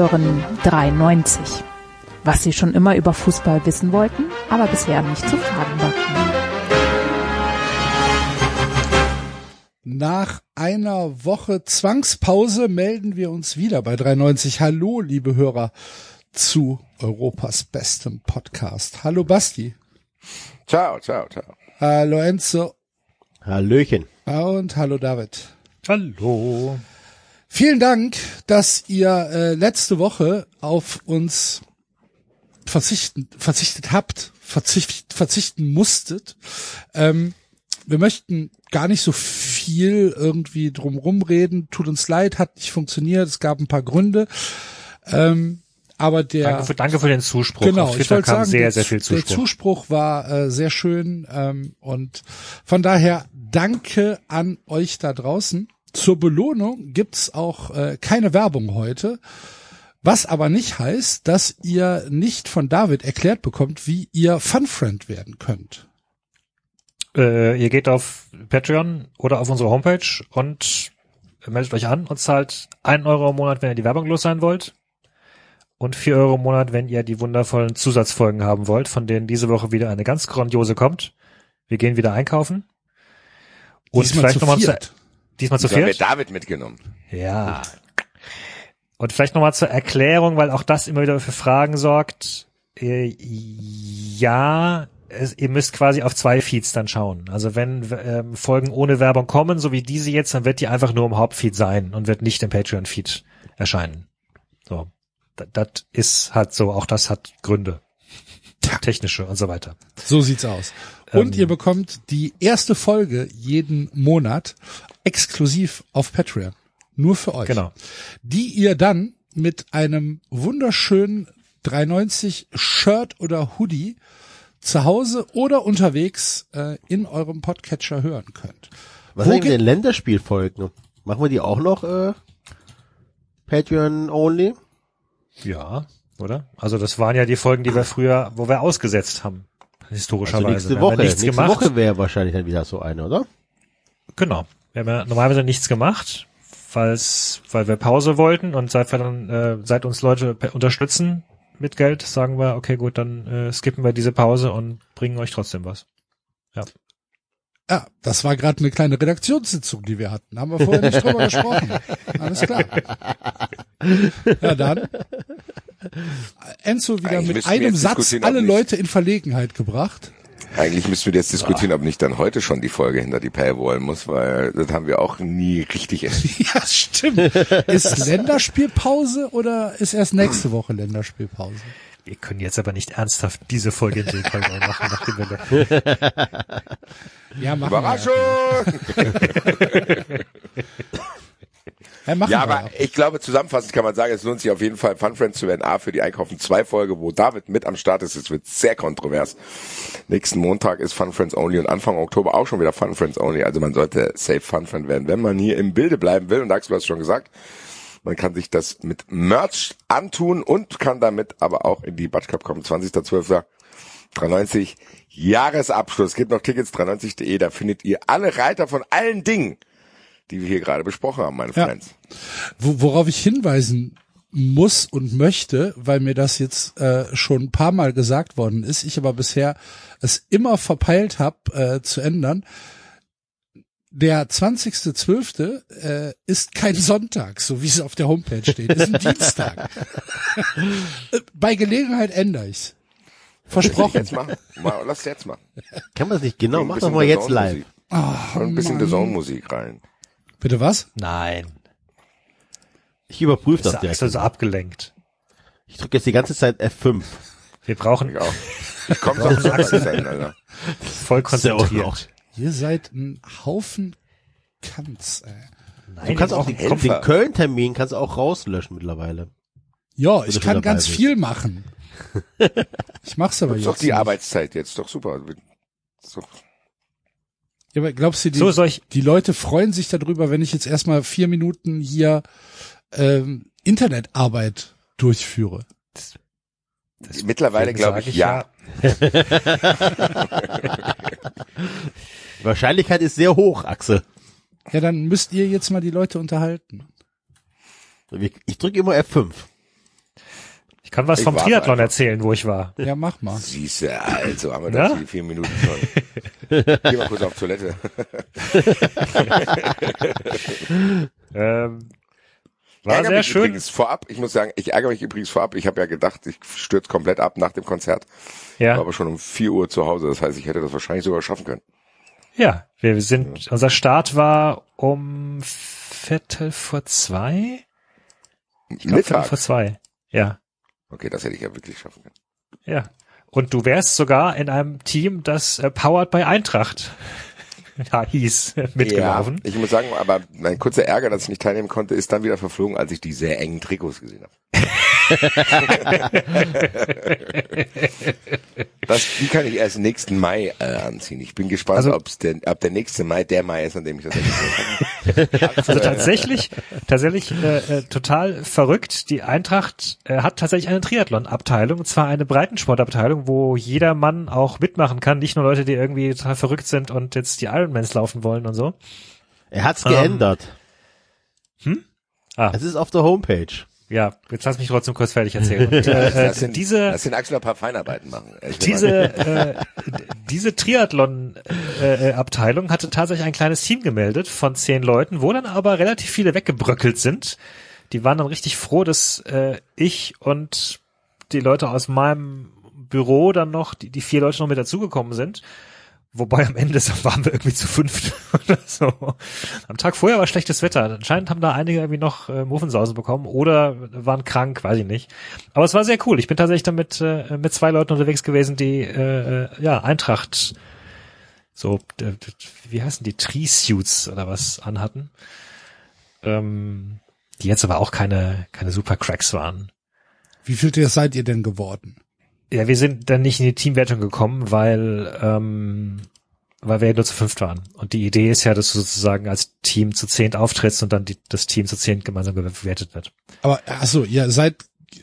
Hören 93. Was Sie schon immer über Fußball wissen wollten, aber bisher nicht zu fragen war. Nach einer Woche Zwangspause melden wir uns wieder bei 93. Hallo, liebe Hörer, zu Europas bestem Podcast. Hallo Basti. Ciao, ciao, ciao. Hallo Enzo. Hallöchen. Und hallo David. Hallo. Vielen Dank, dass ihr äh, letzte Woche auf uns verzichten, verzichtet habt, verzicht, verzichten musstet. Ähm, wir möchten gar nicht so viel irgendwie drumrum reden. Tut uns leid, hat nicht funktioniert. Es gab ein paar Gründe. Ähm, aber der danke für, danke für den Zuspruch. Genau, Auf ich wollte kam sagen, sehr, sehr viel Zuspruch. der Zuspruch war äh, sehr schön ähm, und von daher danke an euch da draußen. Zur Belohnung gibt's auch äh, keine Werbung heute, was aber nicht heißt, dass ihr nicht von David erklärt bekommt, wie ihr Funfriend werden könnt. Äh, ihr geht auf Patreon oder auf unsere Homepage und meldet euch an und zahlt einen Euro im Monat, wenn ihr die Werbung los sein wollt. Und vier Euro im Monat, wenn ihr die wundervollen Zusatzfolgen haben wollt, von denen diese Woche wieder eine ganz grandiose kommt. Wir gehen wieder einkaufen. Und Diesmal vielleicht nochmal zu. Diesmal zu So haben wir viert. David mitgenommen. Ja. Und vielleicht nochmal zur Erklärung, weil auch das immer wieder für Fragen sorgt. Äh, ja, es, ihr müsst quasi auf zwei Feeds dann schauen. Also wenn ähm, Folgen ohne Werbung kommen, so wie diese jetzt, dann wird die einfach nur im Hauptfeed sein und wird nicht im Patreon-Feed erscheinen. So. Das, das ist halt so, auch das hat Gründe. Technische und so weiter. So sieht's aus. Und Ähm, ihr bekommt die erste Folge jeden Monat exklusiv auf Patreon. Nur für euch. Genau. Die ihr dann mit einem wunderschönen 390 Shirt oder Hoodie zu Hause oder unterwegs äh, in eurem Podcatcher hören könnt. Was Wo sind ge- denn Länderspielfolgen? Machen wir die auch noch äh, Patreon only? Ja, oder? Also das waren ja die Folgen, die wir früher, wo wir ausgesetzt haben. Also Historischerweise. nächste Wir haben Woche. nichts Nächste gemacht. Woche wäre wahrscheinlich dann wieder so eine, oder? Genau. Wir haben ja normalerweise nichts gemacht, weil's, weil wir Pause wollten und seit wir dann, äh, seit uns Leute unterstützen mit Geld, sagen wir, okay, gut, dann äh, skippen wir diese Pause und bringen euch trotzdem was. Ja, das war gerade eine kleine Redaktionssitzung, die wir hatten. Haben wir vorher nicht drüber gesprochen. Alles klar. Ja, dann. Enzo wieder Eigentlich mit einem Satz alle nicht- Leute in Verlegenheit gebracht. Eigentlich müssten wir jetzt diskutieren, ob nicht dann heute schon die Folge hinter die Paywall muss, weil das haben wir auch nie richtig Ja, stimmt. Ist Länderspielpause oder ist erst nächste Woche Länderspielpause? Wir können jetzt aber nicht ernsthaft diese Folge in den Fall machen, nachdem wir da Ja, machen Überraschung! wir. Ja, machen Ja, aber ich glaube, zusammenfassend kann man sagen, es lohnt sich auf jeden Fall, Fun Friends zu werden. A, für die Einkaufen 2 Folge, wo David mit am Start ist. Es wird sehr kontrovers. Nächsten Montag ist Fun Friends Only und Anfang Oktober auch schon wieder Fun Friends Only. Also man sollte safe Fun Friend werden, wenn man hier im Bilde bleiben will. Und Axel, du hast schon gesagt, man kann sich das mit Merch antun und kann damit aber auch in die Batsch Cup kommen. 20.12. 390 Jahresabschluss. Gibt noch Tickets 390.de. Da findet ihr alle Reiter von allen Dingen, die wir hier gerade besprochen haben, meine Ja. Friends. Wo, worauf ich hinweisen muss und möchte, weil mir das jetzt äh, schon ein paar Mal gesagt worden ist, ich aber bisher es immer verpeilt habe äh, zu ändern. Der 20.12. Äh, ist kein Sonntag, so wie es auf der Homepage steht, ist ein Dienstag. Äh, Bei Gelegenheit ändere ich's. Versprochen. Jetzt machen. Mal, lass jetzt machen. Kann man das nicht genau? Mach doch mal jetzt live. Oh, Und ein bisschen Mann. The Zone Musik rein. Bitte was? Nein. Ich überprüfe das Das direkt. ist also abgelenkt. Ich drücke jetzt die ganze Zeit F5. Wir brauchen Ich auch. Ich komme auf den Axel, Alter. voll konzentriert. Ihr seid ein Haufen Kanz, ey. Nein, Du kannst auch den, den Köln-Termin kannst du auch rauslöschen mittlerweile. Ja, ich kann ganz bist. viel machen. Ich mach's aber Ist jetzt. doch die nicht. Arbeitszeit jetzt, doch super. So. Ja, aber glaubst du, die, So soll ich, die Leute freuen sich darüber, wenn ich jetzt erstmal vier Minuten hier ähm, Internetarbeit durchführe? Mittlerweile glaube ich, sag ja. Die Wahrscheinlichkeit ist sehr hoch, Axel. Ja, dann müsst ihr jetzt mal die Leute unterhalten. Ich drücke immer F5. Ich kann was Ich vom Triathlon einfach. erzählen, wo ich war. Ja, mach mal. Siehste, also haben wir Ja? das die vier Minuten schon. Geh mal kurz auf Toilette. Ähm, war Ärgere sehr mich schön. Übrigens vorab, ich muss sagen, ich ärgere mich übrigens vorab. Ich habe ja gedacht, ich stürze komplett ab nach dem Konzert. War Ja, aber schon um 4 Uhr zu Hause. Das heißt, ich hätte das wahrscheinlich sogar schaffen können. ja. Wir sind, unser Start war um Viertel vor zwei. Ich glaub, Viertel Mittag. vor zwei. Ja, Okay, das hätte ich ja wirklich schaffen können. ja. Und du wärst sogar in einem Team, das äh, Powered by Eintracht ja, hieß, äh, mitgelaufen. Ja, ich muss sagen, aber mein kurzer Ärger, dass ich nicht teilnehmen konnte, ist dann wieder verflogen, als ich die sehr engen Trikots gesehen habe. das, die kann ich erst nächsten Mai äh, anziehen. Ich bin gespannt, Also- ob's der, ob der nächste Mai der Mai ist, an dem ich das kann. Also tatsächlich, tatsächlich äh, äh, total verrückt. Die Eintracht äh, hat tatsächlich eine Triathlon-Abteilung, und zwar eine Breitensportabteilung, wo jeder Mann auch mitmachen kann, nicht nur Leute, die irgendwie total verrückt sind und jetzt die Ironmans laufen wollen und so. Er hat's Ähm, geändert. Ah. Es ist auf der Homepage. Ja, jetzt lass mich trotzdem kurz fertig erzählen. Und, äh, äh, Lass den, diese lass den Axel ein paar Feinarbeiten machen. Diese äh, diese Triathlon-Abteilung hatte tatsächlich ein kleines Team gemeldet von zehn Leuten, wo dann aber relativ viele weggebröckelt sind. Die waren dann richtig froh, dass äh, ich und die Leute aus meinem Büro dann noch, die, die vier Leute noch mit dazugekommen sind. Wobei am Ende waren wir irgendwie zu fünft oder so. Am Tag vorher war schlechtes Wetter. Anscheinend haben da einige irgendwie noch äh, Muffensausen bekommen oder waren krank, weiß ich nicht. Aber es war sehr cool. Ich bin tatsächlich dann mit, äh, mit zwei Leuten unterwegs gewesen, die äh, äh, ja Eintracht so, äh, wie heißen die, Tree-Suits oder was anhatten. Ähm, die jetzt aber auch keine, keine super Cracks waren. Wie viel seid ihr denn geworden? Ja, wir sind dann nicht in die Teamwertung gekommen, weil, ähm, weil wir ja nur zu fünft waren. Und die Idee ist ja, dass du sozusagen als Team zu zehnt auftrittst und dann die, das Team zu zehnt gemeinsam gewertet wird. Aber achso, ihr seid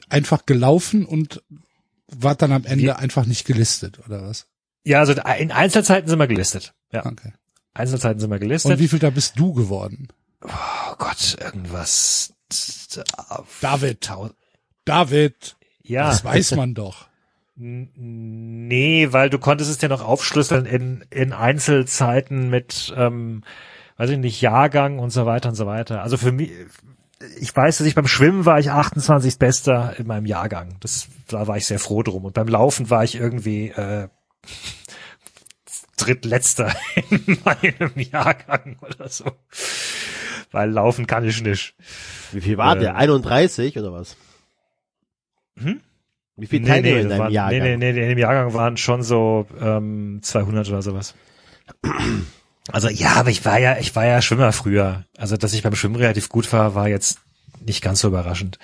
einfach gelaufen und wart dann am Ende Wir- einfach nicht gelistet, oder was? Ja, also in Einzelzeiten sind wir gelistet. Ja, Okay. Einzelzeiten sind wir Und gelistet. wie viel da bist du geworden? oh Gott, irgendwas. David. David. Ja. Das weiß man doch. Nee, weil du konntest es ja noch aufschlüsseln in, in Einzelzeiten mit, ähm, weiß ich nicht, Jahrgang und so weiter und so weiter. Also für mich, ich weiß, dass ich beim Schwimmen war ich 28. Bester in meinem Jahrgang. Das, da war ich sehr froh drum. Und beim Laufen war ich irgendwie äh, drittletzter in meinem Jahrgang oder so. Weil laufen kann ich nicht. Wie viel war Ähm. der? 31 oder was? Hm? Wie viele Teilnehmer in das deinem waren, Jahrgang? Nee, nee, nee, in dem Jahrgang waren schon so ähm, 200 oder sowas. Also ja, aber ich war ja, ich war ja Schwimmer früher. Also dass ich beim Schwimmen relativ gut war, war jetzt nicht ganz so überraschend.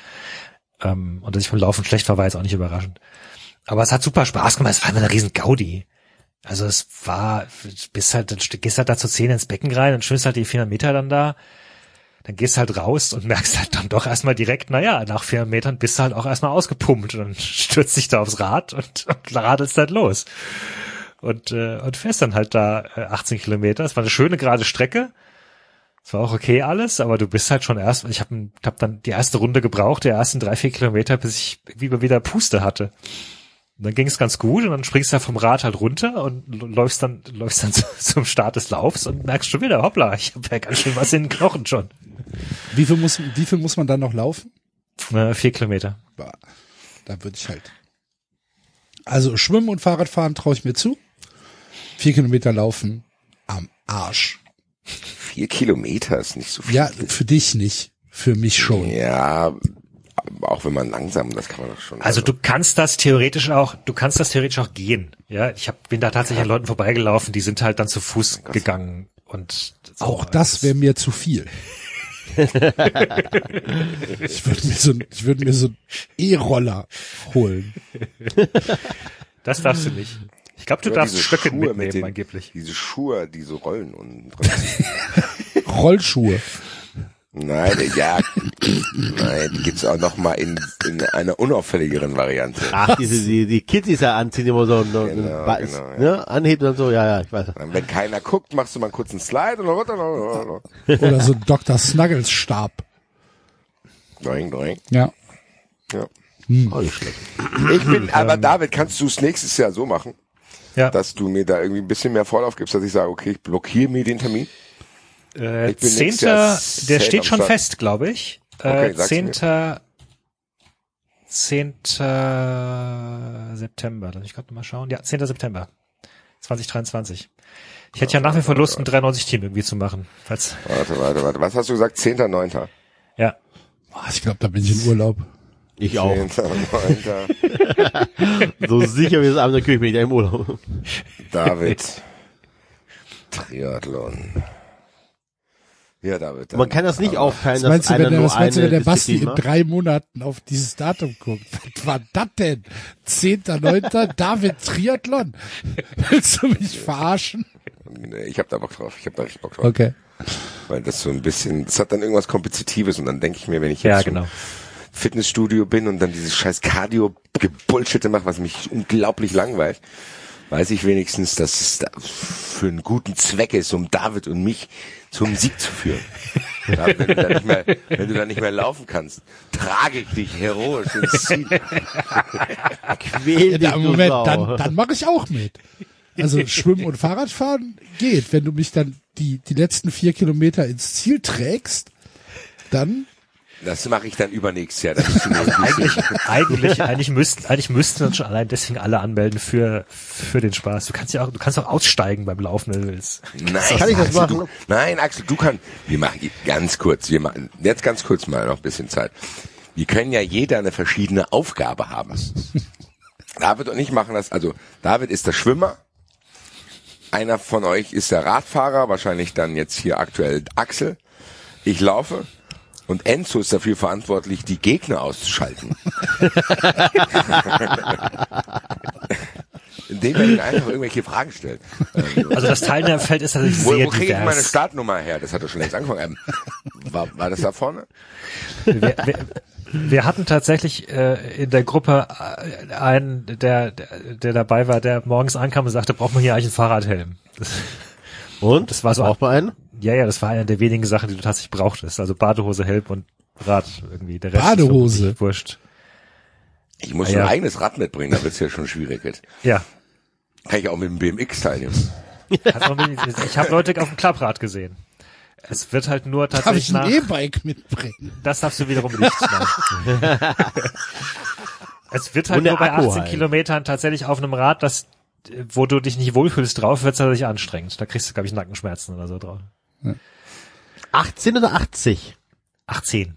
Ähm, und dass ich beim Laufen schlecht war, war jetzt auch nicht überraschend. Aber es hat super Spaß gemacht. Es war immer eine riesen Gaudi. Also es war, bist halt, gehst halt da zu zehn ins Becken rein und schwimmst halt die 400 Meter dann da. Dann gehst halt raus und merkst halt dann doch erstmal direkt, naja, nach 400 Metern bist du halt auch erstmal ausgepumpt und stürzt dich da aufs Rad und, und radelst halt los. Und, äh, und fährst dann halt da äh, 18 Kilometer. Es war eine schöne gerade Strecke. Es war auch okay alles, aber du bist halt schon erst, ich habe hab dann die erste Runde gebraucht, die ersten drei, vier Kilometer, bis ich irgendwie wieder Puste hatte. Und dann ging es ganz gut und dann springst du vom Rad halt runter und läufst dann, läufst dann zu- zum Start des Laufs und merkst schon wieder, hoppla, ich habe ja ganz schön was in den Knochen schon. Wie viel muss, wie viel muss man dann noch laufen? Äh, vier Kilometer. Bah, Da würde ich halt. Also Schwimmen und Fahrradfahren traue ich mir zu. Vier Kilometer laufen am Arsch. Vier Kilometer ist nicht so viel. Ja, für dich nicht. Für mich schon. Ja, auch wenn man langsam, das kann man doch schon. Also du kannst das theoretisch auch, du kannst das theoretisch auch gehen. Ja, ich hab, bin da tatsächlich an Leuten vorbeigelaufen, die sind halt dann zu Fuß gegangen und so. Auch das wäre mir zu viel. Ich würde mir so, ich würde mir so einen E-Roller holen. das darfst du nicht. Ich glaube, du Oder darfst diese Stöcke Schuhe mitnehmen, mit den- angeblich. Diese Schuhe, die so rollen und drin. Rollschuhe. Nein, ja, nein, gibt's auch noch mal in, in einer unauffälligeren Variante. Ach, diese, die, die Kitties ja anziehen, immer so, so Genau, genau, ja. ne, anhebt und so, ja, ja, ich weiß. Wenn keiner guckt, machst du mal kurz einen Slide und dann runter. Oder so ein Dr. Snuggles Stab. Doing, doing. Ja. Ja. Auch nicht schlecht. Ich bin, aber David, kannst du es nächstes Jahr so machen, Ja. dass du mir da irgendwie ein bisschen mehr Vorlauf gibst, dass ich sage, okay, ich blockiere mir den Termin? Äh, Ich Zehnter, der steht schon Start. fest, glaube ich. Okay, Äh, mir. Zehnter, Zehnter September. Lass mich gerade mal schauen. Ja, 10. September 2023. Ich hätte ja nach wie vor Lust, ein 93-Team irgendwie zu machen. Falls, Warte, warte, warte. Was hast du gesagt? 10.9. ja. Ah, Ich glaube, da bin ich in Urlaub. Ich auch. 10.9. So sicher wie es Abend der Küche bin ich da im Urlaub. David. Triathlon. Ja, David. dann- Man kann das nicht aufteilen, dass meinst du, einer wenn der, nur was meinst du, eine wenn der Basti in drei Monaten auf dieses Datum guckt? Was war das denn? 10.9. David Triathlon? Willst du mich verarschen? Nee, ich hab da Bock drauf. Ich hab da richtig Bock drauf. Okay. Weil das so ein bisschen, das hat dann irgendwas Kompetitives und dann denke ich mir, wenn ich Ja, jetzt im genau. Fitnessstudio bin und dann dieses scheiß Cardio-Gebullshitte mache, was mich unglaublich langweilt, weiß ich wenigstens, dass es da für einen guten Zweck ist, um David und mich zum Sieg zu führen. Ja, wenn, du da nicht mehr, wenn du da nicht mehr laufen kannst, trage ich dich heroisch ins Ziel. Quäl Ja, dich, Moment, Sau. dann, dann mache ich auch mit. Also Schwimmen und Fahrradfahren geht. Wenn du mich dann die, die letzten vier Kilometer ins Ziel trägst, dann Das mache ich dann übernächstes Jahr. Mir Eigentlich, eigentlich, eigentlich müssten, eigentlich müssten uns schon allein deswegen alle anmelden für, für den Spaß. Du kannst ja auch, du kannst auch aussteigen beim Laufen, wenn du willst. Nein, Kann ich das Axel, machen? Du, nein, Axel, du kannst. Wir machen ganz kurz. Wir machen jetzt ganz kurz mal noch ein bisschen Zeit. Wir können ja jeder eine verschiedene Aufgabe haben. David und ich machen das. Also David ist der Schwimmer. Einer von euch ist der Radfahrer, wahrscheinlich dann jetzt hier aktuell Axel. Ich laufe. Und Enzo ist dafür verantwortlich, die Gegner auszuschalten. Indem er ihnen einfach irgendwelche Fragen stellt. Also, das Teilnehmerfeld ist tatsächlich wo, sehr wo kriege ich meine. Startnummer her? Das hat doch schon längst angefangen. Ähm, war, war das da vorne? wir, wir, wir hatten tatsächlich äh, in der Gruppe äh, einen, der, der, der dabei war, der morgens ankam und sagte, braucht man hier eigentlich einen Fahrradhelm? Das, Und? Das war so- Auch bei einen? Ja, ja, das war eine der wenigen Sachen, die du tatsächlich brauchtest. Also Badehose, Helm und Rad irgendwie. Der Rest Badehose? Ist wurscht. Ich muss Ah, ein ja. eigenes Rad mitbringen, da wird's ja schon schwierig jetzt. Ja. Kann ich auch mit dem BMX teilnehmen. Ich habe Leute auf dem Klapprad gesehen. Es wird halt nur darf tatsächlich ich ein nach, E-Bike mitbringen. das darfst du wiederum nicht. Nein. es wird halt Und nur bei Akku 18 halt. Kilometern tatsächlich auf einem Rad, das, wo du dich nicht wohlfühlst drauf, wird's tatsächlich anstrengend. Da kriegst du, glaube ich, Nackenschmerzen oder so drauf. 18 oder 80? 18.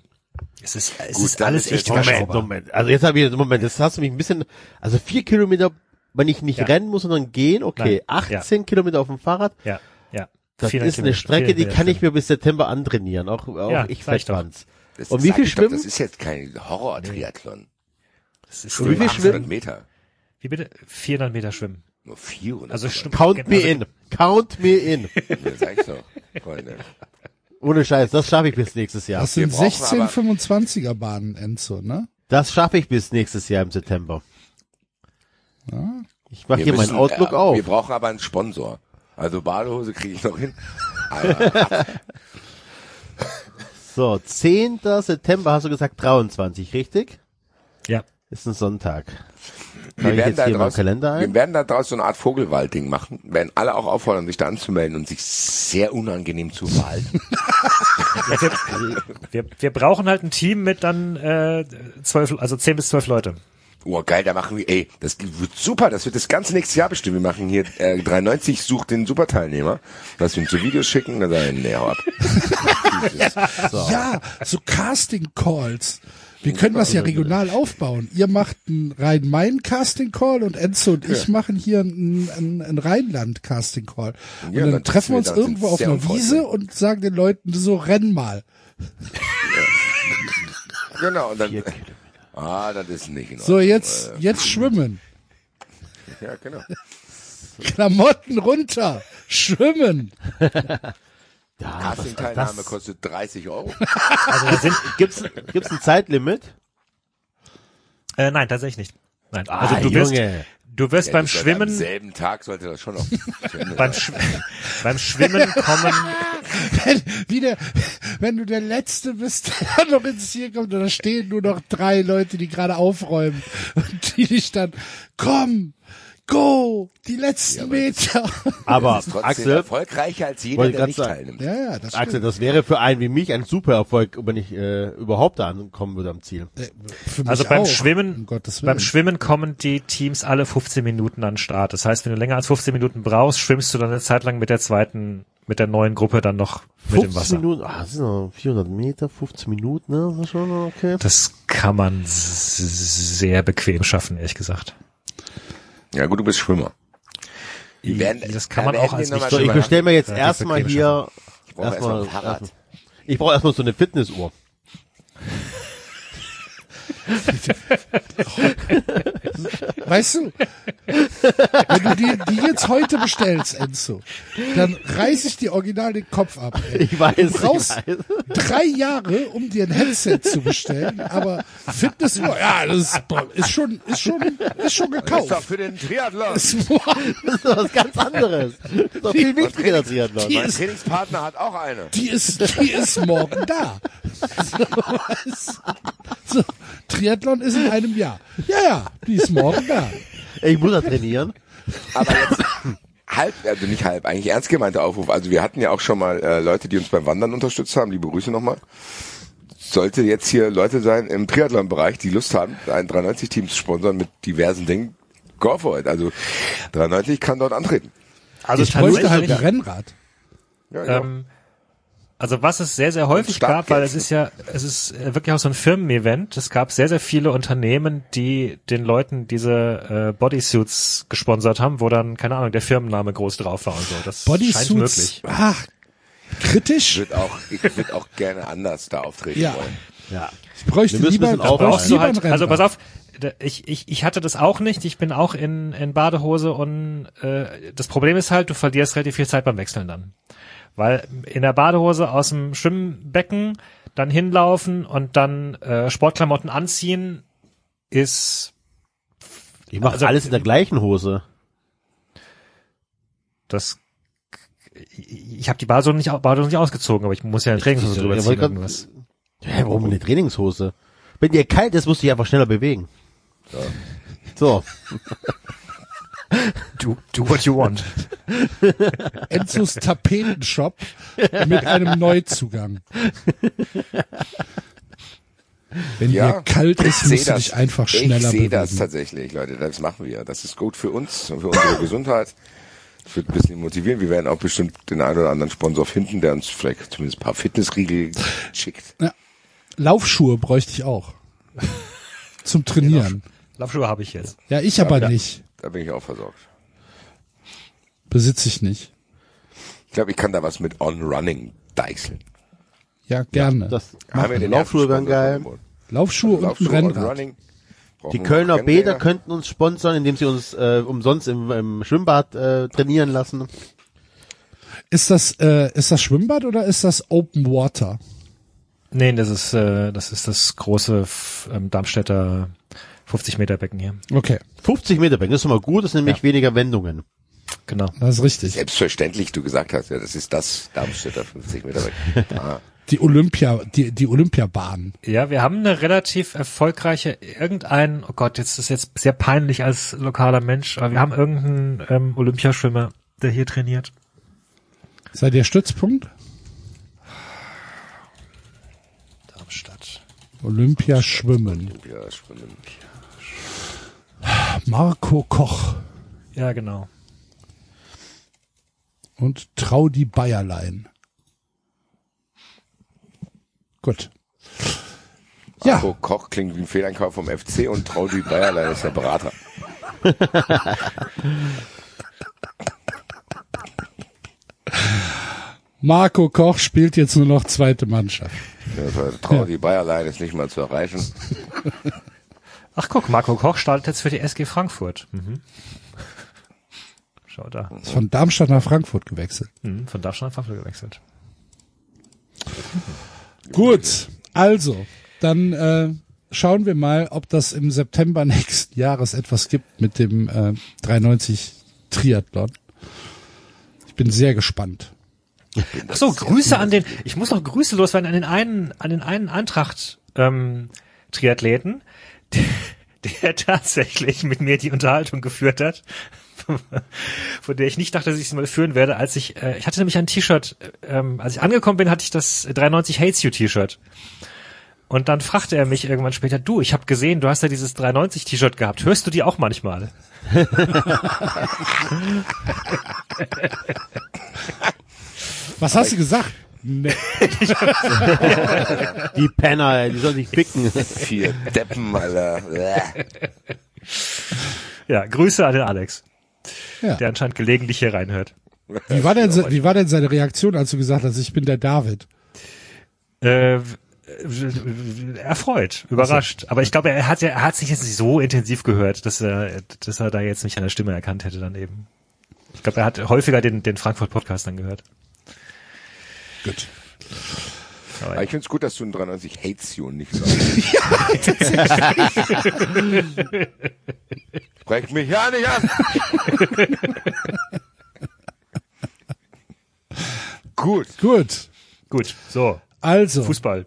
Es ist, es Gut, ist alles ist echt Moment. Moment. Also jetzt habe ich, Moment, das hast du mich ein bisschen, also vier Kilometer, wenn ich nicht Ja. rennen muss, sondern gehen, okay. Nein, 18 Kilometer auf dem Fahrrad, Ja, ja. das 400 ist eine Kilometer, Strecke, die 400 kann ich mir bis September antrainieren. Auch, auch Ja, ich. Das Und ist- wie viel ich doch, schwimmen? Das ist jetzt kein Horror-Triathlon. Das ist Und wie viel 800 schwimmen? Meter. Wie bitte? 400 Meter schwimmen. Nur 400. Also stimmt. Count me also, in. Count me in. Ja, sag ich doch, Freunde. Ohne Scheiß, das schaffe ich bis nächstes Jahr. Das sind brauchen 16 aber- 25er Bahnen, Enzo, ne? Das schaffe ich bis nächstes Jahr im September. Ich mache hier meinen müssen, Outlook äh, auf. Wir brauchen aber einen Sponsor. Also Badehose kriege ich noch hin. So, 10. September hast du gesagt 23, richtig? Ja. Ist ein Sonntag. Wir werden, da draus, Kalender ein? wir werden da draus so eine Art Vogelwaldding machen. Werden alle auch auffordern, sich da anzumelden und sich sehr unangenehm zu verhalten. Ja, wir, wir, wir brauchen halt ein Team mit dann äh, zwölf, also zehn bis zwölf Leute. Oh, geil, da machen wir, ey, das wird super, das wird das ganze nächste Jahr bestimmt. Wir machen hier, äh, 93 sucht den Superteilnehmer, dass wir ihm zu Videos schicken, dann sagen, nee, hau ab. Ja, so Casting Calls. Wir können das ja regional aufbauen. Ihr macht einen Rhein-Main-Casting-Call und Enzo und ich machen hier einen, einen, einen Rheinland-Casting-Call. Und Ja, dann treffen wir uns irgendwo auf einer. Wiese und sagen den Leuten so, renn mal. Genau, und dann, ah, das ist nicht in So, Ordnung. jetzt, jetzt schwimmen. Äh, Ja, genau. Klamotten runter. Schwimmen. Casting-Teilnahme kostet 30 Euro. Also da sind, Gibt's, gibt's ein Zeitlimit? äh, nein, tatsächlich nicht. Nein, also Ah, du wirst, Junge. du wirst Ja, beim Schwimmen, Am selben Tag sollte das schon noch beim. Sch beim Schwimmen kommen, Wie der, wenn du der Letzte bist, der noch ins Ziel kommt und da stehen nur noch drei Leute, die gerade aufräumen und die dich dann, komm, go, die letzten Meter. Aber Trotzdem Axel, erfolgreicher als jeder, der nicht sagen. teilnimmt. Ja, ja, das Axel, stimmt. das wäre für einen wie mich ein super Erfolg, wenn ich äh, überhaupt da ankommen würde am Ziel. Äh, Also beim auch, Schwimmen, um beim Schwimmen kommen die Teams alle 15 Minuten an den Start. Das heißt, wenn du länger als 15 Minuten brauchst, schwimmst du dann eine Zeit lang mit der zweiten, mit der neuen Gruppe dann noch mit dem 15 Wasser. Minuten, ah, das sind noch 400 Meter, 15 Minuten, ne? Das ist schon okay. Das kann man sehr bequem schaffen, ehrlich gesagt. Ja gut, du bist Schwimmer. Die werden- das kann man auch als mal nicht So, ich bestelle mir jetzt Relativ erstmal hier, Ich brauche erstmal ein Fahrrad. erstmal- ich brauche erstmal so eine Fitnessuhr. Weißt du, wenn du die, die jetzt heute bestellst, Enzo, dann reiß ich dir original den Kopf ab. Ey. Ich weiß, Du brauchst ich weiß. drei Jahre, um dir ein Headset zu bestellen, aber Fitnessuhr, ja, das ist, ist schon, ist schon, ist schon Das ist doch gekauft. für den Triathlon. Das ist was ganz anderes. Das ist doch viel wichtiger, der Triathlon. Die Mein ist- Trainingspartner hat auch eine. Die ist, die ist morgen da. So, was? so, Triathlon ist in einem Jahr. Ja, ja, die ist morgen da. Ich muss da trainieren. Aber jetzt halb, also nicht halb, eigentlich ernst gemeinter Aufruf. Also wir hatten ja auch schon mal äh, Leute, die uns beim Wandern unterstützt haben. Liebe Grüße nochmal. Sollte jetzt hier Leute sein im Triathlon-Bereich, die Lust haben, ein 93-Team zu sponsern mit diversen Dingen, go for it. Also 93 kann dort antreten. Also Ich bräuchte halt ein Rennrad. Ja, ja. ähm, also was es sehr, sehr häufig gab, weil es ist ja, es ist äh, wirklich auch so ein Firmen-Event. Es gab sehr, sehr viele Unternehmen, die den Leuten diese äh, Bodysuits gesponsert haben, wo dann, keine Ahnung, der Firmenname groß drauf war und so. Das scheint Bodysuits, möglich. ach, kritisch. ich würde auch, ich würde auch gerne anders da auftreten Ja. wollen. Ja. Ich bräuchte lieber, ein bräuchte brauchst du halt, also pass auf, ich, ich, ich hatte das auch nicht, ich bin auch in, in Badehose und äh, das Problem ist halt, du verlierst relativ viel Zeit beim Wechseln dann. Weil in der Badehose aus dem Schwimmbecken dann hinlaufen und dann äh, Sportklamotten anziehen ist Ich mache Also- alles in der gleichen Hose. das ich, habe die Badehose nicht, Badehose nicht ausgezogen, aber ich muss ja eine Trainingshose drüber Ja, ziehen. irgendwas. Hä, warum eine Trainingshose? Wenn dir kalt ist, musst du dich einfach schneller bewegen. So. Do, do what you want. Enzos Tapetenshop mit einem Neuzugang. Wenn Ja, dir kalt ist, musst du dich einfach schneller Ich sehe das bewegen. tatsächlich, Leute. Das machen wir. Das ist gut für uns und für unsere Gesundheit. Das wird ein bisschen motivieren. Wir werden auch bestimmt den einen oder anderen Sponsor finden, der uns vielleicht zumindest ein paar Fitnessriegel schickt. Laufschuhe bräuchte ich auch. Zum Trainieren. Laufschuhe habe ich jetzt. Ja, ich aber Ja. nicht. Da bin ich auch versorgt. Besitze ich nicht. Ich glaube, ich kann da was mit On-Running deichseln. Ja, gerne. Das Haben wir den Laufschuhe wären geil. Laufschuhe und ein Laufschuhe, Rennrad. Brauchen Die Kölner Bäder könnten uns sponsern, indem sie uns äh, umsonst im, im Schwimmbad äh, trainieren lassen. Ist das, äh, ist das Schwimmbad oder ist das Open Water? Nee, das ist, äh, das ist das große f- ähm, Darmstädter 50 Meter Becken hier. Okay, 50 Meter Becken, das ist schon mal gut, das sind nämlich weniger Wendungen. Genau. das ist richtig. Selbstverständlich, du gesagt hast, ja, das ist das Darmstädter 50 Meter weg. Ah, Die Olympia, die, die Olympiabahn. Ja, wir haben eine relativ erfolgreiche, irgendein, oh Gott, jetzt ist jetzt sehr peinlich als lokaler Mensch, aber wir haben irgendeinen ähm, Olympiaschwimmer, der hier trainiert. Seid ihr Stützpunkt? Darmstadt. Olympia schwimmen. ja, schwimmen. Marco Koch Ja, genau. und Traudi Bayerlein. Gut. Ja, Marco Koch klingt wie ein Fehleinkauf vom FC und Traudi Bayerlein ist der Berater. Marco Koch spielt jetzt nur noch zweite Mannschaft. Also, Traudi Bayerlein ist nicht mal zu erreichen. Ach guck, Marco Koch startet jetzt für die SG Frankfurt. Mhm. Schau da. Ist von Darmstadt nach Frankfurt gewechselt. Mhm, von Darmstadt nach Frankfurt gewechselt. Gut, also, dann äh, schauen wir mal, ob das im September nächsten Jahres etwas gibt mit dem äh, 390 Triathlon. Ich bin sehr gespannt. Ach so, Grüße an den, ich muss noch Grüße loswerden an den einen, an den einen Eintracht, ähm, Triathleten, der, der tatsächlich mit mir die Unterhaltung geführt hat, von der ich nicht dachte, dass ich sie mal führen werde, als ich, äh, ich hatte nämlich ein T-Shirt, ähm, als ich angekommen bin, hatte ich das 93 Hates You T-Shirt. Und dann fragte er mich irgendwann später, du, ich habe gesehen, du hast ja dieses 93 T-Shirt gehabt. Hörst du die auch manchmal? Was hast du gesagt? Nee. Die Penner, die sollen sich ficken. Vier Deppen, Alter. Ja, Grüße an den Alex, Ja. der anscheinend gelegentlich hier reinhört. Wie war denn, wie war denn seine Reaktion, als du gesagt hast, ich bin der David? Äh, erfreut, überrascht. Aber ich glaube, er hat ja, er hat sich jetzt nicht so intensiv gehört, dass er, dass er da jetzt nicht an der Stimme erkannt hätte dann eben. Ich glaube, er hat häufiger den, den Frankfurt Podcast dann gehört. Gut. Aber ich find's gut, dass du in 93 hates you und nicht sagst. Sprecht mich ja nicht an. gut. Gut. Gut, so, Also, Fußball.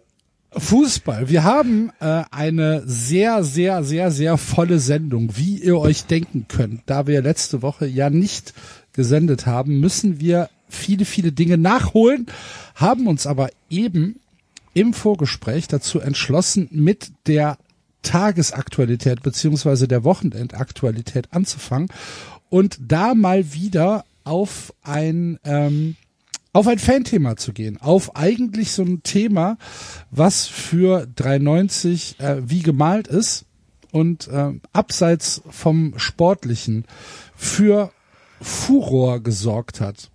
Fußball. Wir haben äh, eine sehr, sehr, sehr, sehr volle Sendung, wie ihr euch denken könnt. Da wir letzte Woche ja nicht gesendet haben, müssen wir viele, viele Dinge nachholen, haben uns aber eben im Vorgespräch dazu entschlossen, mit der Tagesaktualität beziehungsweise der Wochenendaktualität anzufangen und da mal wieder auf ein ähm, auf ein Fanthema zu gehen, auf eigentlich so ein Thema, was für 390 äh, wie gemalt ist und äh, abseits vom Sportlichen für Furor gesorgt hat.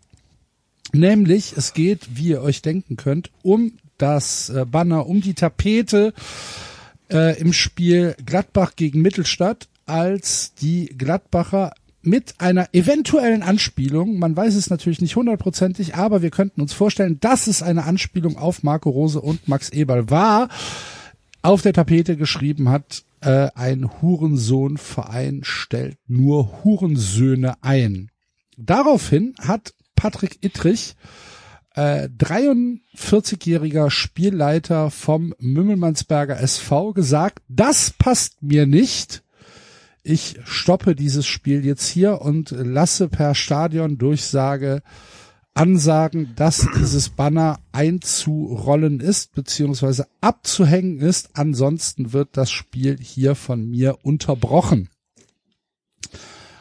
Nämlich, es geht, wie ihr euch denken könnt, um das äh, Banner, um die Tapete äh, im Spiel Gladbach gegen Mittelstadt, als die Gladbacher mit einer eventuellen Anspielung, man weiß es natürlich nicht hundertprozentig, aber wir könnten uns vorstellen, dass es eine Anspielung auf Marco Rose und Max Eberl war, auf der Tapete geschrieben hat, äh, ein Hurensohnverein stellt nur Hurensöhne ein. Daraufhin hat Patrick Ittrich, äh, 43-jähriger Spielleiter vom Mümmelmannsberger SV, gesagt, das passt mir nicht. Ich stoppe dieses Spiel jetzt hier und lasse per Stadiondurchsage ansagen, dass dieses Banner einzurollen ist, beziehungsweise abzuhängen ist. Ansonsten wird das Spiel hier von mir unterbrochen.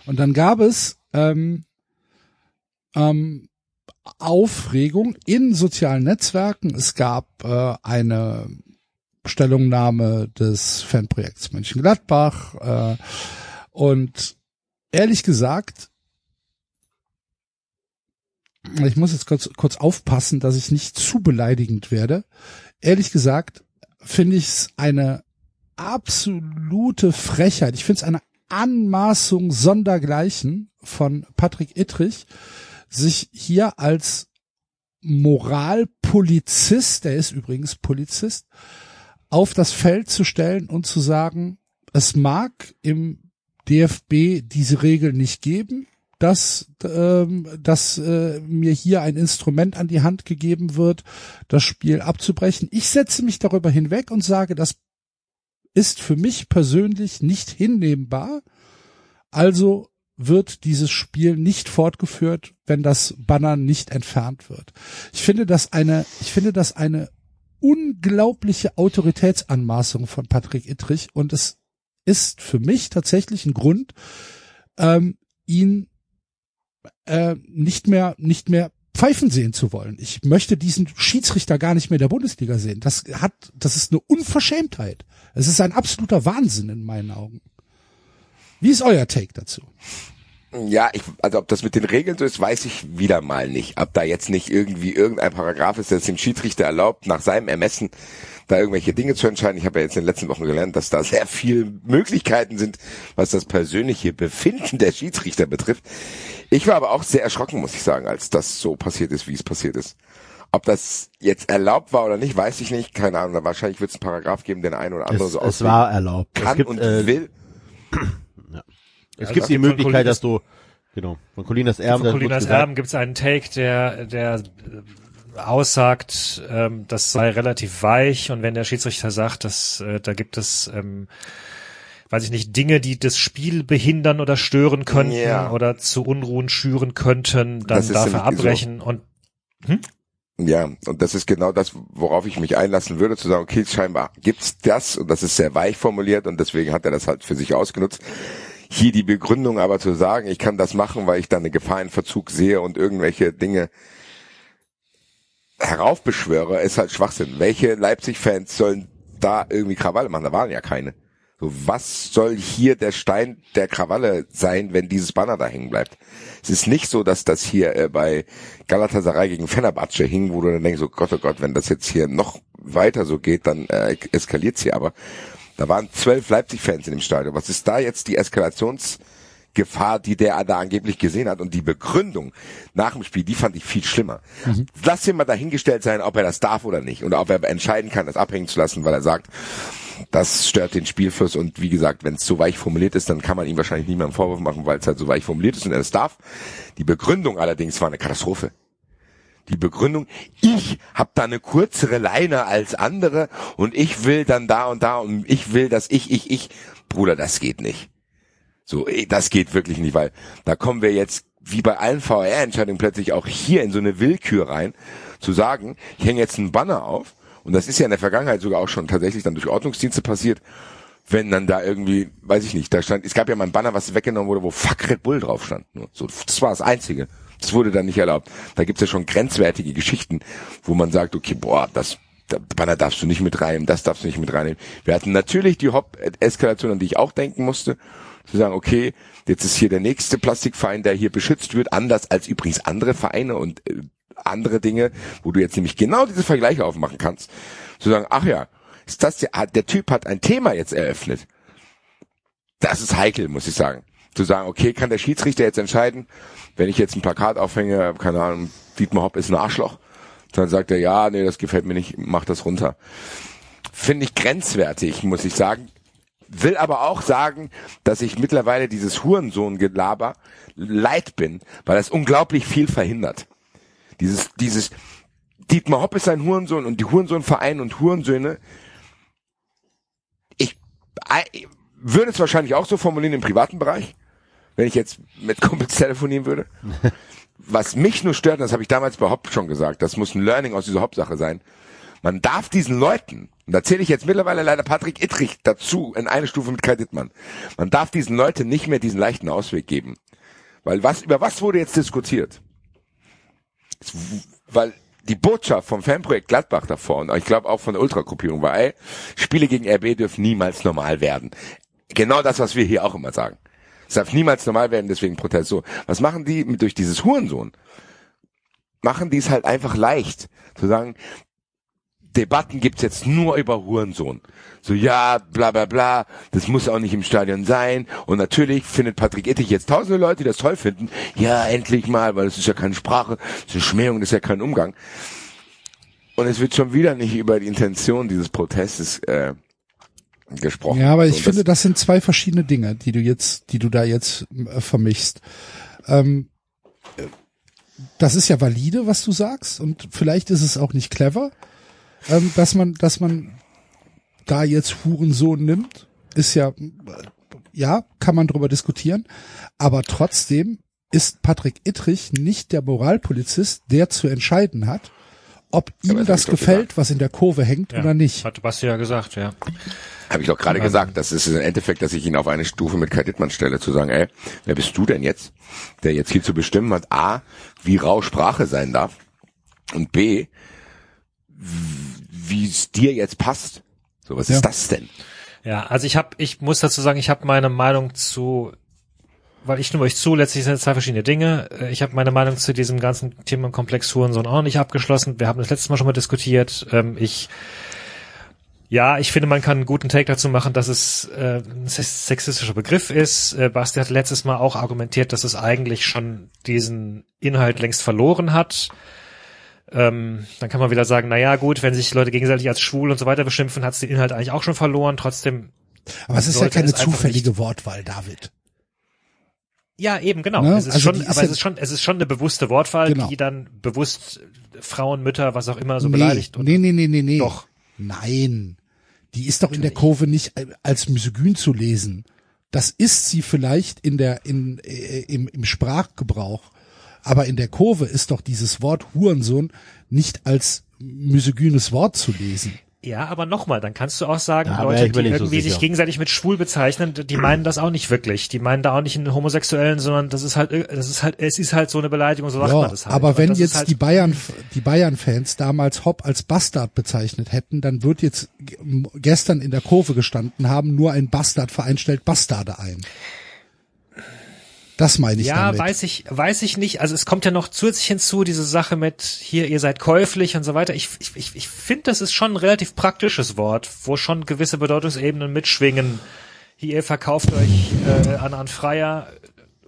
Und dann gab es ähm, ähm, Aufregung in sozialen Netzwerken. Es gab äh, eine Stellungnahme des Fanprojekts Mönchengladbach äh, und ehrlich gesagt, ich muss jetzt kurz, kurz aufpassen, dass ich nicht zu beleidigend werde. Ehrlich gesagt finde ich es eine absolute Frechheit. Ich finde es eine Anmaßung sondergleichen von Patrick Ittrich, sich hier als Moralpolizist, der ist übrigens Polizist, auf das Feld zu stellen und zu sagen, es mag im DFB diese Regel nicht geben, dass, ähm, dass äh, mir hier ein Instrument an die Hand gegeben wird, das Spiel abzubrechen. Ich setze mich darüber hinweg und sage, das ist für mich persönlich nicht hinnehmbar. Also wird dieses Spiel nicht fortgeführt, wenn das Banner nicht entfernt wird. Ich finde das eine, ich finde das eine unglaubliche Autoritätsanmaßung von Patrick Ittrich und es ist für mich tatsächlich ein Grund, ähm, ihn äh, nicht mehr nicht mehr pfeifen sehen zu wollen. Ich möchte diesen Schiedsrichter gar nicht mehr in der Bundesliga sehen. Das hat, das ist eine Unverschämtheit. Es ist ein absoluter Wahnsinn in meinen Augen. Wie ist euer Take dazu? Ja, ich, also ob das mit den Regeln so ist, weiß ich wieder mal nicht. Ob da jetzt nicht irgendwie irgendein Paragraph ist, der es dem Schiedsrichter erlaubt, nach seinem Ermessen da irgendwelche Dinge zu entscheiden. Ich habe ja jetzt in den letzten Wochen gelernt, dass da sehr viele Möglichkeiten sind, was das persönliche Befinden der Schiedsrichter betrifft. Ich war aber auch sehr erschrocken, muss ich sagen, als das so passiert ist, wie es passiert ist. Ob das jetzt erlaubt war oder nicht, weiß ich nicht. Keine Ahnung. Wahrscheinlich wird es einen Paragraph geben, der eine oder andere Es, so es auslegen war erlaubt. kann es gibt, und äh, will. es Ja, gibt die Möglichkeit, dass du, genau, von Colinas Erben, Von Colinas Erben gibt es einen Take, der, der äh, aussagt, ähm, das sei relativ weich und wenn der Schiedsrichter sagt, dass äh, da gibt es ähm, weiß ich nicht, Dinge, die das Spiel behindern oder stören könnten Ja. oder zu Unruhen schüren könnten, dann darf er nämlich so. abbrechen und Ja, und das ist genau das, worauf ich mich einlassen würde, zu sagen, okay, scheinbar gibt's das und das ist sehr weich formuliert und deswegen hat er das halt für sich ausgenutzt. Hier die Begründung aber zu sagen, ich kann das machen, weil ich da eine Gefahr in Verzug sehe und irgendwelche Dinge heraufbeschwöre, ist halt Schwachsinn. Welche Leipzig-Fans sollen da irgendwie Krawalle machen? Da waren ja keine. So, was soll hier der Stein der Krawalle sein, wenn dieses Banner da hängen bleibt? Es ist nicht so, dass das hier äh, bei Galatasaray gegen Fenerbahce hing, wo du dann denkst, oh Gott, oh Gott, wenn das jetzt hier noch weiter so geht, dann äh, eskaliert's hier. Aber da waren zwölf Leipzig-Fans in dem Stadion. Was ist da jetzt die Eskalationsgefahr, die der da angeblich gesehen hat? Und die Begründung nach dem Spiel, die fand ich viel schlimmer. Lass dir mal dahingestellt sein, ob er das darf oder nicht. Oder ob er entscheiden kann, das abhängen zu lassen, weil er sagt, das stört den Spielfluss und wie gesagt, wenn es so weich formuliert ist, dann kann man ihm wahrscheinlich niemandem Vorwurf machen, weil es halt so weich formuliert ist und er es darf. Die Begründung allerdings war eine Katastrophe. Die Begründung, ich habe da eine kürzere Leine als andere und ich will dann da und da und ich will, dass ich, ich, ich. Bruder, das geht nicht. So, eh, das geht wirklich nicht, weil da kommen wir jetzt wie bei allen VR-Entscheidungen plötzlich auch hier in so eine Willkür rein, zu sagen, ich hänge jetzt einen Banner auf und das ist ja in der Vergangenheit sogar auch schon tatsächlich dann durch Ordnungsdienste passiert, wenn dann da irgendwie, weiß ich nicht, da stand, es gab ja mal ein Banner, was weggenommen wurde, wo Fuck Red Bull drauf stand. Nur so, das war das Einzige. Das wurde dann nicht erlaubt. Da gibt's ja schon grenzwertige Geschichten, wo man sagt, okay, boah, das Banner darfst du nicht mit reinnehmen, das darfst du nicht mit reinnehmen. Wir hatten natürlich die Hop-Eskalation, an die ich auch denken musste, zu sagen, okay, jetzt ist hier der nächste Plastikverein, der hier beschützt wird, anders als übrigens andere Vereine und äh, andere Dinge, wo du jetzt nämlich genau diese Vergleiche aufmachen kannst, zu sagen, ach ja, ist das der, der Typ hat ein Thema jetzt eröffnet. Das ist heikel, muss ich sagen. Zu sagen, okay, kann der Schiedsrichter jetzt entscheiden, wenn ich jetzt ein Plakat aufhänge, keine Ahnung, Dietmar Hopp ist ein Arschloch, dann sagt er, ja, nee, das gefällt mir nicht, mach das runter. Finde ich grenzwertig, muss ich sagen. Will aber auch sagen, dass ich mittlerweile dieses Hurensohn-Gelaber leid bin, weil das unglaublich viel verhindert. Dieses, dieses, Dietmar Hopp ist ein Hurensohn und die Hurensohnvereine und Hurensöhne, ich, ich würde es wahrscheinlich auch so formulieren im privaten Bereich, wenn ich jetzt mit Kumpels telefonieren würde. Was mich nur stört, das habe ich damals bei Hopp schon gesagt, das muss ein Learning aus dieser Hopp-Sache sein. Man darf diesen Leuten, und da zähle ich jetzt mittlerweile leider Patrick Ittrich dazu in eine Stufe mit Kai Dittmann, man darf diesen Leuten nicht mehr diesen leichten Ausweg geben. Weil was, über was wurde jetzt diskutiert? Weil die Botschaft vom Fanprojekt Gladbach davor und ich glaube auch von der Ultragruppierung war, ey, Spiele gegen RB dürfen niemals normal werden. Genau das, was wir hier auch immer sagen. Es darf niemals normal werden, deswegen Protest. So, was machen die mit, durch dieses Hurensohn? Machen die es halt einfach leicht, zu sagen, Debatten gibt's jetzt nur über Hurensohn. So, ja, bla bla bla, das muss auch nicht im Stadion sein. Und natürlich findet Patrick Ittig jetzt tausende Leute, die das toll finden. Ja, endlich mal, weil das ist ja keine Sprache, das ist eine Schmähung, das ist ja kein Umgang. Und es wird schon wieder nicht über die Intention dieses Protestes äh, gesprochen. Ja, aber ich So, finde, das sind zwei verschiedene Dinge, die du jetzt, die du da jetzt äh, vermischst. Ähm, äh, das ist ja valide, was du sagst, und vielleicht ist es auch nicht clever, ähm, dass man, dass man da jetzt Hurensohn nimmt. Ist ja, äh, ja, kann man drüber diskutieren, aber trotzdem ist Patrick Ittrich nicht der Moralpolizist, der zu entscheiden hat, ob ihm das das gefällt, was in der Kurve hängt ja, oder nicht. Hat Basti ja gesagt, ja. Habe ich doch gerade gesagt, das ist im Endeffekt, dass ich ihn auf eine Stufe mit Kai Dittmann stelle, zu sagen, ey, wer bist du denn jetzt, der jetzt hier zu bestimmen hat, A, wie rau Sprache sein darf und B, wie es dir jetzt passt. So, was Ja. Ist das denn? Ja, also ich habe, ich muss dazu sagen, ich habe meine Meinung zu, weil ich stimme euch zu, letztlich sind es zwei verschiedene Dinge. Äh, Ich habe meine Meinung zu diesem ganzen Themenkomplex Hurensohn auch noch nicht abgeschlossen. Wir haben das letztes Mal schon mal diskutiert. Ähm, Ich, ja, ich finde, man kann einen guten Take dazu machen, dass es äh, ein sex- sexistischer Begriff ist. Äh, Basti hat letztes Mal auch argumentiert, dass es eigentlich schon diesen Inhalt längst verloren hat. Ähm, dann kann man wieder sagen, na ja, gut, wenn sich Leute gegenseitig als schwul und so weiter beschimpfen, hat es den Inhalt eigentlich auch schon verloren. Trotzdem Aber es ist ja keine zufällige Wortwahl, David. Ja, eben, genau. Ne? Es ist Also schon, aber ja- es ist schon, es ist schon eine bewusste Wortwahl, Genau. die dann bewusst Frauen, Mütter, was auch immer so nee, beleidigt. Und nee, nee, nee, nee, nee. Doch. Nein. Die ist doch in der Kurve nicht als misogyn zu lesen. Das ist sie vielleicht in der, in, äh, im, im Sprachgebrauch. Aber in der Kurve ist doch dieses Wort Hurensohn nicht als misogynes Wort zu lesen. Ja, aber nochmal, dann kannst du auch sagen, wär Leute, die nicht so irgendwie sich gegenseitig mit schwul bezeichnen, die meinen das auch nicht wirklich. Die meinen da auch nicht einen Homosexuellen, sondern das ist halt, das ist halt, es ist halt so eine Beleidigung, so sagt Ja, man das halt. aber wenn jetzt halt, die Bayern, die Bayern-Fans damals Hopp als Bastard bezeichnet hätten, dann wird jetzt gestern in der Kurve gestanden haben, nur ein Bastardverein stellt Bastarde ein. Das meine ich ja, damit. weiß ich, weiß ich nicht. Also es kommt ja noch zusätzlich hinzu, diese Sache mit hier, ihr seid käuflich und so weiter. Ich, ich, ich, ich finde, das ist schon ein relativ praktisches Wort, wo schon gewisse Bedeutungsebenen mitschwingen. Hier, ihr verkauft euch äh, an, an Freier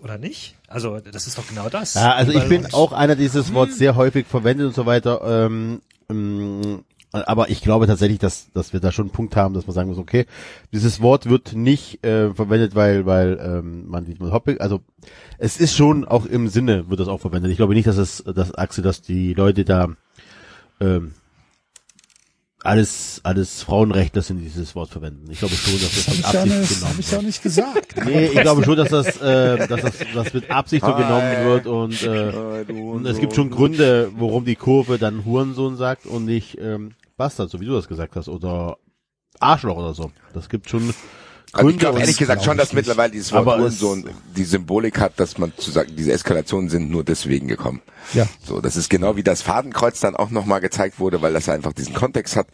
oder nicht? Also das ist doch genau das. Ja, also ich bin auch einer, der dieses Wort sehr häufig verwendet und so weiter. Ähm, ähm, aber ich glaube tatsächlich, dass, dass wir da schon einen Punkt haben, dass man sagen muss, okay, dieses Wort wird nicht äh, verwendet, weil, weil ähm, man Dietmar Hoppe, also es ist schon auch im Sinne wird das auch verwendet. Ich glaube nicht, dass es, dass Axel, dass die Leute da ähm, alles, alles Frauenrechtler sind, die dieses Wort verwenden. Ich glaube schon, dass das Hab mit ich, ja Absicht nicht, genommen hab ich wird. ja nicht gesagt. Nee, ich glaube schon, dass das, äh, dass das, das mit Absicht so genommen wird und, äh, und es gibt schon Gründe, warum die Kurve dann Hurensohn sagt und nicht ähm, Bastard, so wie du das gesagt hast, oder Arschloch oder so. Das gibt schon Also ich glaube ehrlich gesagt schon, glaub ich dass mittlerweile dieses Wort Aber Hurensohn die Symbolik hat, dass man zu sagen, diese Eskalationen sind nur deswegen gekommen. Ja. So, das ist genau wie das Fadenkreuz dann auch nochmal gezeigt wurde, weil das einfach diesen Kontext hat.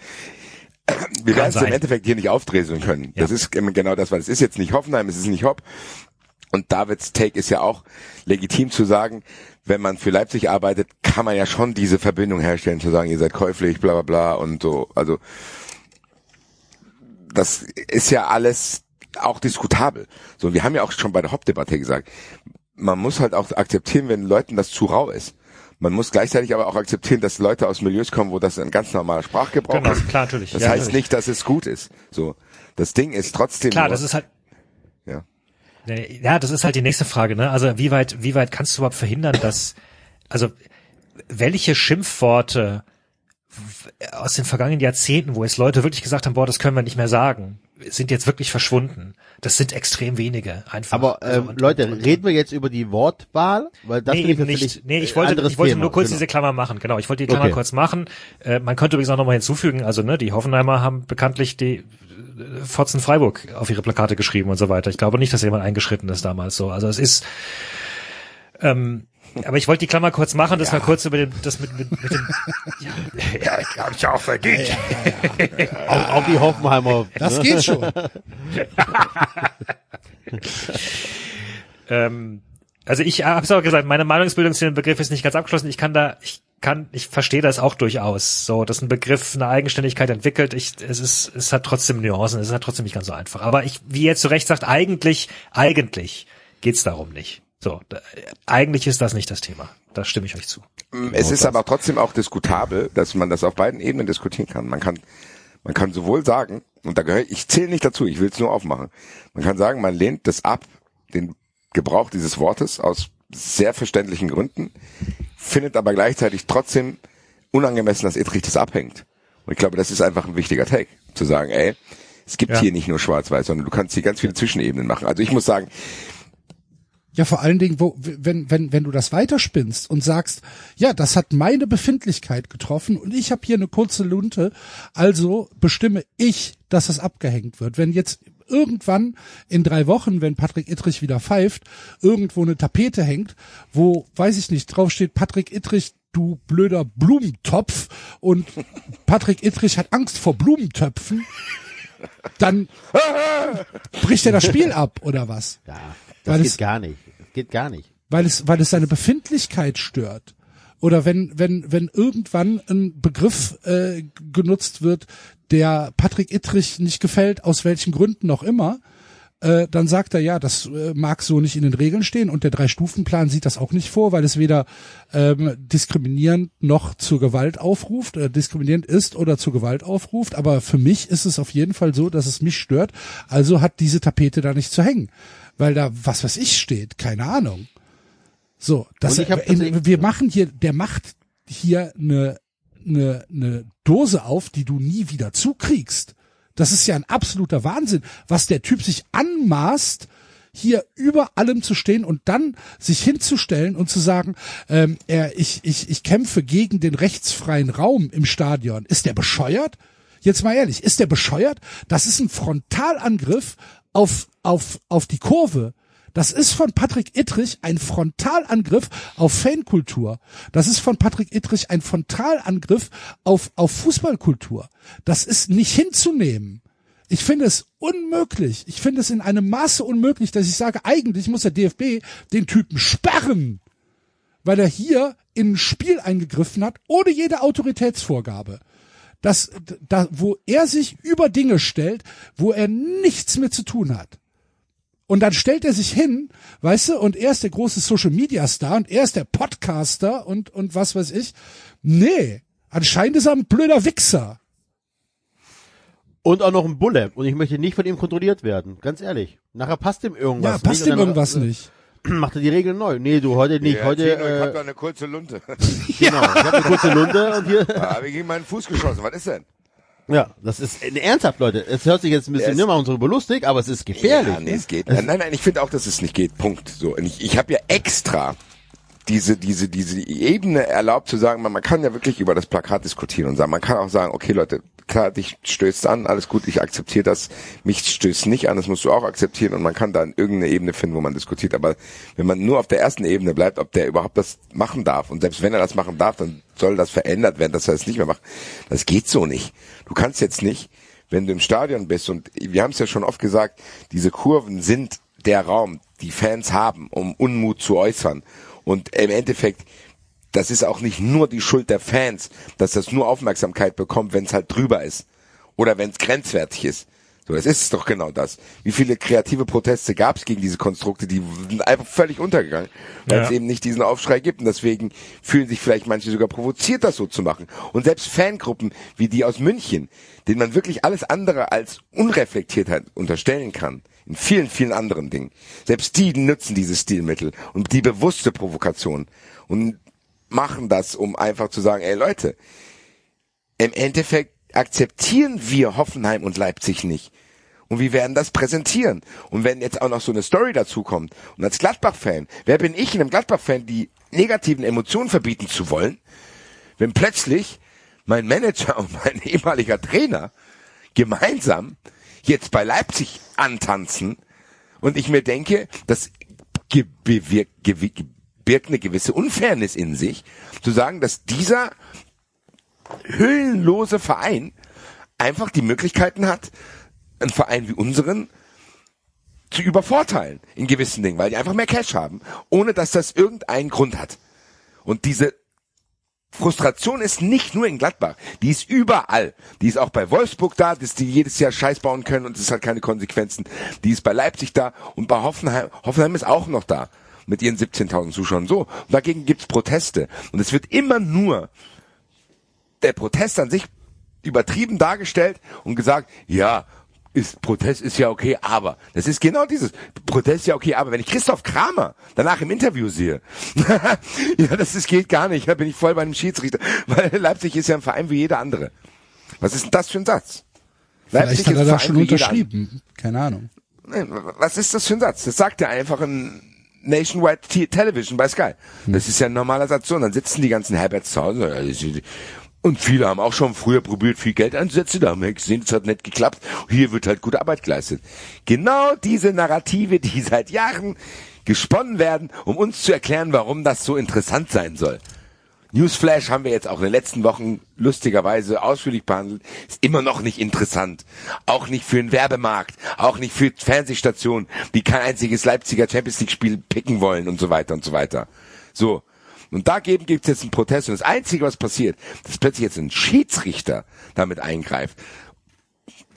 Wir werden es im Endeffekt hier nicht aufdreseln können. Das ist genau das, weil es ist jetzt nicht Hoffenheim, es ist nicht Hopp. Und Davids Take ist ja auch legitim zu sagen, wenn man für Leipzig arbeitet, kann man ja schon diese Verbindung herstellen, zu sagen, ihr seid käuflich, bla bla bla und so. Also das ist ja alles auch diskutabel. So, wir haben ja auch schon bei der Hauptdebatte gesagt, man muss halt auch akzeptieren, wenn Leuten das zu rau ist. Man muss gleichzeitig aber auch akzeptieren, dass Leute aus Milieus kommen, wo das ein ganz normaler Sprachgebrauch Genau, ist. klar, natürlich. Das Ja, heißt natürlich. nicht, dass es gut ist. So, das Ding ist trotzdem Klar, nur, das ist halt. Ja, das ist halt die nächste Frage, ne? Also wie weit, wie weit kannst du überhaupt verhindern, dass, also welche Schimpfworte aus den vergangenen Jahrzehnten, wo jetzt Leute wirklich gesagt haben, boah, das können wir nicht mehr sagen, sind jetzt wirklich verschwunden. Das sind extrem wenige einfach. aber Also, ähm, und- Leute, und- reden wir jetzt über die Wortwahl? Weil das nee, eben nicht. Nee, ich wollte, ich wollte Thema, nur kurz genau. diese Klammer machen. Genau, ich wollte die Klammer Okay. kurz machen. Äh, man könnte übrigens auch nochmal hinzufügen, also ne, die Hoffenheimer haben bekanntlich die Fotzen Freiburg auf ihre Plakate geschrieben und so weiter. Ich glaube nicht, dass jemand eingeschritten ist damals so. Also es ist ähm, aber ich wollte die Klammer kurz machen, dass wir kurz über den, das mit, mit, mit dem, ja, ja, ich habe ich auch verdient. Auch, auch die Hoffenheimer. Das geht schon. Ähm, also ich habe es auch gesagt, meine Meinungsbildung zu dem Begriff ist nicht ganz abgeschlossen. Ich kann da, ich kann, ich verstehe das auch durchaus. So, dass ein Begriff eine Eigenständigkeit entwickelt. Ich, es ist, es hat trotzdem Nuancen. Es ist halt trotzdem nicht ganz so einfach. Aber ich, wie ihr zu Recht sagt, eigentlich, eigentlich geht's darum nicht. So, da, eigentlich ist das nicht das Thema. Da stimme ich euch zu. Es ist aber trotzdem auch diskutabel, dass man das auf beiden Ebenen diskutieren kann. Man kann, man kann sowohl sagen, und da gehöre ich zähle nicht dazu, ich will es nur aufmachen. Man kann sagen, man lehnt das ab, den Gebrauch dieses Wortes aus sehr verständlichen Gründen, findet aber gleichzeitig trotzdem unangemessen, dass Ittrich das abhängt. Und ich glaube, das ist einfach ein wichtiger Take, zu sagen, ey, es gibt Ja. hier nicht nur Schwarz-Weiß, sondern du kannst hier ganz viele Zwischenebenen machen. Also ich muss sagen, Ja, vor allen Dingen, wo, wenn, wenn, wenn du das weiterspinnst und sagst, ja, das hat meine Befindlichkeit getroffen und ich habe hier eine kurze Lunte, also bestimme ich, dass es abgehängt wird. Wenn jetzt irgendwann in drei Wochen, wenn Patrick Ittrich wieder pfeift, irgendwo eine Tapete hängt, wo, weiß ich nicht, drauf steht Patrick Ittrich, du blöder Blumentopf und Patrick Ittrich hat Angst vor Blumentöpfen, dann bricht er das Spiel ab oder was? Ja, das Weil geht es- gar nicht. Das geht gar nicht. weil es, weil es seine Befindlichkeit stört. Oder wenn, wenn, wenn irgendwann ein Begriff äh, genutzt wird, der Patrick Ittrich nicht gefällt, aus welchen Gründen noch immer, äh, dann sagt er, ja, das äh, mag so nicht in den Regeln stehen und der Drei-Stufen-Plan sieht das auch nicht vor, weil es weder ähm, diskriminierend noch zur Gewalt aufruft, äh, diskriminierend ist oder zur Gewalt aufruft. Aber für mich ist es auf jeden Fall so, dass es mich stört. Also hat diese Tapete da nicht zu hängen, weil da was weiß ich steht, keine Ahnung. So, das, in, wir machen hier, der macht hier eine, eine, eine Dose auf, die du nie wieder zukriegst. Das ist ja ein absoluter Wahnsinn, was der Typ sich anmaßt, hier über allem zu stehen und dann sich hinzustellen und zu sagen, ähm, er, ich, ich, ich kämpfe gegen den rechtsfreien Raum im Stadion. Ist der bescheuert? Jetzt mal ehrlich, ist der bescheuert? Das ist ein Frontalangriff auf, auf, auf die Kurve. Das ist von Patrick Ittrich ein Frontalangriff auf Fankultur. Das ist von Patrick Ittrich ein Frontalangriff auf, auf Fußballkultur. Das ist nicht hinzunehmen. Ich finde es unmöglich. Ich finde es in einem Maße unmöglich, dass ich sage, eigentlich muss der DFB den Typen sperren, weil er hier in ein Spiel eingegriffen hat, ohne jede Autoritätsvorgabe. Das, da, wo er sich über Dinge stellt, wo er nichts mit zu tun hat. Und dann stellt er sich hin, weißt du, und er ist der große Social Media Star und er ist der Podcaster und, und was weiß ich. Nee, anscheinend ist er ein blöder Wichser. Und auch noch ein Bulle. Und ich möchte nicht von ihm kontrolliert werden. Ganz ehrlich. Nachher passt ihm irgendwas Ja, passt ihm irgendwas äh, nicht. Macht er die Regeln neu. Nee, du, heute nicht. Ja, heute, Tino, ich hab äh, da eine kurze Lunte. genau. Ich habe eine kurze Lunte und hier. Da habe ich gegen meinen Fuß geschossen. Was ist denn? Ja, das ist äh, ernsthaft, Leute. Es hört sich jetzt ein bisschen nimmer machen uns darüber lustig, aber es ist gefährlich. Ja, nee, es geht. Nein, nein, nein, ich finde auch, dass es nicht geht. Punkt. So. Und ich, ich habe ja extra diese, diese, diese Ebene erlaubt zu sagen, man, man kann ja wirklich über das Plakat diskutieren und sagen, man kann auch sagen, okay Leute, klar, dich stößt an, alles gut, ich akzeptiere das, mich stößt nicht an, das musst du auch akzeptieren und man kann dann irgendeine Ebene finden, wo man diskutiert. Aber wenn man nur auf der ersten Ebene bleibt, ob der überhaupt das machen darf und selbst wenn er das machen darf, dann soll das verändert werden, dass er es nicht mehr macht. Das geht so nicht. Du kannst jetzt nicht, wenn du im Stadion bist und wir haben es ja schon oft gesagt, diese Kurven sind der Raum, die Fans haben, um Unmut zu äußern. Und im Endeffekt, das ist auch nicht nur die Schuld der Fans, dass das nur Aufmerksamkeit bekommt, wenn es halt drüber ist. Oder wenn es grenzwertig ist. So, das ist doch genau das. Wie viele kreative Proteste gab es gegen diese Konstrukte, die sind einfach völlig untergegangen, weil Ja. es eben nicht diesen Aufschrei gibt. Und deswegen fühlen sich vielleicht manche sogar provoziert, das so zu machen. Und selbst Fangruppen wie die aus München, denen man wirklich alles andere als Unreflektiertheit unterstellen kann, in vielen, vielen anderen Dingen. Selbst die nutzen dieses Stilmittel und die bewusste Provokation und machen das, um einfach zu sagen, ey Leute, im Endeffekt akzeptieren wir Hoffenheim und Leipzig nicht. Und wir werden das präsentieren. Und wenn jetzt auch noch so eine Story dazu kommt, und als Gladbach-Fan, wer bin ich, einem Gladbach-Fan die negativen Emotionen verbieten zu wollen, wenn plötzlich mein Manager und mein ehemaliger Trainer gemeinsam jetzt bei Leipzig antanzen und ich mir denke, das bewirkt, birgt eine gewisse Unfairness in sich, zu sagen, dass dieser hüllenlose Verein einfach die Möglichkeiten hat, einen Verein wie unseren zu übervorteilen in gewissen Dingen, weil die einfach mehr Cash haben, ohne dass das irgendeinen Grund hat. Und diese Frustration ist nicht nur in Gladbach, die ist überall. Die ist auch bei Wolfsburg da, dass die jedes Jahr Scheiß bauen können und es hat keine Konsequenzen. Die ist bei Leipzig da und bei Hoffenheim, Hoffenheim ist auch noch da mit ihren 17.000 Zuschauern. So, und dagegen gibt's Proteste. Und es wird immer nur der Protest an sich übertrieben dargestellt und gesagt, ja, ist, Protest ist ja okay, aber. Das ist genau dieses. Protest ist ja okay, aber wenn ich Christoph Kramer danach im Interview sehe, ja, das ist, geht gar nicht, da bin ich voll bei einem Schiedsrichter, weil Leipzig ist ja ein Verein wie jeder andere. Was ist denn das für ein Satz? Vielleicht hat ist er ein da Verein schon wie jeder unterschrieben. Keine Ahnung. Was ist das für ein Satz? Das sagt ja einfach ein Nationwide Television bei Sky. Das ist ja ein normaler Satz. So, und dann sitzen die ganzen Herberts zu Hause. Und viele haben auch schon früher probiert, viel Geld einzusetzen. Da haben wir gesehen, es hat nicht geklappt. Hier wird halt gute Arbeit geleistet. Genau diese Narrative, die seit Jahren gesponnen werden, um uns zu erklären, warum das so interessant sein soll. Newsflash haben wir jetzt auch in den letzten Wochen lustigerweise ausführlich behandelt. Ist immer noch nicht interessant. Auch nicht für den Werbemarkt. Auch nicht für Fernsehstationen, die kein einziges Leipziger Champions League Spiel picken wollen und so weiter und so weiter. So. Und dagegen gibt es jetzt einen Protest. Und das Einzige, was passiert, dass plötzlich jetzt ein Schiedsrichter damit eingreift.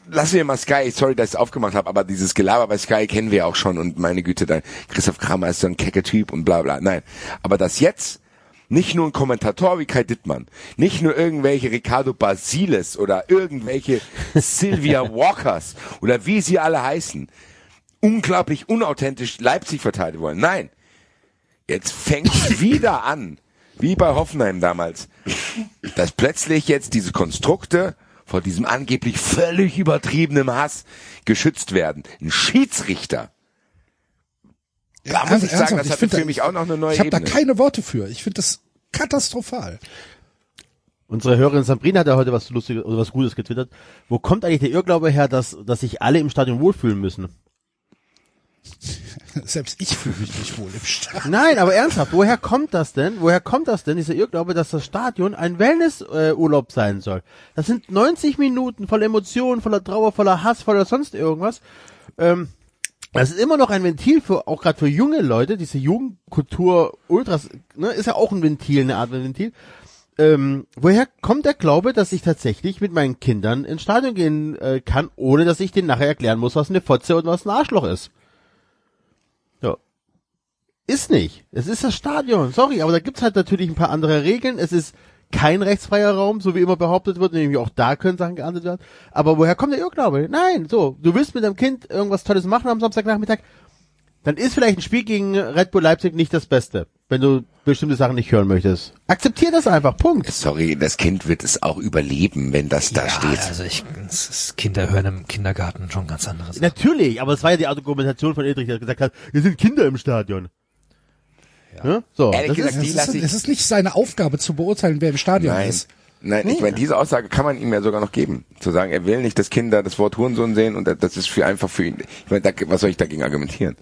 lassen wir mal Sky, sorry, dass ich es aufgemacht habe, aber dieses Gelaber bei Sky kennen wir auch schon und meine Güte, dann Christoph Kramer ist so ein kecker Typ und bla bla. Nein, aber das jetzt nicht nur ein Kommentator wie Kai Dittmann, nicht nur irgendwelche Ricardo Basiles oder irgendwelche Sylvia Walkers oder wie sie alle heißen, unglaublich unauthentisch Leipzig verteidigen wollen. Nein, jetzt fängt wieder an, wie bei Hoffenheim damals, dass plötzlich jetzt diese Konstrukte vor diesem angeblich völlig übertriebenen Hass geschützt werden. Ein Schiedsrichter. Da muss ich sagen, das hat find für da- mich auch noch eine neue Ich habe da keine Worte für. Ich finde das katastrophal. Unsere Hörerin Sabrina hat ja heute was Lustiges oder was Gutes getwittert. Wo kommt eigentlich der Irrglaube her, dass, dass sich alle im Stadion wohlfühlen müssen? Selbst ich fühle mich nicht wohl im Stadion. Nein, aber ernsthaft, woher kommt das denn? Woher kommt das denn, dieser Irrglaube, dass das Stadion ein Wellnessurlaub äh, sein soll? Das sind 90 Minuten voller Emotionen, voller Trauer, voller Hass, voller sonst irgendwas. Ähm, das ist immer noch ein Ventil für, auch gerade für junge Leute, diese Jugendkultur Ultras, ne, ist ja auch ein Ventil, eine Art Ventil. Ähm, woher kommt der Glaube, dass ich tatsächlich mit meinen Kindern ins Stadion gehen äh, kann, ohne dass ich denen nachher erklären muss, was eine Fotze und was ein Arschloch ist? Ist nicht. Es ist das Stadion. Sorry, aber da gibt's halt natürlich ein paar andere Regeln. Es ist kein rechtsfreier Raum, so wie immer behauptet wird, nämlich auch da können Sachen geahndet werden. Aber woher kommt der Irrglaube? Nein, so, du willst mit deinem Kind irgendwas Tolles machen am Samstagnachmittag, dann ist vielleicht ein Spiel gegen Red Bull Leipzig nicht das Beste, wenn du bestimmte Sachen nicht hören möchtest. Akzeptier das einfach, Punkt. Sorry, das Kind wird es auch überleben, wenn das da ja, steht. also ich, Kinder hören im Kindergarten schon ganz anderes. Natürlich, aber es war ja die Argumentation von Edrich, der gesagt hat, wir sind Kinder im Stadion. Ja. So, Ehrlich das gesagt, ist, die lasse ist, ich- es ist nicht seine Aufgabe zu beurteilen, wer im Stadion Nein. ist. Nein, ich meine, diese Aussage kann man ihm ja sogar noch geben. Zu sagen, er will nicht, dass Kinder das Wort Hurensohn sehen und das ist für einfach für ihn. Ich meine, da, was soll ich dagegen argumentieren?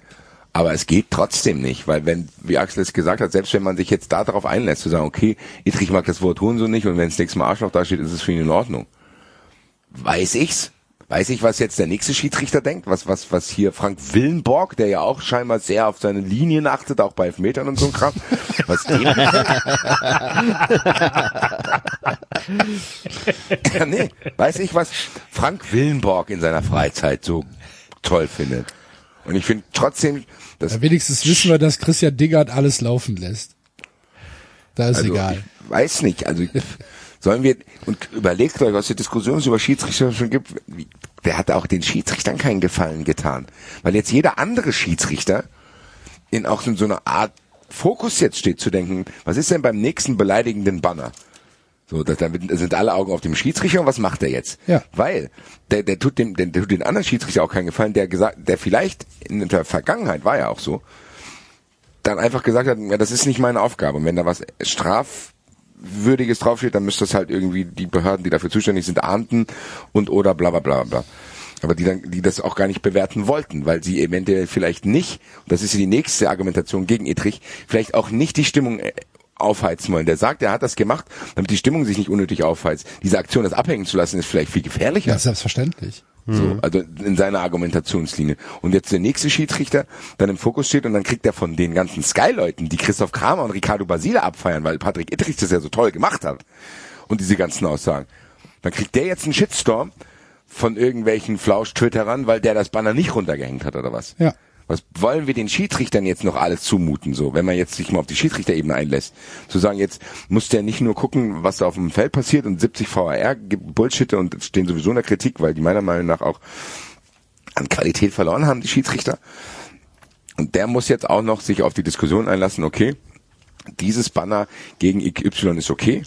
Aber es geht trotzdem nicht, weil wenn, wie Axel es gesagt hat, selbst wenn man sich jetzt da darauf einlässt, zu sagen, okay, Idrich mag das Wort Hurensohn nicht und wenn es nächstes Mal Arschloch da steht, ist es für ihn in Ordnung. Weiß ich's? Weiß ich, was jetzt der nächste Schiedsrichter denkt? Was, was, was hier Frank Willenborg, der ja auch scheinbar sehr auf seine Linien achtet, auch bei Elfmetern und so ein Kram. Was dem ja, nee, weiß ich, was Frank Willenborg in seiner Freizeit so toll findet. Und ich finde trotzdem, dass Ja, wenigstens wissen wir, dass Christian Dingert alles laufen lässt. Da ist also, egal. ich weiß nicht, also sollen wir und überlegt euch, was die Diskussion über Schiedsrichter schon gibt, wie- der hat auch den Schiedsrichtern keinen Gefallen getan, weil jetzt jeder andere Schiedsrichter in auch in so einer Art Fokus jetzt steht zu denken, was ist denn beim nächsten beleidigenden Banner? So, da, sind alle Augen auf dem Schiedsrichter und was macht er jetzt? Ja. Weil der, der tut dem, der, der tut den anderen Schiedsrichter auch keinen Gefallen, der gesagt, der vielleicht in der Vergangenheit war ja auch so, dann einfach gesagt hat, ja, das ist nicht meine Aufgabe. Und wenn da was strafwürdiges draufsteht, dann müsste das halt irgendwie die Behörden, die dafür zuständig sind, ahnden und oder bla bla bla bla. Aber die dann, die das auch gar nicht bewerten wollten, weil sie eventuell vielleicht nicht, und das ist ja die nächste Argumentation gegen Etrich, vielleicht auch nicht die Stimmung äh, aufheizen wollen. Der sagt, er hat das gemacht, damit die Stimmung sich nicht unnötig aufheizt. Diese Aktion, das abhängen zu lassen, ist vielleicht viel gefährlicher. Ja, selbstverständlich. So, also in seiner Argumentationslinie. Und jetzt der nächste Schiedsrichter dann im Fokus steht und dann kriegt er von den ganzen Sky-Leuten, die Christoph Kramer und Ricardo Basile abfeiern, weil Patrick Ittrich das ja so toll gemacht hat. Und diese ganzen Aussagen. Dann kriegt der jetzt einen Shitstorm von irgendwelchen Flausch-Twitterern, weil der das Banner nicht runtergehängt hat oder was. Ja. Was wollen wir den Schiedsrichtern jetzt noch alles zumuten, so, wenn man jetzt sich mal auf die Schiedsrichterebene einlässt? Zu sagen, jetzt muss der nicht nur gucken, was da auf dem Feld passiert und 70 VAR gibt Bullshit und stehen sowieso in der Kritik, weil die meiner Meinung nach auch an Qualität verloren haben, die Schiedsrichter. Und der muss jetzt auch noch sich auf die Diskussion einlassen, okay, dieses Banner gegen XY ist okay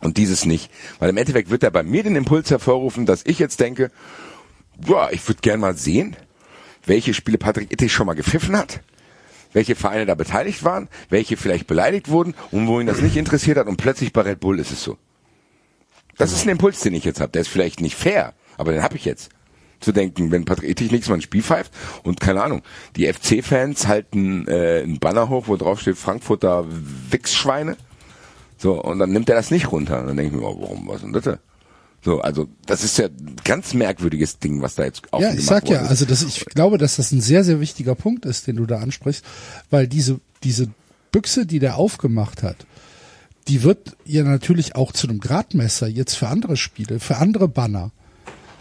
und dieses nicht. Weil im Endeffekt wird er bei mir den Impuls hervorrufen, dass ich jetzt denke, ja, ich würde gern mal sehen, welche Spiele Patrick Ittig schon mal gepfiffen hat, welche Vereine da beteiligt waren, welche vielleicht beleidigt wurden und wo ihn das nicht interessiert hat und plötzlich bei Red Bull ist es so. Das ist ein Impuls, den ich jetzt habe. Der ist vielleicht nicht fair, aber den habe ich jetzt. Zu denken, wenn Patrick Ittig nächstes Mal ein Spiel pfeift und keine Ahnung, die FC-Fans halten äh, einen Banner hoch, wo drauf steht Frankfurter Wichsschweine. So, und dann nimmt er das nicht runter. Und dann denke ich mir, oh, warum, was denn das? So, also das ist ja ein ganz merkwürdiges Ding, was da jetzt auch Ja, ich sag ja, ist. also das, ich glaube, dass das ein sehr, sehr wichtiger Punkt ist, den du da ansprichst, weil diese, diese Büchse, die der aufgemacht hat, die wird ja natürlich auch zu einem Gradmesser jetzt für andere Spiele, für andere Banner.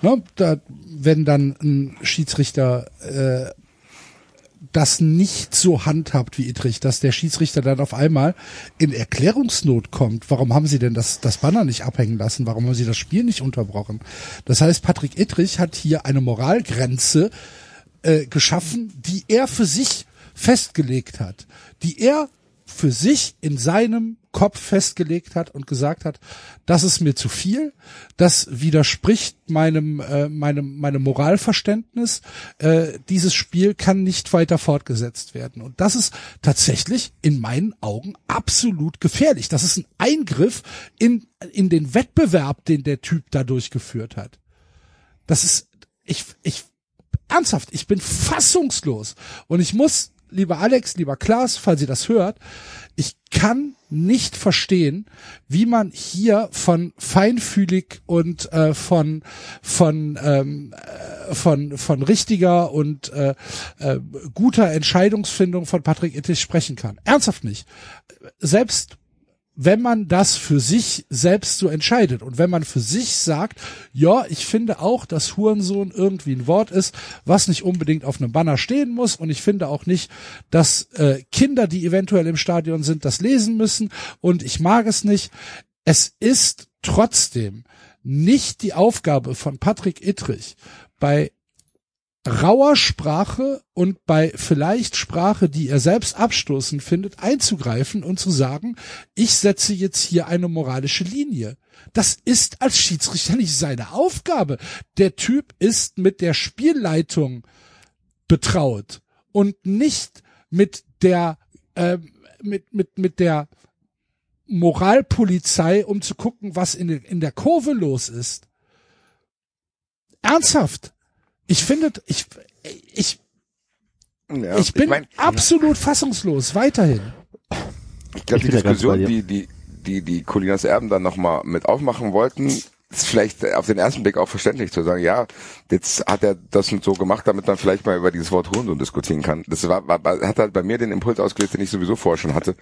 Ne, da, wenn dann ein Schiedsrichter äh, das nicht so handhabt wie Ittrich, dass der Schiedsrichter dann auf einmal in Erklärungsnot kommt. Warum haben sie denn das, das Banner nicht abhängen lassen? Warum haben sie das Spiel nicht unterbrochen? Das heißt, Patrick Ittrich hat hier eine Moralgrenze äh, geschaffen, die er für sich festgelegt hat, die er für sich in seinem Kopf festgelegt hat und gesagt hat, das ist mir zu viel, das widerspricht meinem äh, meinem meinem Moralverständnis. Äh, dieses Spiel kann nicht weiter fortgesetzt werden und das ist tatsächlich in meinen Augen absolut gefährlich. Das ist ein Eingriff in in den Wettbewerb, den der Typ da durchgeführt hat. Das ist ich ich ernsthaft, ich bin fassungslos und ich muss lieber Alex, lieber Klaas, falls ihr das hört, ich kann nicht verstehen, wie man hier von feinfühlig und äh, von von ähm, äh, von von richtiger und äh, äh, guter Entscheidungsfindung von Patrick Ittig sprechen kann. Ernsthaft nicht. Selbst wenn man das für sich selbst so entscheidet und wenn man für sich sagt, ja, ich finde auch, dass Hurensohn irgendwie ein Wort ist, was nicht unbedingt auf einem Banner stehen muss und ich finde auch nicht, dass äh, Kinder, die eventuell im Stadion sind, das lesen müssen und ich mag es nicht. Es ist trotzdem nicht die Aufgabe von Patrick Ittrich bei rauer Sprache und bei vielleicht Sprache, die er selbst abstoßend findet, einzugreifen und zu sagen, ich setze jetzt hier eine moralische Linie. Das ist als Schiedsrichter nicht seine Aufgabe. Der Typ ist mit der Spielleitung betraut und nicht mit der äh, mit mit mit der Moralpolizei, um zu gucken, was in, in der Kurve los ist. Ernsthaft. Ich finde, ich, ich, Ja, ich bin mein, absolut fassungslos, weiterhin. ich glaube, Ich die Diskussion, die, die, die, die Colinas Erben dann nochmal mit aufmachen wollten, ist vielleicht auf den ersten Blick auch verständlich zu sagen, ja, jetzt hat er das und so gemacht, damit man vielleicht mal über dieses Wort Hurensohn diskutieren kann. Das war, war, war hat halt bei mir den Impuls ausgelöst, den ich sowieso vorher schon hatte.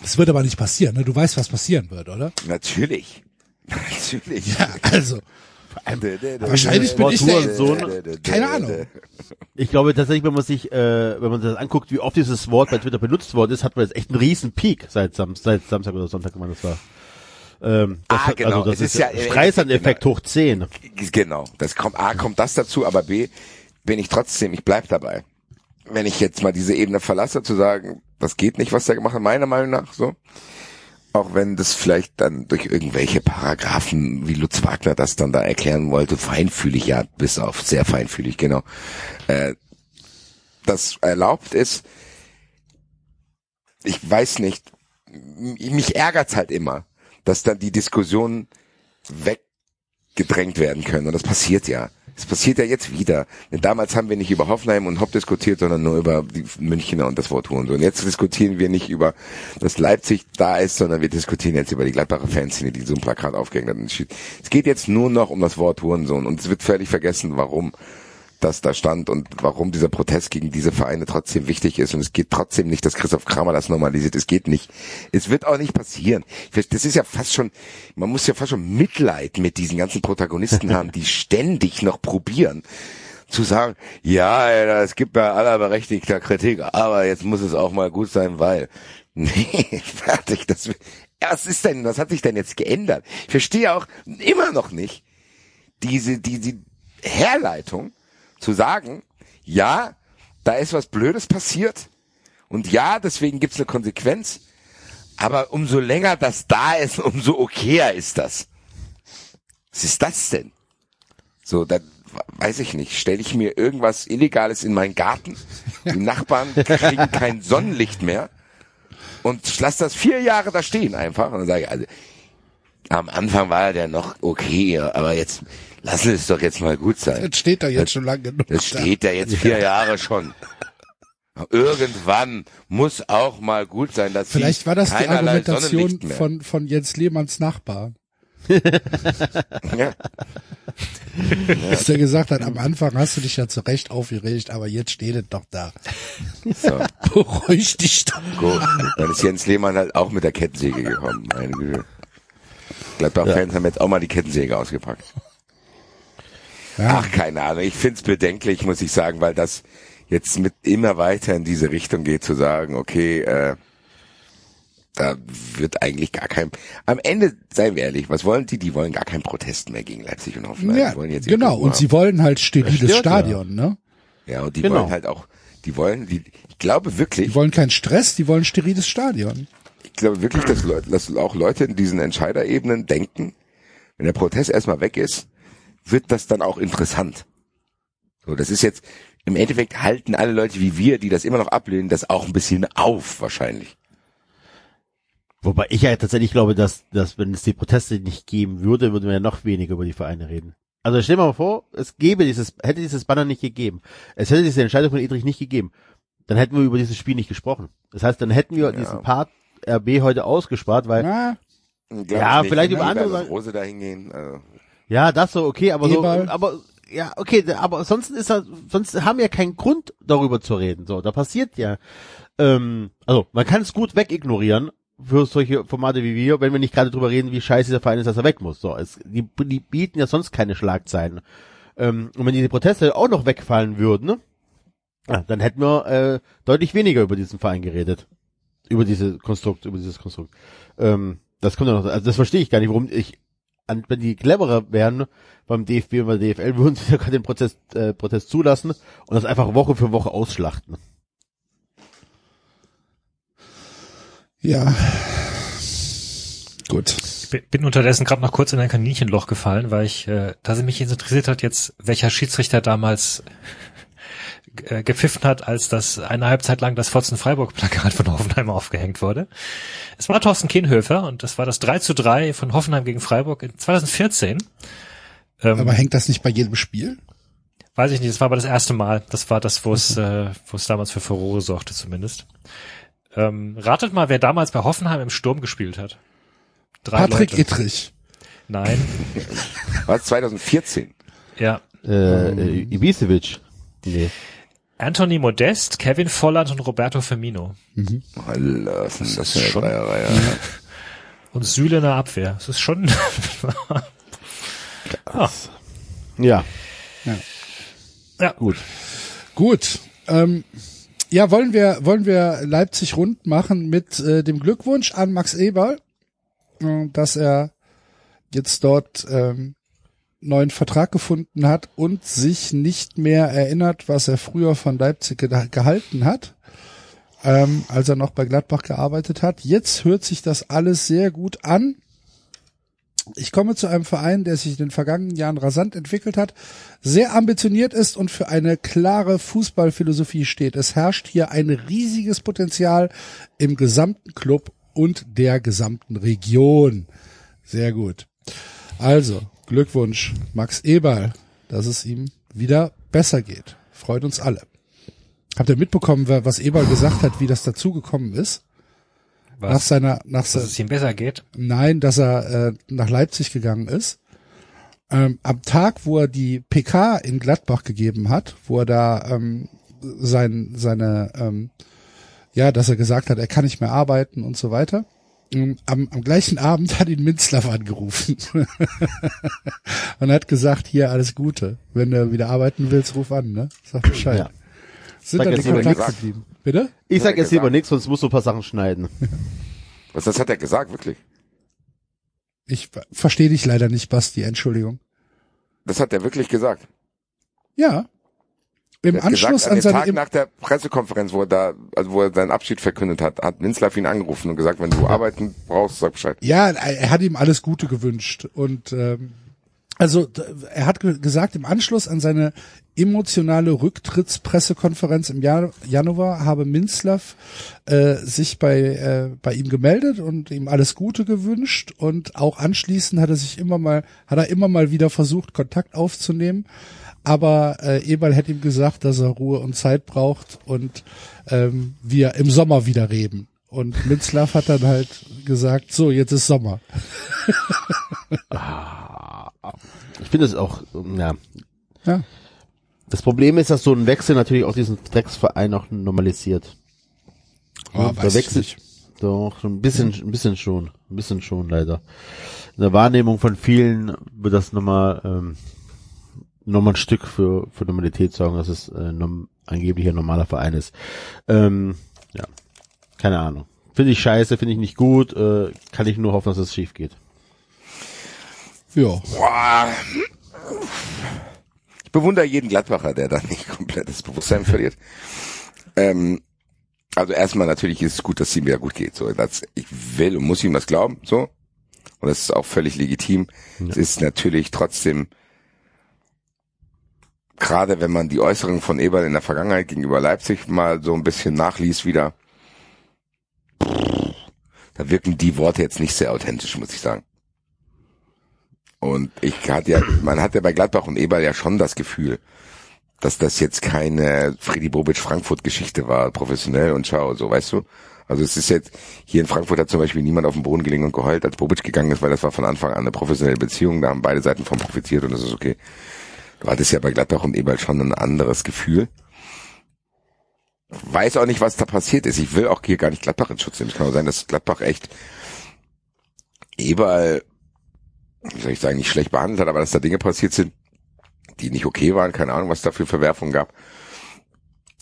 Das wird aber nicht passieren, ne? Du weißt, was passieren wird, oder? Natürlich. Natürlich. Ja, also. Wahrscheinlich bin ich der, Hurensohn. keine Ahnung. Ich glaube tatsächlich, wenn man sich, äh, wenn man das anguckt, wie oft dieses Wort bei Twitter benutzt worden ist, hat man jetzt echt einen riesen Peak seit, Sam seit Samstag oder Sonntag, wenn man das war. Ähm, das Ah, hat, genau. Also das Es ist ist ja- Streisand-Effekt hoch 10. Genau. Das kommt, A, kommt das dazu, aber B, bin ich trotzdem, ich bleib dabei. Wenn ich jetzt mal diese Ebene verlasse, zu sagen, das geht nicht, was der gemacht hat, meiner Meinung nach, so. Auch wenn das vielleicht dann durch irgendwelche Paragraphen, wie Lutz Wagner das dann da erklären wollte, feinfühlig, ja, bis auf sehr feinfühlig, genau, äh, das erlaubt ist, ich weiß nicht, mich ärgert's halt immer, dass dann die Diskussionen weggedrängt werden können. Und das passiert ja. Das passiert ja jetzt wieder. Denn damals haben wir nicht über Hoffenheim und Hopp diskutiert, sondern nur über die Münchner und das Wort Hurensohn. Jetzt diskutieren wir nicht über, dass Leipzig da ist, sondern wir diskutieren jetzt über die Gladbacher Fanszene, die so ein Plakat aufgehängt hat. Es geht jetzt nur noch um das Wort Hurensohn. Und es wird völlig vergessen, warum das da stand und warum dieser Protest gegen diese Vereine trotzdem wichtig ist. Und es geht trotzdem nicht, dass Christoph Kramer das normalisiert. Es geht nicht. Es wird auch nicht passieren. Das ist ja fast schon, man muss ja fast schon Mitleid mit diesen ganzen Protagonisten haben, die ständig noch probieren zu sagen, ja, es gibt bei aller berechtigter Kritik, aber jetzt muss es auch mal gut sein, weil. Nee, fertig. Das, was ist denn, was hat sich denn jetzt geändert? Ich verstehe auch immer noch nicht diese, diese Herleitung zu sagen, ja, da ist was Blödes passiert und ja, deswegen gibt's eine Konsequenz, aber umso länger das da ist, umso okayer ist das. Was ist das denn? So, da weiß ich nicht. Stelle ich mir irgendwas Illegales in meinen Garten, die Nachbarn kriegen kein Sonnenlicht mehr und lass das vier Jahre da stehen einfach und dann sage ich, also am Anfang war der noch okay, aber jetzt lassen es doch jetzt mal gut sein. Das steht da jetzt schon lange genug. Das da. steht da jetzt vier Jahre schon. Irgendwann muss auch mal gut sein, dass Vielleicht war das die Argumentation von, von Jens Lehmanns Nachbar. Ja. Dass er gesagt hat, am Anfang hast du dich ja zu Recht aufgeregt, aber jetzt steht es doch da. So, Beruhig dich doch. gut. Dann ist Jens Lehmann halt auch mit der Kettensäge gekommen. Meine Güte. Gladbach-Fans haben jetzt auch mal die Kettensäge ausgepackt. Ja. Ach, keine Ahnung. Ich find's bedenklich, muss ich sagen, weil das jetzt mit immer weiter in diese Richtung geht, zu sagen, okay, äh, da wird eigentlich gar kein. Am Ende, seien wir ehrlich, was wollen die? Die wollen gar keinen Protest mehr gegen Leipzig und Hoffenheim. ja, die wollen jetzt ihre genau. Und sie wollen halt steriles stört ja. Stadion, ne? ja, und die Genau. wollen halt auch, die wollen, die, ich glaube wirklich, Die wollen keinen Stress, die wollen steriles Stadion. ich glaube wirklich, dass, Leute, dass auch Leute in diesen Entscheiderebenen denken, wenn der Protest erstmal weg ist, wird das dann auch interessant. So, das ist jetzt, im Endeffekt halten alle Leute wie wir, die das immer noch ablehnen, das auch ein bisschen auf, wahrscheinlich. Wobei ich ja tatsächlich glaube, dass, dass wenn es die Proteste nicht geben würde, würden wir ja noch weniger über die Vereine reden. Also stell dir mal vor, es gäbe dieses, hätte dieses Banner nicht gegeben, es hätte diese Entscheidung von Edrich nicht gegeben, dann hätten wir über dieses Spiel nicht gesprochen. Das heißt, dann hätten wir diesen Part RB heute ausgespart, weil, Na, Ja, ich nicht. vielleicht über andere Sachen- Rose dahin gehen. Also. Ja, das so, okay, aber so, Eberl. aber, ja, okay, aber sonst ist das, sonst haben wir keinen Grund, darüber zu reden, so, da passiert ja, ähm, also, man kann es gut wegignorieren, für solche Formate wie wir, wenn wir nicht gerade drüber reden, wie scheiße dieser Verein ist, dass er weg muss. So, es, die, die bieten ja sonst keine Schlagzeilen. Ähm, und wenn diese Proteste auch noch wegfallen würden, ja, dann hätten wir äh, deutlich weniger über diesen Verein geredet. Über diese Konstrukt, über dieses Konstrukt. Ähm, das kommt ja noch, also das verstehe ich gar nicht, warum ich, wenn die cleverer wären beim DFB und bei der DFL, würden sie ja gerade den Prozess, äh, Protest zulassen und das einfach Woche für Woche ausschlachten. ja. Gut. Ich bin- unterdessen gerade noch kurz in ein Kaninchenloch gefallen, weil ich, äh, da sie mich jetzt interessiert hat, jetzt welcher Schiedsrichter damals äh, gepfiffen hat, als das eine Halbzeit lang das Fotzen Freiburg Plakat von Hoffenheim aufgehängt wurde. Es war Thorsten Kienhöfer und das war das 3 zu 3 von Hoffenheim gegen Freiburg in 2014. Ähm, Aber hängt das nicht bei jedem Spiel? Weiß ich nicht, das war aber das erste Mal. Das war das, wo es, äh, wo es damals für Furore sorgte zumindest. Ähm, ratet mal, wer damals bei Hoffenheim im Sturm gespielt hat. Drei Patrick Leute. Ittrich. Nein, Was? 2014? ja. Äh, äh, Ibisevic. Nee. Anthony Modest, Kevin Volland und Roberto Firmino. Alter, was ist das für eine schon- Dreierreihe? Und Süle in der Abwehr. Das ist schon, Ja, ja, gut. Gut. Ähm, ja, wollen wir, wollen wir Leipzig rund machen mit äh, dem Glückwunsch an Max Eberl, äh, dass er jetzt dort ähm, neuen Vertrag gefunden hat und sich nicht mehr erinnert, was er früher von Leipzig ge gehalten hat, ähm, als er noch bei Gladbach gearbeitet hat. Jetzt hört sich das alles sehr gut an. Ich komme zu einem Verein, der sich in den vergangenen Jahren rasant entwickelt hat, sehr ambitioniert ist und für eine klare Fußballphilosophie steht. Es herrscht hier ein riesiges Potenzial im gesamten Club und der gesamten Region. Sehr gut. Also, Glückwunsch, Max Eberl, dass es ihm wieder besser geht. Freut uns alle. Habt ihr mitbekommen, was Eberl gesagt hat, wie das dazugekommen ist? Nach was, seiner, nach dass es ihm besser geht. Nein, dass er äh, nach Leipzig gegangen ist. Ähm, am Tag, wo er die PK in Gladbach gegeben hat, wo er da ähm, sein, seine, ähm, ja, dass er gesagt hat, er kann nicht mehr arbeiten und so weiter. Am, am gleichen Abend hat ihn Minzlaff angerufen und hat gesagt, hier alles Gute. Wenn du wieder arbeiten willst, ruf an, ne? Sag Bescheid. Ja. Sind Sag dann in jetzt lieber Kontakt nichts. geblieben. Bitte? Ich sag jetzt lieber nichts, sonst musst du ein paar Sachen schneiden. Was, das hat er gesagt, wirklich? Ich verstehe dich leider nicht, Basti, Entschuldigung. Das hat er wirklich gesagt. Ja. Im Er Anschluss gesagt, an an seine Tag nach der Pressekonferenz, wo er da, also wo er seinen Abschied verkündet hat, hat Minzlaff ihn angerufen und gesagt, wenn du arbeiten brauchst, sag Bescheid. Ja, er hat ihm alles Gute gewünscht und ähm, also er hat ge gesagt, im Anschluss an seine emotionale Rücktrittspressekonferenz im Jan Januar habe Minzlaff äh, sich bei äh, bei ihm gemeldet und ihm alles Gute gewünscht und auch anschließend hat er sich immer mal hat er immer mal wieder versucht Kontakt aufzunehmen, aber äh, Eberl hätte ihm gesagt, dass er Ruhe und Zeit braucht und ähm, wir im Sommer wieder reden. Und Minzlaff hat dann halt gesagt, so, jetzt ist Sommer. Ich finde es auch, ja. Ja. Das Problem ist, dass so ein Wechsel natürlich auch diesen Drecksverein auch normalisiert. Oh, weiß der ich Wechsel-. Doch, ein bisschen, ein bisschen schon. Ein bisschen schon, leider. In der Wahrnehmung von vielen wird das nochmal, ähm, nochmal ein Stück für, für Normalität sorgen, dass es äh, nom, angeblich ein normaler Verein ist. Ähm, ja, keine Ahnung. Finde ich scheiße, finde ich nicht gut, äh, kann ich nur hoffen, dass es schief geht. Ja. Boah. Ich bewundere jeden Gladbacher, der da nicht komplett das Bewusstsein verliert. Ähm, also erstmal natürlich ist es gut, dass es ihm wieder gut geht. So, das, ich will und muss ihm das glauben. So, und das ist auch völlig legitim. Ja. Es ist natürlich trotzdem, gerade wenn man die Äußerungen von Eberl in der Vergangenheit gegenüber Leipzig mal so ein bisschen nachliest wieder, da wirken die Worte jetzt nicht sehr authentisch, muss ich sagen. Und ich hatte ja, man hat ja bei Gladbach und Eberl ja schon das Gefühl, dass das jetzt keine Freddy Bobic Frankfurt Geschichte war, professionell und schau, so, weißt du? Also es ist jetzt, hier in Frankfurt hat zum Beispiel niemand auf den Boden gelegen und geheult, als Bobic gegangen ist, weil das war von Anfang an eine professionelle Beziehung, da haben beide Seiten von profitiert und das ist okay. Du hattest ja bei Gladbach und Eberl schon ein anderes Gefühl. Weiß auch nicht, was da passiert ist. Ich will auch hier gar nicht Gladbach in Schutz nehmen. Es kann auch sein, dass Gladbach echt Eberl, wie soll ich sagen, nicht schlecht behandelt hat, aber dass da Dinge passiert sind, die nicht okay waren. Keine Ahnung, was da für Verwerfungen gab.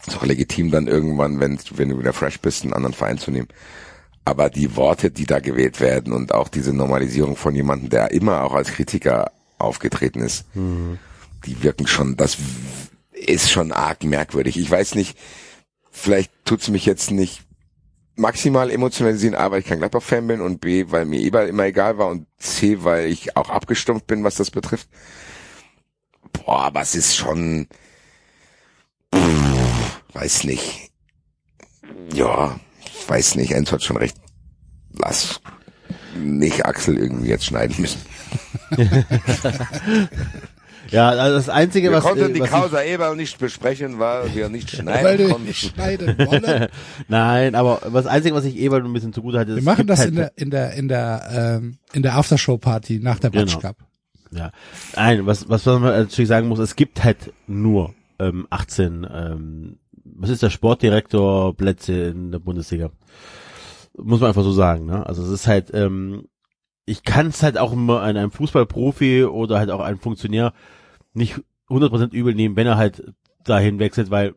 Ist auch legitim dann irgendwann, wenn, wenn du wieder fresh bist, einen anderen Verein zu nehmen. Aber die Worte, die da gewählt werden und auch diese Normalisierung von jemandem, der immer auch als Kritiker aufgetreten ist, mhm. Die wirken schon, das ist schon arg merkwürdig. Ich weiß nicht, vielleicht tut's mich jetzt nicht maximal emotionalisieren, A, weil ich kein Gladbach-Fan bin und B, weil mir Eberl immer egal war und C, weil ich auch abgestumpft bin, was das betrifft. Boah, aber es ist schon, pff, weiß nicht. Ja, weiß nicht, Enzo hat schon recht. Lass nicht Axel irgendwie jetzt schneiden müssen. ja, also das Einzige, wir was... Wir konnten äh, die was Causa Eber nicht besprechen, weil wir nicht schneiden Weil konnten. nicht schneiden wollen. Nein, aber das Einzige, was ich Eberl ein bisschen zugute hatte, Wir machen das halt, in der, in der, in der, ähm, in der Aftershow-Party nach der Batsch Genau. Cup. Ja. Nein, was, was man natürlich sagen muss, es gibt halt nur ähm, 18, ähm, was ist der Sportdirektor Plätze in der Bundesliga? Muss man einfach so sagen, ne? Also es ist halt, ähm, ich kann es halt auch immer an einem Fußballprofi oder halt auch einem Funktionär nicht 100% übel nehmen, wenn er halt dahin wechselt, weil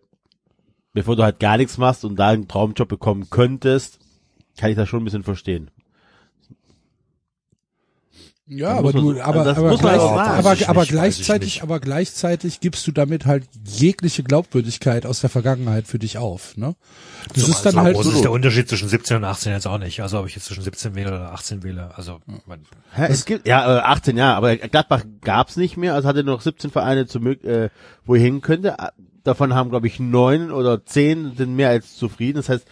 bevor du halt gar nichts machst und da einen Traumjob bekommen könntest, kann ich das schon ein bisschen verstehen. Ja, aber du, aber, das aber, muss man gleich, aber, aber nicht, ich gleichzeitig, aber gleichzeitig gibst du damit halt jegliche Glaubwürdigkeit aus der Vergangenheit für dich auf, ne? Das ist dann so halt groß so. ist der Unterschied zwischen 17 und 18 jetzt auch nicht. Also ob ich jetzt zwischen 17 wähle oder 18 wähle. Also man, Hä, es gibt ja äh, 18 Jahre, aber Gladbach gab's nicht mehr, also hatte noch 17 Vereine zu mög- äh, wo er hin könnte. Davon haben glaube ich neun oder zehn sind mehr als zufrieden. Das heißt,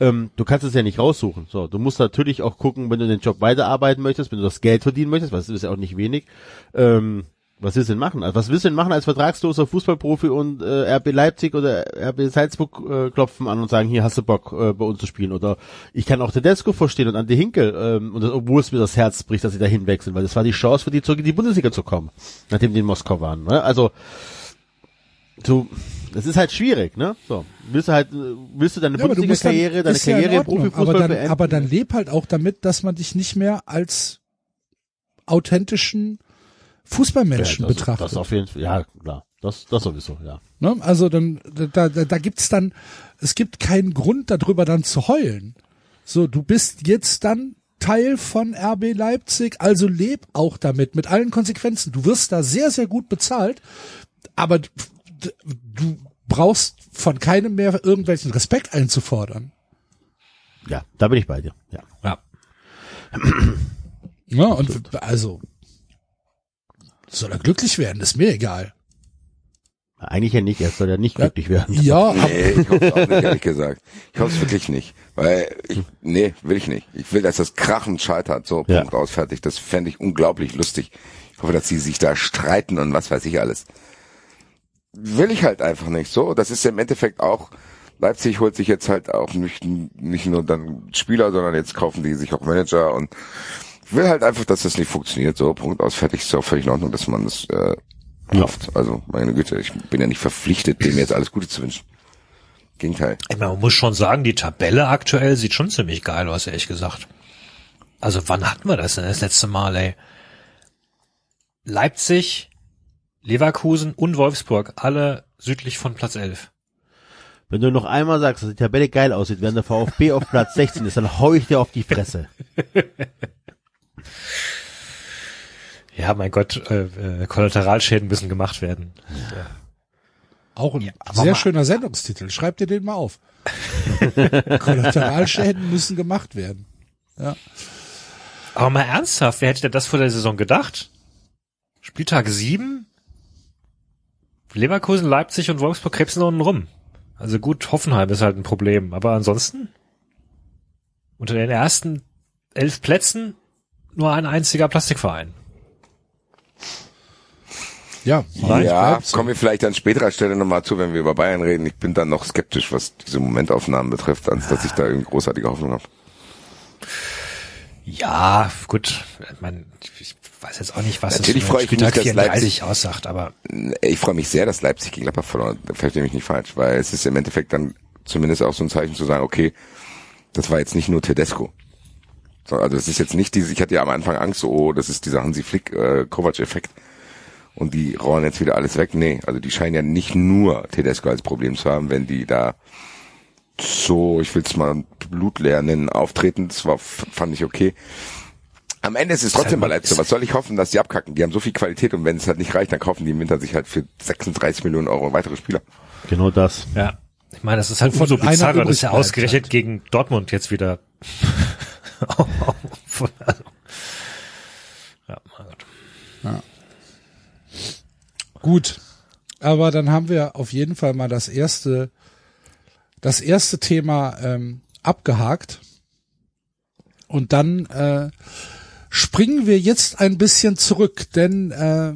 ähm, du kannst es ja nicht raussuchen. So, du musst natürlich auch gucken, wenn du den Job weiterarbeiten möchtest, wenn du das Geld verdienen möchtest, was ist ja auch nicht wenig. Ähm, was willst du denn machen? Also was willst du denn machen als vertragsloser Fußballprofi und äh, RB Leipzig oder RB Salzburg äh, klopfen an und sagen, hier hast du Bock äh, bei uns zu spielen? Oder ich kann auch Tedesco verstehen und Andi Hinkel, ähm, und das, obwohl es mir das Herz bricht, dass sie dahin wechseln, weil das war die Chance für die zurück in die Bundesliga zu kommen, nachdem die in Moskau waren. Ne? Also so, das ist halt schwierig, ne? So, willst du halt, willst du deine Ja, Bundesliga-Karriere, deine ist ja Karriere im Profifußball aber dann, beenden? aber dann leb halt auch damit, dass man dich nicht mehr als authentischen Fußballmenschen Ja, das, betrachtet. Das auf jeden Fall, ja, klar. Das, das sowieso, ja. Ne? Also dann, da, da, da gibt's dann, es gibt keinen Grund darüber dann zu heulen. So, du bist jetzt dann Teil von RB Leipzig, also leb auch damit, mit allen Konsequenzen. Du wirst da sehr, sehr gut bezahlt, aber du brauchst von keinem mehr irgendwelchen Respekt einzufordern. Ja, da bin ich bei dir, ja. ja. Ja, und also soll er glücklich werden, ist mir egal. Eigentlich ja nicht, er soll ja nicht glücklich werden. Ja, Nee, ich hoffe auch nicht, ehrlich gesagt. Ich hoffe es wirklich nicht. Weil ich, nee, will ich nicht. Ich will, dass das krachend scheitert. So, Ja. Punkt aus, fertig. Das fände ich unglaublich lustig. Ich hoffe, dass sie sich da streiten und was weiß ich alles. Will ich halt einfach nicht. So, das ist ja im Endeffekt auch, Leipzig holt sich jetzt halt auch nicht, nicht nur dann Spieler, sondern jetzt kaufen die sich auch Manager und will halt einfach, dass das nicht funktioniert. So, Punkt aus, fertig. Ist auch völlig in Ordnung, dass man das äh, hofft. Also, meine Güte, ich bin ja nicht verpflichtet, dem jetzt alles Gute zu wünschen. Gegenteil. Ich meine, man muss schon sagen, die Tabelle aktuell sieht schon ziemlich geil aus, ehrlich gesagt. Also wann hatten wir das denn das letzte Mal, ey? Leipzig Leverkusen und Wolfsburg, alle südlich von Platz 11. Wenn du noch einmal sagst, dass die Tabelle geil aussieht, während der VfB auf Platz 16 ist, dann hau ich dir auf die Fresse. Ja, mein Gott, äh, äh, Kollateralschäden müssen gemacht werden. Auch ein sehr schöner Sendungstitel. Schreib dir den mal auf. Kollateralschäden müssen gemacht werden. Ja. Aber mal ernsthaft, wer hätte denn das vor der Saison gedacht? Spieltag 7? Leverkusen, Leipzig und Wolfsburg krebsen unten rum. Also gut, Hoffenheim ist halt ein Problem, aber ansonsten unter den ersten elf Plätzen nur ein einziger Plastikverein. Ja, ja, so. kommen wir vielleicht an späterer Stelle nochmal zu, wenn wir über Bayern reden. Ich bin dann noch skeptisch, was diese Momentaufnahmen betrifft, als dass ich da irgendwie großartige Hoffnung habe. Ja, gut. Ich, mein, ich weiß jetzt auch nicht, was Natürlich es freue ich mich, dass 34 Leipzig- aussagt, aber Ich freue mich sehr, dass Leipzig gegen Gladbach verloren hat. Verstehe mich nicht falsch, weil es ist im Endeffekt dann zumindest auch so ein Zeichen zu sagen, okay, das war jetzt nicht nur Tedesco. So, also es ist jetzt nicht diese, ich hatte ja am Anfang Angst, so, oh, das ist dieser Hansi Flick äh, Kovac-Effekt und die rollen jetzt wieder alles weg. Nee, also die scheinen ja nicht nur Tedesco als Problem zu haben, wenn die da so, ich will es mal blutleer nennen, auftreten. Das war, fand ich okay. Am Ende ist es trotzdem bei Leipzig. Was soll ich hoffen, dass die abkacken? Die haben so viel Qualität und wenn es halt nicht reicht, dann kaufen die im Winter sich halt für 36 Millionen Euro weitere Spieler. Genau das. ja. Ich meine, das ist halt Wovon umso einer bizarrer, übrig dass ja ausgerechnet halt. gegen Dortmund jetzt wieder. ja, mein Gott. Gut. Aber dann haben wir auf jeden Fall mal das erste, das erste Thema ähm, abgehakt. Und dann äh, springen wir jetzt ein bisschen zurück, denn äh,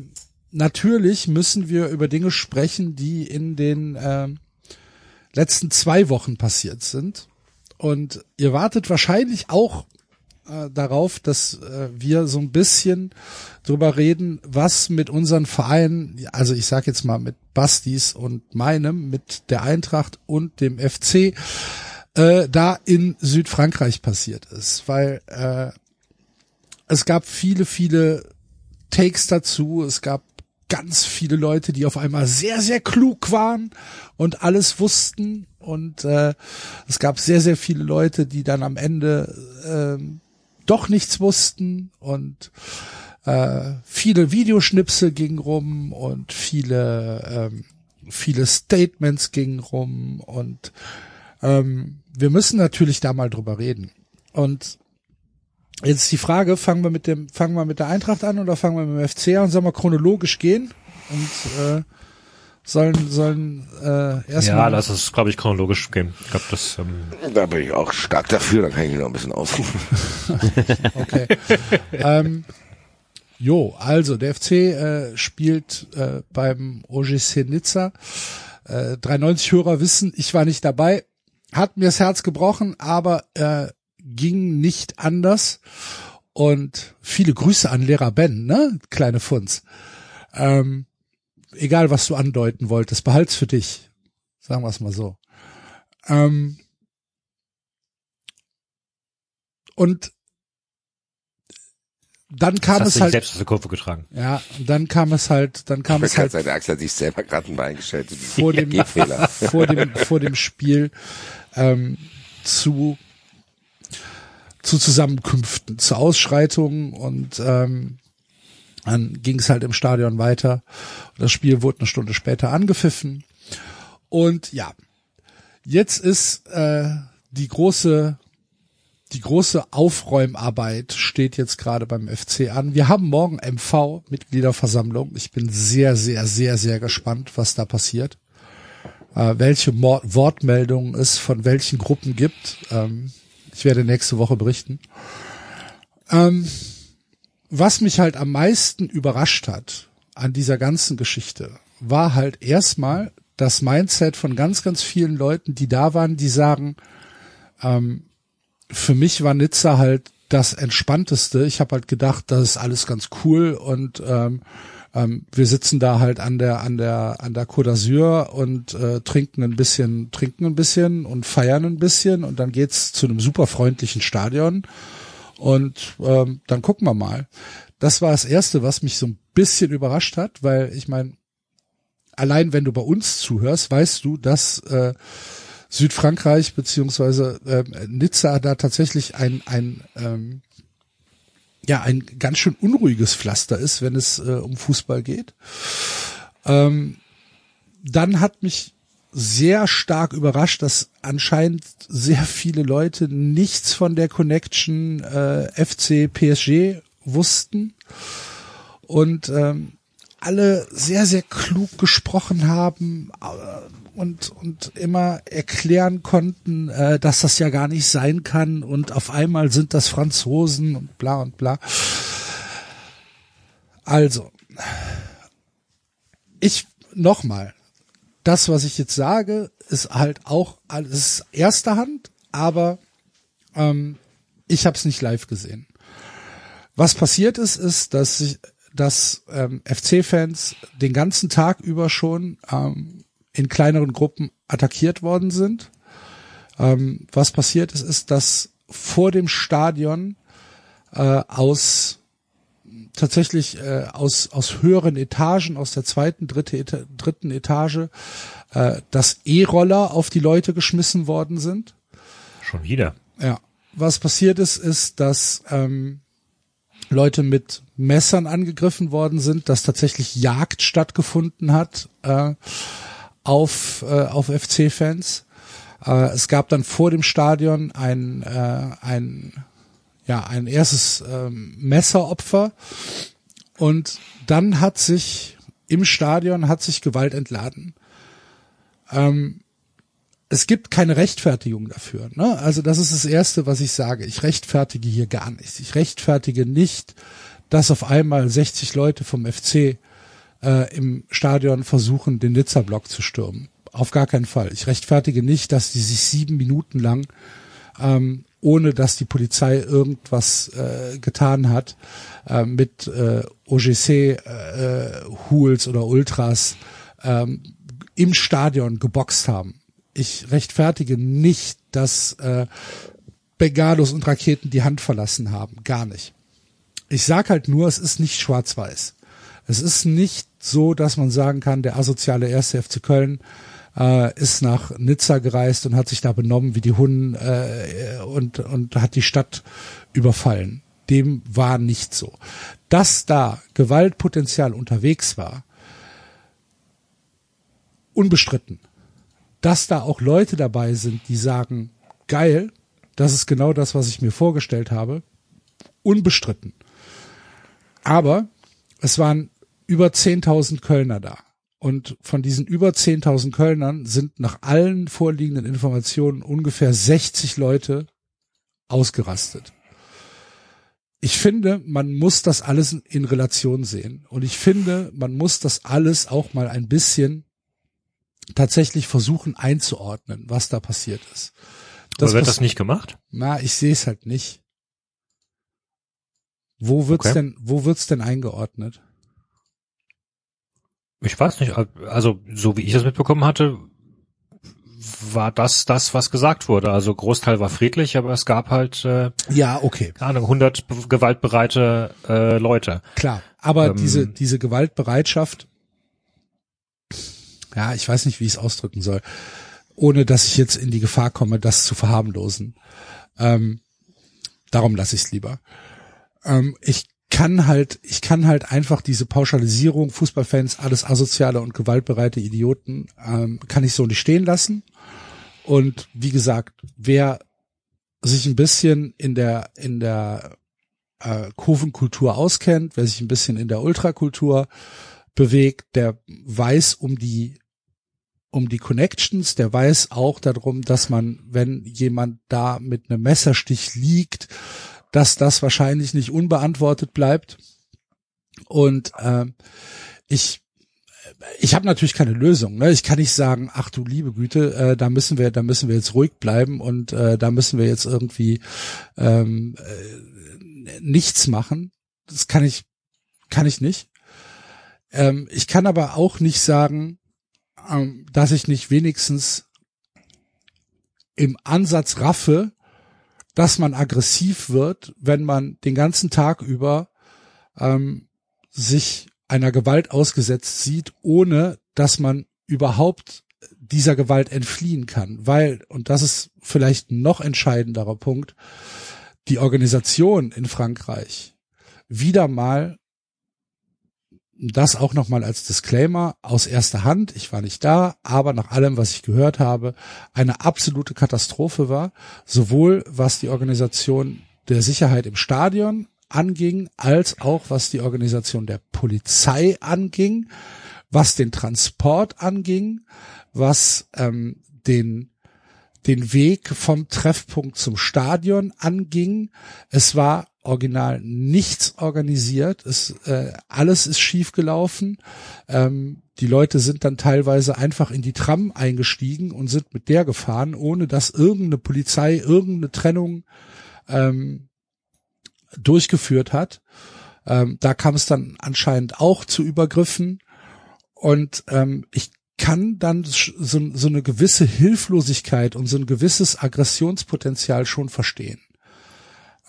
natürlich müssen wir über Dinge sprechen, die in den äh, letzten zwei Wochen passiert sind. Und ihr wartet wahrscheinlich auch äh, darauf, dass äh, wir so ein bisschen drüber reden, was mit unseren Vereinen, also ich sage jetzt mal mit Bastis und meinem, mit der Eintracht und dem FC, äh, da in Südfrankreich passiert ist, weil äh, es gab viele, viele Takes dazu, es gab ganz viele Leute, die auf einmal sehr, sehr klug waren und alles wussten. Und äh, es gab sehr, sehr viele Leute, die dann am Ende ähm, doch nichts wussten und äh, viele Videoschnipsel gingen rum und viele ähm, viele Statements gingen rum und ähm, wir müssen natürlich da mal drüber reden. Und jetzt die Frage, fangen wir mit dem, fangen wir mit der Eintracht an oder fangen wir mit dem FC an? Sollen wir chronologisch gehen? Und äh, sollen, sollen äh, Ja, erstmal. lass uns, glaube ich, chronologisch gehen. Ich glaube, das ähm, Da bin ich auch stark dafür, dann kann ich mich noch ein bisschen ausrufen. Okay. ähm, jo, also der FC äh, spielt äh, beim OGC Nizza. Äh, 93 Hörer wissen, ich war nicht dabei. Hat mir das Herz gebrochen, aber äh, ging nicht anders. Und viele Grüße an Lehrer Ben, ne? Kleine Funz. Ähm, egal, was du andeuten wolltest, behalt's für dich. Sagen wir es mal so. Ähm, und dann kam hast es halt, selbst aus der Kurve getragen. ja, dann kam es halt, dann kam Ich es halt seine Axel hat sich selber gerade ein Bein gestellt. vor dem, Gehfehler. vor dem, vor dem Spiel ähm, zu zu Zusammenkünften, zu Ausschreitungen und ähm, dann ging es halt im Stadion weiter. Das Spiel wurde eine Stunde später angepfiffen und ja, jetzt ist äh, die große die große Aufräumarbeit steht jetzt gerade beim FC an. Wir haben morgen MV Mitgliederversammlung. Ich bin sehr, sehr, sehr, sehr gespannt, was da passiert. Äh, welche Mor Wortmeldungen es von welchen Gruppen gibt. Ähm, ich werde nächste Woche berichten. Ähm, was mich halt am meisten überrascht hat an dieser ganzen Geschichte, war halt erstmal das Mindset von ganz, ganz vielen Leuten, die da waren, die sagen, ähm, für mich war Nizza halt das entspannteste. Ich habe halt gedacht, das ist alles ganz cool und ähm, ähm, wir sitzen da halt an der an der an der Côte d'Azur und äh, trinken ein bisschen trinken ein bisschen und feiern ein bisschen und dann geht's zu einem super freundlichen Stadion und ähm, dann gucken wir mal. Das war das erste, was mich so ein bisschen überrascht hat, weil ich meine, allein wenn du bei uns zuhörst, weißt du, dass äh, Südfrankreich beziehungsweise äh, Nizza da tatsächlich ein ein ähm, ja ein ganz schön unruhiges Pflaster ist, wenn es äh, um Fußball geht. Ähm, dann hat mich sehr stark überrascht, dass anscheinend sehr viele Leute nichts von der Connection äh, FC PSG wussten und ähm, alle sehr sehr klug gesprochen haben äh, und und immer erklären konnten, äh, dass das ja gar nicht sein kann und auf einmal sind das Franzosen und bla und bla. Also ich nochmal, das, was ich jetzt sage, ist halt auch alles erster Hand, aber ähm, ich habe es nicht live gesehen. Was passiert ist, ist, dass ich, dass ähm, FC-Fans den ganzen Tag über schon ähm, in kleineren Gruppen attackiert worden sind. Ähm, was passiert ist, ist, dass vor dem Stadion äh, aus tatsächlich äh, aus aus höheren Etagen, aus der zweiten, dritte, Eta dritten Etage, äh, dass E-Roller auf die Leute geschmissen worden sind. Schon wieder. Ja. Was passiert ist, ist, dass ähm, Leute mit Messern angegriffen worden sind, dass tatsächlich Jagd stattgefunden hat äh, auf äh, auf FC-Fans. Äh, es gab dann vor dem Stadion ein äh, ein ja ein erstes ähm, Messeropfer und dann hat sich im Stadion hat sich Gewalt entladen. Ähm, es gibt keine Rechtfertigung dafür. Ne? Also das ist das Erste, was ich sage. Ich rechtfertige hier gar nichts. Ich rechtfertige nicht, dass auf einmal 60 Leute vom FC äh, im Stadion versuchen, den Nizza-Block zu stürmen. Auf gar keinen Fall. Ich rechtfertige nicht, dass die sich sieben Minuten lang, ähm, ohne dass die Polizei irgendwas äh, getan hat, äh, mit äh, OGC-Hools äh, oder Ultras ähm, im Stadion geboxt haben ich rechtfertige nicht, dass äh, Bengalos und Raketen die Hand verlassen haben. Gar nicht. Ich sag halt nur, es ist nicht schwarz-weiß. Es ist nicht so, dass man sagen kann, der asoziale erste FC Köln äh, ist nach Nizza gereist und hat sich da benommen wie die Hunden äh, und, und hat die Stadt überfallen. Dem war nicht so. Dass da Gewaltpotenzial unterwegs war, unbestritten dass da auch Leute dabei sind, die sagen, geil, das ist genau das, was ich mir vorgestellt habe, unbestritten. Aber es waren über 10.000 Kölner da. Und von diesen über 10.000 Kölnern sind nach allen vorliegenden Informationen ungefähr 60 Leute ausgerastet. Ich finde, man muss das alles in Relation sehen. Und ich finde, man muss das alles auch mal ein bisschen tatsächlich versuchen einzuordnen, was da passiert ist. Das Aber wird das nicht gemacht? Na, ich sehe es halt nicht. Wo wird's okay. denn, wo wird's denn eingeordnet? Ich weiß nicht, also so wie ich das mitbekommen hatte, war das das, was gesagt wurde. Also Großteil war friedlich, aber es gab halt äh, ja okay, keine Ahnung, 100 gewaltbereite äh, Leute. Klar, aber ähm, diese diese Gewaltbereitschaft ja, ich weiß nicht, wie ich es ausdrücken soll, ohne dass ich jetzt in die Gefahr komme, das zu verharmlosen. Ähm, darum lasse ich es lieber. Ähm, ich kann halt, ich kann halt einfach diese Pauschalisierung, Fußballfans, alles asoziale und gewaltbereite Idioten, ähm, kann ich so nicht stehen lassen. Und wie gesagt, wer sich ein bisschen in der, in der äh, Kurvenkultur auskennt, wer sich ein bisschen in der Ultrakultur bewegt, der weiß um die um die Connections, der weiß auch darum, dass man, wenn jemand da mit einem Messerstich liegt, dass das wahrscheinlich nicht unbeantwortet bleibt. Und äh, ich ich habe natürlich keine Lösung. Ne? Ich kann nicht sagen, ach du liebe Güte, äh, da müssen wir, da müssen wir jetzt ruhig bleiben und äh, da müssen wir jetzt irgendwie ähm, äh, nichts machen. Das kann ich, kann ich nicht. Ähm, ich kann aber auch nicht sagen, ähm, dass ich nicht wenigstens im Ansatz raffe, dass man aggressiv wird, wenn man den ganzen Tag über ähm, sich einer Gewalt ausgesetzt sieht, ohne dass man überhaupt dieser Gewalt entfliehen kann. Weil, und das ist vielleicht ein noch entscheidenderer Punkt, die Organisation in Frankreich wieder mal das auch nochmal als Disclaimer aus erster Hand. Ich war nicht da, aber nach allem, was ich gehört habe, eine absolute Katastrophe war, sowohl was die Organisation der Sicherheit im Stadion anging, als auch was die Organisation der Polizei anging, was den Transport anging, was ähm, den den Weg vom Treffpunkt zum Stadion anging. Es war original nichts organisiert. Es, äh, alles ist schief gelaufen. Ähm, die Leute sind dann teilweise einfach in die Tram eingestiegen und sind mit der gefahren, ohne dass irgendeine Polizei irgendeine Trennung ähm, durchgeführt hat. Ähm, da kam es dann anscheinend auch zu Übergriffen. Und ähm, ich kann dann so, so eine gewisse Hilflosigkeit und so ein gewisses Aggressionspotenzial schon verstehen.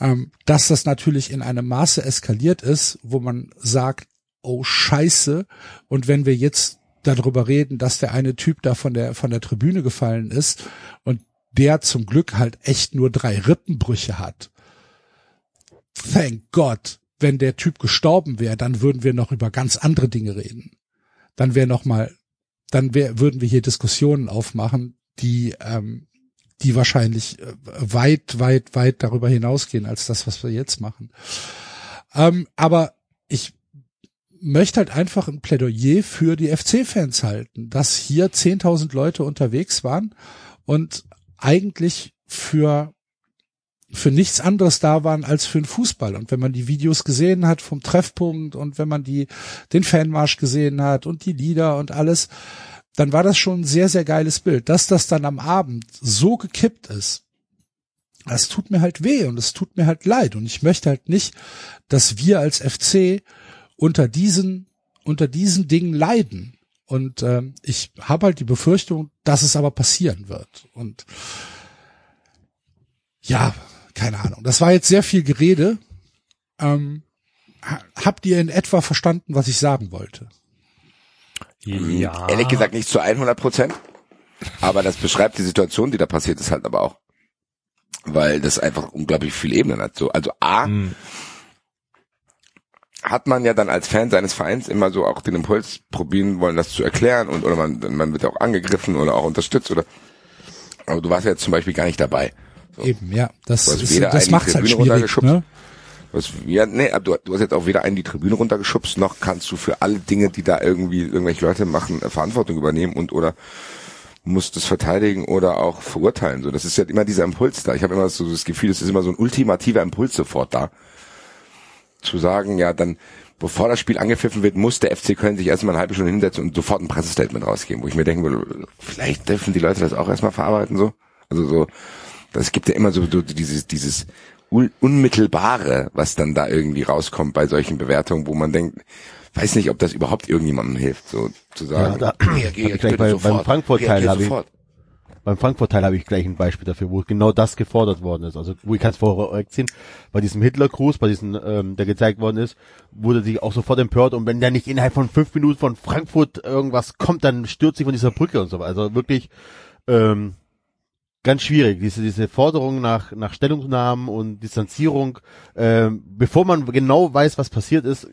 Ähm, dass das natürlich in einem Maße eskaliert ist, wo man sagt, oh Scheiße, und wenn wir jetzt darüber reden, dass der eine Typ da von der, von der Tribüne gefallen ist und der zum Glück halt echt nur drei Rippenbrüche hat, thank God, wenn der Typ gestorben wäre, dann würden wir noch über ganz andere Dinge reden. Dann wäre noch mal, dann wär, würden wir hier Diskussionen aufmachen, die ähm, die wahrscheinlich äh, weit, weit, weit darüber hinausgehen als das, was wir jetzt machen. Ähm, aber ich möchte halt einfach ein Plädoyer für die FC-Fans halten, dass hier 10.000 Leute unterwegs waren und eigentlich für für nichts anderes da waren als für den Fußball. Und wenn man die Videos gesehen hat vom Treffpunkt und wenn man die, den Fanmarsch gesehen hat und die Lieder und alles, dann war das schon ein sehr, sehr geiles Bild. Dass das dann am Abend so gekippt ist, das tut mir halt weh und es tut mir halt leid. Und ich möchte halt nicht, dass wir als FC unter diesen, unter diesen Dingen leiden. Und ähm, ich habe halt die Befürchtung, dass es aber passieren wird. Und ja, keine Ahnung. Das war jetzt sehr viel Gerede. Ähm, habt ihr in etwa verstanden, was ich sagen wollte? Ja. Ehrlich gesagt nicht zu 100 Prozent. Aber das beschreibt die Situation, die da passiert ist halt aber auch. Weil das einfach unglaublich viele Ebenen hat. So, also A, hm. hat man ja dann als Fan seines Vereins immer so auch den Impuls probieren wollen, das zu erklären und oder man, man wird auch angegriffen oder auch unterstützt oder aber du warst ja jetzt zum Beispiel gar nicht dabei. So. Eben, ja. Das, ist, das macht's halt schwierig, ne? Was, ja, nee, du, du hast jetzt auch weder einen die Tribüne runtergeschubst, noch kannst du für alle Dinge, die da irgendwie irgendwelche Leute machen, Verantwortung übernehmen und oder musst es verteidigen oder auch verurteilen. So, das ist ja immer dieser Impuls da. Ich habe immer so das Gefühl, es ist immer so ein ultimativer Impuls sofort da. Zu sagen, ja, dann, bevor das Spiel angepfiffen wird, muss der FC Köln sich erstmal eine halbe Stunde hinsetzen und sofort ein Pressestatement rausgeben, wo ich mir denken würde, vielleicht dürfen die Leute das auch erstmal verarbeiten, so. Also so, das gibt ja immer so, so dieses, dieses Unmittelbare, was dann da irgendwie rauskommt bei solchen Bewertungen, wo man denkt, weiß nicht, ob das überhaupt irgendjemandem hilft, so zu sagen. Ja, da, reagier, gleich bei, beim Frankfurt-Teil habe ich, beim Frankfurt-Teil habe ich gleich ein Beispiel dafür, wo genau das gefordert worden ist. Also wo ich kann es vorwegziehen, bei diesem Hitlergruß, bei diesem, ähm, der gezeigt worden ist, wurde sich auch sofort empört und wenn der nicht innerhalb von fünf Minuten von Frankfurt irgendwas kommt, dann stürzt sich von dieser Brücke und so weiter. Also wirklich ähm, ganz schwierig, diese, diese Forderung nach, nach Stellungnahmen und Distanzierung, äh, bevor man genau weiß, was passiert ist,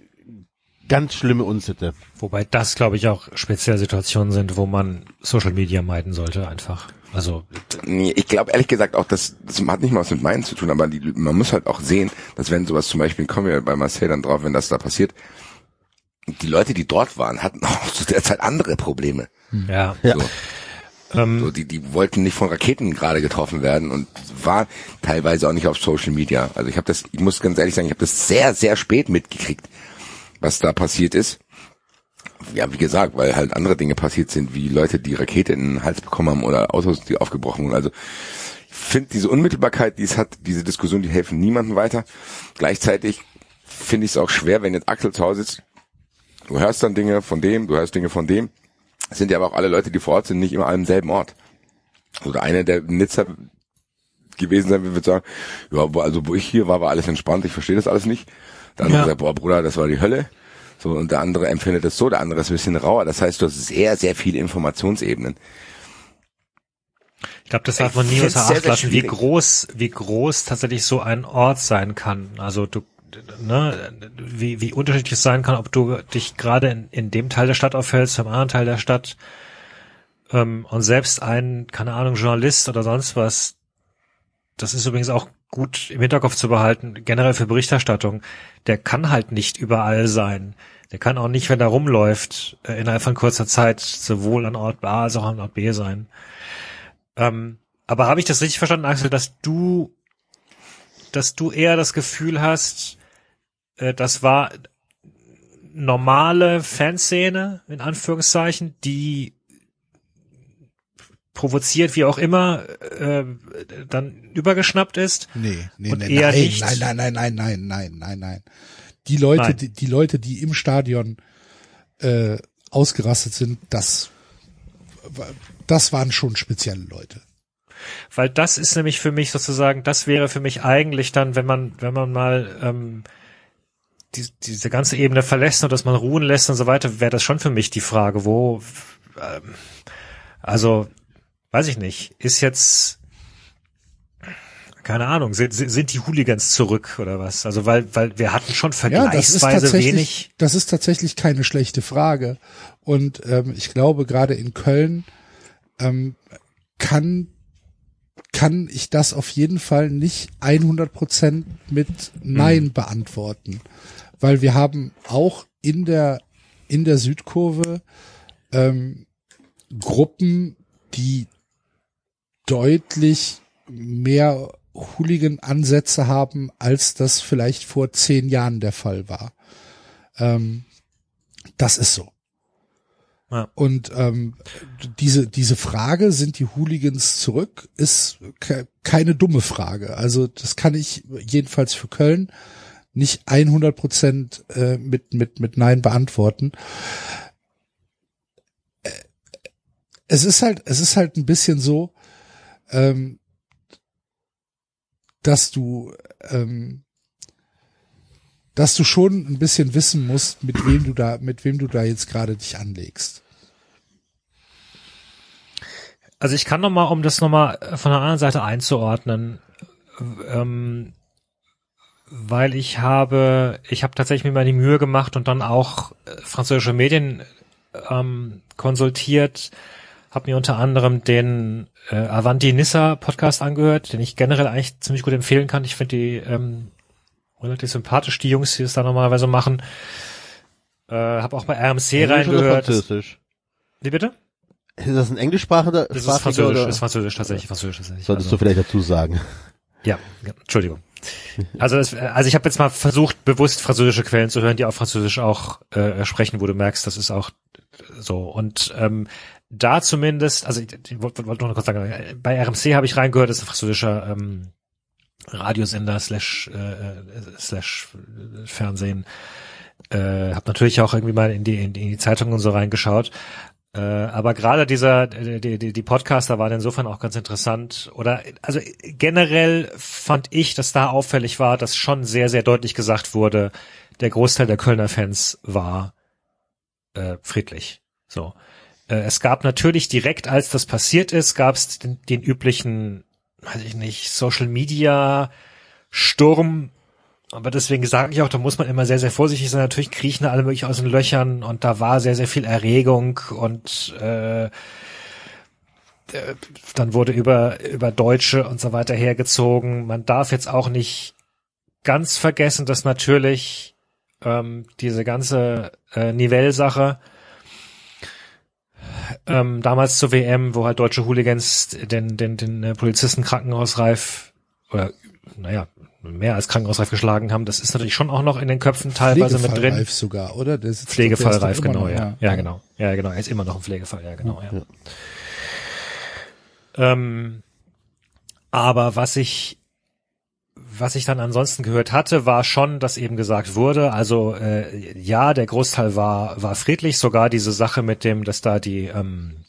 ganz schlimme Unsitte. Wobei das, glaube ich, auch spezielle Situationen sind, wo man Social Media meiden sollte, einfach. Also nee, ich glaube ehrlich gesagt auch, dass das hat nicht mal was mit meinen zu tun, aber die, man muss halt auch sehen, dass wenn sowas zum Beispiel, kommen wir bei Marcel dann drauf, wenn das da passiert, die Leute, die dort waren, hatten auch zu der Zeit andere Probleme. Ja. So. ja. Ähm, so, die, die wollten nicht von Raketen gerade getroffen werden und war teilweise auch nicht auf Social Media. Also ich habe das, ich muss ganz ehrlich sagen, ich habe das sehr, sehr spät mitgekriegt, was da passiert ist. Ja, wie gesagt, weil halt andere Dinge passiert sind, wie Leute, die Rakete in den Hals bekommen haben oder Autos, die aufgebrochen wurden. Also ich finde diese Unmittelbarkeit, die es hat, diese Diskussion, die helfen niemandem weiter. Gleichzeitig finde ich es auch schwer, wenn jetzt Axel zu Hause sitzt. Du hörst dann Dinge von dem, du hörst Dinge von dem sind ja aber auch alle Leute, die vor Ort sind, nicht immer am selben Ort. Oder einer, der in Nizza gewesen sein wird, sagen, ja, also wo ich hier war, war alles entspannt, ich verstehe das alles nicht. Dann ja. sagt, boah Bruder, das war die Hölle. So, und der andere empfindet es so, der andere ist ein bisschen rauer. Das heißt, du hast sehr, sehr viele Informationsebenen. Ich glaube, das darf man nie außer Acht lassen, wie groß, wie groß tatsächlich so ein Ort sein kann. Also du, ne, wie, wie unterschiedlich es sein kann, ob du dich gerade in, in dem Teil der Stadt aufhältst, im anderen Teil der Stadt. Ähm, und selbst ein, keine Ahnung, Journalist oder sonst was, das ist übrigens auch gut im Hinterkopf zu behalten, generell für Berichterstattung, der kann halt nicht überall sein. Der kann auch nicht, wenn er rumläuft, äh, innerhalb von kurzer Zeit sowohl an Ort A als auch an Ort B sein. Ähm, aber habe ich das richtig verstanden, Axel, dass du, dass du eher das Gefühl hast, äh, das war normale Fanszene, in Anführungszeichen, die provoziert, wie auch immer, äh, dann übergeschnappt ist. Nee, nee, Und nee, eher nein, nicht. nein, nein, nein, nein, nein, nein, nein, nein. Die Leute, Nein. die, die Leute, die im Stadion äh, ausgerastet sind, das, das waren schon spezielle Leute. Weil das ist nämlich für mich sozusagen, das wäre für mich eigentlich dann, wenn man, wenn man mal ähm, die, diese ganze Ebene verlässt und dass man ruhen lässt und so weiter, wäre das schon für mich die Frage, wo, ähm, also, weiß ich nicht, ist jetzt, keine Ahnung, sind, sind die Hooligans zurück oder was? Also, weil, weil wir hatten schon Ja, das vergleichsweise wenig. das ist tatsächlich keine schlechte Frage. Und ähm, ich glaube, gerade in Köln ähm, kann kann ich das auf jeden Fall nicht 100 Prozent mit Nein beantworten, weil wir haben auch in der in der Südkurve ähm, Gruppen, die deutlich mehr Hooligan-Ansätze haben, als das vielleicht vor zehn Jahren der Fall war. Ähm, das ist so. Ja. Und ähm, diese diese Frage, sind die Hooligans zurück, ist ke keine dumme Frage. Also das kann ich jedenfalls für Köln nicht 100 Prozent äh, mit mit mit Nein beantworten. Äh, Es ist halt es ist halt ein bisschen so, ähm, dass du ähm, dass du schon ein bisschen wissen musst, mit wem du da, mit wem du da jetzt gerade dich anlegst. Also ich kann noch mal, um das noch mal von der anderen Seite einzuordnen, ähm, weil ich habe, ich habe tatsächlich mir mal die Mühe gemacht und dann auch äh, französische Medien ähm, konsultiert, habe mir unter anderem den äh, Avanti Nissa Podcast angehört, den ich generell eigentlich ziemlich gut empfehlen kann. Ich finde die ähm, relativ sympathisch, die Jungs, die es da normalerweise machen. Äh, habe auch bei RMC Englisch oder reingehört. Französisch? Wie bitte? Ist das ein englischsprachiger Das ist Französisch, oder ist Französisch tatsächlich, Französisch tatsächlich. solltest Also- du vielleicht dazu sagen? Ja, ja Entschuldigung. Also, das, also ich habe jetzt mal versucht, bewusst französische Quellen zu hören, die auf Französisch auch äh, sprechen, wo du merkst, das ist auch so. Und ähm, da zumindest, also ich, ich wollte wollt noch kurz sagen, bei RMC habe ich reingehört, das ist ein französischer ähm, Radiosender slash, äh, äh, slash Fernsehen. Äh, habe natürlich auch irgendwie mal in die, in die, in die Zeitungen und so reingeschaut. Äh, aber gerade dieser, äh, die, die, die Podcaster waren insofern auch ganz interessant. Oder also generell fand ich, dass da auffällig war, dass schon sehr, sehr deutlich gesagt wurde, der Großteil der Kölner Fans war äh, friedlich. So. Äh, es gab natürlich direkt, als das passiert ist, gab es den, den üblichen, weiß ich nicht, Social Media Sturm, aber deswegen sage ich auch, da muss man immer sehr, sehr vorsichtig sein. Natürlich kriechen alle möglich aus den Löchern und da war sehr, sehr viel Erregung und äh, äh, dann wurde über, über Deutsche und so weiter hergezogen. Man darf jetzt auch nicht ganz vergessen, dass natürlich ähm, diese ganze äh, Nivelle-Sache ähm, damals zur WM, wo halt deutsche Hooligans den, den, den äh, Polizisten krankenhausreif oder naja, mehr als krankenhausreif geschlagen haben, das ist natürlich schon auch noch in den Köpfen teilweise mit drin. Pflegefallreif sogar, oder? Pflegefallreif, genau, noch, ja. Ja, genau. Ja, genau. Er ist immer noch ein Pflegefall, ja, genau, ja. Ähm, aber was ich, was ich dann ansonsten gehört hatte, war schon, dass eben gesagt wurde, also äh, ja, der Großteil war war friedlich, sogar diese Sache mit dem, dass da die ähm,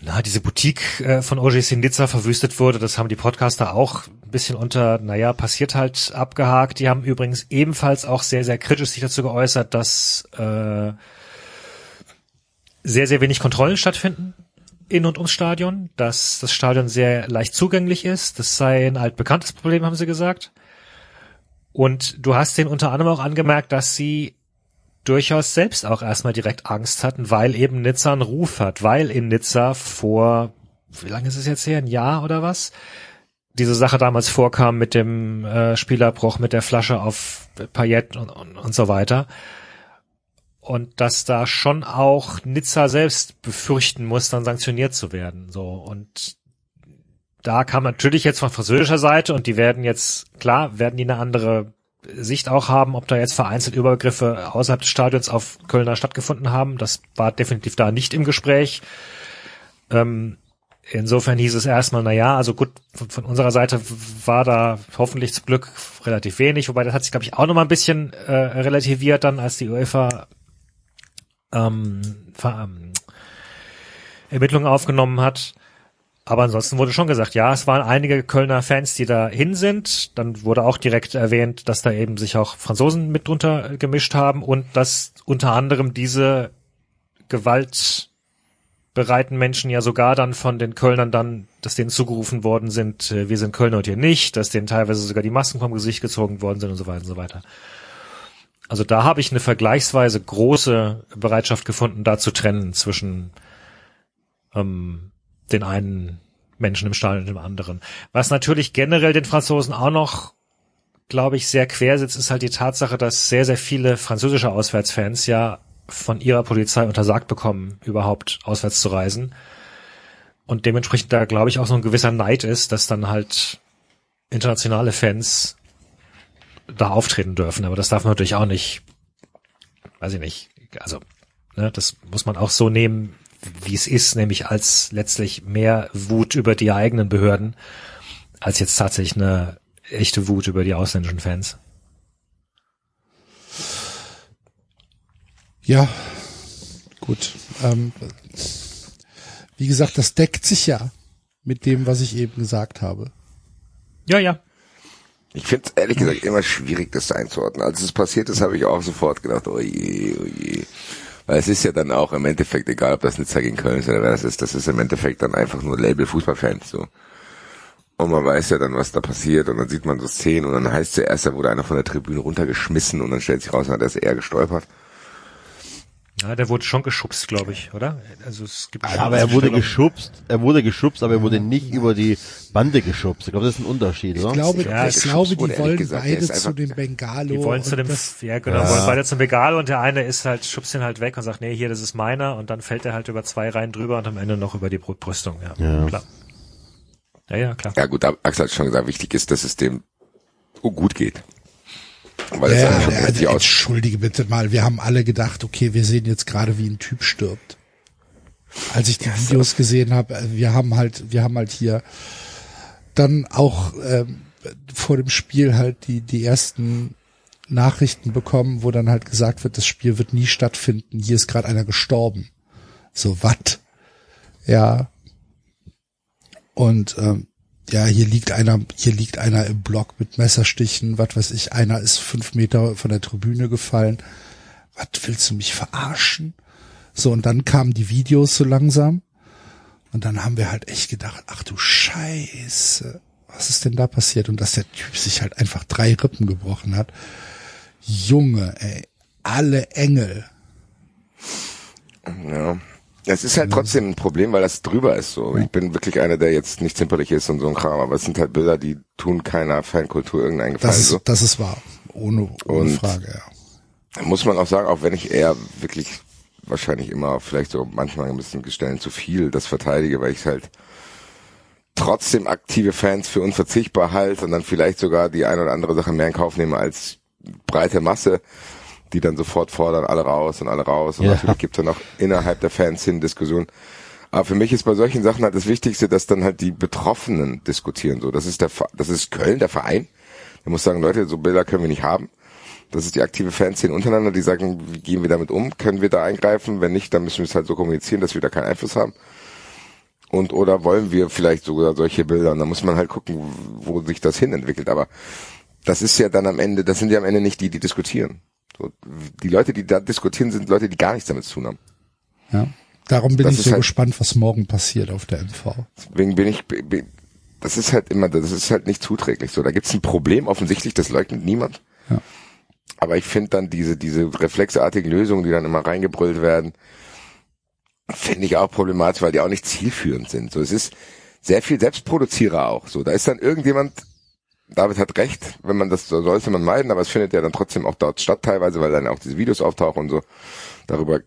na, diese Boutique äh, von OGC Nizza verwüstet wurde, das haben die Podcaster auch ein bisschen unter, naja, passiert halt abgehakt. Die haben übrigens ebenfalls auch sehr, sehr kritisch sich dazu geäußert, dass äh, sehr, sehr wenig Kontrollen stattfinden in und ums Stadion, dass das Stadion sehr leicht zugänglich ist. Das sei ein altbekanntes Problem, haben sie gesagt. Und du hast den unter anderem auch angemerkt, dass sie durchaus selbst auch erstmal direkt Angst hatten, weil eben Nizza einen Ruf hat, weil in Nizza vor, wie lange ist es jetzt her, ein Jahr oder was, diese Sache damals vorkam mit dem äh, Spielerbruch, mit der Flasche auf Payet und, und, und so weiter. Und dass da schon auch Nizza selbst befürchten muss, dann sanktioniert zu werden. So und da kam natürlich jetzt von französischer Seite und die werden jetzt, klar, werden die eine andere Sicht auch haben, ob da jetzt vereinzelt Übergriffe außerhalb des Stadions auf Kölner stattgefunden haben. Das war definitiv da nicht im Gespräch. Ähm, insofern hieß es erstmal, na ja, also gut, von, von, unserer Seite war da hoffentlich zum Glück relativ wenig, wobei das hat sich, glaube ich, auch nochmal ein bisschen äh, relativiert dann, als die UEFA ähm, ähm, Ermittlungen aufgenommen hat. Aber ansonsten wurde schon gesagt, ja, es waren einige Kölner Fans, die da hin sind. Dann wurde auch direkt erwähnt, dass da eben sich auch Franzosen mit drunter gemischt haben und dass unter anderem diese gewaltbereiten Menschen ja sogar dann von den Kölnern dann, dass denen zugerufen worden sind, äh, wir sind Kölner und ihr nicht, dass denen teilweise sogar die Masken vom Gesicht gezogen worden sind und so weiter und so weiter. Also da habe ich eine vergleichsweise große Bereitschaft gefunden, da zu trennen zwischen ähm, den einen Menschen im Stadion und dem anderen. Was natürlich generell den Franzosen auch noch, glaube ich, sehr quer sitzt, ist halt die Tatsache, dass sehr, sehr viele französische Auswärtsfans ja von ihrer Polizei untersagt bekommen, überhaupt auswärts zu reisen. Und dementsprechend da, glaube ich, auch so ein gewisser Neid ist, dass dann halt internationale Fans da auftreten dürfen. Aber das darf man natürlich auch nicht, weiß ich nicht, also, ne, das muss man auch so nehmen, wie es ist, nämlich als letztlich mehr Wut über die eigenen Behörden, als jetzt tatsächlich eine echte Wut über die ausländischen Fans. Ja, gut. Ähm, wie gesagt, das deckt sich ja mit dem, was ich eben gesagt habe. Ja, ja. Ich finde es ehrlich gesagt immer schwierig, das einzuordnen. Als es passiert ist, habe ich auch sofort gedacht, oh je, oh je. Weil es ist ja dann auch im Endeffekt, egal ob das Nizza gegen Köln ist oder wer das ist, das ist im Endeffekt dann einfach nur Label Fußballfans, so. Und man weiß ja dann, was da passiert und dann sieht man so Szenen und dann heißt es erst, da wurde einer von der Tribüne runtergeschmissen und dann stellt sich raus, da ist eher gestolpert. Ja, der wurde schon geschubst, glaube ich, oder? Also es gibt ja, aber er wurde geschubst, er wurde geschubst, aber er wurde nicht über die Bande geschubst. Ich glaube, das ist ein Unterschied, oder? Ich glaube, Ja, ich glaube, die wollen gesagt, beide zu dem Bengalo. Die wollen zu dem, ja genau, Ja. wollen beide zum Begalo und der eine ist halt, schubst ihn halt weg und sagt, nee, hier, das ist meiner und dann fällt er halt über zwei Reihen drüber und am Ende noch über die Brü- Brüstung, ja. Ja. Klar. Ja, ja, klar. Ja gut, da- Axel hat schon gesagt, wichtig ist, dass es dem gut geht. Weil ja, ja, schon ja, also, entschuldige bitte mal, wir haben alle gedacht, okay, wir sehen jetzt gerade, wie ein Typ stirbt. Als ich die Videos gesehen habe, äh, wir haben halt, wir haben halt hier dann auch ähm, vor dem Spiel halt die die ersten Nachrichten bekommen, wo dann halt gesagt wird, das Spiel wird nie stattfinden. Hier ist gerade einer gestorben. So wat? Ja. Und ähm, ja, hier liegt einer, hier liegt einer im Block mit Messerstichen, was weiß ich, einer ist fünf Meter von der Tribüne gefallen. Was willst du mich verarschen? So, und dann kamen die Videos so langsam. Und dann haben wir halt echt gedacht, ach du Scheiße, was ist denn da passiert? Und dass der Typ sich halt einfach drei Rippen gebrochen hat. Junge, ey, alle Engel. Ja. Es ist halt trotzdem ein Problem, weil das drüber ist so. Ich bin wirklich einer, der jetzt nicht zimperlich ist und so ein Kram, aber es sind halt Bilder, die tun keiner Fankultur irgendeinen Gefallen. Das ist, so. das ist wahr. Ohne, ohne Und- Frage, ja. Muss man auch sagen, auch wenn ich eher wirklich wahrscheinlich immer vielleicht so manchmal ein bisschen Gestellen zu viel das verteidige, weil ich halt trotzdem aktive Fans für unverzichtbar halt und dann vielleicht sogar die eine oder andere Sache mehr in Kauf nehme als breite Masse, die dann sofort fordern, alle raus und alle raus. Und Ja. natürlich gibt es dann auch innerhalb der Fans hin Diskussionen. Aber für mich ist bei solchen Sachen halt das Wichtigste, dass dann halt die Betroffenen diskutieren. So, das ist der, das ist Köln, der Verein. Der muss sagen, Leute, so Bilder können wir nicht haben. Das ist die aktive Fanszene untereinander, die sagen, wie gehen wir damit um? Können wir da eingreifen? Wenn nicht, dann müssen wir es halt so kommunizieren, dass wir da keinen Einfluss haben. Und oder wollen wir vielleicht sogar solche Bilder? Und da muss man halt gucken, wo sich das hin entwickelt. Aber das ist ja dann am Ende, das sind ja am Ende nicht die, die diskutieren. So, die Leute, die da diskutieren, sind Leute, die gar nichts damit zu tun haben. Ja. Darum bin Das ich so halt- gespannt, was morgen passiert auf der MV. Deswegen bin ich, das ist halt immer, das ist halt nicht zuträglich so. Da gibt's ein Problem offensichtlich, das leugnet niemand. Ja. Aber ich finde dann diese, diese reflexartigen Lösungen, die dann immer reingebrüllt werden, finde ich auch problematisch, weil die auch nicht zielführend sind. So, es ist sehr viel Selbstproduzierer auch. So, da ist dann irgendjemand, David hat recht, wenn man das so sollte man meiden, aber es findet ja dann trotzdem auch dort statt teilweise, weil dann auch diese Videos auftauchen und so. Darüber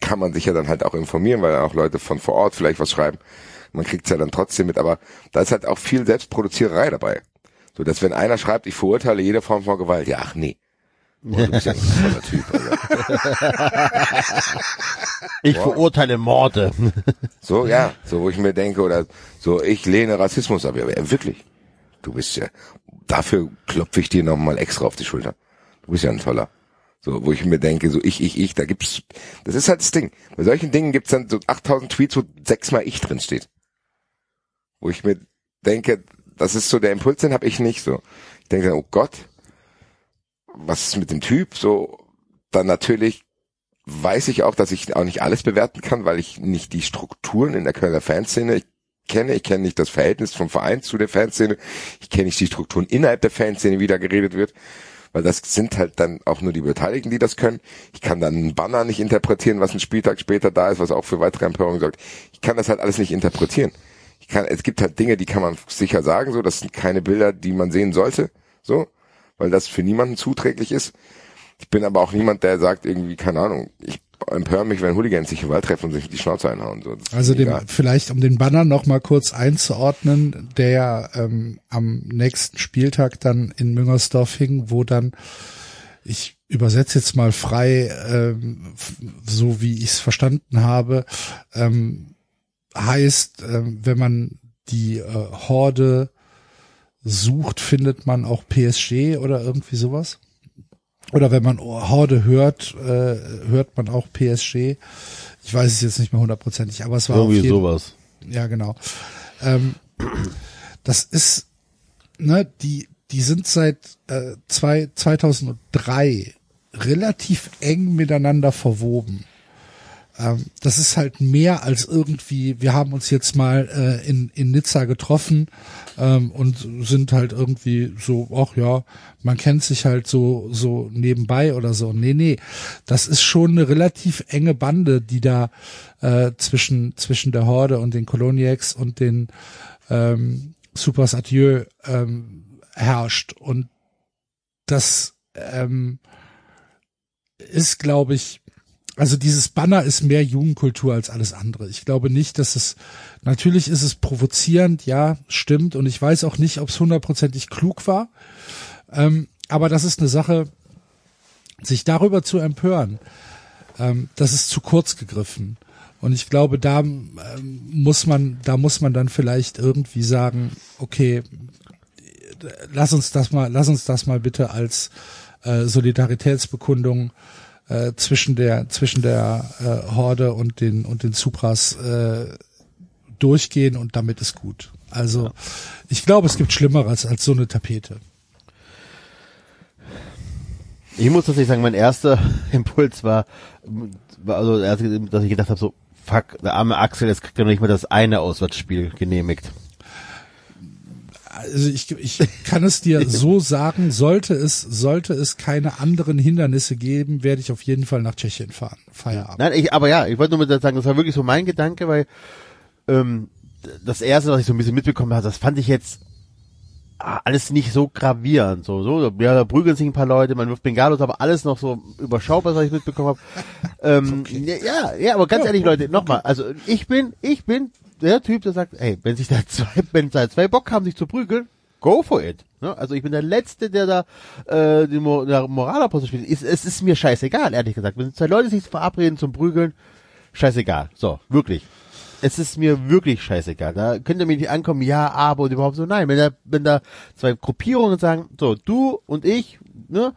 kann man sich ja dann halt auch informieren, weil dann auch Leute von vor Ort vielleicht was schreiben. Man kriegt's ja dann trotzdem mit, aber da ist halt auch viel Selbstproduziererei dabei. So, dass wenn einer schreibt, ich verurteile jede Form von Gewalt, ja, ach nee. Oh, du bist ja ein toller Typ, Alter. Ich verurteile Morde. So, ja, so, wo ich mir denke, oder so, ich lehne Rassismus ab. Ja, wirklich. Du bist ja, dafür klopfe ich dir nochmal extra auf die Schulter. Du bist ja ein toller. So, wo ich mir denke, so ich, ich, ich, da gibt's, das ist halt das Ding. Bei solchen Dingen gibt's dann so 8000 Tweets, wo sechsmal ich drin steht. Wo ich mir denke, das ist so der Impuls, den habe ich nicht so. Ich denke dann, oh Gott, was ist mit dem Typ? So, dann natürlich weiß ich auch, dass ich auch nicht alles bewerten kann, weil ich nicht die Strukturen in der Kölner Fanszene kenne. Ich kenne nicht das Verhältnis vom Verein zu der Fanszene. Ich kenne nicht die Strukturen innerhalb der Fanszene, wie da geredet wird. Weil das sind halt dann auch nur die Beteiligten, die das können. Ich kann dann einen Banner nicht interpretieren, was einen Spieltag später da ist, was auch für weitere Empörung sorgt. Ich kann das halt alles nicht interpretieren. Ich kann, es gibt halt Dinge, die kann man sicher sagen, so, das sind keine Bilder, die man sehen sollte, so, weil das für niemanden zuträglich ist. Ich bin aber auch niemand, der sagt irgendwie, keine Ahnung, ich empöre mich, wenn Hooligans sich im Wald treffen und sich die Schnauze einhauen. So. Also dem, vielleicht um den Banner noch mal kurz einzuordnen, der ähm, am nächsten Spieltag dann in Müngersdorf hing, wo dann ich übersetze jetzt mal frei, ähm, so wie ich es verstanden habe, ähm, heißt, ähm, wenn man die äh, Horde sucht, findet man auch PSG oder irgendwie sowas. Oder wenn man Horde hört, äh, hört man auch PSG. Ich weiß es jetzt nicht mehr hundertprozentig, aber es war Irgendwie jeden sowas. ja, genau. Ähm, das ist, ne, die, die sind seit äh, zwei, 2003 relativ eng miteinander verwoben. Ähm, das ist halt mehr als irgendwie, wir haben uns jetzt mal äh, in, in Nizza getroffen ähm, und sind halt irgendwie so, ach ja, man kennt sich halt so, so nebenbei oder so. Nee, nee, das ist schon eine relativ enge Bande, die da äh, zwischen, zwischen der Horde und den Coloniacs und den ähm, Supers Adieu ähm, herrscht. Und das ähm, ist, glaube ich, also dieses Banner ist mehr Jugendkultur als alles andere. Ich glaube nicht, dass es, natürlich ist es provozierend, ja, stimmt. Und ich weiß auch nicht, ob es hundertprozentig klug war. Ähm, aber das ist eine Sache, sich darüber zu empören, ähm, das ist zu kurz gegriffen. Und ich glaube, da ähm, muss man, da muss man dann vielleicht irgendwie sagen, okay, lass uns das mal, lass uns das mal bitte als äh, Solidaritätsbekundung äh, zwischen der zwischen der äh, Horde und den und den Supras äh, durchgehen und damit ist gut. Also ich glaube, es gibt Schlimmeres als so eine Tapete. Ich muss tatsächlich sagen, mein erster Impuls war, war also, dass ich gedacht habe, so, fuck, der arme Axel, jetzt kriegt er noch nicht mal das eine Auswärtsspiel genehmigt. Also ich, ich kann es dir so sagen, sollte es, sollte es keine anderen Hindernisse geben, werde ich auf jeden Fall nach Tschechien fahren. Feierabend. Nein, ich, aber ja, ich wollte nur mit sagen, das war wirklich so mein Gedanke, weil ähm, das erste, was ich so ein bisschen mitbekommen habe, das fand ich jetzt ah, alles nicht so gravierend. So, so, ja, da prügeln sich ein paar Leute, man wirft Bengalos, aber alles noch so überschaubar, was ich mitbekommen habe. Ähm, ja, ja, aber ganz ehrlich, Leute, nochmal, also ich bin, ich bin der Typ, der sagt, hey, wenn sich da zwei, wenn da zwei Bock haben, sich zu prügeln, go for it. Ne? Also ich bin der Letzte, der da äh, die Mo der Moralapostel spielt. Es, es ist mir scheißegal, ehrlich gesagt. Wenn zwei Leute sich verabreden zum Prügeln, scheißegal. So, wirklich. Es ist mir wirklich scheißegal. Da könnt ihr mir nicht ankommen, ja, aber und überhaupt so. Nein, wenn da, wenn da zwei Gruppierungen sagen, so, du und ich, ne,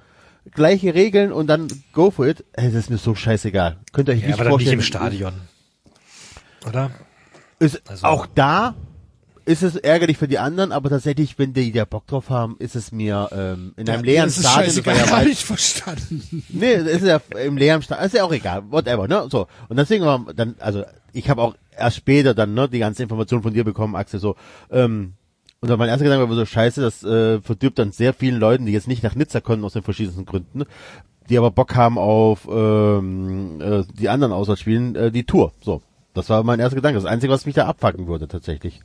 gleiche Regeln und dann go for it, ey, das ist mir so scheißegal. Könnt ihr euch Ja, nicht aber dann nicht vorstellen. im Stadion. Oder? Ist Also- auch da ist es ärgerlich für die anderen, aber tatsächlich, wenn die da Bock drauf haben, ist es mir ähm, in einem leeren das ist Stadion. das war scheißegal, ja ich verstanden. Nee, das ist ja im leeren Stadion, ist ja auch egal, whatever, ne? So. Und deswegen war dann, also ich habe auch erst später dann ne, die ganze Information von dir bekommen, Axel, so, ähm, und dann mein erster Gedanke war so, scheiße, das äh, verdirbt dann sehr vielen Leuten, die jetzt nicht nach Nizza konnten aus den verschiedensten Gründen, die aber Bock haben auf ähm, äh, die anderen Auswärtsspielen, äh, die Tour. So. Das war mein erster Gedanke. Das Einzige, was mich da abfacken würde, tatsächlich.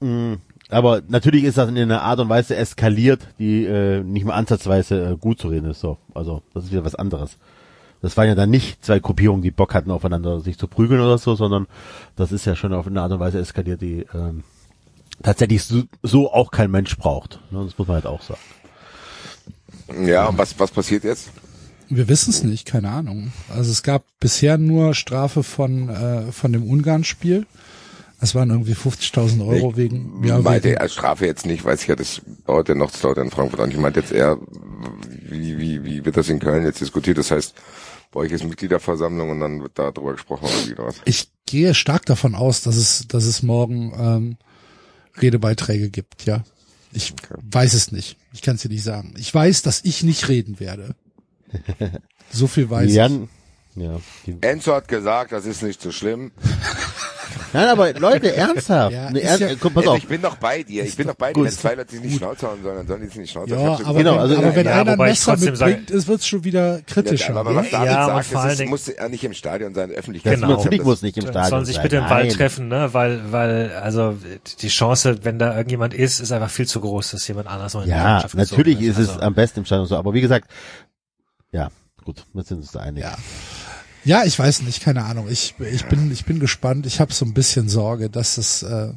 Mm, Aber natürlich ist das in einer Art und Weise eskaliert, die äh, nicht mal ansatzweise äh, gut zu reden ist. So, also das ist wieder was anderes. Das waren ja dann nicht zwei Gruppierungen, die Bock hatten, aufeinander sich zu prügeln oder so, sondern das ist ja schon auf eine Art und Weise eskaliert, die ähm, tatsächlich so, so auch kein Mensch braucht. Ne? Das muss man halt auch sagen. Ja, was, was passiert jetzt? Wir wissen es nicht, keine Ahnung. Also es gab bisher nur Strafe von, äh, von dem Ungarn-Spiel. Es waren irgendwie 50.000 Euro wegen, ja, meinte wegen, als Strafe jetzt nicht, weiß ich ja, das dauert ja noch, das dauert ja in Frankfurt an. Ich meinte jetzt eher, wie, wie, wie wird das in Köln jetzt diskutiert? Das heißt, bei euch ist Mitgliederversammlung und dann wird da drüber gesprochen oder wie was? ich gehe stark davon aus, dass es, dass es morgen ähm, Redebeiträge gibt, ja. Ich weiß es nicht. Ich kann es dir nicht sagen. Ich weiß, dass ich nicht reden werde. So viel weiß ich. Jan, ja. Die, Enzo hat gesagt, das ist nicht so schlimm. nein, aber Leute, ernsthaft. Ja, ne, ernst, ja- komm, pass auf. ich bin doch bei dir. Ich bin doch bei dir. Wenn zwei Leute sich nicht Schnauze hauen sollen, dann sollen die sich nicht Schnauze hauen. Ja, Ich aber, Genau, wenn, also- aber wenn Ja, einer ein ich Messer trotzdem mitbringt, sage- ist wird's schon wieder Ja, kritischer. aber was? David Ja, sagt, vor das allen ist, muss ja nicht im Stadion sein, öffentlich. Das Genau. natürlich muss nicht im Stadion sollen sich sein. bitte im Wald Nein. treffen, ne? Weil, weil, also die Chance, wenn da irgendjemand ist, ist einfach viel zu groß, dass jemand anders noch in die Ja, natürlich wird. ist es Also, am besten im Stadion so. Aber wie gesagt, ja, gut, wir sind uns da einig. Ja. Ja, ich weiß nicht, keine Ahnung. Ich, ich bin, ich bin gespannt. Ich habe so ein bisschen Sorge, dass es, äh,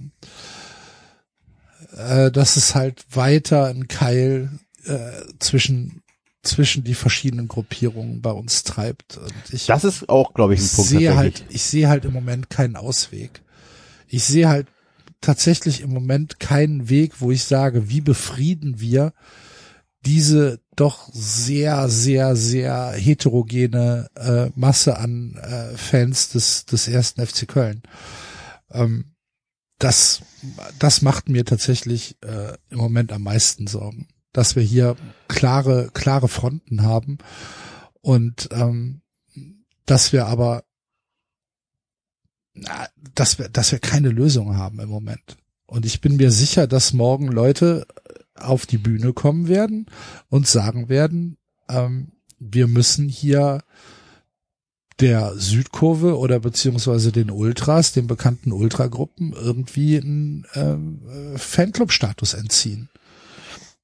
äh, dass es halt weiter ein Keil äh, zwischen zwischen die verschiedenen Gruppierungen bei uns treibt. Und ich Das ist auch, glaube ich, ein Punkt. sehe tatsächlich. halt, ich sehe halt im Moment keinen Ausweg. Ich sehe halt tatsächlich im Moment keinen Weg, wo ich sage, wie befrieden wir diese doch sehr, sehr, sehr heterogene äh, Masse an äh, Fans des, des ersten FC Köln. Ähm, das, das macht mir tatsächlich äh, im Moment am meisten Sorgen, dass wir hier klare, klare Fronten haben und ähm, dass wir aber, na, dass wir, dass wir keine Lösung haben im Moment. Und ich bin mir sicher, dass morgen Leute auf die Bühne kommen werden und sagen werden, ähm, wir müssen hier der Südkurve oder beziehungsweise den Ultras, den bekannten Ultragruppen, irgendwie einen äh, Fanclub-Status entziehen.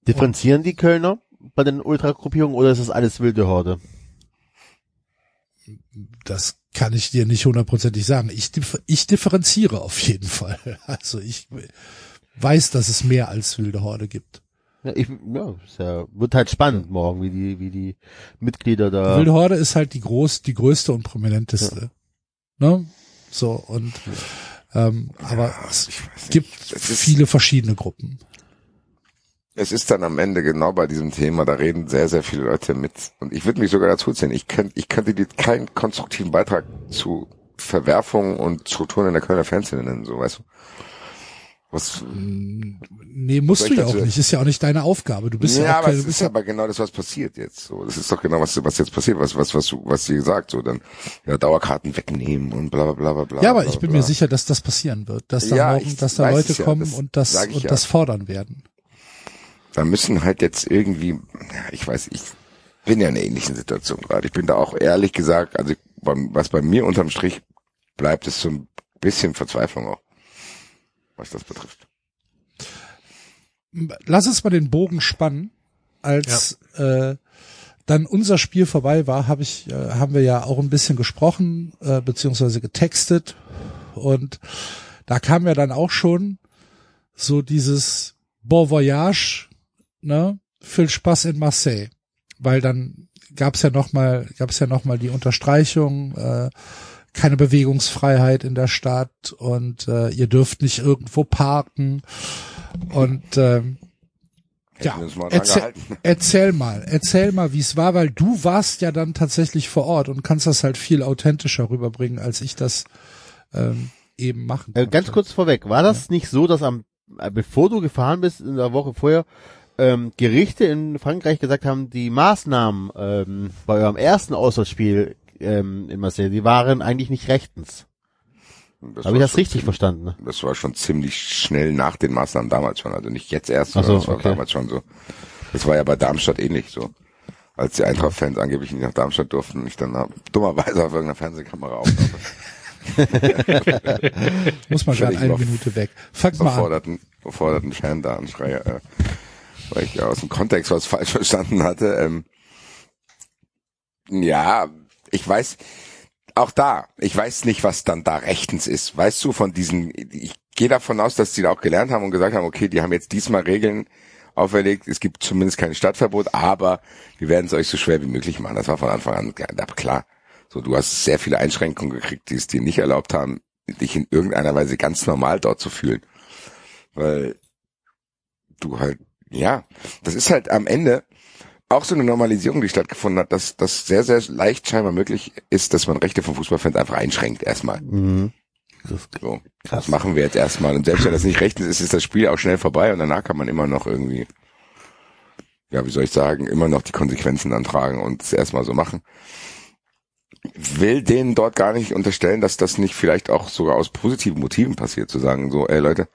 Differenzieren die Kölner bei den Ultragruppierungen oder ist das alles wilde Horde? Das kann ich dir nicht hundertprozentig sagen. Ich, ich differenziere auf jeden Fall. Also ich weiß, dass es mehr als wilde Horde gibt. Ja, ich, ja, ist ja, wird halt spannend morgen, wie die, wie die Mitglieder da. Wilde Horde ist halt die groß, die größte und prominenteste. Ne? So und ähm, aber es gibt viele verschiedene Gruppen. Es ist dann am Ende genau bei diesem Thema, da reden sehr, sehr viele Leute mit. Und ich würde mich sogar dazu zählen. Ich, könnt, ich könnte dir keinen konstruktiven Beitrag zu Verwerfungen und Strukturen in der Kölner Fanszene nennen, so weißt du. Was, Nee, musst du ja auch nicht. Ist ja auch nicht deine Aufgabe. Du bist ja, ja, auch aber es ist aber genau das, was passiert jetzt. So, das ist doch genau was, was jetzt passiert, was, was, was was sie gesagt, so dann ja Dauerkarten wegnehmen und bla bla bla bla bla. ja, aber bla, ich bin bla. mir sicher, dass das passieren wird, dass da Ja, morgen, dass da Leute ja, kommen das und das und ja. das fordern werden. Da müssen halt jetzt irgendwie, ich weiß, ich bin ja in einer ähnlichen Situation gerade. Ich bin da auch ehrlich gesagt, also was bei mir unterm Strich bleibt, ist so ein bisschen Verzweiflung auch, was das betrifft. Lass uns mal den Bogen spannen. Als äh, dann unser Spiel vorbei war, habe ich, äh, haben wir ja auch ein bisschen gesprochen äh, beziehungsweise getextet und da kam ja dann auch schon so dieses Bon Voyage, ne, viel Spaß in Marseille, weil dann gab's ja noch mal, gab's ja noch mal die Unterstreichung, äh, keine Bewegungsfreiheit in der Stadt und äh, ihr dürft nicht irgendwo parken. Und ähm, ja, mal erzähl, erzähl mal, erzähl mal, wie es war, weil du warst ja dann tatsächlich vor Ort und kannst das halt viel authentischer rüberbringen, als ich das ähm, eben machen Äh, konnte. ganz kurz vorweg, war das nicht so, dass am, äh, bevor du gefahren bist, in der Woche vorher, ähm, Gerichte in Frankreich gesagt haben, die Maßnahmen ähm, bei eurem ersten Auswärtsspiel ähm, in Marseille, die waren eigentlich nicht rechtens. Habe ich das richtig ziemlich- verstanden? Ne? Das war schon ziemlich schnell nach den Maßnahmen damals schon. Also nicht jetzt erst, Ach so, sondern das war okay. damals schon so. Das war ja bei Darmstadt ähnlich so. Als die Eintracht-Fans angeblich nicht nach Darmstadt durften und ich dann hab- dummerweise auf irgendeiner Fernsehkamera auftauche. Muss man gerade eine Minute weg. Fang mal an. Beforderten, beforderten Fan da anschreie, äh, weil ich ja aus dem Kontext was falsch verstanden hatte. Ähm, ja, ich weiß, auch da, ich weiß nicht, was dann da rechtens ist. Weißt du, von diesen, ich gehe davon aus, dass die da auch gelernt haben und gesagt haben, okay, die haben jetzt diesmal Regeln auferlegt, es gibt zumindest kein Stadtverbot, aber wir werden es euch so schwer wie möglich machen. Das war von Anfang an klar. So, du hast sehr viele Einschränkungen gekriegt, die es dir nicht erlaubt haben, dich in irgendeiner Weise ganz normal dort zu fühlen. Weil du halt, ja, das ist halt am Ende auch so eine Normalisierung, die stattgefunden hat, dass das sehr, sehr leicht scheinbar möglich ist, dass man Rechte von Fußballfans einfach einschränkt erstmal. Mhm. Das So, das machen wir jetzt erstmal. Und selbst wenn das nicht rechtens ist, ist das Spiel auch schnell vorbei und danach kann man immer noch irgendwie, ja, wie soll ich sagen, immer noch die Konsequenzen dann tragen und es erstmal so machen. Will denen dort gar nicht unterstellen, dass das nicht vielleicht auch sogar aus positiven Motiven passiert, zu sagen, so, ey Leute,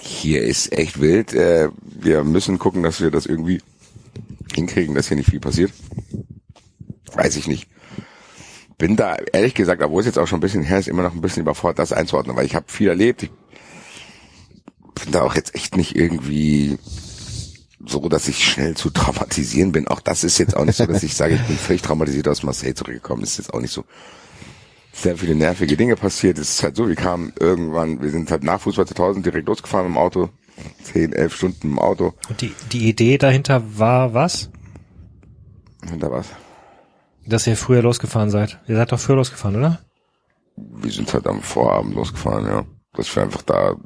hier ist echt wild, äh, wir müssen gucken, dass wir das irgendwie hinkriegen, dass hier nicht viel passiert. Weiß ich nicht bin da ehrlich gesagt, obwohl es jetzt auch schon ein bisschen her ist, immer noch ein bisschen überfordert, das einzuordnen, weil ich habe viel erlebt. Ich bin da auch jetzt echt nicht irgendwie so, dass ich schnell zu traumatisieren bin. Auch das ist jetzt auch nicht so, dass ich sage, ich bin völlig traumatisiert aus Marseille zurückgekommen. Das ist jetzt auch nicht so. Sehr viele nervige Dinge passiert. Es ist halt so, wir kamen irgendwann, wir sind halt nach Fußball 2000 direkt losgefahren im Auto. Zehn, elf Stunden im Auto. Und die, die Idee dahinter war was? Da war's. Dass ihr früher losgefahren seid. Ihr seid doch früher losgefahren, oder? wir sind halt am Vorabend losgefahren, ja. Dass wir einfach da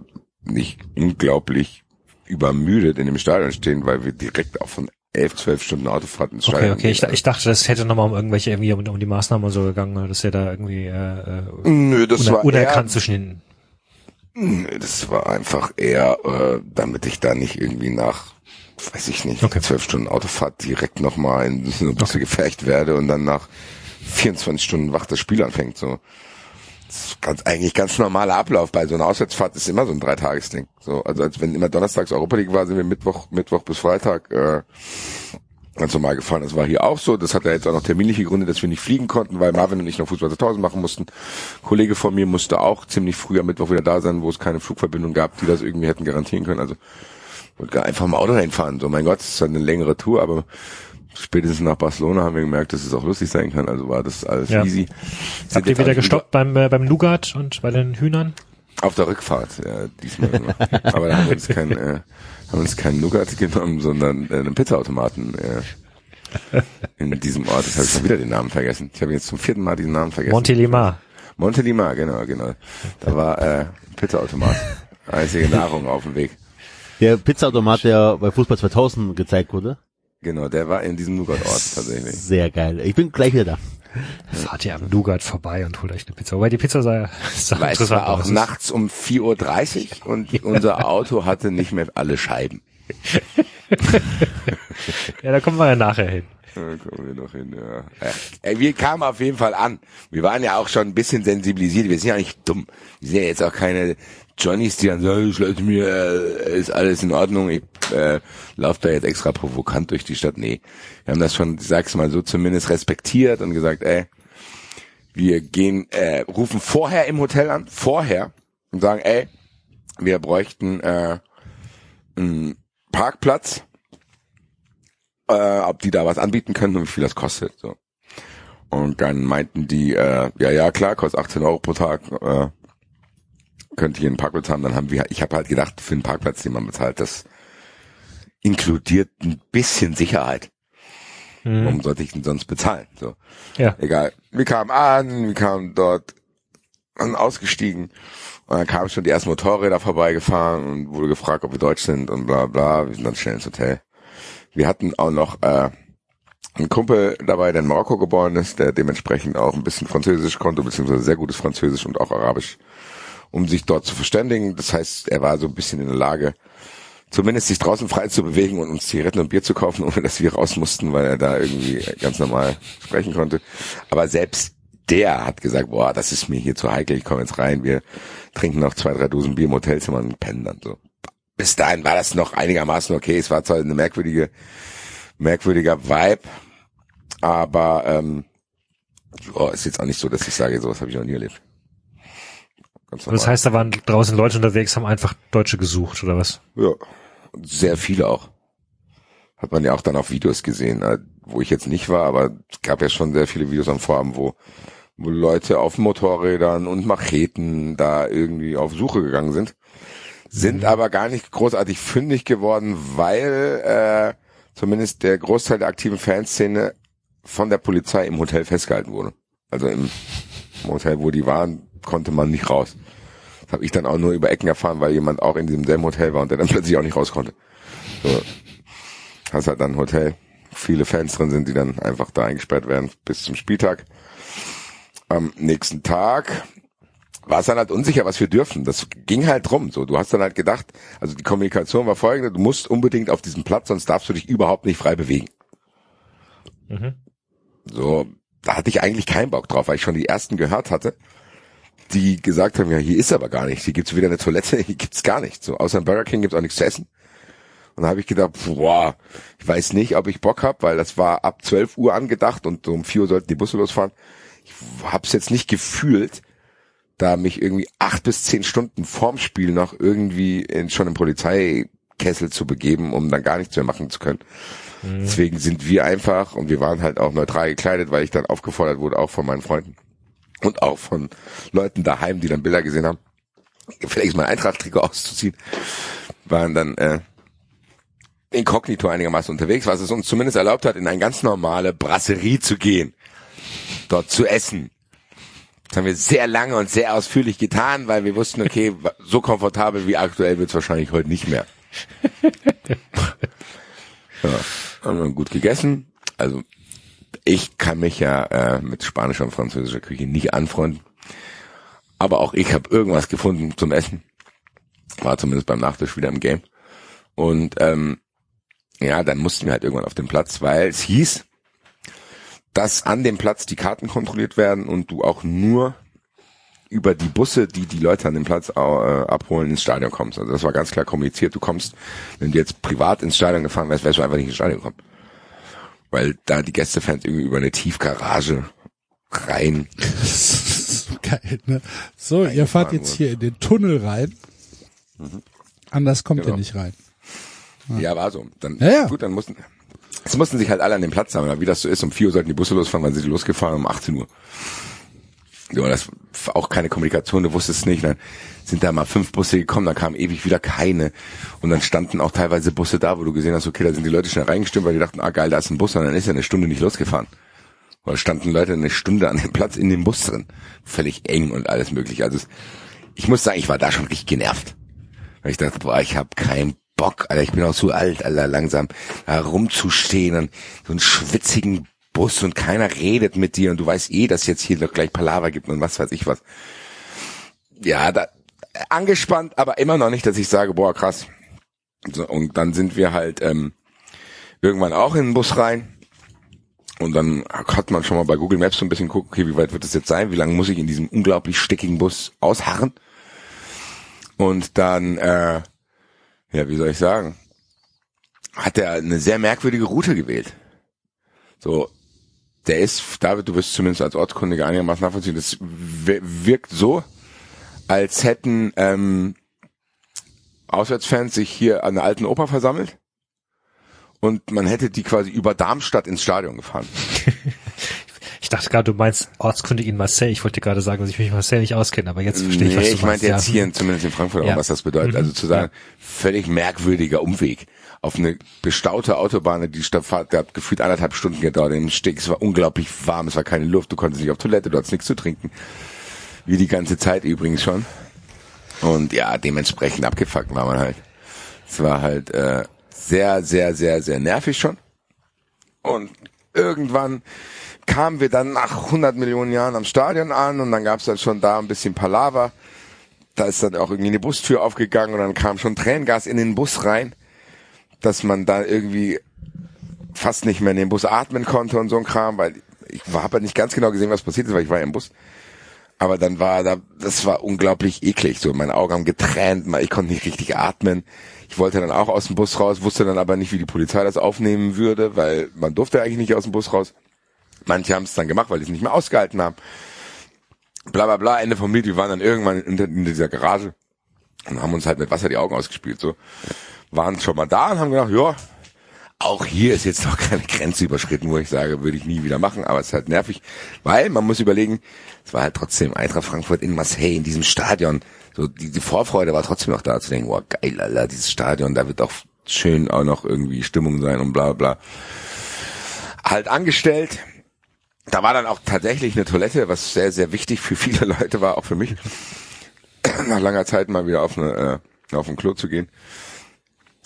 nicht unglaublich übermüdet in dem Stadion stehen, weil wir direkt auch von elf, zwölf Stunden Autofahrt ins Okay, Stadion okay. Ich, gehen. ich dachte, das hätte nochmal um irgendwelche, irgendwie um, um die Maßnahmen und so gegangen, dass ihr da irgendwie äh, äh, Nö, das uner, war unerkannt eher, zwischen den das war einfach eher, äh, damit ich da nicht irgendwie nach, weiß ich nicht, Okay. zwölf Stunden Autofahrt direkt nochmal in so eine Busse gefecht werde und dann nach 24 Stunden wach das Spiel anfängt, so. Das ist ganz, eigentlich ganz normaler Ablauf bei so einer Auswärtsfahrt ist immer so ein Dreitagesding. So, also als wenn immer donnerstags Europa League war, sind wir Mittwoch, Mittwoch bis Freitag äh, ganz normal gefahren. Das war hier auch so. Das hat ja jetzt auch noch terminliche Gründe, dass wir nicht fliegen konnten, weil Marvin und ich noch Fußball 2000 machen mussten. Ein Kollege von mir musste auch ziemlich früh am Mittwoch wieder da sein, wo es keine Flugverbindung gab, die das irgendwie hätten garantieren können. Also wollte einfach mal Auto reinfahren. So, mein Gott, es ist halt eine längere Tour, aber spätestens nach Barcelona haben wir gemerkt, dass es auch lustig sein kann. Also war das alles Ja. easy. Habt Sind ihr jetzt wieder gestoppt beim, äh, beim Nougat und bei den Hühnern? Auf der Rückfahrt, ja, diesmal. Aber da haben wir uns kein, äh, haben uns keinen Nougat genommen, sondern äh, einen Pizzaautomaten äh, in diesem Ort. Jetzt habe ich schon wieder den Namen vergessen. Ich habe jetzt zum vierten Mal diesen Namen vergessen. Montelimar. Montelimar, genau, genau. Da war äh, ein Pizzaautomat. Einzige Nahrung auf dem Weg. Der Pizzaautomat, der bei Fußball 2000 gezeigt wurde. Genau, der war in diesem Nougat-Ort tatsächlich. Sehr geil. Ich bin gleich wieder da. Fahrt ihr am Nougat vorbei und holt euch eine Pizza. Wobei die Pizza sah, sah Weil es war auch aus. nachts um 4.30 Uhr und unser Auto hatte nicht mehr alle Scheiben. Ja, da kommen wir ja nachher hin. Da kommen wir noch hin, ja. Äh, Ey, wir kamen auf jeden Fall an. Wir waren ja auch schon ein bisschen sensibilisiert. Wir sind ja nicht dumm. Wir sind ja jetzt auch keine Johnnies, die dann sagen, ich lasse mir, äh, ist alles in Ordnung. Ich äh, laufe da jetzt extra provokant durch die Stadt. Nee, wir haben das schon, sag's mal so, zumindest respektiert und gesagt, ey, wir gehen, äh, rufen vorher im Hotel an, vorher und sagen, ey, wir bräuchten äh, einen Parkplatz äh, ob die da was anbieten können und wie viel das kostet. So. Und dann meinten die, äh, ja, ja, klar, kostet 18 Euro pro Tag, äh, könnt ihr einen Parkplatz haben. Dann haben wir, ich habe halt gedacht, für einen Parkplatz, den man bezahlt, das inkludiert ein bisschen Sicherheit. Warum sollte ich denn sonst bezahlen? So. Ja. Egal. Wir kamen an, wir kamen dort an, ausgestiegen und dann kamen schon die ersten Motorräder vorbeigefahren und wurde gefragt, ob wir Deutsch sind und bla bla. Wir sind dann schnell ins Hotel. Wir hatten auch noch äh, ein Kumpel dabei, der in Marokko geboren ist, der dementsprechend auch ein bisschen Französisch konnte, beziehungsweise sehr gutes Französisch und auch Arabisch, um sich dort zu verständigen. Das heißt, er war so ein bisschen in der Lage, zumindest sich draußen frei zu bewegen und uns Zigaretten und Bier zu kaufen, ohne dass wir raus mussten, weil er da irgendwie ganz normal sprechen konnte. Aber selbst der hat gesagt, boah, das ist mir hier zu heikel, ich komme jetzt rein, wir trinken noch zwei, drei Dosen Bier im Hotelzimmer und pennen dann so. Bis dahin war das noch einigermaßen okay. Es war zwar eine merkwürdige, merkwürdiger Vibe, aber ähm, oh, ist jetzt auch nicht so, dass ich sage, sowas habe ich noch nie erlebt. Ganz Und das heißt, da waren draußen Leute unterwegs, haben einfach Deutsche gesucht, oder was? Ja, sehr viele auch. Hat man ja auch dann auf Videos gesehen, äh, wo ich jetzt nicht war, aber es gab ja schon sehr viele Videos am Vorabend, wo, wo Leute auf Motorrädern und Macheten da irgendwie auf Suche gegangen sind. Sind aber gar nicht großartig fündig geworden, weil äh, zumindest der Großteil der aktiven Fanszene von der Polizei im Hotel festgehalten wurde. Also im Hotel, wo die waren, konnte man nicht raus. Das habe ich dann auch nur über Ecken erfahren, weil jemand auch in diesem selben Hotel war und der dann plötzlich auch nicht raus konnte. So. Hast halt dann ein Hotel, viele Fans drin sind, die dann einfach da eingesperrt werden bis zum Spieltag. Am nächsten Tag war es dann halt unsicher, was wir dürfen. Das ging halt drum. So, du hast dann halt gedacht, also die Kommunikation war folgende: Du musst unbedingt auf diesen Platz, sonst darfst du dich überhaupt nicht frei bewegen. Mhm. So, da hatte ich eigentlich keinen Bock drauf, weil ich schon die ersten gehört hatte, die gesagt haben, ja, hier ist aber gar nichts, hier gibt's weder eine Toilette, hier gibt's gar nichts. So, außer im Burger King gibt's auch nichts zu essen. Und da habe ich gedacht, boah, ich weiß nicht, ob ich Bock hab, weil das war ab 12 Uhr angedacht und um 4 Uhr sollten die Busse losfahren. Ich hab's jetzt nicht gefühlt, da mich irgendwie acht bis zehn Stunden vorm Spiel noch irgendwie in, schon im Polizeikessel zu begeben, um dann gar nichts mehr machen zu können. Deswegen sind wir einfach, und wir waren halt auch neutral gekleidet, weil ich dann aufgefordert wurde, auch von meinen Freunden und auch von Leuten daheim, die dann Bilder gesehen haben, vielleicht mal ein Eintracht-Trikot auszuziehen, waren dann äh, inkognito einigermaßen unterwegs, was es uns zumindest erlaubt hat, in eine ganz normale Brasserie zu gehen, dort zu essen. Das haben wir sehr lange und sehr ausführlich getan, weil wir wussten, okay, so komfortabel wie aktuell wird's wahrscheinlich heute nicht mehr. ja, haben wir gut gegessen. Also ich kann mich ja äh, mit spanischer und französischer Küche nicht anfreunden. Aber auch ich habe irgendwas gefunden zum Essen. War zumindest beim Nachtisch wieder im Game. Und ähm, ja, dann mussten wir halt irgendwann auf den Platz, weil es hieß, dass an dem Platz die Karten kontrolliert werden und du auch nur über die Busse, die die Leute an dem Platz äh, abholen, ins Stadion kommst. Also das war ganz klar kommuniziert. Du kommst, wenn du jetzt privat ins Stadion gefahren wärst, wärst du einfach nicht ins Stadion gekommen. Weil da die Gästefans irgendwie über eine Tiefgarage rein. Geil, ne? So, ihr fahrt jetzt hier in den Tunnel rein. Anders kommt Genau. ihr nicht rein. Ja, war so. Dann, Ja, ja. gut, dann mussten, es mussten sich halt alle an den Platz. Aber Wie das so ist, um 4 Uhr sollten die Busse losfahren, dann sind sie losgefahren um 18 Uhr. Ja, das auch keine Kommunikation, du wusstest nicht. Dann sind da mal fünf Busse gekommen, dann kamen ewig wieder keine. Und dann standen auch teilweise Busse da, wo du gesehen hast, okay, da sind die Leute schnell reingestimmt, weil die dachten, ah geil, da ist ein Bus, und dann ist er eine Stunde nicht losgefahren. Oder standen Leute eine Stunde an dem Platz in dem Bus drin. Völlig eng und alles mögliche. Also ich muss sagen, ich war da schon richtig genervt. Weil ich dachte, boah, ich habe keinen Bock, Alter, ich bin auch so alt, Alter, langsam da rumzustehen und so einen schwitzigen Bus und keiner redet mit dir und du weißt eh, dass jetzt hier doch gleich Palaver gibt und was weiß ich was. Ja, da angespannt, aber immer noch nicht, dass ich sage, boah, krass. So, und dann sind wir halt ähm, irgendwann auch in den Bus rein. Und dann hat man schon mal bei Google Maps so ein bisschen geguckt, okay, wie weit wird das jetzt sein? Wie lange muss ich in diesem unglaublich stickigen Bus ausharren? Und dann, äh, ja, wie soll ich sagen, hat er eine sehr merkwürdige Route gewählt. So, der ist, David, du wirst zumindest als Ortskundiger einigermaßen nachvollziehen, das wir- wirkt so, als hätten ähm, Auswärtsfans sich hier an der alten Oper versammelt und man hätte die quasi über Darmstadt ins Stadion gefahren. Ich dachte gerade, du meinst ortskundig in Marseille. Ich wollte gerade sagen, dass ich mich in Marseille nicht auskenne, aber jetzt verstehe ich, was nee, du ich meinst. meinte jetzt ja. hier, in- zumindest in Frankfurt, auch, Ja. was das bedeutet. Mhm. Also zu sagen, völlig merkwürdiger Umweg auf eine bestaute Autobahn, die der hat gefühlt anderthalb Stunden gedauert im Steg. Es war unglaublich warm, es war keine Luft, du konntest nicht auf Toilette, du hattest nichts zu trinken. Wie die ganze Zeit übrigens schon. Und ja, dementsprechend abgefuckt war man halt. Es war halt äh, sehr, sehr, sehr, sehr nervig schon. Und irgendwann kamen wir dann nach 100 Millionen Jahren am Stadion an und dann gab es dann schon da ein bisschen Palaver. Da ist dann auch irgendwie eine Bustür aufgegangen und dann kam schon Tränengas in den Bus rein, dass man da irgendwie fast nicht mehr in den Bus atmen konnte und so ein Kram, weil ich habe halt nicht ganz genau gesehen, was passiert ist, weil ich war ja im Bus. Aber dann war da, das war unglaublich eklig. So, meine Augen haben getränt, ich konnte nicht richtig atmen. Ich wollte dann auch aus dem Bus raus, wusste dann aber nicht, wie die Polizei das aufnehmen würde, weil man durfte eigentlich nicht aus dem Bus raus. Manche haben es dann gemacht, weil die es nicht mehr ausgehalten haben. Bla bla bla, Ende vom Lied, wir waren dann irgendwann in, in dieser Garage und haben uns halt mit Wasser die Augen ausgespielt. So waren schon mal da und haben gedacht, ja, auch hier ist jetzt noch keine Grenze überschritten, wo ich sage, würde ich nie wieder machen, aber es ist halt nervig, weil man muss überlegen, es war halt trotzdem Eintracht Frankfurt in Marseille, in diesem Stadion. So, die, die Vorfreude war trotzdem noch da, zu denken, wow, geil, Alter, dieses Stadion, da wird auch schön auch noch irgendwie Stimmung sein und bla bla. Halt angestellt. Da war dann auch tatsächlich eine Toilette, was sehr, sehr wichtig für viele Leute war, auch für mich. Nach langer Zeit mal wieder auf, eine, äh, auf ein Klo zu gehen.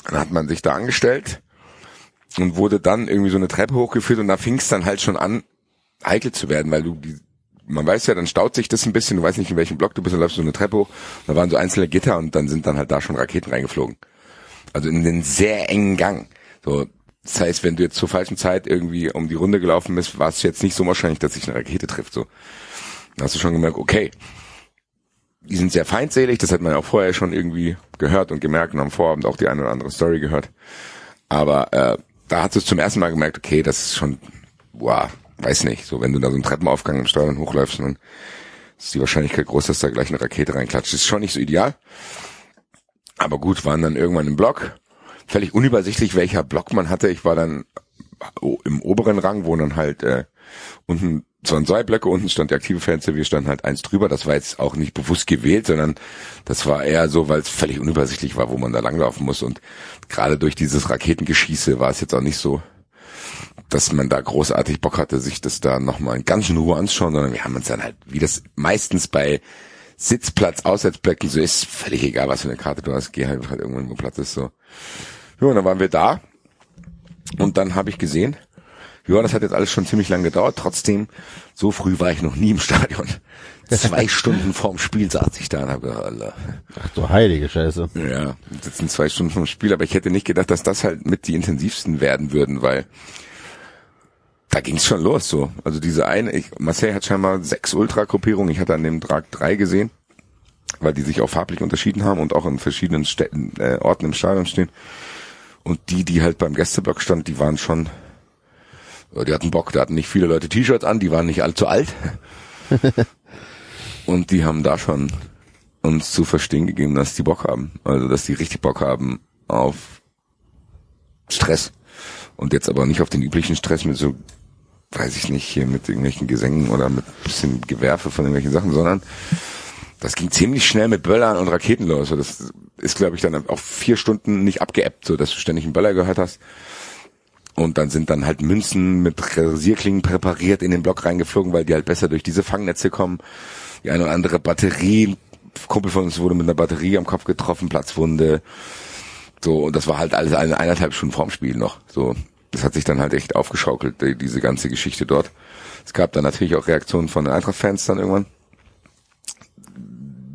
Dann hat man sich da angestellt und wurde dann irgendwie so eine Treppe hochgeführt und da fing es dann halt schon an, heikel zu werden, weil du die, man weiß ja, dann staut sich das ein bisschen, du weißt nicht, in welchem Block du bist, dann läufst du so eine Treppe hoch, da waren so einzelne Gitter und dann sind dann halt da schon Raketen reingeflogen. Also in den sehr engen Gang. So, das heißt, wenn du jetzt zur falschen Zeit irgendwie um die Runde gelaufen bist, war es jetzt nicht so wahrscheinlich, dass sich eine Rakete trifft. So, dann hast du schon gemerkt, okay, die sind sehr feindselig, das hat man ja auch vorher schon irgendwie gehört und gemerkt und am Vorabend auch die eine oder andere Story gehört. Aber äh, da hast du es zum ersten Mal gemerkt, okay, das ist schon, wow, weiß nicht, so wenn du da so einen Treppenaufgang im Stadion hochläufst, dann ist die Wahrscheinlichkeit groß, dass da gleich eine Rakete reinklatscht. Das ist schon nicht so ideal. Aber gut, waren dann irgendwann im Block. Völlig unübersichtlich, welcher Block man hatte. Ich war dann im oberen Rang, wo dann halt äh, unten es waren zwei Blöcke, unten stand die aktive Fenster, wir standen halt eins drüber. Das war jetzt auch nicht bewusst gewählt, sondern das war eher so, weil es völlig unübersichtlich war, wo man da langlaufen muss. Und gerade durch dieses Raketengeschieße war es jetzt auch nicht so, dass man da großartig Bock hatte, sich das da nochmal ganz in Ruhe anzuschauen, sondern wir haben uns dann halt, wie das meistens bei Sitzplatz, Auswärtsblöcken so ist, völlig egal, was für eine Karte du hast, geh halt, halt irgendwann, wo Platz ist, so. Ja, und dann waren wir da. Und dann habe ich gesehen, ja, das hat jetzt alles schon ziemlich lang gedauert. Trotzdem, so früh war ich noch nie im Stadion. Zwei Stunden vorm Spiel saß ich da und habe gedacht, Alter. Ach du heilige Scheiße. Ja, sind zwei Stunden vorm Spiel, aber ich hätte nicht gedacht, dass das halt mit die intensivsten werden würden, weil da ging's schon los so. Also diese eine, ich, Marseille hat scheinbar sechs Ultra-Gruppierungen. Ich hatte an dem Trag drei gesehen, weil die sich auch farblich unterschieden haben und auch in verschiedenen Städten, äh, Orten im Stadion stehen. Und die, die halt beim Gästeblock standen, die waren schon die hatten Bock, da hatten nicht viele Leute T-Shirts an, die waren nicht allzu alt. und die haben da schon uns zu verstehen gegeben, dass die Bock haben. Also, dass die richtig Bock haben auf Stress. Und jetzt aber nicht auf den üblichen Stress mit so, weiß ich nicht, hier mit irgendwelchen Gesängen oder mit bisschen Gewerfe von irgendwelchen Sachen, sondern das ging ziemlich schnell mit Böllern und Raketen los. Das ist, glaube ich, dann auch vier Stunden nicht abgeebbt, so dass du ständig einen Böller gehört hast. Und dann sind dann halt Münzen mit Rasierklingen präpariert in den Block reingeflogen, weil die halt besser durch diese Fangnetze kommen. Die eine oder andere Batterie, Kumpel von uns wurde mit einer Batterie am Kopf getroffen, Platzwunde. So, und das war halt alles eine eineinhalb Stunden vorm Spiel noch. So, das hat sich dann halt echt aufgeschaukelt, diese ganze Geschichte dort. Es gab dann natürlich auch Reaktionen von den Eintracht-Fans dann irgendwann.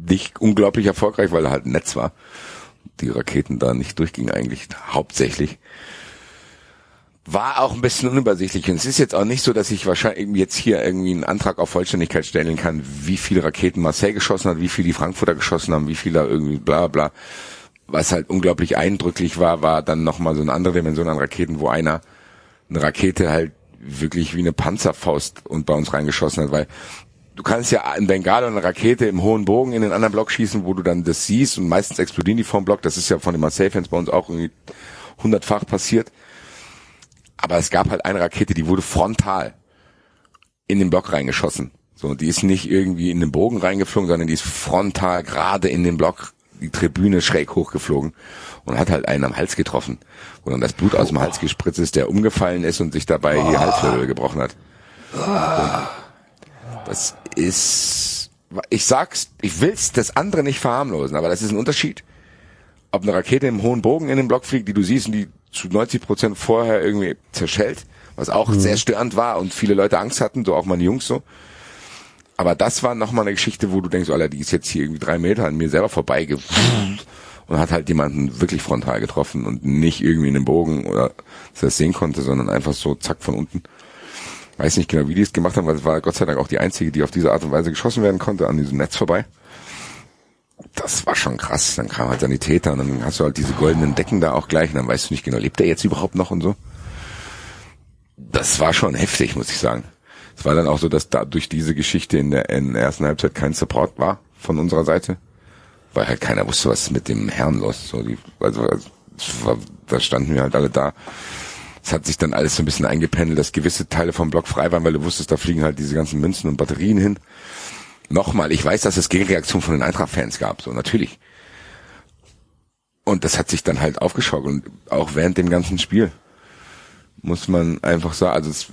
Nicht unglaublich erfolgreich, weil er halt ein Netz war. Die Raketen da nicht durchgingen eigentlich hauptsächlich war auch ein bisschen unübersichtlich. Und es ist jetzt auch nicht so, dass ich wahrscheinlich jetzt hier irgendwie einen Antrag auf Vollständigkeit stellen kann, wie viele Raketen Marseille geschossen hat, wie viele die Frankfurter geschossen haben, wie viele da irgendwie bla bla. Was halt unglaublich eindrücklich war, war dann nochmal so eine andere Dimension an Raketen, wo einer eine Rakete halt wirklich wie eine Panzerfaust und bei uns reingeschossen hat, weil du kannst ja in Bengalo eine Rakete im hohen Bogen in den anderen Block schießen, wo du dann das siehst und meistens explodieren die vom Block. Das ist ja von den Marseille-Fans bei uns auch irgendwie hundertfach passiert aber es gab halt eine Rakete, die wurde frontal in den Block reingeschossen. So, die ist nicht irgendwie in den Bogen reingeflogen, sondern die ist frontal gerade in den Block, die Tribüne schräg hochgeflogen und hat halt einen am Hals getroffen. Wo dann das Blut aus dem Hals gespritzt ist, der umgefallen ist und sich dabei die Halswirbel gebrochen hat. Und das ist, ich sag's, ich will's das andere nicht verharmlosen, aber das ist ein Unterschied, ob eine Rakete im hohen Bogen in den Block fliegt, die du siehst und die zu 90 Prozent vorher irgendwie zerschellt, was auch sehr störend war und viele Leute Angst hatten, so auch meine Jungs so. Aber das war nochmal eine Geschichte, wo du denkst, Alter, die ist jetzt hier irgendwie drei Meter an mir selber vorbei und hat halt jemanden wirklich frontal getroffen und nicht irgendwie in den Bogen oder dass er es sehen konnte, sondern einfach so zack von unten. Weiß nicht genau, wie die es gemacht haben, weil es war Gott sei Dank auch die einzige, die auf diese Art und Weise geschossen werden konnte, an diesem Netz vorbei. Das war schon krass. Dann kam halt Sanitäter und dann hast du halt diese goldenen Decken da auch gleich und dann weißt du nicht genau, lebt er jetzt überhaupt noch und so. Das war schon heftig, muss ich sagen. Es war dann auch so, dass da durch diese Geschichte in der, in der ersten Halbzeit kein Support war von unserer Seite, weil halt keiner wusste, was ist mit dem Herrn los. So die, also, da standen wir halt alle da. Es hat sich dann alles so ein bisschen eingependelt, dass gewisse Teile vom Block frei waren, weil du wusstest, da fliegen halt diese ganzen Münzen und Batterien hin. Nochmal, ich weiß, dass es Gegenreaktionen von den Eintracht-Fans gab, so natürlich. Und das hat sich dann halt aufgeschaukelt, auch während dem ganzen Spiel. Muss man einfach sagen, also es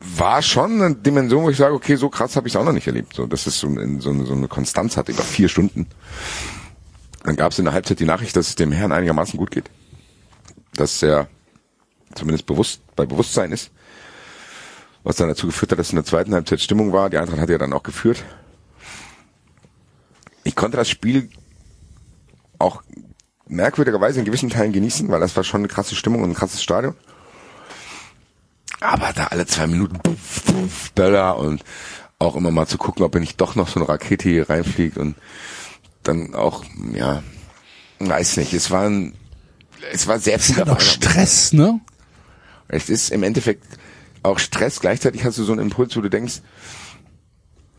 war schon eine Dimension, wo ich sage, okay, so krass habe ich es auch noch nicht erlebt. So, dass es so, eine, so, eine, so eine Konstanz hat über vier Stunden. Dann gab es in der Halbzeit die Nachricht, dass es dem Herrn einigermaßen gut geht. Dass er zumindest bewusst bei Bewusstsein ist. Was dann dazu geführt hat, dass in der zweiten Halbzeit Stimmung war. Die Eintracht hat ja dann auch geführt. Ich konnte das Spiel auch merkwürdigerweise in gewissen Teilen genießen, weil das war schon eine krasse Stimmung und ein krasses Stadion. Aber da alle zwei Minuten puff, puff, Böller und auch immer mal zu gucken, ob er nicht doch noch so eine Rakete hier reinfliegt und dann auch, ja, weiß nicht, es war ein, es war Hat auch Stress, ne? Es ist im Endeffekt auch Stress. Gleichzeitig hast du so einen Impuls, wo du denkst,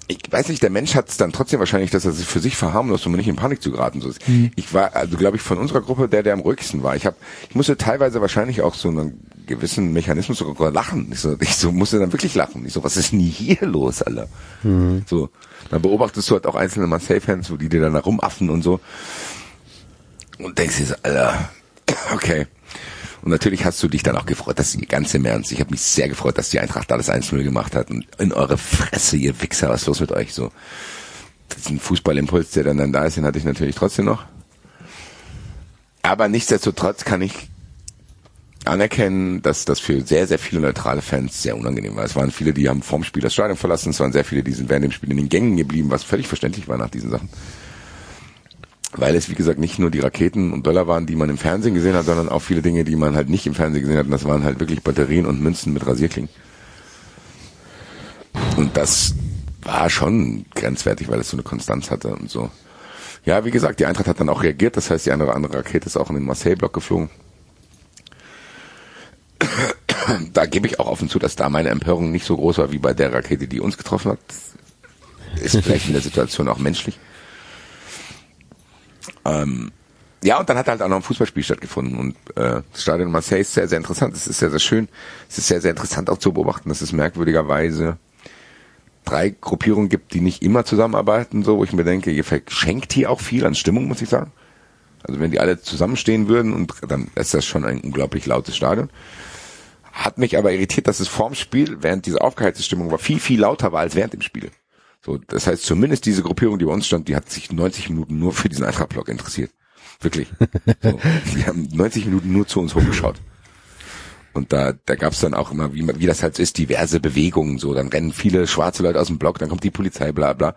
ich weiß nicht, der Mensch hat es dann trotzdem wahrscheinlich, dass er sich für sich verharmlost, um nicht in Panik zu geraten. So, Ich war, also glaube ich, von unserer Gruppe der, der am ruhigsten war. Ich habe, ich musste teilweise wahrscheinlich auch so einen gewissen Mechanismus sogar lachen. Ich so, ich so musste dann wirklich lachen. Ich so, was ist denn hier los, Alter? So, dann beobachtest du halt auch einzelne Marseille-Fans, wo die dir dann da rumaffen und so. Und denkst dir so, Alter, okay. Und natürlich hast du dich dann auch gefreut, dass die ganz im Ernst, ich habe mich sehr gefreut, dass die Eintracht da das 1-0 gemacht hat. Und in eure Fresse, ihr Wichser, was ist los mit euch? So, diesen Fußballimpuls, der dann, dann da ist, den hatte ich natürlich trotzdem noch. Aber nichtsdestotrotz kann ich anerkennen, dass das für sehr, sehr viele neutrale Fans sehr unangenehm war. Es waren viele, die haben vorm Spiel das Stadion verlassen, es waren sehr viele, die sind während dem Spiel in den Gängen geblieben, was völlig verständlich war nach diesen Sachen. Weil es, wie gesagt, nicht nur die Raketen und Böller waren, die man im Fernsehen gesehen hat, sondern auch viele Dinge, die man halt nicht im Fernsehen gesehen hat. Und das waren halt wirklich Batterien und Münzen mit Rasierklingen. Und das war schon grenzwertig, weil es so eine Konstanz hatte und so. Ja, wie gesagt, die Eintracht hat dann auch reagiert. Das heißt, die eine oder andere Rakete ist auch in den Marseille-Block geflogen. Da gebe ich auch offen zu, dass da meine Empörung nicht so groß war wie bei der Rakete, die uns getroffen hat. Ist vielleicht in der Situation auch menschlich. Ähm, ja, und dann hat halt auch noch ein Fußballspiel stattgefunden und äh, das Stadion Marseille ist sehr, sehr interessant. Es ist sehr, sehr schön. Es ist sehr, sehr interessant auch zu beobachten, dass es merkwürdigerweise drei Gruppierungen gibt, die nicht immer zusammenarbeiten, so, wo ich mir denke, ihr verschenkt hier auch viel an Stimmung, muss ich sagen. Also wenn die alle zusammenstehen würden und dann ist das schon ein unglaublich lautes Stadion. Hat mich aber irritiert, dass es vorm Spiel, während diese aufgeheizte Stimmung war, viel, viel lauter war als während dem Spiel. So, das heißt, zumindest diese Gruppierung, die bei uns stand, die hat sich 90 Minuten nur für diesen Eintracht-Block interessiert. Wirklich. So, die haben 90 Minuten nur zu uns hochgeschaut. Und da, da gab's dann auch immer, wie, wie das halt ist, diverse Bewegungen. So, dann rennen viele schwarze Leute aus dem Block, dann kommt die Polizei, bla bla.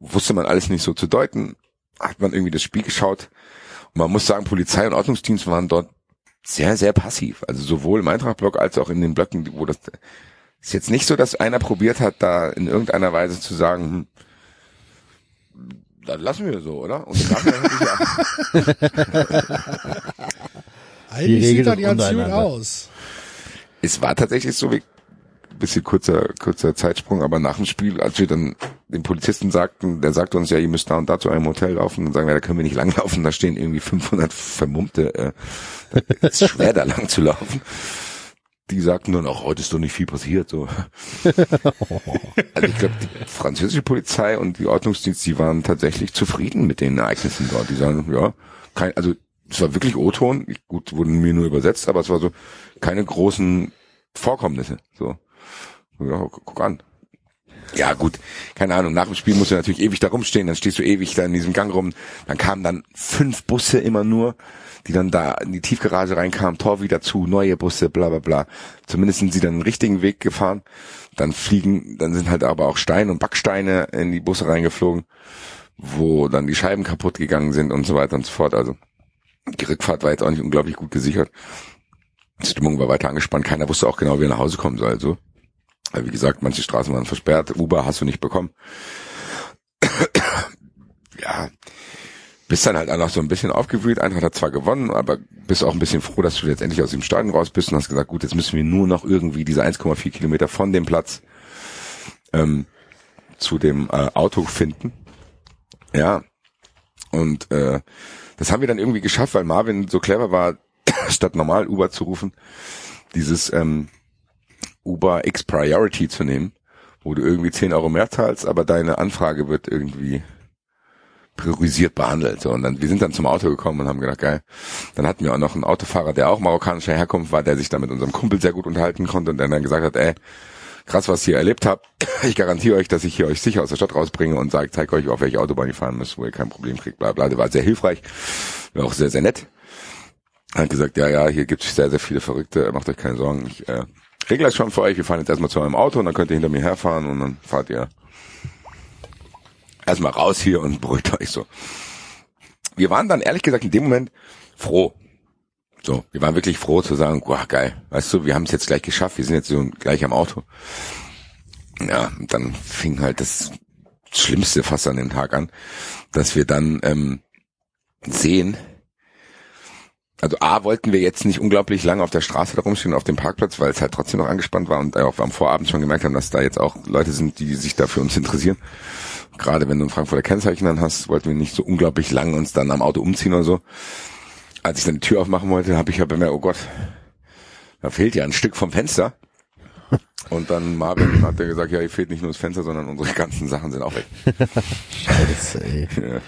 Wusste man alles nicht so zu deuten. Hat man irgendwie das Spiel geschaut. Und man muss sagen, Polizei und Ordnungsdienst waren dort sehr, sehr passiv. Also sowohl im Eintracht-Block als auch in den Blöcken, wo das ist jetzt nicht so, dass einer probiert hat, da in irgendeiner Weise zu sagen, hm, dann lassen wir so, oder? Und dann Eigentlich sieht da die ganz gut untereinander. aus. es war tatsächlich so wie bisschen kurzer, kurzer Zeitsprung, aber nach dem Spiel, als wir dann den Polizisten sagten, der sagte uns ja, ihr müsst da und da zu einem Hotel laufen und sagen wir, da können wir nicht langlaufen, da stehen irgendwie 500 Vermummte, äh, es ist schwer da lang zu laufen. Die sagten dann auch, heute ist doch nicht viel passiert, so. Also ich glaube, die französische Polizei und die Ordnungsdienst, die waren tatsächlich zufrieden mit den Ereignissen dort. Die sagen, ja, kein, also es war wirklich O-Ton, gut, wurden mir nur übersetzt, aber es war so keine großen Vorkommnisse, so. Ja, gu- guck an. Ja, gut, keine Ahnung. Nach dem Spiel musst du natürlich ewig da rumstehen, dann stehst du ewig da in diesem Gang rum. Dann kamen dann fünf Busse immer nur, die dann da in die Tiefgarage reinkamen, Tor wieder zu, neue Busse, bla bla bla. Zumindest sind sie dann den richtigen Weg gefahren. Dann fliegen, dann sind halt aber auch Steine und Backsteine in die Busse reingeflogen, wo dann die Scheiben kaputt gegangen sind und so weiter und so fort. Also die Rückfahrt war jetzt auch nicht unglaublich gut gesichert. Die Stimmung war weiter angespannt. Keiner wusste auch genau, wie er nach Hause kommen soll. Also wie gesagt, manche Straßen waren versperrt. Uber hast du nicht bekommen. ja, bist dann halt noch so ein bisschen aufgewühlt. Eintracht hat zwar gewonnen, aber bist auch ein bisschen froh, dass du jetzt endlich aus dem Stadion raus bist und hast gesagt, gut, jetzt müssen wir nur noch irgendwie diese 1,4 Kilometer von dem Platz ähm, zu dem äh, Auto finden. Ja, und äh, das haben wir dann irgendwie geschafft, weil Marvin so clever war, statt normal Uber zu rufen, dieses ähm, Uber X Priority zu nehmen, wo du irgendwie 10 Euro mehr zahlst, aber deine Anfrage wird irgendwie priorisiert behandelt. So, und dann, wir sind dann zum Auto gekommen und haben gedacht, geil. Dann hatten wir auch noch einen Autofahrer, der auch marokkanischer Herkunft war, der sich da mit unserem Kumpel sehr gut unterhalten konnte und der dann gesagt hat, ey, krass, was ihr erlebt habt. Ich garantiere euch, dass ich hier euch sicher aus der Stadt rausbringe und sage, zeige euch, auf welche Autobahn ihr fahren müsst, wo ihr kein Problem kriegt, bla bla. Der war sehr hilfreich, war auch sehr, sehr nett. Hat gesagt, ja, ja, hier gibt's sehr, sehr viele Verrückte, macht euch keine Sorgen. Ich äh, regle das schon für euch. Wir fahren jetzt erstmal zu eurem Auto und dann könnt ihr hinter mir herfahren und dann fahrt ihr erstmal raus hier und beruhigt euch so. Wir waren dann ehrlich gesagt in dem Moment froh. So, wir waren wirklich froh zu sagen, boah, geil, weißt du, wir haben es jetzt gleich geschafft, wir sind jetzt so gleich am Auto. Ja, und dann fing halt das Schlimmste fast an den Tag an, dass wir dann ähm, sehen, also A wollten wir jetzt nicht unglaublich lange auf der Straße da rumstehen, auf dem Parkplatz, weil es halt trotzdem noch angespannt war und auch am Vorabend schon gemerkt haben, dass da jetzt auch Leute sind, die sich da für uns interessieren. Gerade wenn du ein Frankfurter Kennzeichen dann hast, wollten wir nicht so unglaublich lang uns dann am Auto umziehen oder so. Als ich dann die Tür aufmachen wollte, habe ich ja bemerkt, oh Gott, da fehlt ja ein Stück vom Fenster. Und dann Marvin hat er gesagt, ja, hier fehlt nicht nur das Fenster, sondern unsere ganzen Sachen sind auch weg. Scheiße, ey. Ja.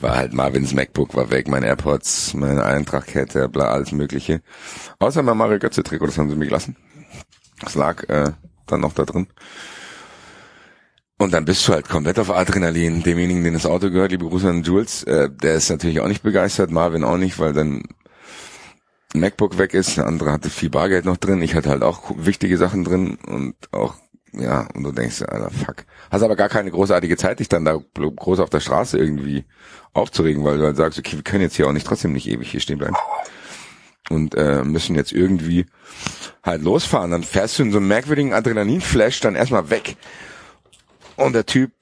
War halt Marvins MacBook war weg, meine AirPods, meine Eintrachtkette, bla, alles mögliche. Außer mein Mario Götze Trikot, das haben sie mir gelassen. Das lag äh, dann noch da drin. Und dann bist du halt komplett auf Adrenalin. Demjenigen, den das Auto gehört, liebe Grüße an Jules, äh, der ist natürlich auch nicht begeistert, Marvin auch nicht, weil dann MacBook weg ist. Der andere hatte viel Bargeld noch drin. Ich hatte halt auch wichtige Sachen drin und auch, ja, und du denkst, Alter, fuck. Hast aber gar keine großartige Zeit, dich dann da groß auf der Straße irgendwie aufzuregen, weil du halt sagst, okay, wir können jetzt hier auch nicht trotzdem nicht ewig hier stehen bleiben. Und äh, müssen jetzt irgendwie halt losfahren. Dann fährst du in so einem merkwürdigen Adrenalinflash dann erstmal weg. Und der Typ,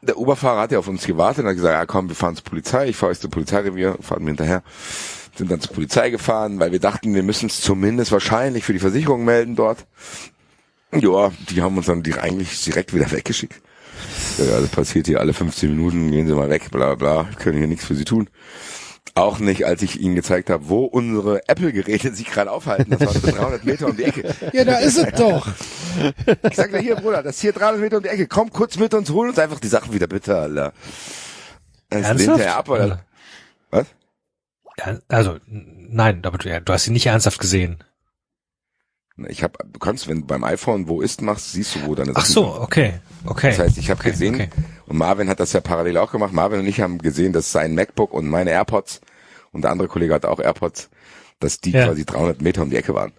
der Oberfahrer hat ja auf uns gewartet und hat gesagt, ja komm, wir fahren zur Polizei, ich fahre euch zur Polizeirevier, fahren wir hinterher. Sind dann zur Polizei gefahren, weil wir dachten, wir müssen es zumindest wahrscheinlich für die Versicherung melden dort. Ja, die haben uns dann die eigentlich direkt wieder weggeschickt. Ja, das passiert hier alle 15 Minuten, gehen Sie mal weg, bla bla, können hier nichts für Sie tun. Auch nicht, als ich Ihnen gezeigt habe, wo unsere Apple-Geräte sich gerade aufhalten. Das war so 300 Meter um die Ecke. Ja, da ist es doch. Ich sagte, hier, Bruder, das ist hier 300 Meter um die Ecke. Komm kurz mit uns, hol uns einfach die Sachen wieder, bitte, Alter. Das Ernsthaft? lehnt er ab, oder? Was? Ja, also, nein, aber du, ja, du hast sie nicht ernsthaft gesehen. Ich habe, du kannst, wenn du beim iPhone wo ist machst, siehst du, wo deine Ach Sachen so, sind. okay, okay. Das heißt, ich habe okay, gesehen, okay. Und Marvin hat das ja parallel auch gemacht. Marvin und ich haben gesehen, dass sein MacBook und meine AirPods und der andere Kollege hatte auch AirPods, dass die Ja. quasi 300 Meter um die Ecke waren.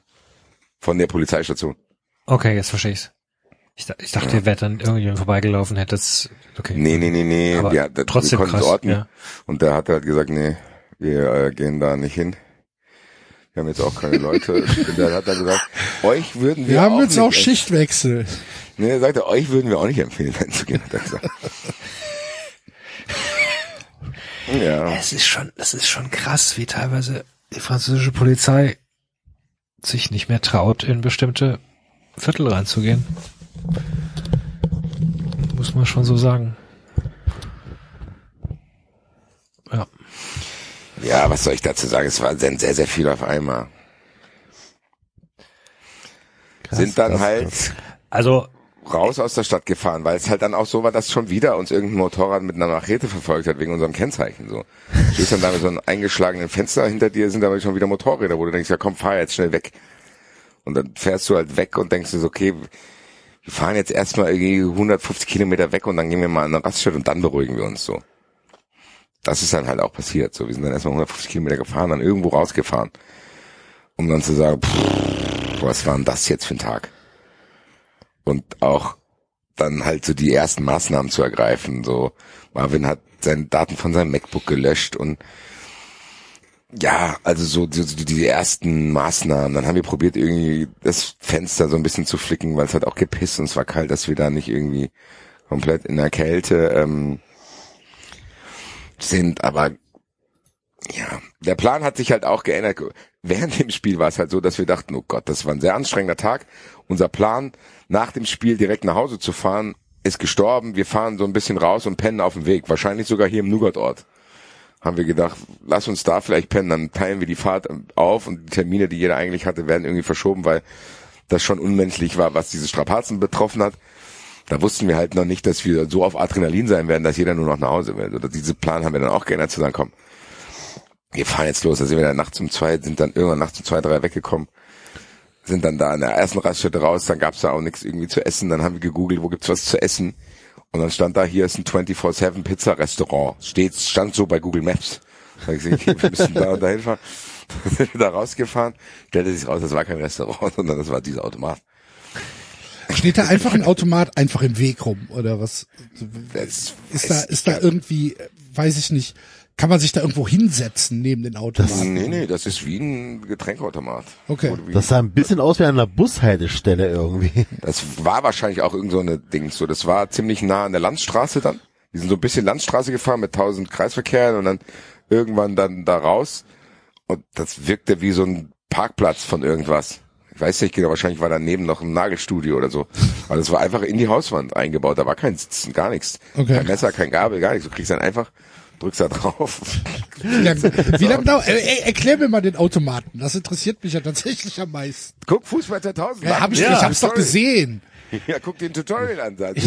Von der Polizeistation. Okay, jetzt verstehe ich's. Ich, ich dachte, ihr wärt dann irgendjemand vorbeigelaufen, hättet okay. Nee, nee, nee, nee. Aber wir, wir trotzdem konnten es krass, ordnen. ja. Und der hat halt gesagt, nee, wir äh, gehen da nicht hin. Wir haben jetzt auch keine Leute. Und der hat dann gesagt, euch würden wir, Wir haben auch jetzt nicht auch. Schichtwechsel. Nee, er sagte, euch würden wir auch nicht empfehlen, hinzugehen, hat er gesagt. ja. Es ist schon, es ist schon krass, wie teilweise die französische Polizei sich nicht mehr traut, in bestimmte Viertel reinzugehen. Muss man schon so sagen. Ja. Ja, was soll ich dazu sagen? Es war sehr, sehr, sehr viel auf einmal. Krass, Sind dann krass, halt krass. Also, raus aus der Stadt gefahren, weil es halt dann auch so war, dass schon wieder uns irgendein Motorrad mit einer Machete verfolgt hat, wegen unserem Kennzeichen, so. Du stehst dann da mit so einem eingeschlagenen Fenster, hinter dir sind aber schon wieder Motorräder, wo du denkst, ja komm, fahr jetzt schnell weg. Und dann fährst du halt weg und denkst dir so, okay, wir fahren jetzt erstmal irgendwie 150 Kilometer weg und dann gehen wir mal an eine Raststätte und dann beruhigen wir uns so. Das ist dann halt auch passiert. So, wir sind dann erstmal 150 Kilometer gefahren, dann irgendwo rausgefahren, um dann zu sagen, pff, was war denn das jetzt für ein Tag? Und auch dann halt so die ersten Maßnahmen zu ergreifen. So, Marvin hat seine Daten von seinem MacBook gelöscht und ja, also so, so, die ersten Maßnahmen. Dann haben wir probiert, irgendwie das Fenster so ein bisschen zu flicken, weil es hat auch gepisst und es war kalt, dass wir da nicht irgendwie komplett in der Kälte ähm, sind. Aber ja, der Plan hat sich halt auch geändert. Während dem Spiel war es halt so, dass wir dachten, oh Gott, das war ein sehr anstrengender Tag. Unser Plan, nach dem Spiel direkt nach Hause zu fahren, ist gestorben. Wir fahren so ein bisschen raus und pennen auf dem Weg. Wahrscheinlich sogar hier im Nougatort haben wir gedacht, lass uns da vielleicht pennen, dann teilen wir die Fahrt auf und die Termine, die jeder eigentlich hatte, werden irgendwie verschoben, weil das schon unmenschlich war, was diese Strapazen betroffen hat. Da wussten wir halt noch nicht, dass wir so auf Adrenalin sein werden, dass jeder nur noch nach Hause will. Oder diese Plan haben wir dann auch geändert zu sagen, komm, wir fahren jetzt los. Da sind wir dann nachts um zwei, sind dann irgendwann nachts um zwei, drei weggekommen, sind dann da in der ersten Raststätte raus, dann gab's da auch nichts irgendwie zu essen, dann haben wir gegoogelt, wo gibt's was zu essen und dann stand da, hier ist ein 24-7 Pizza-Restaurant. Steht, stand so bei Google Maps. Da ich gesagt, okay, wir müssen da und dahin fahren. Dann sind wir da rausgefahren, stellte sich raus, das war kein Restaurant, sondern das war dieser Automat. Steht da einfach ein Automat einfach im Weg rum oder was? Ist da, ist da irgendwie, weiß ich nicht, kann man sich da irgendwo hinsetzen neben den Automaten? Nee, nee, das ist wie ein Getränkeautomat. Okay. Das sah ein bisschen aus wie an einer Bushaltestelle irgendwie. Das war wahrscheinlich auch irgend so eine Ding. So, das war ziemlich nah an der Landstraße dann. Die sind so ein bisschen Landstraße gefahren mit tausend Kreisverkehren und dann irgendwann dann da raus. Und das wirkte wie so ein Parkplatz von irgendwas. Ich weiß nicht genau, wahrscheinlich war daneben noch ein Nagelstudio oder so. Aber das war einfach in die Hauswand eingebaut. Da war kein Sitzen, gar nichts. Okay. Kein Messer, kein Gabel, gar nichts. Du kriegst dann einfach, drückst da drauf. Wie lange wie lang dauert, äh, erklär mir mal den Automaten. Das interessiert mich ja tatsächlich am meisten. Guck, Fußball 2000. Ja, hab ich, Ja, ich hab's doch gesehen. Ja, guck den Tutorial an. Da. Du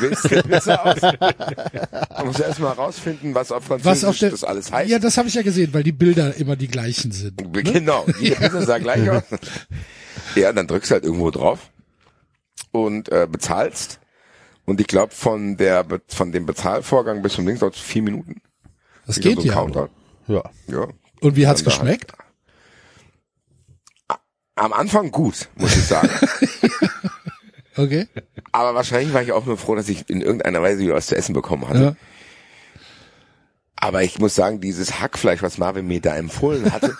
wählst die Pizza aus. Du musst erstmal rausfinden, was auf Französisch Was auf der, das alles heißt. ja, das habe ich ja gesehen, weil die Bilder immer die gleichen sind. Ne? Genau, jede Pizza sah gleich aus. Ja, dann drückst du halt irgendwo drauf und äh, bezahlst. Und ich glaube, von der von dem Bezahlvorgang bis zum Ding dauert es vier Minuten. Das Wieder geht so ja. Ja. Ja. Und wie hat's da halt. geschmeckt? Am Anfang gut, muss ich sagen. Okay. Aber wahrscheinlich war ich auch nur froh, dass ich in irgendeiner Weise wieder was zu essen bekommen hatte. Ja. Aber ich muss sagen, dieses Hackfleisch, was Marvin mir da empfohlen hatte,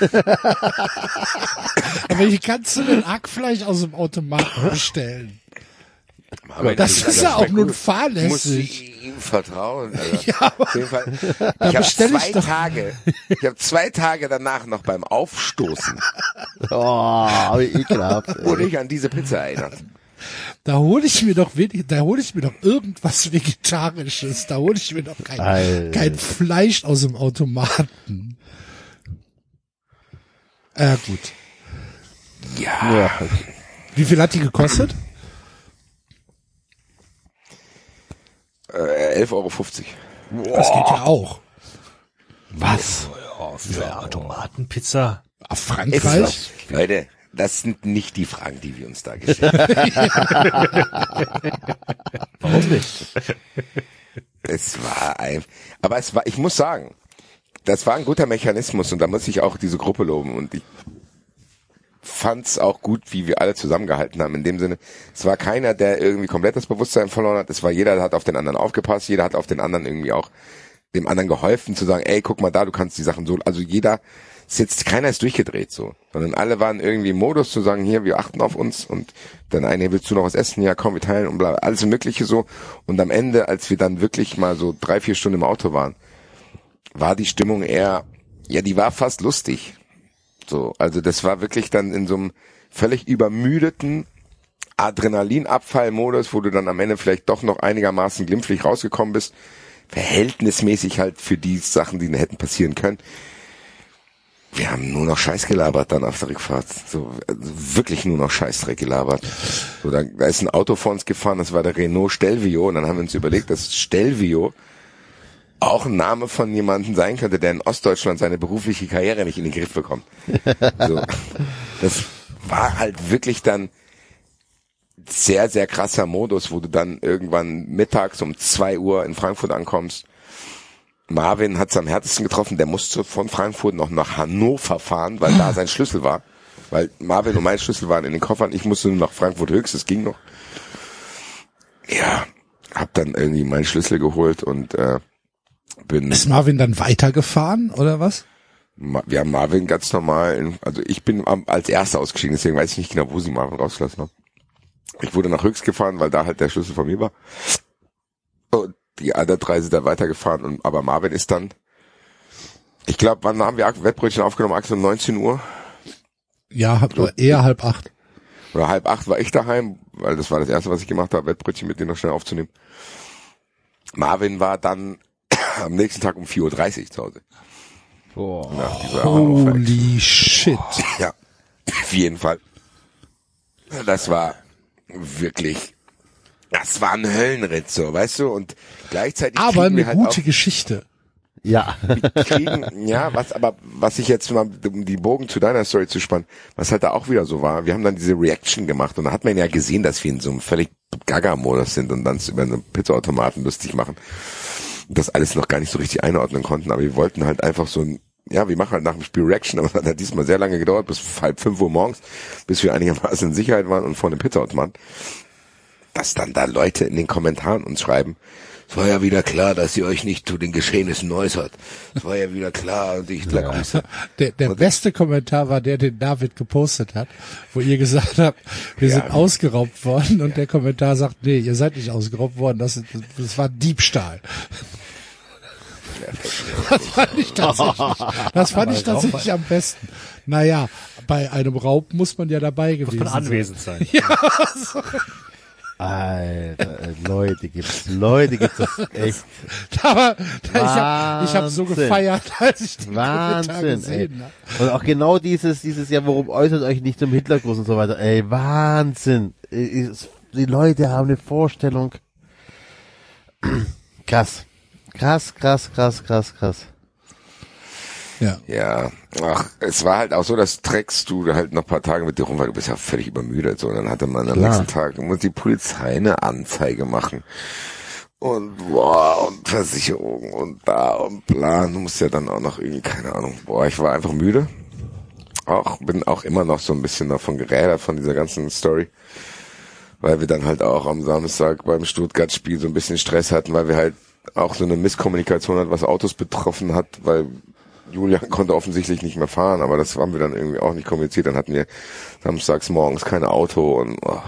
Aber wie kannst du denn Hackfleisch aus dem Automaten bestellen? Marvin, Das ist ja auch gut. fahrlässig. Ich muss ihm vertrauen. Alter. Ja, Auf jeden Fall. Ich habe ich zwei Tage, ich habe zwei Tage danach noch beim Aufstoßen Oh, wie ekelhaft. wurde ich an diese Pizza erinnert. Da hole ich mir doch wenig, da hole ich mir doch irgendwas Vegetarisches. Da hole ich mir doch kein, Alter. kein Fleisch aus dem Automaten. Äh, gut. Ja. Ja. Wie viel hat die gekostet? Äh, 11,50 Euro. Das geht ja auch. Was? Oh, für Automatenpizza. Auf Frankreich? Leute, das sind nicht die Fragen, die wir uns da gestellt haben. Warum nicht? Es war ein, aber es war, ich muss sagen, das war ein guter Mechanismus und da muss ich auch diese Gruppe loben und ich fand's auch gut, wie wir alle zusammengehalten haben. In dem Sinne, es war keiner, der irgendwie komplett das Bewusstsein verloren hat. Es war jeder, der hat auf den anderen aufgepasst, jeder hat auf den anderen irgendwie auch dem anderen geholfen zu sagen, ey, guck mal da, du kannst die Sachen so, also jeder ist jetzt, keiner ist durchgedreht so, sondern alle waren irgendwie im Modus zu sagen, hier, wir achten auf uns und dann eine, willst du noch was essen? Ja, komm, wir teilen und bla, alles mögliche so. Und am Ende, als wir dann wirklich mal so drei, vier Stunden im Auto waren, war die Stimmung eher, ja, die war fast lustig. So, also das war wirklich dann in so einem völlig übermüdeten Adrenalinabfallmodus, wo du dann am Ende vielleicht doch noch einigermaßen glimpflich rausgekommen bist, verhältnismäßig halt für die Sachen, die hätten passieren können. Wir haben nur noch Scheiß gelabert dann auf der Rückfahrt. So, also wirklich nur noch Scheißdreck gelabert. So, da, da ist ein Auto vor uns gefahren, das war der Renault Stelvio, und dann haben wir uns überlegt, dass Stelvio auch ein Name von jemandem sein könnte, der in Ostdeutschland seine berufliche Karriere nicht in den Griff bekommt. So. Das war halt wirklich dann sehr, sehr krasser Modus, wo du dann irgendwann mittags um zwei Uhr in Frankfurt ankommst. Marvin hat's am härtesten getroffen, der musste von Frankfurt noch nach Hannover fahren, weil da sein Schlüssel war. Weil Marvin und mein Schlüssel waren in den Koffern, ich musste nur nach Frankfurt höchst, es ging noch. Ja, hab dann irgendwie meinen Schlüssel geholt und äh, bin. Ist Marvin dann weitergefahren oder was? Wir haben Marvin ganz normal, in, also ich bin als erster ausgestiegen, deswegen weiß ich nicht genau, wo sie Marvin rausgelassen haben. Ich wurde nach Höchst gefahren, weil da halt der Schlüssel von mir war. Und die anderen drei sind dann weitergefahren, und, aber Marvin ist dann, ich glaube, wann haben wir Wettbrötchen aufgenommen? Axel um 19 Uhr Ja, hab, eher halb acht. oder halb acht war ich daheim, weil das war das erste, was ich gemacht habe, Wettbrötchen mit denen noch schnell aufzunehmen. Marvin war dann am nächsten Tag um 4.30 Uhr zu Hause. Boah. Nach dieser. Holy shit. Ja, auf jeden Fall. Das war wirklich, das war ein Höllenritt, so, weißt du, und gleichzeitig Aber kriegen eine wir halt gute Geschichte. Ja. kriegen, ja, was, aber, was ich jetzt mal, um die Bogen zu deiner Story zu spannen, was halt da auch wieder so war, wir haben dann diese Reaction gemacht und da hat man ja gesehen, dass wir in so einem völlig Gaga-Modus sind und dann über so einen Pizzaautomaten lustig machen. Das alles noch gar nicht so richtig einordnen konnten, aber wir wollten halt einfach so ein, ja, wir machen halt nach dem Spiel Reaction, aber es hat halt diesmal sehr lange gedauert, bis halb fünf Uhr morgens, bis wir einigermaßen in Sicherheit waren und vor dem Pizzaautomaten. Dass dann da Leute in den Kommentaren uns schreiben, es war ja wieder klar, dass ihr euch nicht zu den Geschehnissen äußert. Es war ja wieder klar und ich grüße. Der, der beste Kommentar war der, den David gepostet hat, wo ihr gesagt habt, wir sind ausgeraubt worden und der Kommentar sagt, nee, ihr seid nicht ausgeraubt worden, das, das war Diebstahl. Das fand ich tatsächlich, das fand ich tatsächlich am besten. Naja, bei einem Raub muss man ja dabei gewesen Muss man sein. anwesend sein. Alter, äh, Leute gibt's, Leute gibt's das echt. Aber ich habe ich hab so gefeiert, als ich Kommentar Wahnsinn, gesehen habe. Und auch genau dieses, dieses, ja, warum äußert euch nicht zum Hitlergruß und so weiter. Ey, Wahnsinn. Äh, Die Leute haben eine Vorstellung. Krass. Krass, krass, krass, krass, krass. Ja. Ja, ach, es war halt auch so, dass trägst du halt noch ein paar Tage mit dir rum, weil du bist ja völlig übermüdet. So, und dann hatte man am Klar. nächsten Tag, muss die Polizei eine Anzeige machen. Und boah, und Versicherung und da und bla. Du musst ja dann auch noch irgendwie, keine Ahnung. Boah, ich war einfach müde. Auch, bin auch immer noch so ein bisschen davon gerädert von dieser ganzen Story. Weil wir dann halt auch am Samstag beim Stuttgart-Spiel so ein bisschen Stress hatten, weil wir halt auch so eine Misskommunikation hat, was Autos betroffen hat, weil Julian konnte offensichtlich nicht mehr fahren, aber das haben wir dann irgendwie auch nicht kommuniziert. Dann hatten wir samstags morgens kein Auto und oh,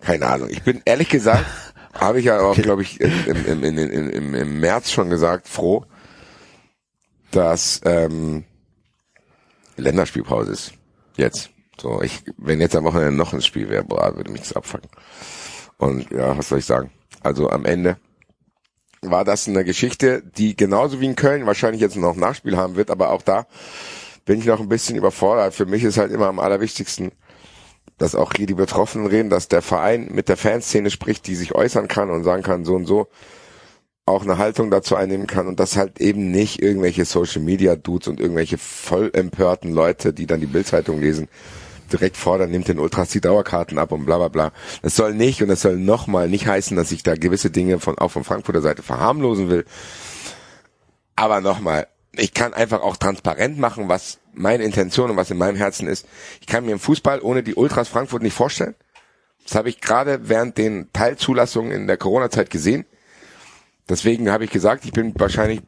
keine Ahnung. Ich bin ehrlich gesagt, habe ich ja auch, glaube ich, im, im, im, im, im, im März schon gesagt, froh, dass ähm, Länderspielpause ist. Jetzt. So, ich, wenn jetzt am Wochenende noch ein Spiel wäre, boah, würde mich das abfacken. Und ja, was soll ich sagen? Also am Ende war das eine Geschichte, die genauso wie in Köln wahrscheinlich jetzt noch Nachspiel haben wird, aber auch da bin ich noch ein bisschen überfordert. Für mich ist halt immer am allerwichtigsten, dass auch hier die Betroffenen reden, dass der Verein mit der Fanszene spricht, die sich äußern kann und sagen kann, so und so, auch eine Haltung dazu einnehmen kann und dass halt eben nicht irgendwelche Social Media Dudes und irgendwelche voll empörten Leute, die dann die Bildzeitung lesen, direkt fordern, nimmt den Ultras die Dauerkarten ab und bla bla bla. Das soll nicht und das soll nochmal nicht heißen, dass ich da gewisse Dinge von auch von Frankfurter Seite verharmlosen will. Aber nochmal, ich kann einfach auch transparent machen, was meine Intention und was in meinem Herzen ist. Ich kann mir im Fußball ohne die Ultras Frankfurt nicht vorstellen. Das habe ich gerade während den Teilzulassungen in der Corona-Zeit gesehen. Deswegen habe ich gesagt, ich bin wahrscheinlich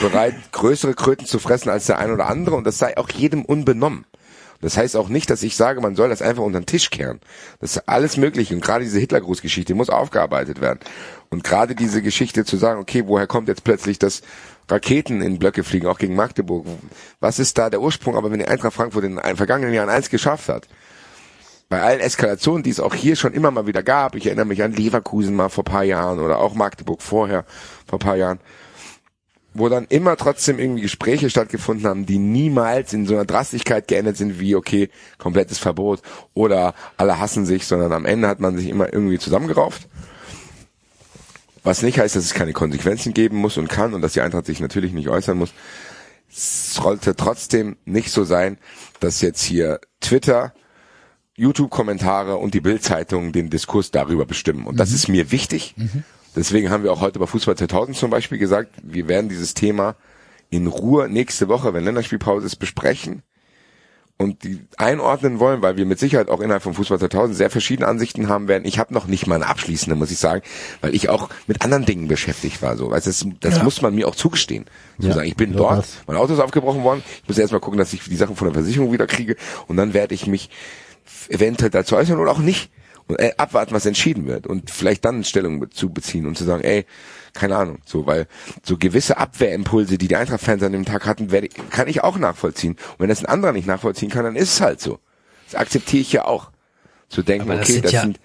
bereit, größere Kröten zu fressen als der ein oder andere und das sei auch jedem unbenommen. Das heißt auch nicht, dass ich sage, man soll das einfach unter den Tisch kehren. Das ist alles möglich und gerade diese Hitlergrußgeschichte muss aufgearbeitet werden. Und gerade diese Geschichte zu sagen, okay, woher kommt jetzt plötzlich das Raketen in Blöcke fliegen, auch gegen Magdeburg? Was ist da der Ursprung? Aber wenn die Eintracht Frankfurt in den vergangenen Jahren eins geschafft hat, bei allen Eskalationen, die es auch hier schon immer mal wieder gab, ich erinnere mich an Leverkusen mal vor paar Jahren oder auch Magdeburg vorher vor paar Jahren, wo dann immer trotzdem irgendwie Gespräche stattgefunden haben, die niemals in so einer Drastigkeit geendet sind wie, okay, komplettes Verbot oder alle hassen sich, sondern am Ende hat man sich immer irgendwie zusammengerauft. Was nicht heißt, dass es keine Konsequenzen geben muss und kann und dass die Eintracht sich natürlich nicht äußern muss. Es sollte trotzdem nicht so sein, dass jetzt hier Twitter YouTube-Kommentare und die Bild-Zeitung den Diskurs darüber bestimmen. Und das ist mir wichtig. Deswegen haben wir auch heute bei Fußball 2000 zum Beispiel gesagt, wir werden dieses Thema in Ruhe nächste Woche, wenn Länderspielpause ist, besprechen und die einordnen wollen, weil wir mit Sicherheit auch innerhalb von Fußball 2000 sehr verschiedene Ansichten haben werden. Ich habe noch nicht mal eine abschließende, muss ich sagen, weil ich auch mit anderen Dingen beschäftigt war. So, also das, das Ja. muss man mir auch zugestehen. Zu Ja, sagen, ich bin dort, das. mein Auto ist aufgebrochen worden, ich muss erst mal gucken, dass ich die Sachen von der Versicherung wieder kriege und dann werde ich mich eventuell dazu äußern oder auch nicht und äh, abwarten, was entschieden wird und vielleicht dann Stellung zu beziehen und zu sagen, ey, keine Ahnung, so, weil so gewisse Abwehrimpulse, die die Eintracht-Fans an dem Tag hatten, werde, kann ich auch nachvollziehen. Und wenn das ein anderer nicht nachvollziehen kann, dann ist es halt so. Das akzeptiere ich ja auch. Zu denken, das okay, sind das ja- sind,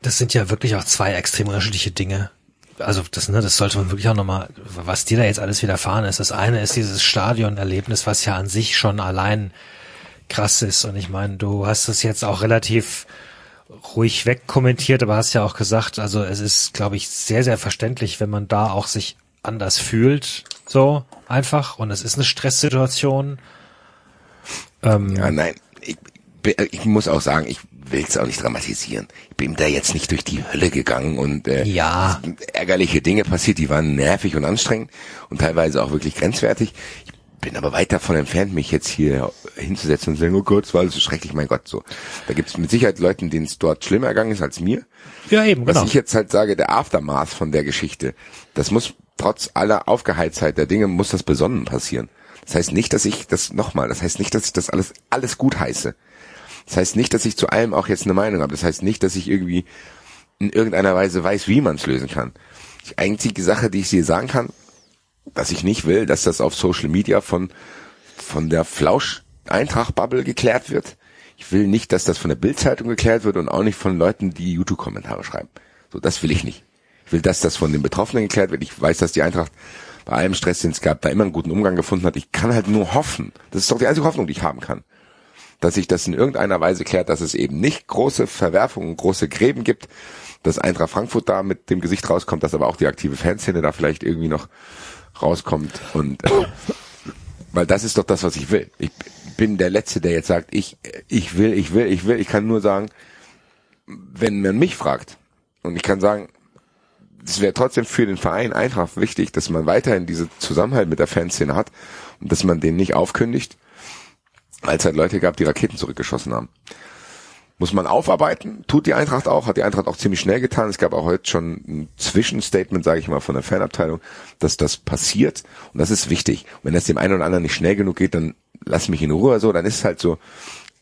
Das sind ja wirklich auch zwei extrem unterschiedliche Dinge. Also das, ne, das sollte man wirklich auch nochmal, was dir da jetzt alles widerfahren ist. Das eine ist dieses Stadionerlebnis, was ja an sich schon allein krass ist. Und ich meine, du hast es jetzt auch relativ ruhig wegkommentiert, aber hast ja auch gesagt, also es ist, glaube ich, sehr, sehr verständlich, wenn man da auch sich anders fühlt, so einfach. Und es ist eine Stresssituation. Ähm, ja, nein, ich, ich muss auch sagen, ich will es auch nicht dramatisieren. Ich bin da jetzt nicht durch die Hölle gegangen und äh, Ja. ärgerliche Dinge passiert, die waren nervig und anstrengend und teilweise auch wirklich grenzwertig. Ich bin aber weit davon entfernt, mich jetzt hier hinzusetzen und zu sagen, oh Gott, es war alles so schrecklich, mein Gott, so. Da gibt es mit Sicherheit Leuten, denen es dort schlimmer ergangen ist als mir. ja, eben, Was genau. ich jetzt halt sage, der Aftermath von der Geschichte, das muss trotz aller Aufgeheiztheit der Dinge, muss das besonnen passieren. Das heißt nicht, dass ich das nochmal, das heißt nicht, dass ich das alles, alles gut heiße. Das heißt nicht, dass ich zu allem auch jetzt eine Meinung habe. Das heißt nicht, dass ich irgendwie in irgendeiner Weise weiß, wie man es lösen kann. Die einzige Sache, die ich dir sagen kann, dass ich nicht will, dass das auf Social Media von, von der Flausch-Eintracht-Bubble geklärt wird. Ich will nicht, dass das von der Bildzeitung geklärt wird und auch nicht von Leuten, die YouTube-Kommentare schreiben. So, das will ich nicht. Ich will, dass das von den Betroffenen geklärt wird. Ich weiß, dass die Eintracht bei allem Stress, den es gab, da immer einen guten Umgang gefunden hat. Ich kann halt nur hoffen. Das ist doch die einzige Hoffnung, die ich haben kann. Dass sich das in irgendeiner Weise klärt, dass es eben nicht große Verwerfungen, große Gräben gibt, dass Eintracht Frankfurt da mit dem Gesicht rauskommt, dass aber auch die aktive Fanszene da vielleicht irgendwie noch rauskommt und äh, weil das ist doch das, was ich will. Ich bin der Letzte, der jetzt sagt, ich, ich will, ich will, ich will. Ich kann nur sagen, wenn man mich fragt, und ich kann sagen, es wäre trotzdem für den Verein Eintracht wichtig, dass man weiterhin diese Zusammenhalt mit der Fanszene hat und dass man den nicht aufkündigt, weil es halt Leute gab, die Raketen zurückgeschossen haben. Muss man aufarbeiten, tut die Eintracht auch, hat die Eintracht auch ziemlich schnell getan. Es gab auch heute schon ein Zwischenstatement, sage ich mal, von der Fanabteilung, dass das passiert und das ist wichtig. Und wenn das dem einen oder anderen nicht schnell genug geht, dann lass mich in Ruhe so, dann ist es halt so,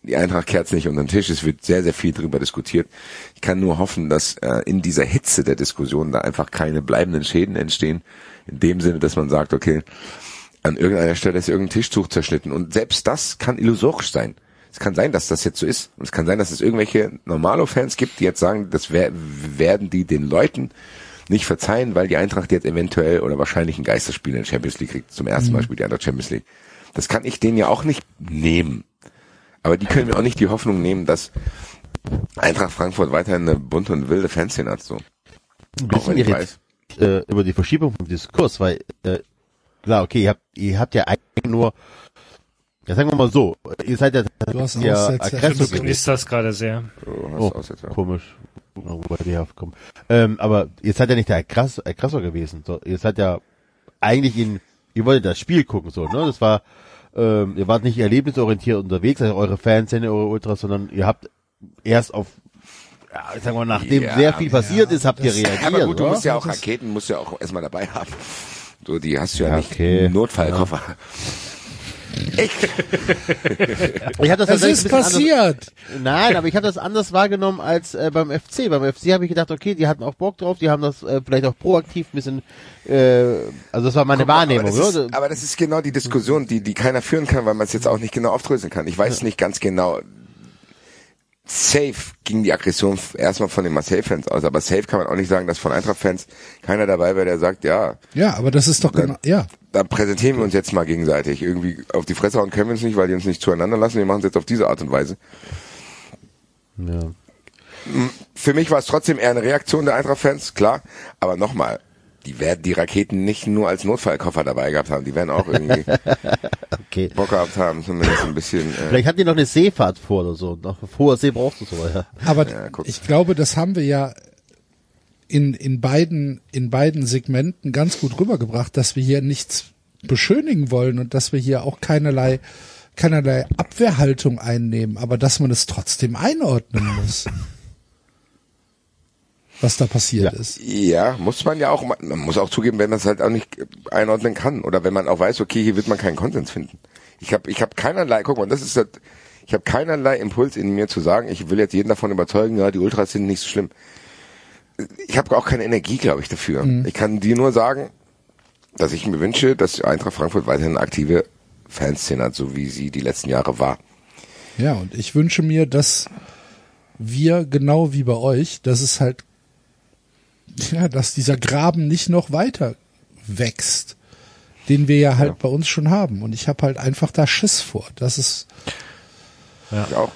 die Eintracht kehrt nicht unter den Tisch, es wird sehr, sehr viel drüber diskutiert. Ich kann nur hoffen, dass äh, in dieser Hitze der Diskussion da einfach keine bleibenden Schäden entstehen, in dem Sinne, dass man sagt, okay, an irgendeiner Stelle ist irgendein Tischtuch zerschnitten und selbst das kann illusorisch sein. Es kann sein, dass das jetzt so ist. Und es kann sein, dass es irgendwelche Normalo-Fans gibt, die jetzt sagen, das wer werden die den Leuten nicht verzeihen, weil die Eintracht jetzt eventuell oder wahrscheinlich ein Geisterspiel in der Champions League kriegt. Zum ersten Mal spielt die Eintracht Champions League. Das kann ich denen ja auch nicht nehmen. Aber die können mir auch nicht die Hoffnung nehmen, dass Eintracht Frankfurt weiterhin eine bunte und wilde Fanszene hat. So. Ein bisschen ich irritiert äh, über die Verschiebung vom Diskurs, weil äh, klar, okay, ihr habt, ihr habt ja eigentlich nur, ja sagen wir mal so, ihr seid ja, Du hast ja Aussetzer. Aggressor Du das gerade sehr. So, hast Oh, Aussetzer. komisch. Wobei die herkommen. Ähm, aber ihr seid ja nicht der Aggressor, Aggressor gewesen. So, ihr seid ja eigentlich in, ihr wolltet das Spiel gucken, so, ne? Das war, ähm, ihr wart nicht erlebnisorientiert unterwegs, also eure Fans, eure Ultras, sondern ihr habt erst auf, ja, ich sag mal, nachdem Ja, sehr viel passiert ist, habt ihr reagiert. Ja, aber gut, du oder? musst ja auch Raketen, musst ja auch erstmal dabei haben. So, die hast du ja, Ja, nicht okay. im Notfallkoffer. Ich hab das Es tatsächlich ist bisschen anders- passiert. Nein, aber ich habe das anders wahrgenommen als äh, beim FC. Beim FC habe ich gedacht, okay, die hatten auch Bock drauf, die haben das äh, vielleicht auch proaktiv ein bisschen, äh, also das war meine Guck mal, Wahrnehmung. Aber das, oder? ist, aber das ist genau die Diskussion, die, die keiner führen kann, weil man es jetzt auch nicht genau aufdröseln kann. Ich weiß nicht ganz genau. Safe ging die Aggression erstmal von den Marseille-Fans aus, aber safe kann man auch nicht sagen, dass von Eintracht-Fans keiner dabei wäre, der sagt, ja, Ja, aber das ist doch genau, ja. da präsentieren wir uns jetzt mal gegenseitig. Irgendwie auf die Fresse hauen können wir uns nicht, weil die uns nicht zueinander lassen. Wir machen es jetzt auf diese Art und Weise. ja. Für mich war es trotzdem eher eine Reaktion der Eintracht-Fans, klar. Aber nochmal, die werden die Raketen nicht nur als Notfallkoffer dabei gehabt haben, die werden auch irgendwie Okay. Bock gehabt haben, zumindest ein bisschen. Äh, Vielleicht hat die noch eine Seefahrt vor oder so. Nach hoher See brauchst du so, ja. Aber Ja, ich glaube, das haben wir ja in, in beiden, in beiden Segmenten ganz gut rübergebracht, dass wir hier nichts beschönigen wollen und dass wir hier auch keinerlei, keinerlei Abwehrhaltung einnehmen, aber dass man es trotzdem einordnen muss. Was da passiert Ja. ist. Ja, muss man ja auch, man muss auch zugeben, wenn man es halt auch nicht einordnen kann oder wenn man auch weiß, okay, hier wird man keinen Konsens finden. Ich habe ich hab keinerlei, guck mal, das ist halt, ich habe keinerlei Impuls in mir zu sagen, ich will jetzt jeden davon überzeugen, ja, die Ultras sind nicht so schlimm. Ich habe auch keine Energie, glaube ich, dafür. Ich kann dir nur sagen, dass ich mir wünsche, dass Eintracht Frankfurt weiterhin eine aktive Fanszene hat, so wie sie die letzten Jahre war. Ja, und ich wünsche mir, dass wir genau wie bei euch, dass es halt, ja, dass dieser Graben nicht noch weiter wächst, den wir ja halt bei uns schon haben. Und ich habe halt einfach da Schiss vor. Das ist, Ich auch.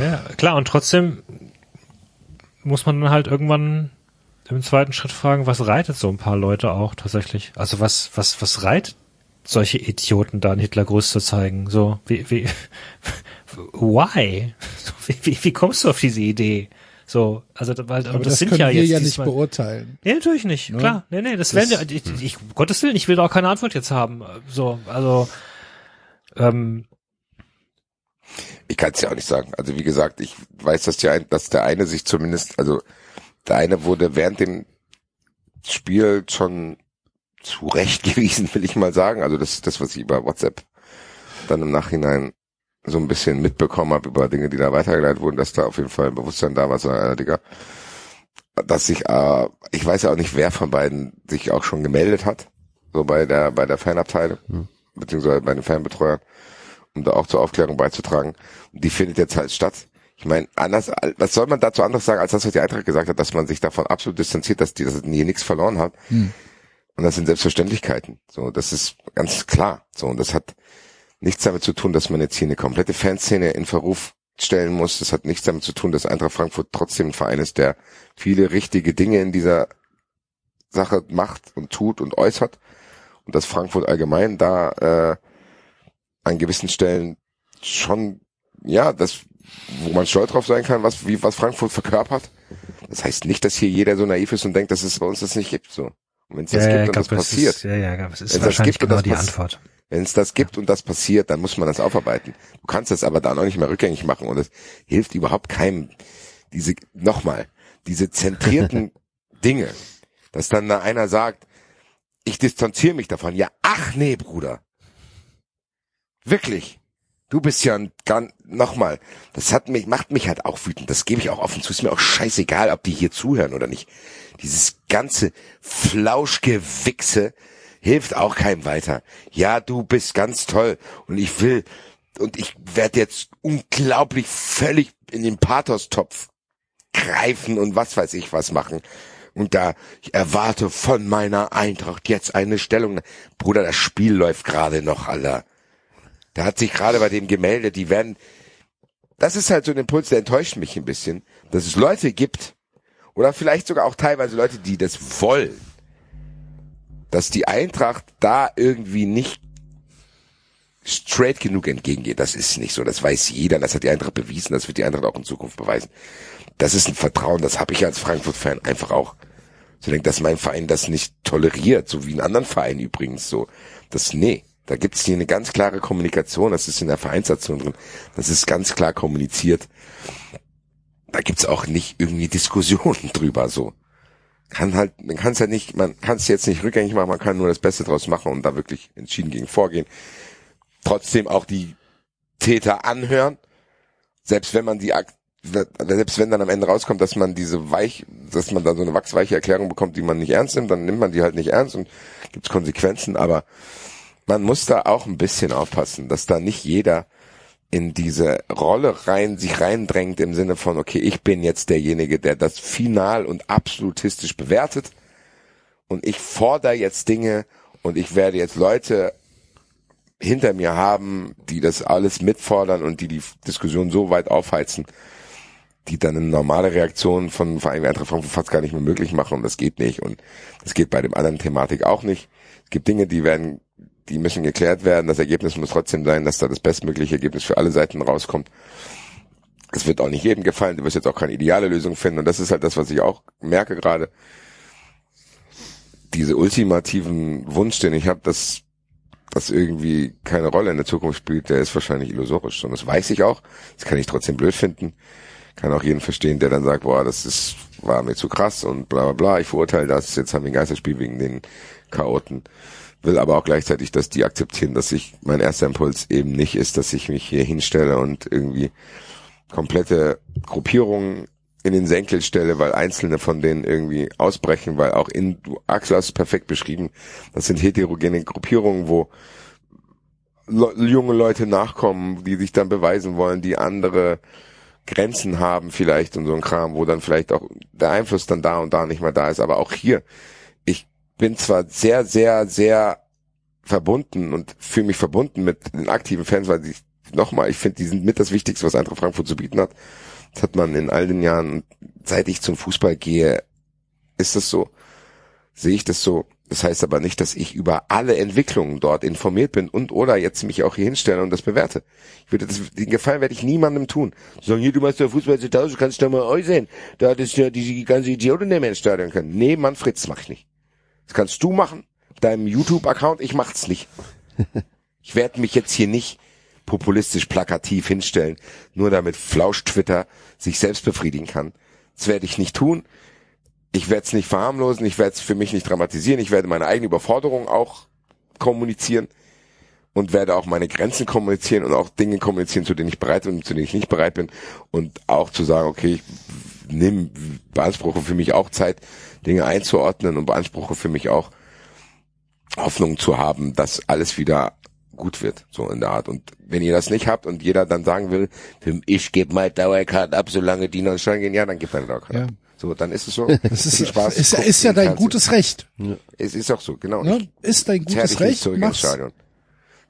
Ja, klar, und trotzdem muss man dann halt irgendwann im zweiten Schritt fragen, was reitet so ein paar Leute auch tatsächlich? Also was, was, was reitet solche Idioten da, einen Hitlergruß zu zeigen? So, wie, wie, why? So, wie, wie, wie kommst du auf diese Idee? So, also, weil, aber und das, das, sind können ja wir jetzt ja nicht beurteilen. Nee, natürlich nicht, klar. Nee, nee, das, werden wir, ich, ich, Gottes Willen, ich will da auch keine Antwort jetzt haben. So, also, ähm, Ich kann es ja auch nicht sagen. Also wie gesagt, ich weiß, dass der, ein, dass der eine sich zumindest, also der eine wurde während dem Spiel schon zurechtgewiesen, will ich mal sagen. Also das ist das, was ich über WhatsApp dann im Nachhinein so ein bisschen mitbekommen habe über Dinge, die da weitergeleitet wurden, dass da auf jeden Fall ein Bewusstsein da war, so, äh, Digga, dass ich, äh, ich weiß ja auch nicht, wer von beiden sich auch schon gemeldet hat, so bei der, bei der Fanabteilung, beziehungsweise bei den Fanbetreuern, um da auch zur Aufklärung beizutragen. Und die findet jetzt halt statt. Ich meine, anders, was soll man dazu anderes sagen, als das, was die Eintracht gesagt hat, dass man sich davon absolut distanziert, dass die dass hier nichts verloren hat. Und das sind Selbstverständlichkeiten. So, das ist ganz klar. So, und das hat nichts damit zu tun, dass man jetzt hier eine komplette Fanszene in Verruf stellen muss. Das hat nichts damit zu tun, dass Eintracht Frankfurt trotzdem ein Verein ist, der viele richtige Dinge in dieser Sache macht und tut und äußert. Und dass Frankfurt allgemein da äh, an gewissen Stellen schon, ja, das, wo man stolz drauf sein kann, was, wie, was Frankfurt verkörpert. Das heißt nicht, dass hier jeder so naiv ist und denkt, dass es bei uns das nicht gibt, so. Und wenn es das gibt und das passiert, Ist, ja, ja, es ist Wenn das wahrscheinlich gibt genau das die Antwort. wenn es das gibt und das passiert, dann muss man das aufarbeiten. Du kannst das aber dann auch nicht mehr rückgängig machen und es hilft überhaupt keinem. Diese, nochmal, diese zentrierten Dinge, dass dann da einer sagt, ich distanziere mich davon. Ja, ach nee, Bruder. Wirklich. Du bist ja ein, ganz, nochmal, das hat mich, macht mich halt auch wütend. Das gebe ich auch offen zu. Ist mir auch scheißegal, ob die hier zuhören oder nicht. Dieses ganze Flauschgewichse hilft auch keinem weiter. Ja, du bist ganz toll und ich will und ich werde jetzt unglaublich völlig in den Pathos-Topf greifen und was weiß ich was machen. Und da, ich erwarte von meiner Eintracht jetzt eine Stellung. Bruder, das Spiel läuft gerade noch, Alter. Da hat sich gerade bei dem gemeldet, die werden, das ist halt so ein Impuls, der enttäuscht mich ein bisschen, dass es Leute gibt, oder vielleicht sogar auch teilweise Leute, die das wollen, dass die Eintracht da irgendwie nicht straight genug entgegengeht. Das ist nicht so, das weiß jeder, das hat die Eintracht bewiesen, das wird die Eintracht auch in Zukunft beweisen. Das ist ein Vertrauen, das habe ich als Frankfurt-Fan einfach auch. So denkt, dass mein Verein das nicht toleriert, so wie in anderen Vereinen übrigens so. Das, nee, da gibt's hier eine ganz klare Kommunikation, das ist in der Vereinssatzung drin, das ist ganz klar kommuniziert. Da gibt's auch nicht irgendwie Diskussionen drüber, so. Kann halt, man kann es halt nicht, man kann es jetzt nicht rückgängig machen, man kann nur das Beste draus machen und da wirklich entschieden gegen vorgehen. Trotzdem auch die Täter anhören, selbst wenn man die selbst wenn dann am Ende rauskommt, dass man diese weich, dass man da so eine wachsweiche Erklärung bekommt, die man nicht ernst nimmt, dann nimmt man die halt nicht ernst und gibt's Konsequenzen, aber man muss da auch ein bisschen aufpassen, dass da nicht jeder in diese Rolle rein, sich reindrängt im Sinne von, okay, ich bin jetzt derjenige, der das final und absolutistisch bewertet und ich fordere jetzt Dinge und ich werde jetzt Leute hinter mir haben, die das alles mitfordern und die die Diskussion so weit aufheizen, die dann eine normale Reaktion von Verein wie Eintracht Frankfurt fast gar nicht mehr möglich machen und das geht nicht und das geht bei dem anderen Thematik auch nicht. Es gibt Dinge, die werden, die müssen geklärt werden. Das Ergebnis muss trotzdem sein, dass da das bestmögliche Ergebnis für alle Seiten rauskommt. Es wird auch nicht jedem gefallen. Du wirst jetzt auch keine ideale Lösung finden und das ist halt das, was ich auch merke gerade. Diese ultimativen Wunsch, den ich habe, dass das irgendwie keine Rolle in der Zukunft spielt, der ist wahrscheinlich illusorisch. Und das weiß ich auch. Das kann ich trotzdem blöd finden kann auch jeden verstehen, der dann sagt, boah, das ist, war mir zu krass und bla bla bla, ich verurteile das, jetzt haben wir ein Geisterspiel wegen den Chaoten. Will aber auch gleichzeitig, dass die akzeptieren, dass ich, mein erster Impuls eben nicht ist, dass ich mich hier hinstelle und irgendwie komplette Gruppierungen in den Senkel stelle, weil einzelne von denen irgendwie ausbrechen, weil auch in, du, Axel hast es perfekt beschrieben, das sind heterogene Gruppierungen, wo junge Leute nachkommen, die sich dann beweisen wollen, die andere Grenzen haben vielleicht und so ein Kram, wo dann vielleicht auch der Einfluss dann da und da nicht mehr da ist. Aber auch hier, bin zwar sehr, sehr, sehr verbunden und fühle mich verbunden mit den aktiven Fans, weil ich nochmal, ich finde, die sind mit das Wichtigste, was Eintracht Frankfurt zu bieten hat. Das hat man in all den Jahren, seit ich zum Fußball gehe, ist das so, sehe ich das so. Das heißt aber nicht, dass ich über alle Entwicklungen dort informiert bin und oder jetzt mich auch hier hinstelle und das bewerte. Ich würde das, den Gefallen werde ich niemandem tun. Sagen, hier, du machst ja Fußball zu Tausch, kannst du doch mal euch sehen. Da hattest ja die ganze Idioten ins Stadion können. Nee, Manfred, das mach ich nicht. Das kannst du machen, deinem YouTube-Account, ich mach's nicht. Ich werde mich jetzt hier nicht populistisch plakativ hinstellen, nur damit Flausch Twitter sich selbst befriedigen kann. Das werde ich nicht tun. Ich werde es nicht verharmlosen, ich werde es für mich nicht dramatisieren, ich werde meine eigene Überforderung auch kommunizieren und werde auch meine Grenzen kommunizieren und auch Dinge kommunizieren, zu denen ich bereit bin und zu denen ich nicht bereit bin. Und auch zu sagen, okay, ich nehme, beanspruche für mich auch Zeit, Dinge einzuordnen und beanspruche für mich auch Hoffnung zu haben, dass alles wieder gut wird, so in der Art. Und wenn ihr das nicht habt und jeder dann sagen will, ich gebe meine Dauerkarte ab, solange die noch schon gehen, ja, dann gib meine Dauerkarte Ja. ab. So, dann ist es so. Das ist, Spaß. ist, Guckt ist ja dein Fernsehen. gutes Recht. Es ist auch so, genau. Ne? Ist dein gutes dich nicht Recht. zurück ins. Stadion.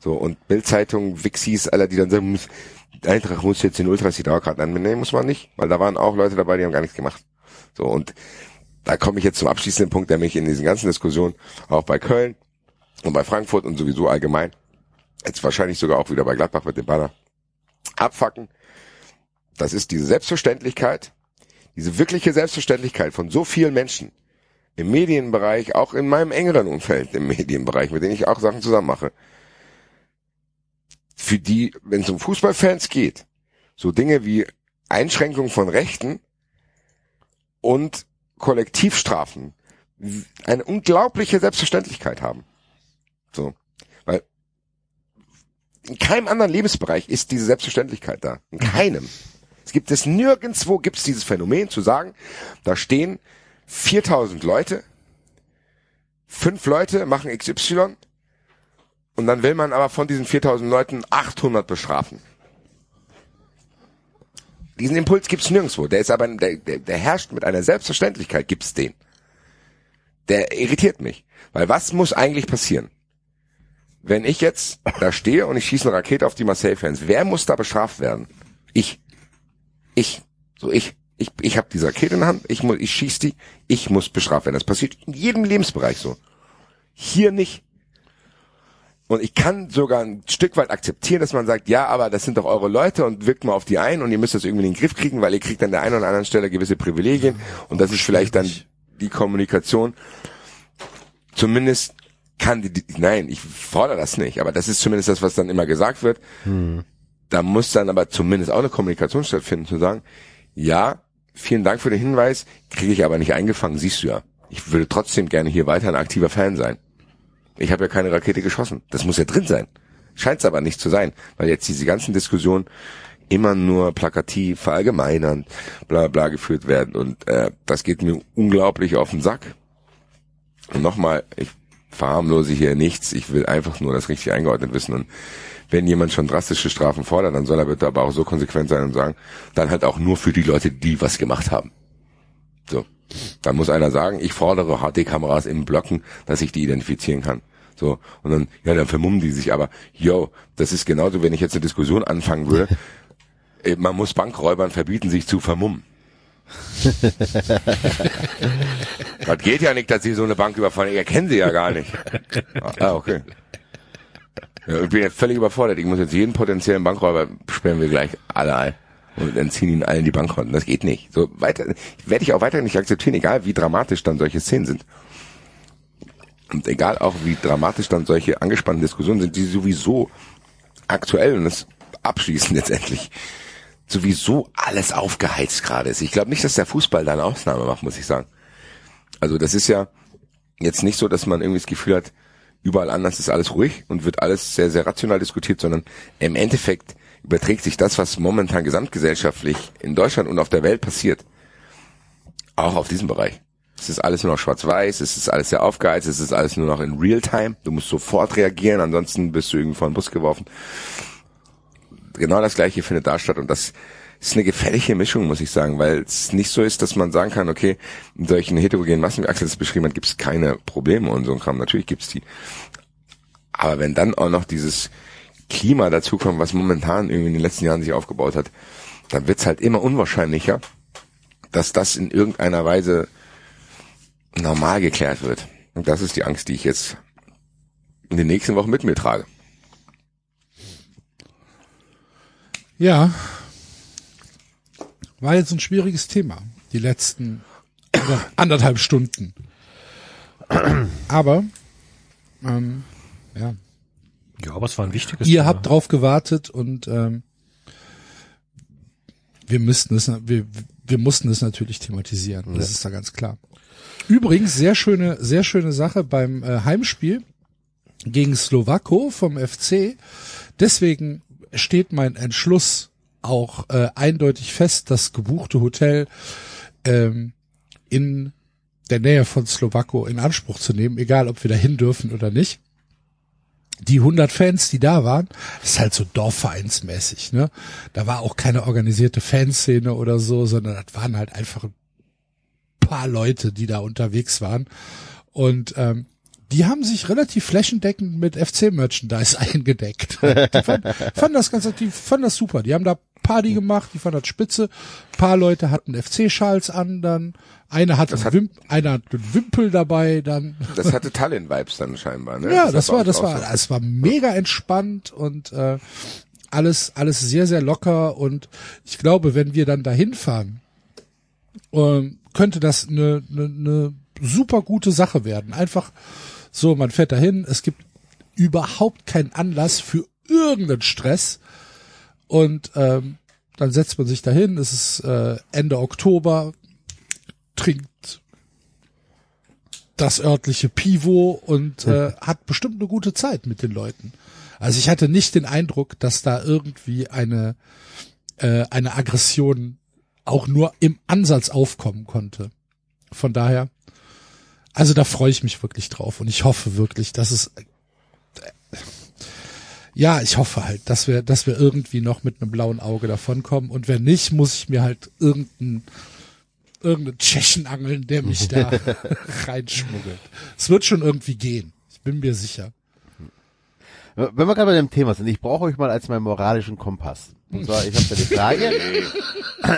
So, und Bildzeitung, Wixis, alle, die dann sagen, Eintracht muss jetzt den Ultras die Dauerkarten annehmen. Nee, muss man nicht, weil da waren auch Leute dabei, die haben gar nichts gemacht. So, und da komme ich jetzt zum abschließenden Punkt, der mich in diesen ganzen Diskussionen, auch bei Köln und bei Frankfurt und sowieso allgemein, jetzt wahrscheinlich sogar auch wieder bei Gladbach mit dem Banner, abfacken. Das ist diese Selbstverständlichkeit, diese wirkliche Selbstverständlichkeit von so vielen Menschen im Medienbereich, auch in meinem engeren Umfeld im Medienbereich, mit denen ich auch Sachen zusammen mache, für die, wenn es um Fußballfans geht, so Dinge wie Einschränkung von Rechten und Kollektivstrafen eine unglaubliche Selbstverständlichkeit haben. So. Weil in keinem anderen Lebensbereich ist diese Selbstverständlichkeit da. In keinem. Es gibt es nirgendswo gibt es dieses Phänomen zu sagen, da stehen 4000 Leute, fünf Leute machen XY und dann will man aber von diesen 4000 Leuten 800 bestrafen. Diesen Impuls gibt's nirgendwo. Der ist aber, der, der, der herrscht mit einer Selbstverständlichkeit, gibt's den. Der irritiert mich. Weil was muss eigentlich passieren? Wenn ich jetzt da stehe und ich schieße eine Rakete auf die Marseille-Fans, wer muss da bestraft werden? Ich. Ich. So ich. Ich, ich habe diese Rakete in der Hand, ich, muss, ich schieß die, ich muss bestraft werden. Das passiert in jedem Lebensbereich so. Hier nicht. Und ich kann sogar ein Stück weit akzeptieren, dass man sagt, ja, aber das sind doch eure Leute und wirkt mal auf die ein und ihr müsst das irgendwie in den Griff kriegen, weil ihr kriegt an der einen oder anderen Stelle gewisse Privilegien und das ist vielleicht dann die Kommunikation. Zumindest kann die, die nein, ich fordere das nicht, aber das ist zumindest das, was dann immer gesagt wird. Da muss dann aber zumindest auch eine Kommunikation stattfinden, zu sagen, ja, vielen Dank für den Hinweis, kriege ich aber nicht eingefangen, siehst du ja. Ich würde trotzdem gerne hier weiter ein aktiver Fan sein. Ich habe ja keine Rakete geschossen. Das muss ja drin sein. Scheint es aber nicht zu sein, weil jetzt diese ganzen Diskussionen immer nur plakativ, verallgemeinern, bla bla geführt werden. Und äh, das geht mir unglaublich auf den Sack. Und nochmal, ich verharmlose hier nichts. Ich will einfach nur das richtig eingeordnet wissen. Und wenn jemand schon drastische Strafen fordert, dann soll er bitte aber auch so konsequent sein und sagen, dann halt auch nur für die Leute, die was gemacht haben. So. Dann muss einer sagen, ich fordere HD-Kameras im Blöcken, dass ich die identifizieren kann. So. Und dann, ja, dann vermummen die sich aber. Yo, das ist genauso, wenn ich jetzt eine Diskussion anfangen würde. Man muss Bankräubern verbieten, sich zu vermummen. Das geht ja nicht, dass Sie so eine Bank überfallen. Ich erkenne Sie ja gar nicht. Ah, okay. Ja, ich bin jetzt völlig überfordert. Ich muss jetzt jeden potenziellen Bankräuber sperren wir gleich alle ein. Und entziehen ihnen allen die Bankkonten. Das geht nicht. So weiter, werde ich auch weiter nicht akzeptieren, egal wie dramatisch dann solche Szenen sind. Und egal auch wie dramatisch dann solche angespannten Diskussionen sind, die sowieso aktuell und das abschließend letztendlich sowieso alles aufgeheizt gerade ist. Ich glaube nicht, dass der Fußball da eine Ausnahme macht, muss ich sagen. Also das ist ja jetzt nicht so, dass man irgendwie das Gefühl hat, überall anders ist alles ruhig und wird alles sehr, sehr rational diskutiert, sondern im Endeffekt überträgt sich das, was momentan gesamtgesellschaftlich in Deutschland und auf der Welt passiert, auch auf diesen Bereich. Es ist alles nur noch schwarz-weiß, es ist alles sehr aufgeheizt, es ist alles nur noch in Real-Time. Du musst sofort reagieren, ansonsten bist du irgendwie vor den Bus geworfen. Genau das gleiche findet da statt und das ist eine gefährliche Mischung, muss ich sagen, weil es nicht so ist, dass man sagen kann, okay, in solchen heterogenen Massen, wie Axel das beschrieben hat, gibt es keine Probleme und so ein Kram. Natürlich gibt es die. Aber wenn dann auch noch dieses Klima dazukommt, was momentan irgendwie in den letzten Jahren sich aufgebaut hat, dann wird es halt immer unwahrscheinlicher, dass das in irgendeiner Weise normal geklärt wird. Und das ist die Angst, die ich jetzt in den nächsten Wochen mit mir trage. Ja. War jetzt ein schwieriges Thema, die letzten anderthalb Stunden. Aber, ähm, ja, Ja, aber es war ein wichtiges ihr Thema. habt drauf gewartet und ähm, wir müssten es, wir, wir mussten es natürlich thematisieren. Das ist da ganz klar. Übrigens sehr schöne, sehr schöne Sache beim äh, Heimspiel gegen Slowako vom FC. Deswegen steht mein Entschluss auch äh, eindeutig fest, das gebuchte Hotel ähm, in der Nähe von Slowako in Anspruch zu nehmen, egal ob wir dahin dürfen oder nicht die 100 Fans, die da waren, ist halt so Dorfvereinsmäßig, ne? Da war auch keine organisierte Fanszene oder so, sondern das waren halt einfach ein paar Leute, die da unterwegs waren. Und ähm, die haben sich relativ flächendeckend mit FC-Merchandise eingedeckt. Die fanden, fanden das ganz, die fanden das super. Die haben da Party gemacht, die fanden das spitze. Ein paar Leute hatten FC-Schals an, dann einer hatte Das hat- Wimp, einer hatte einen Wimpel dabei, dann Das hatte Tallinn-Vibes dann scheinbar, ne? ja, das hat bei war, das war, so. es war mega entspannt und äh, alles, alles sehr, sehr locker und ich glaube, wenn wir dann dahin fahren, ähm, könnte das eine, eine, eine super gute Sache werden. Einfach so, man fährt dahin, es gibt überhaupt keinen Anlass für irgendeinen Stress und ähm, dann setzt man sich dahin, es ist äh, Ende Oktober, trinkt das örtliche Pivo und äh, hat bestimmt eine gute Zeit mit den Leuten. Also ich hatte nicht den Eindruck, dass da irgendwie eine äh, eine Aggression auch nur im Ansatz aufkommen konnte. Von daher, also da freue ich mich wirklich drauf und ich hoffe wirklich, dass es äh, ja, ich hoffe halt, dass wir, dass wir irgendwie noch mit einem blauen Auge davonkommen und wenn nicht, muss ich mir halt irgendeinen irgendeinen Tschechen angeln, der mich da reinschmuggelt. Es wird schon irgendwie gehen. Ich bin mir sicher. Wenn wir gerade bei dem Thema sind, ich brauche euch mal als meinen moralischen Kompass. Und zwar, ich habe da die Frage.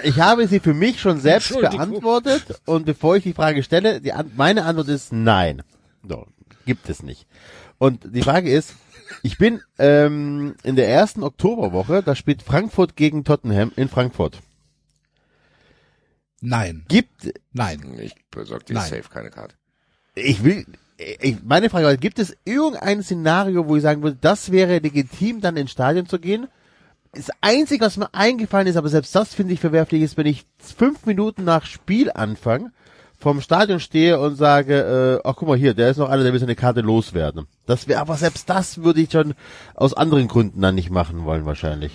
Ich habe sie für mich schon selbst beantwortet und bevor ich die Frage stelle, die meine Antwort ist nein. So, gibt es nicht. Und die Frage ist, ich bin ähm, in der ersten Oktoberwoche, da spielt Frankfurt gegen Tottenham in Frankfurt. Nein, Gibt nein. Ich besorge dir Nein. safe keine Karte. ich will, ich, meine Frage war, gibt es irgendein Szenario, wo ich sagen würde, das wäre legitim, dann ins Stadion zu gehen? Das Einzige, was mir eingefallen ist, aber selbst das finde ich verwerflich, ist, wenn ich fünf Minuten nach Spielanfang vom Stadion stehe und sage, äh, ach guck mal hier, der ist noch einer, der will seine Karte loswerden. Das wäre, aber selbst das würde ich schon aus anderen Gründen dann nicht machen wollen, wahrscheinlich.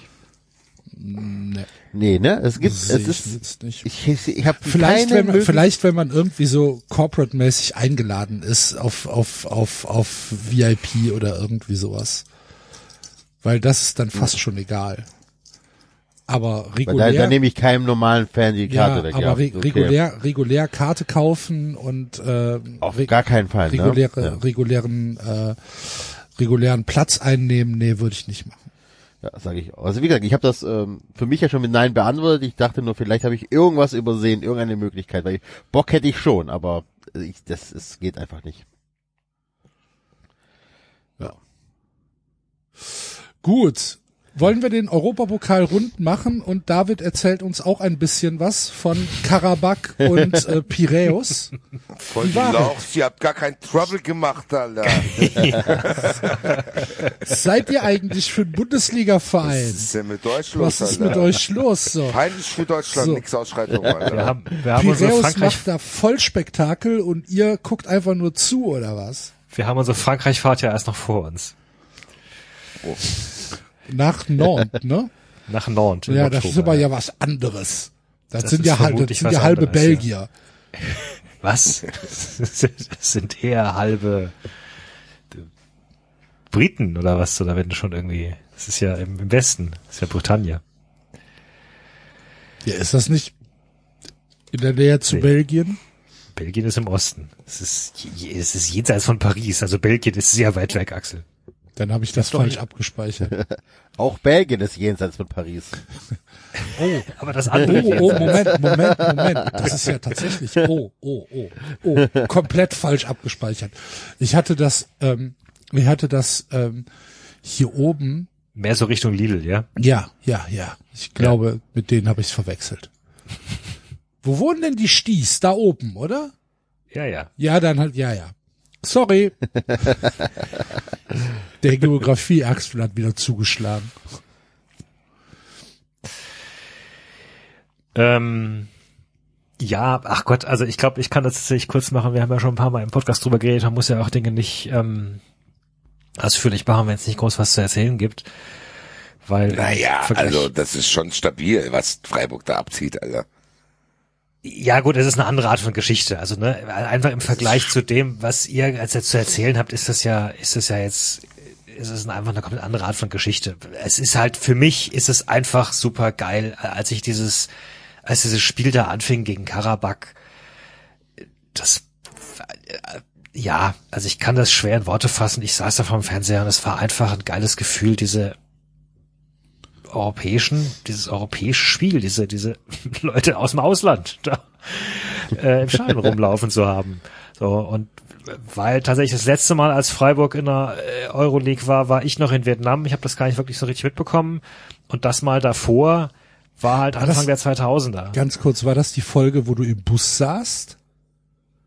Nee, Nee, ne? Es gibt, sehe es ich ist, nicht. ich, ich, ich habe Vielleicht, wenn man, vielleicht, wenn man irgendwie so corporate-mäßig eingeladen ist auf, auf, auf, auf VIP oder irgendwie sowas. Weil das ist dann fast schon egal. Aber Weil da, regulär, da nehme ich keinem normalen Fan die ja, Karte weg. aber ja, re okay. regulär, regulär Karte kaufen und äh, Auf gar keinen Fall. reguläre, ne? regulären, äh, regulären Platz einnehmen, nee, würde ich nicht machen. Ja. Ja, sage ich. auch. Also wie gesagt, ich habe das ähm, für mich ja schon mit Nein beantwortet. Ich dachte nur, vielleicht habe ich irgendwas übersehen, irgendeine Möglichkeit, weil ich, Bock hätte ich schon, aber ich, das es geht einfach nicht. Gut. Wollen wir den Europapokal rund machen und David erzählt uns auch ein bisschen was von Karabakh und äh, Piräus. Voll die war Lauch, ihr habt gar keinen Trouble gemacht, Alter. Seid ihr eigentlich für einen Was Bundesliga-Verein? ist denn mit euch los, Was ist Alter? mit euch los? So. Peinlich für Deutschland, So. nix Ausschreitung, Wir Alter. haben, wir haben Piräus macht da Vollspektakel und ihr guckt einfach nur zu, oder was? wir haben unsere Frankreich-Fahrt ja erst noch vor uns. Nach Nantes, ne? Nach Nantes. im Ja, das ist Oktober, aber ja was anderes. Das, Das sind ja halbe, vermutlich sind ja halbe anderes, ja. Belgier. Was? Das sind eher halbe Briten oder was? Oder wenn du schon irgendwie, das ist ja im, Westen, das ist ja Bretagne. Ja, ist das nicht in der Nähe zu Nee. Belgien? Belgien ist im Osten. Es ist, es ist jenseits von Paris. Also Belgien ist sehr weit weg, Axel. Dann habe ich das doch falsch abgespeichert. Auch Belgien ist jenseits von Paris. Oh, Aber das andere oh, oh, Moment, Moment, Moment. Das ist ja tatsächlich, oh, oh, oh, oh, komplett falsch abgespeichert. Ich hatte das, ähm, ich hatte das ähm, hier oben, mehr so Richtung Lidl, ja? ja, ja, ja. Ich glaube, mit denen habe ich es verwechselt. Wo wohnen denn die Sties? Da oben, oder? Ja, ja. Ja, dann halt, ja, ja. Sorry. Der Geografie-Axel hat wieder zugeschlagen. Ähm, ja, ach Gott, also ich glaube, ich kann das tatsächlich kurz machen. Wir haben ja schon ein paar Mal im Podcast drüber geredet. Man muss ja auch Dinge nicht ähm, ausführlich machen, wenn es nicht groß was zu erzählen gibt. Weil Naja, also das ist schon stabil, was Freiburg da abzieht, Alter. Ja gut, es ist eine andere Art von Geschichte. Also ne, einfach im Vergleich zu dem, was ihr als jetzt zu erzählen habt, ist das ja, ist das ja jetzt, ist es einfach eine komplett andere Art von Geschichte. Es ist halt für mich ist es einfach super geil, als ich dieses, als dieses Spiel da anfing gegen Karabakh. Das, äh, ja, also ich kann das schwer in Worte fassen. Ich saß da vorm Fernseher und es war einfach ein geiles Gefühl, diese europäischen, dieses europäische Spiel, diese, diese Leute aus dem Ausland da äh, im Stadion rumlaufen zu haben. So, und weil tatsächlich das letzte Mal, als Freiburg in der äh, Euroleague war, war ich noch in Vietnam. Ich habe das gar nicht wirklich so richtig mitbekommen. Und das mal davor war halt das- Anfang der 2000er. Ganz kurz, war das die Folge, wo du im Bus saßt?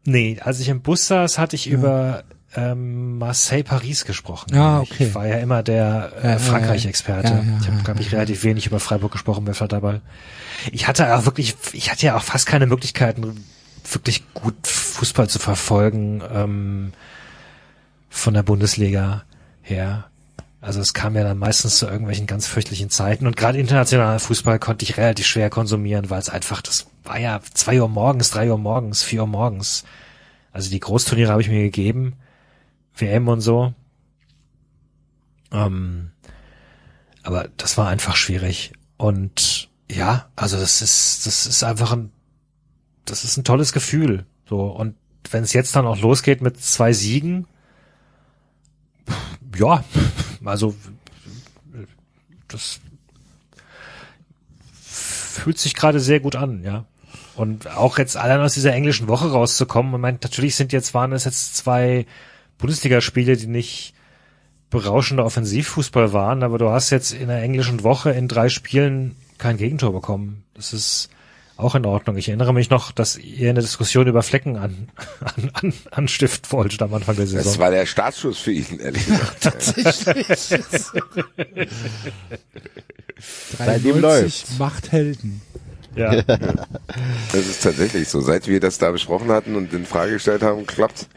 Nee, als ich im Bus saß, hatte ich über ähm, Marseille Paris gesprochen. Ah, okay. Ich war ja immer der ja, äh, Frankreich-Experte. ja, ja, ich habe, glaube ich, relativ wenig über Freiburg gesprochen bei Flatterball. Ich hatte auch wirklich, ich hatte ja auch fast keine Möglichkeiten, wirklich gut Fußball zu verfolgen ähm, von der Bundesliga her. Also es kam ja dann meistens zu irgendwelchen ganz fürchtlichen Zeiten und gerade internationaler Fußball konnte ich relativ schwer konsumieren, weil es einfach, das war ja zwei Uhr morgens, drei Uhr morgens, vier Uhr morgens. Also die Großturniere habe ich mir gegeben, WM und so. Ähm, aber das war einfach schwierig. Und ja, also das ist, das ist einfach ein, das ist ein tolles Gefühl. So, und wenn es jetzt dann auch losgeht mit zwei Siegen, ja, also das fühlt sich gerade sehr gut an, ja. Und auch jetzt allein aus dieser englischen Woche rauszukommen, ich meine, natürlich sind jetzt, waren es jetzt zwei Bundesligaspiele, die nicht berauschender Offensivfußball waren, aber du hast jetzt in der englischen Woche in drei Spielen kein Gegentor bekommen. Das ist auch in Ordnung. Ich erinnere mich noch, dass ihr eine Diskussion über Flecken an, an, an, anstiften wolltet am Anfang der Saison. Das war der Startschuss für ihn, ehrlich gesagt. Seitdem 93 läuft's. macht Helden. ja. Das ist tatsächlich so. Seit wir das da besprochen hatten und in Frage gestellt haben, klappt.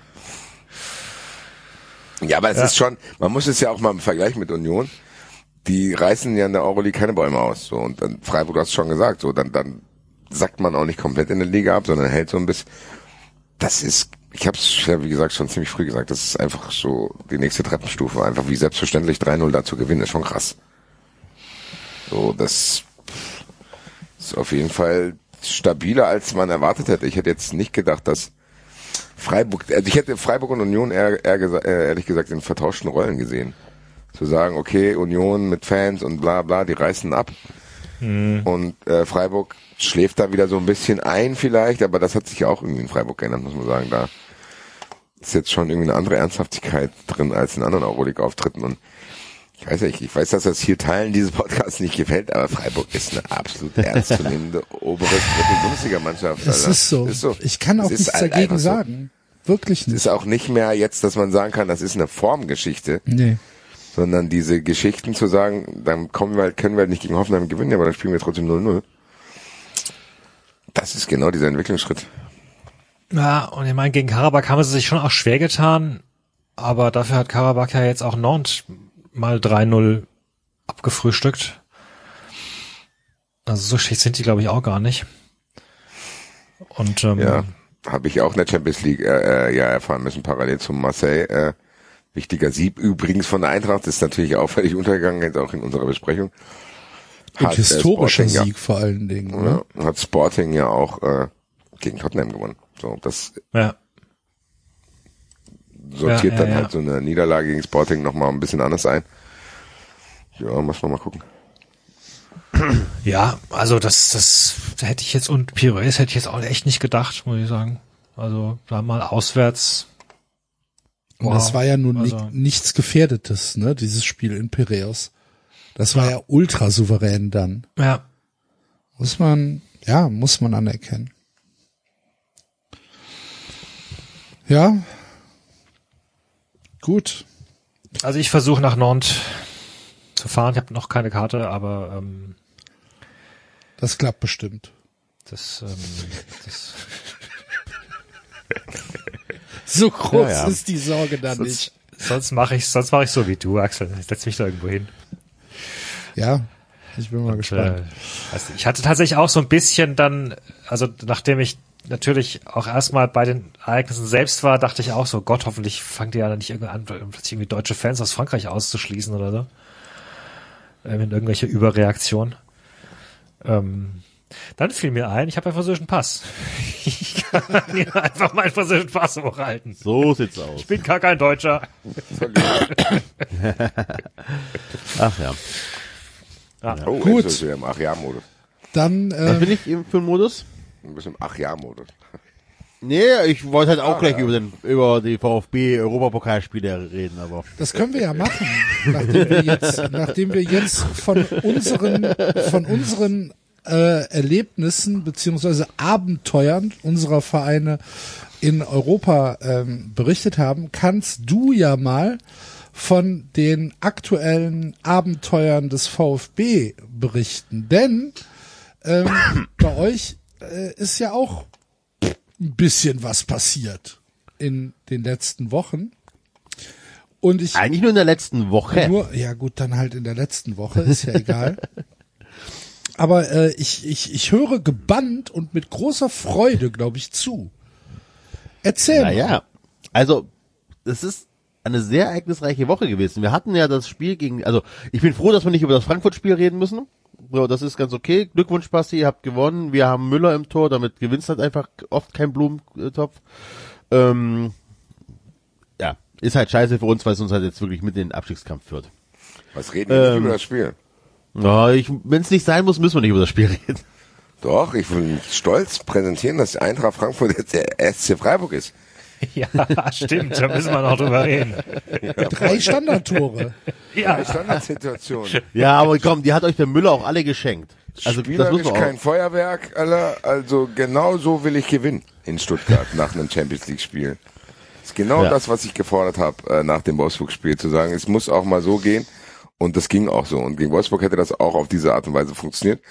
Ja, aber es Ja. ist schon, man muss es ja auch mal im Vergleich mit Union, die reißen ja in der Euroleague keine Bäume aus. So, und dann Freiburg, du hast schon gesagt, so, dann, dann sackt man auch nicht komplett in der Liga ab, sondern hält so ein bisschen. Das ist, ich habe es ja wie gesagt schon ziemlich früh gesagt, das ist einfach so die nächste Treppenstufe, einfach wie selbstverständlich 3-0 da zu gewinnen, ist schon krass. So, das ist auf jeden Fall stabiler, als man erwartet hätte. Ich hätte jetzt nicht gedacht, dass Freiburg, also ich hätte Freiburg und Union eher, eher äh, ehrlich gesagt in vertauschten Rollen gesehen. zu sagen, okay, Union mit Fans und bla bla, die reißen ab. Und äh, Freiburg schläft da wieder so ein bisschen ein vielleicht, aber das hat sich ja auch irgendwie in Freiburg geändert, muss man sagen. Da ist jetzt schon irgendwie eine andere Ernsthaftigkeit drin als in anderen Euroleague-Auftritten und ich weiß nicht, ich weiß, dass das hier Teilen dieses Podcasts nicht gefällt, aber Freiburg ist eine absolut ernstzunehmende obere dritte Bundesliga-Mannschaft. Das Alter. ist so. Ist so. Ich kann auch Es nichts halt dagegen so. sagen. Wirklich Es nicht. ist auch nicht mehr jetzt, dass man sagen kann, das ist eine Formgeschichte, Nee. sondern diese Geschichten zu sagen, dann kommen wir halt, können wir halt nicht gegen Hoffenheim gewinnen, aber dann spielen wir trotzdem 0-0. Das ist genau dieser Entwicklungsschritt. Ja, und ich meine, gegen Karabakh haben sie sich schon auch schwer getan, aber dafür hat Karabakh ja jetzt auch Nantes mal 3-0 abgefrühstückt. Also so schlecht sind die, glaube ich, auch gar nicht. Und ähm, Ja, habe ich auch in der Champions League äh, äh, ja erfahren müssen, parallel zum Marseille. Äh, wichtiger Sieg übrigens von der Eintracht ist natürlich auffällig untergegangen, jetzt auch in unserer Besprechung. Hat, äh, historischer Sporting, Sieg vor allen Dingen. Ja, Ne? ja, hat Sporting ja auch äh, gegen Tottenham gewonnen. So, das ja, sortiert Ja, ja, dann ja. halt so eine Niederlage gegen Sporting nochmal ein bisschen anders ein. Ja, muss man mal gucken. ja, also das, das hätte ich jetzt und Pires hätte ich jetzt auch echt nicht gedacht, muss ich sagen. Also da mal auswärts. Und Wow. das war ja nun Also- ni- nichts Gefährdetes, ne, dieses Spiel in Piräus. Das war ja, ultra souverän dann. Ja, Muss man, ja, muss man anerkennen. Ja. Gut. also ich versuche nach Nantes zu fahren. Ich habe noch keine Karte, aber ähm, Das klappt bestimmt. das, ähm, das So groß Ja, ja. ist die Sorge da nicht. sonst, sonst mache ich sonst mache ich so wie du, Axel. Ich setz mich da irgendwo hin. Ja, ich bin mal gespannt. Äh, also ich hatte tatsächlich auch so ein bisschen dann, also nachdem ich natürlich auch erstmal bei den Ereignissen selbst war, dachte ich auch so, Gott, hoffentlich fangt ihr ja nicht irgendwie an, plötzlich irgendwie deutsche Fans aus Frankreich auszuschließen oder so. Ähm, in irgendwelche Überreaktion. Ähm, dann fiel mir ein, ich habe einen französischen Pass. Ich kann mir einfach meinen französischen Pass hochhalten. So sieht's aus. Ich bin gar kein Deutscher. Ach ja. Oh, Gut. Enzo ist wieder im Ach-Ja-Modus. Dann, Was äh, bin ich im- für einen Modus? Ein bisschen im Ach-Ja-Modus. Nee, ich wollte halt auch Ah, gleich ja. über den über die VfB Europapokalspiele reden, aber das können wir ja machen, nachdem wir jetzt, nachdem wir jetzt von unseren, von unseren äh, Erlebnissen beziehungsweise Abenteuern unserer Vereine in Europa ähm, berichtet haben, kannst du ja mal von den aktuellen Abenteuern des VfB berichten. Denn ähm, bei euch äh, ist ja auch ein bisschen was passiert in den letzten Wochen. Und ich eigentlich nur in der letzten Woche. nur, ja gut, dann halt in der letzten Woche, ist ja egal. Aber äh, ich, ich, ich höre gebannt und mit großer Freude, glaube ich, zu. Erzähl mal. Naja, also es ist eine sehr ereignisreiche Woche gewesen. Wir hatten ja das Spiel gegen, also ich bin froh, dass wir nicht über das Frankfurt-Spiel reden müssen. So, das ist ganz okay. Glückwunsch, Basti, ihr habt gewonnen. Wir haben Müller im Tor, damit gewinnst halt einfach oft kein Blumentopf. Ähm, ja, ist halt scheiße für uns, weil es uns halt jetzt wirklich mit in den Abstiegskampf führt. Was reden wir Ähm. über das Spiel? Ja, ich, wenn es nicht sein muss, müssen wir nicht über das Spiel reden. Doch, ich will stolz präsentieren, dass die Eintracht Frankfurt jetzt der SC Freiburg ist. Ja, stimmt, da müssen wir noch drüber reden. Drei Standardtore. Ja, Standardsituation. Ja, aber komm, die hat euch der Müller auch alle geschenkt. Also das Spielerisch auch. kein Feuerwerk, Alter. Also genau so will ich gewinnen in Stuttgart nach einem Champions League Spiel. ist genau Ja. das, was ich gefordert habe äh, nach dem Wolfsburg-Spiel, zu sagen, es muss auch mal so gehen. Und das ging auch so. Und gegen Wolfsburg hätte das auch auf diese Art und Weise funktioniert.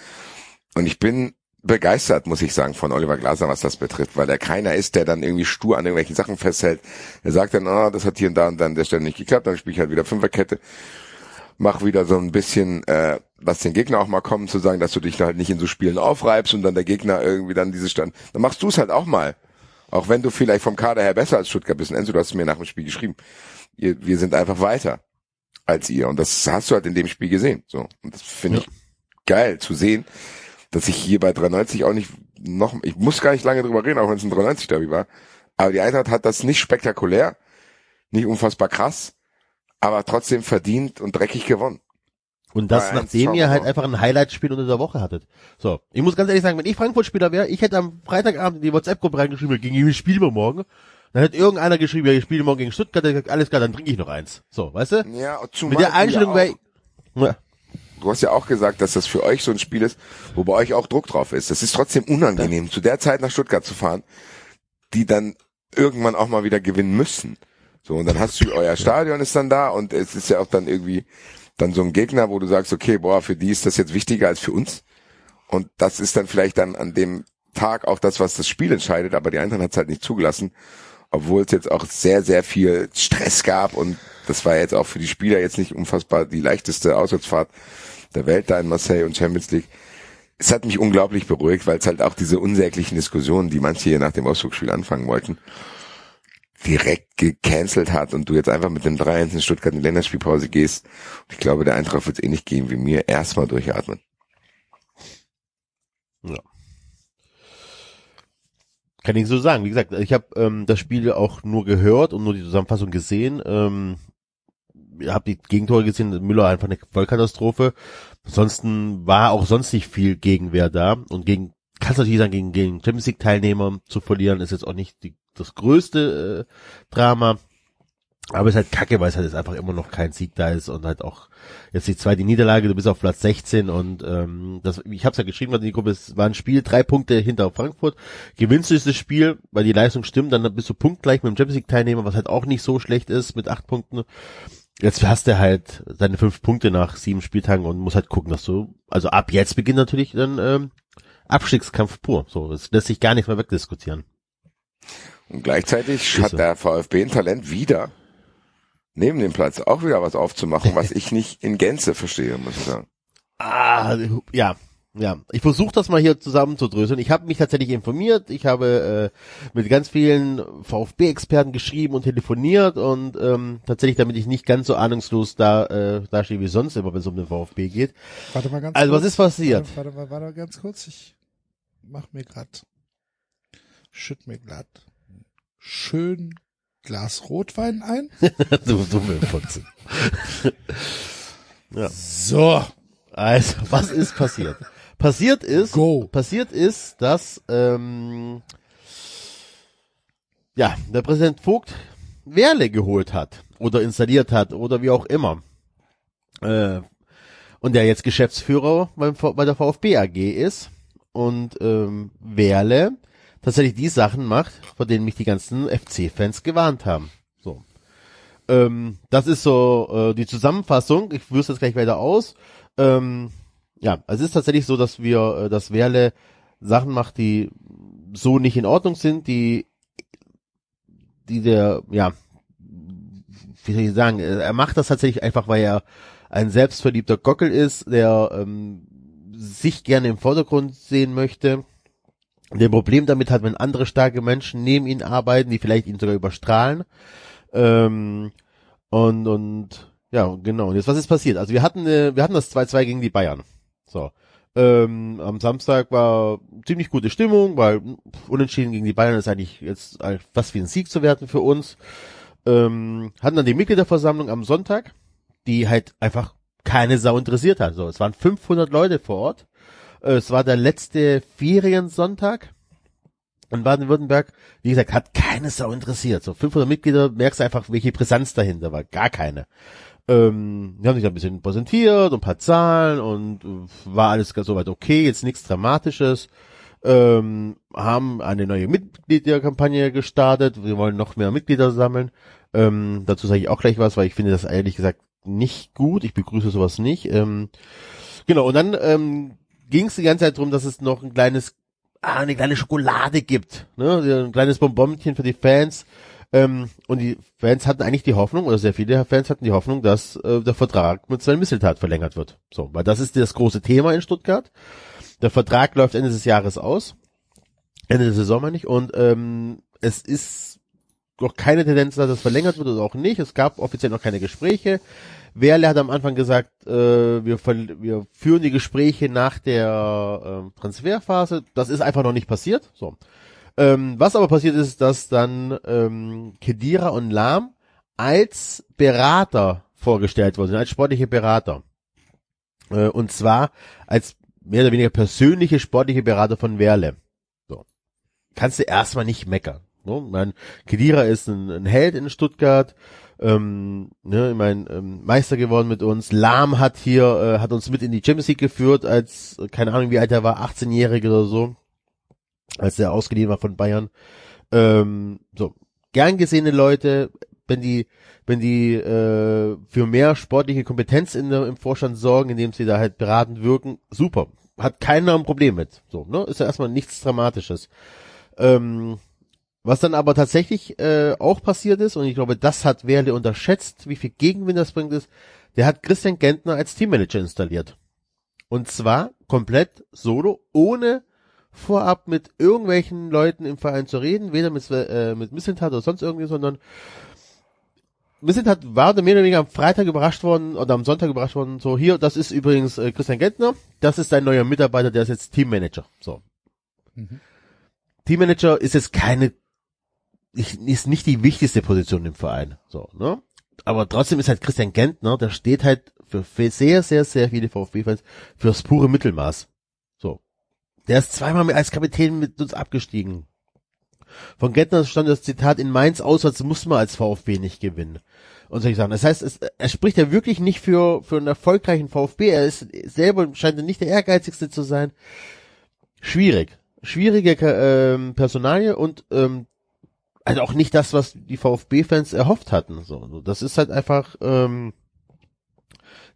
Und ich bin begeistert, muss ich sagen, von Oliver Glasner, was das betrifft, weil er keiner ist, der dann irgendwie stur an irgendwelchen Sachen festhält. Er sagt dann, ah, das hat hier und da und dann an der Stelle nicht geklappt, dann spiele ich halt wieder Fünferkette, mach wieder so ein bisschen, äh, lass den Gegner auch mal kommen, zu sagen, dass du dich halt nicht in so Spielen aufreibst und dann der Gegner irgendwie dann diese Stand, dann machst du es halt auch mal. Auch wenn du vielleicht vom Kader her besser als Stuttgart bist. Und Enzo, du hast mir nach dem Spiel geschrieben. Ihr, wir sind einfach weiter als ihr. Und das hast du halt in dem Spiel gesehen. So. Und das finde ich geil zu sehen, dass ich hier bei 93 auch nicht noch, ich muss gar nicht lange drüber reden, auch wenn es ein 93 Derby war. Aber die Eintracht hat das nicht spektakulär, nicht unfassbar krass, aber trotzdem verdient und dreckig gewonnen. Und das, eins nachdem ihr halt einfach ein Highlight-Spiel unter der Woche hattet. So, ich muss ganz ehrlich sagen, wenn ich Frankfurt-Spieler wäre, ich hätte am Freitagabend in die WhatsApp-Gruppe reingeschrieben, gegen wen spielen wir morgen? Dann hätte irgendeiner geschrieben, ja, ich spiele morgen gegen Stuttgart, alles klar, dann trinke ich noch eins. So, weißt du? Ja, zumal Mit der Einstellung wäre ja, Du hast ja auch gesagt, dass das für euch so ein Spiel ist, wo bei euch auch Druck drauf ist. Das ist trotzdem unangenehm, zu der Zeit nach Stuttgart zu fahren, die dann irgendwann auch mal wieder gewinnen müssen. So, und dann hast du, euer Stadion ist dann da und es ist ja auch dann irgendwie dann so ein Gegner, wo du sagst, okay, boah, für die ist das jetzt wichtiger als für uns. Und das ist dann vielleicht dann an dem Tag auch das, was das Spiel entscheidet, aber die Eintracht hat es halt nicht zugelassen, obwohl es jetzt auch sehr, sehr viel Stress gab und das war jetzt auch für die Spieler jetzt nicht unfassbar die leichteste Auswärtsfahrt der Welt da in Marseille und Champions League. Es hat mich unglaublich beruhigt, weil es halt auch diese unsäglichen Diskussionen, die manche hier nach dem Ausflugspiel anfangen wollten, direkt gecancelt hat und du jetzt einfach mit dem 3-1 in Stuttgart in die Länderspielpause gehst. Und ich glaube, der Eintracht wird es eh nicht gehen wie mir. Erstmal durchatmen. kann ich so sagen. Wie gesagt, ich habe ähm, das Spiel auch nur gehört und nur die Zusammenfassung gesehen. Ähm, habe die Gegentore gesehen, Müller einfach eine Vollkatastrophe. Ansonsten war auch sonst nicht viel Gegenwehr da und gegen kannst natürlich sagen, gegen, gegen Champions League Teilnehmer zu verlieren ist jetzt auch nicht die, das größte äh, Drama. Aber es ist halt kacke, weil es halt jetzt einfach immer noch kein Sieg da ist und halt auch jetzt die zweite Niederlage, du bist auf Platz 16 und ähm, das, ich habe es ja geschrieben, in die Gruppe, es war ein Spiel, drei Punkte hinter Frankfurt. Gewinnst du dieses Spiel, weil die Leistung stimmt, dann bist du punktgleich mit dem Champions League Teilnehmer, was halt auch nicht so schlecht ist mit acht Punkten. Jetzt hast du halt deine fünf Punkte nach sieben Spieltagen und musst halt gucken, dass du, also ab jetzt beginnt natürlich dann ähm, Abstiegskampf pur. So, es lässt sich gar nicht mehr wegdiskutieren. Und gleichzeitig Ist hat so. der VfB ein Talent wieder, neben dem Platz auch wieder was aufzumachen, was ich nicht in Gänze verstehe, muss ich sagen. Ah, ja, ja. Ich versuche das mal hier zusammenzudröseln. Ich habe mich tatsächlich informiert. Ich habe äh, mit ganz vielen VfB-Experten geschrieben und telefoniert und ähm, tatsächlich, damit ich nicht ganz so ahnungslos da äh, da stehe wie sonst immer, wenn es um den VfB geht. Warte mal ganz Also kurz. was ist passiert? Warte, warte, warte, ganz kurz. Ich mach mir grad, schütt mir grad schön Glas Rotwein ein. du dumme Fotze. So, Also, was ist passiert? Passiert ist, Go. passiert ist, dass ähm, ja der Präsident Vogt Werle geholt hat oder installiert hat oder wie auch immer. Äh, und der jetzt Geschäftsführer beim, bei der VfB AG ist und ähm, Werle tatsächlich die Sachen macht, vor denen mich die ganzen FC-Fans gewarnt haben. So. Ähm, das ist so äh, die Zusammenfassung. Ich es jetzt gleich weiter aus. Ähm, ja, also es ist tatsächlich so, dass wir, äh, dass Werle Sachen macht, die so nicht in Ordnung sind, die, die der, ja, wie soll ich sagen, äh, er macht das tatsächlich einfach, weil er ein selbstverliebter Gockel ist, der ähm, sich gerne im Vordergrund sehen möchte. Der Problem damit hat, wenn andere starke Menschen neben ihn arbeiten, die vielleicht ihn sogar überstrahlen. Ähm, und, und, ja, genau. Und jetzt, was ist passiert? Also wir hatten, äh, wir hatten das 2-2 gegen die Bayern. So. Ähm, am Samstag war ziemlich gute Stimmung, weil unentschieden gegen die Bayern ist eigentlich jetzt fast wie ein Sieg zu werten für uns. Ähm, hatten dann die Mitgliederversammlung am Sonntag, die halt einfach keine Sau interessiert hat. So, es waren 500 Leute vor Ort. Äh, Es war der letzte Feriensonntag in Baden-Württemberg. Wie gesagt, hat keine Sau interessiert. So 500 Mitglieder, merkst einfach, welche Brisanz dahinter war. Gar keine. Ähm, die haben sich da ein bisschen präsentiert und ein paar Zahlen und äh, war alles ganz soweit okay, jetzt nichts Dramatisches. Ähm, haben eine neue Mitgliederkampagne gestartet. Wir wollen noch mehr Mitglieder sammeln. Ähm, dazu sage ich auch gleich was, weil ich finde das ehrlich gesagt nicht gut. Ich begrüße sowas nicht. Ähm, genau, und dann ähm, ging es die ganze Zeit darum, dass es noch ein kleines, ah, eine kleine Schokolade gibt. Ne? Ein kleines Bonbonchen für die Fans. Ähm, und die Fans hatten eigentlich die Hoffnung, oder sehr viele Fans hatten die Hoffnung, dass äh, der Vertrag mit Sven Misseltat verlängert wird. So, weil das ist das große Thema in Stuttgart. Der Vertrag läuft Ende des Jahres aus. Ende der Saison meine ich. Und ähm, es ist noch keine Tendenz, dass es verlängert wird oder auch nicht. Es gab offiziell noch keine Gespräche. Werle hat am Anfang gesagt, äh, wir, wir führen die Gespräche nach der ähm, Transferphase. Das ist einfach noch nicht passiert. So. Ähm, was aber passiert ist, dass dann ähm, Kedira und Lahm als Berater vorgestellt worden sind, als sportliche Berater. Äh, und zwar als mehr oder weniger persönliche sportliche Berater von Werle. So. Kannst du erstmal nicht meckern. Ne? Mein Kedira ist ein, ein Held in Stuttgart, ähm, ne, ich mein, ähm, Meister geworden mit uns. Lahm hat hier, äh, hat uns mit in die Champions League geführt, als, keine Ahnung, wie alt er war, 18-Jährige oder so, als er ausgeliehen war von Bayern. Ähm, so, gern gesehene Leute, wenn die, wenn die äh, für mehr sportliche Kompetenz in der, im Vorstand sorgen, indem sie da halt beratend wirken, super. Hat keiner ein Problem mit. So, ne? Ist ja erstmal nichts Dramatisches. Ähm, was dann aber tatsächlich äh, auch passiert ist, und ich glaube, das hat Werle unterschätzt, wie viel Gegenwind das bringt, ist, der hat Christian Gentner als Teammanager installiert. Und zwar komplett solo, ohne vorab mit irgendwelchen Leuten im Verein zu reden, weder mit, äh, mit Missentat oder sonst irgendwie, sondern Missentat war mehr oder weniger am Freitag überrascht worden oder am Sonntag überrascht worden, so hier, das ist übrigens äh, Christian Gentner, das ist dein neuer Mitarbeiter, der ist jetzt Teammanager. So. Mhm. Teammanager ist jetzt keine ist nicht die wichtigste Position im Verein. So, ne? Aber trotzdem ist halt Christian Gentner, der steht halt für, für sehr, sehr, sehr viele VfB-Fans fürs pure Mittelmaß. Der ist zweimal als Kapitän mit uns abgestiegen. Von Gentner stand das Zitat in Mainz aus, als muss man als VfB nicht gewinnen. Und solche Sachen. Das heißt, es, er spricht ja wirklich nicht für, für einen erfolgreichen VfB. Er ist selber, scheint nicht der ehrgeizigste zu sein. Schwierig. Schwierige ähm, Personalie und ähm, also auch nicht das, was die VfB-Fans erhofft hatten. So, das ist halt einfach ähm,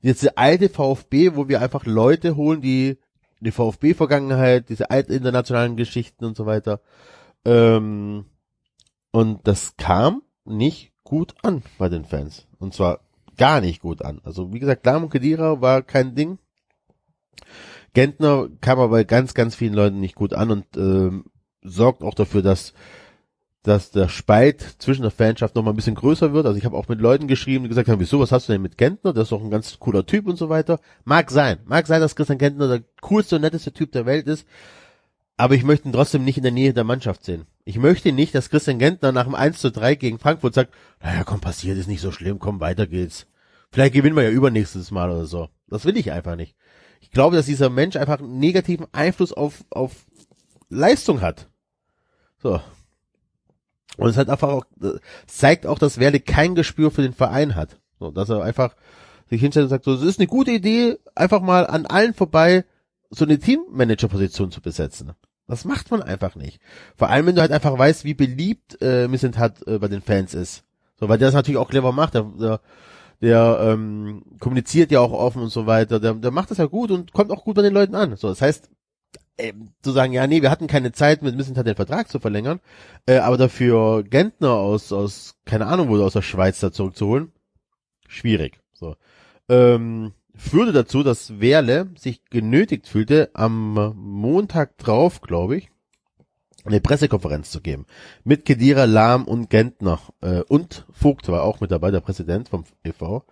diese alte VfB, wo wir einfach Leute holen, die die VfB-Vergangenheit, diese alten internationalen Geschichten und so weiter. Ähm, und das kam nicht gut an bei den Fans. Und zwar gar nicht gut an. Also wie gesagt, Lahm und Kedira war kein Ding. Gentner kam aber bei ganz, ganz vielen Leuten nicht gut an und ähm, sorgt auch dafür, dass dass der Spalt zwischen der Fanschaft noch mal ein bisschen größer wird. Also ich habe auch mit Leuten geschrieben, die gesagt haben, wieso, was hast du denn mit Gentner? Das ist doch ein ganz cooler Typ und so weiter. Mag sein. Mag sein, dass Christian Gentner der coolste und netteste Typ der Welt ist. Aber ich möchte ihn trotzdem nicht in der Nähe der Mannschaft sehen. Ich möchte nicht, dass Christian Gentner nach dem 1 zu 3 gegen Frankfurt sagt, naja, komm, passiert, ist nicht so schlimm, komm, weiter geht's. Vielleicht gewinnen wir ja übernächstes Mal oder so. Das will ich einfach nicht. Ich glaube, dass dieser Mensch einfach einen negativen Einfluss auf, auf Leistung hat. So, und es hat einfach auch, zeigt auch, dass Werle kein Gespür für den Verein hat. So, dass er einfach sich hinstellt und sagt, so, es ist eine gute Idee, einfach mal an allen vorbei so eine Teammanager-Position zu besetzen. Das macht man einfach nicht. Vor allem, wenn du halt einfach weißt, wie beliebt äh, Missent hat äh, bei den Fans ist. So, weil der das natürlich auch clever macht. Der, der, der ähm, kommuniziert ja auch offen und so weiter. Der, der macht das ja gut und kommt auch gut bei den Leuten an. So, das heißt, äh, zu sagen, ja, nee, wir hatten keine Zeit, mit Missentat den Vertrag zu verlängern, äh, aber dafür Gentner aus, aus, keine Ahnung, wo aus der Schweiz da zurückzuholen, schwierig. So. Ähm, führte dazu, dass Werle sich genötigt fühlte, am Montag drauf, glaube ich, eine Pressekonferenz zu geben. Mit Kedira, Lahm und Gentner. Äh, und Vogt war auch mit dabei, der Präsident vom e.V.,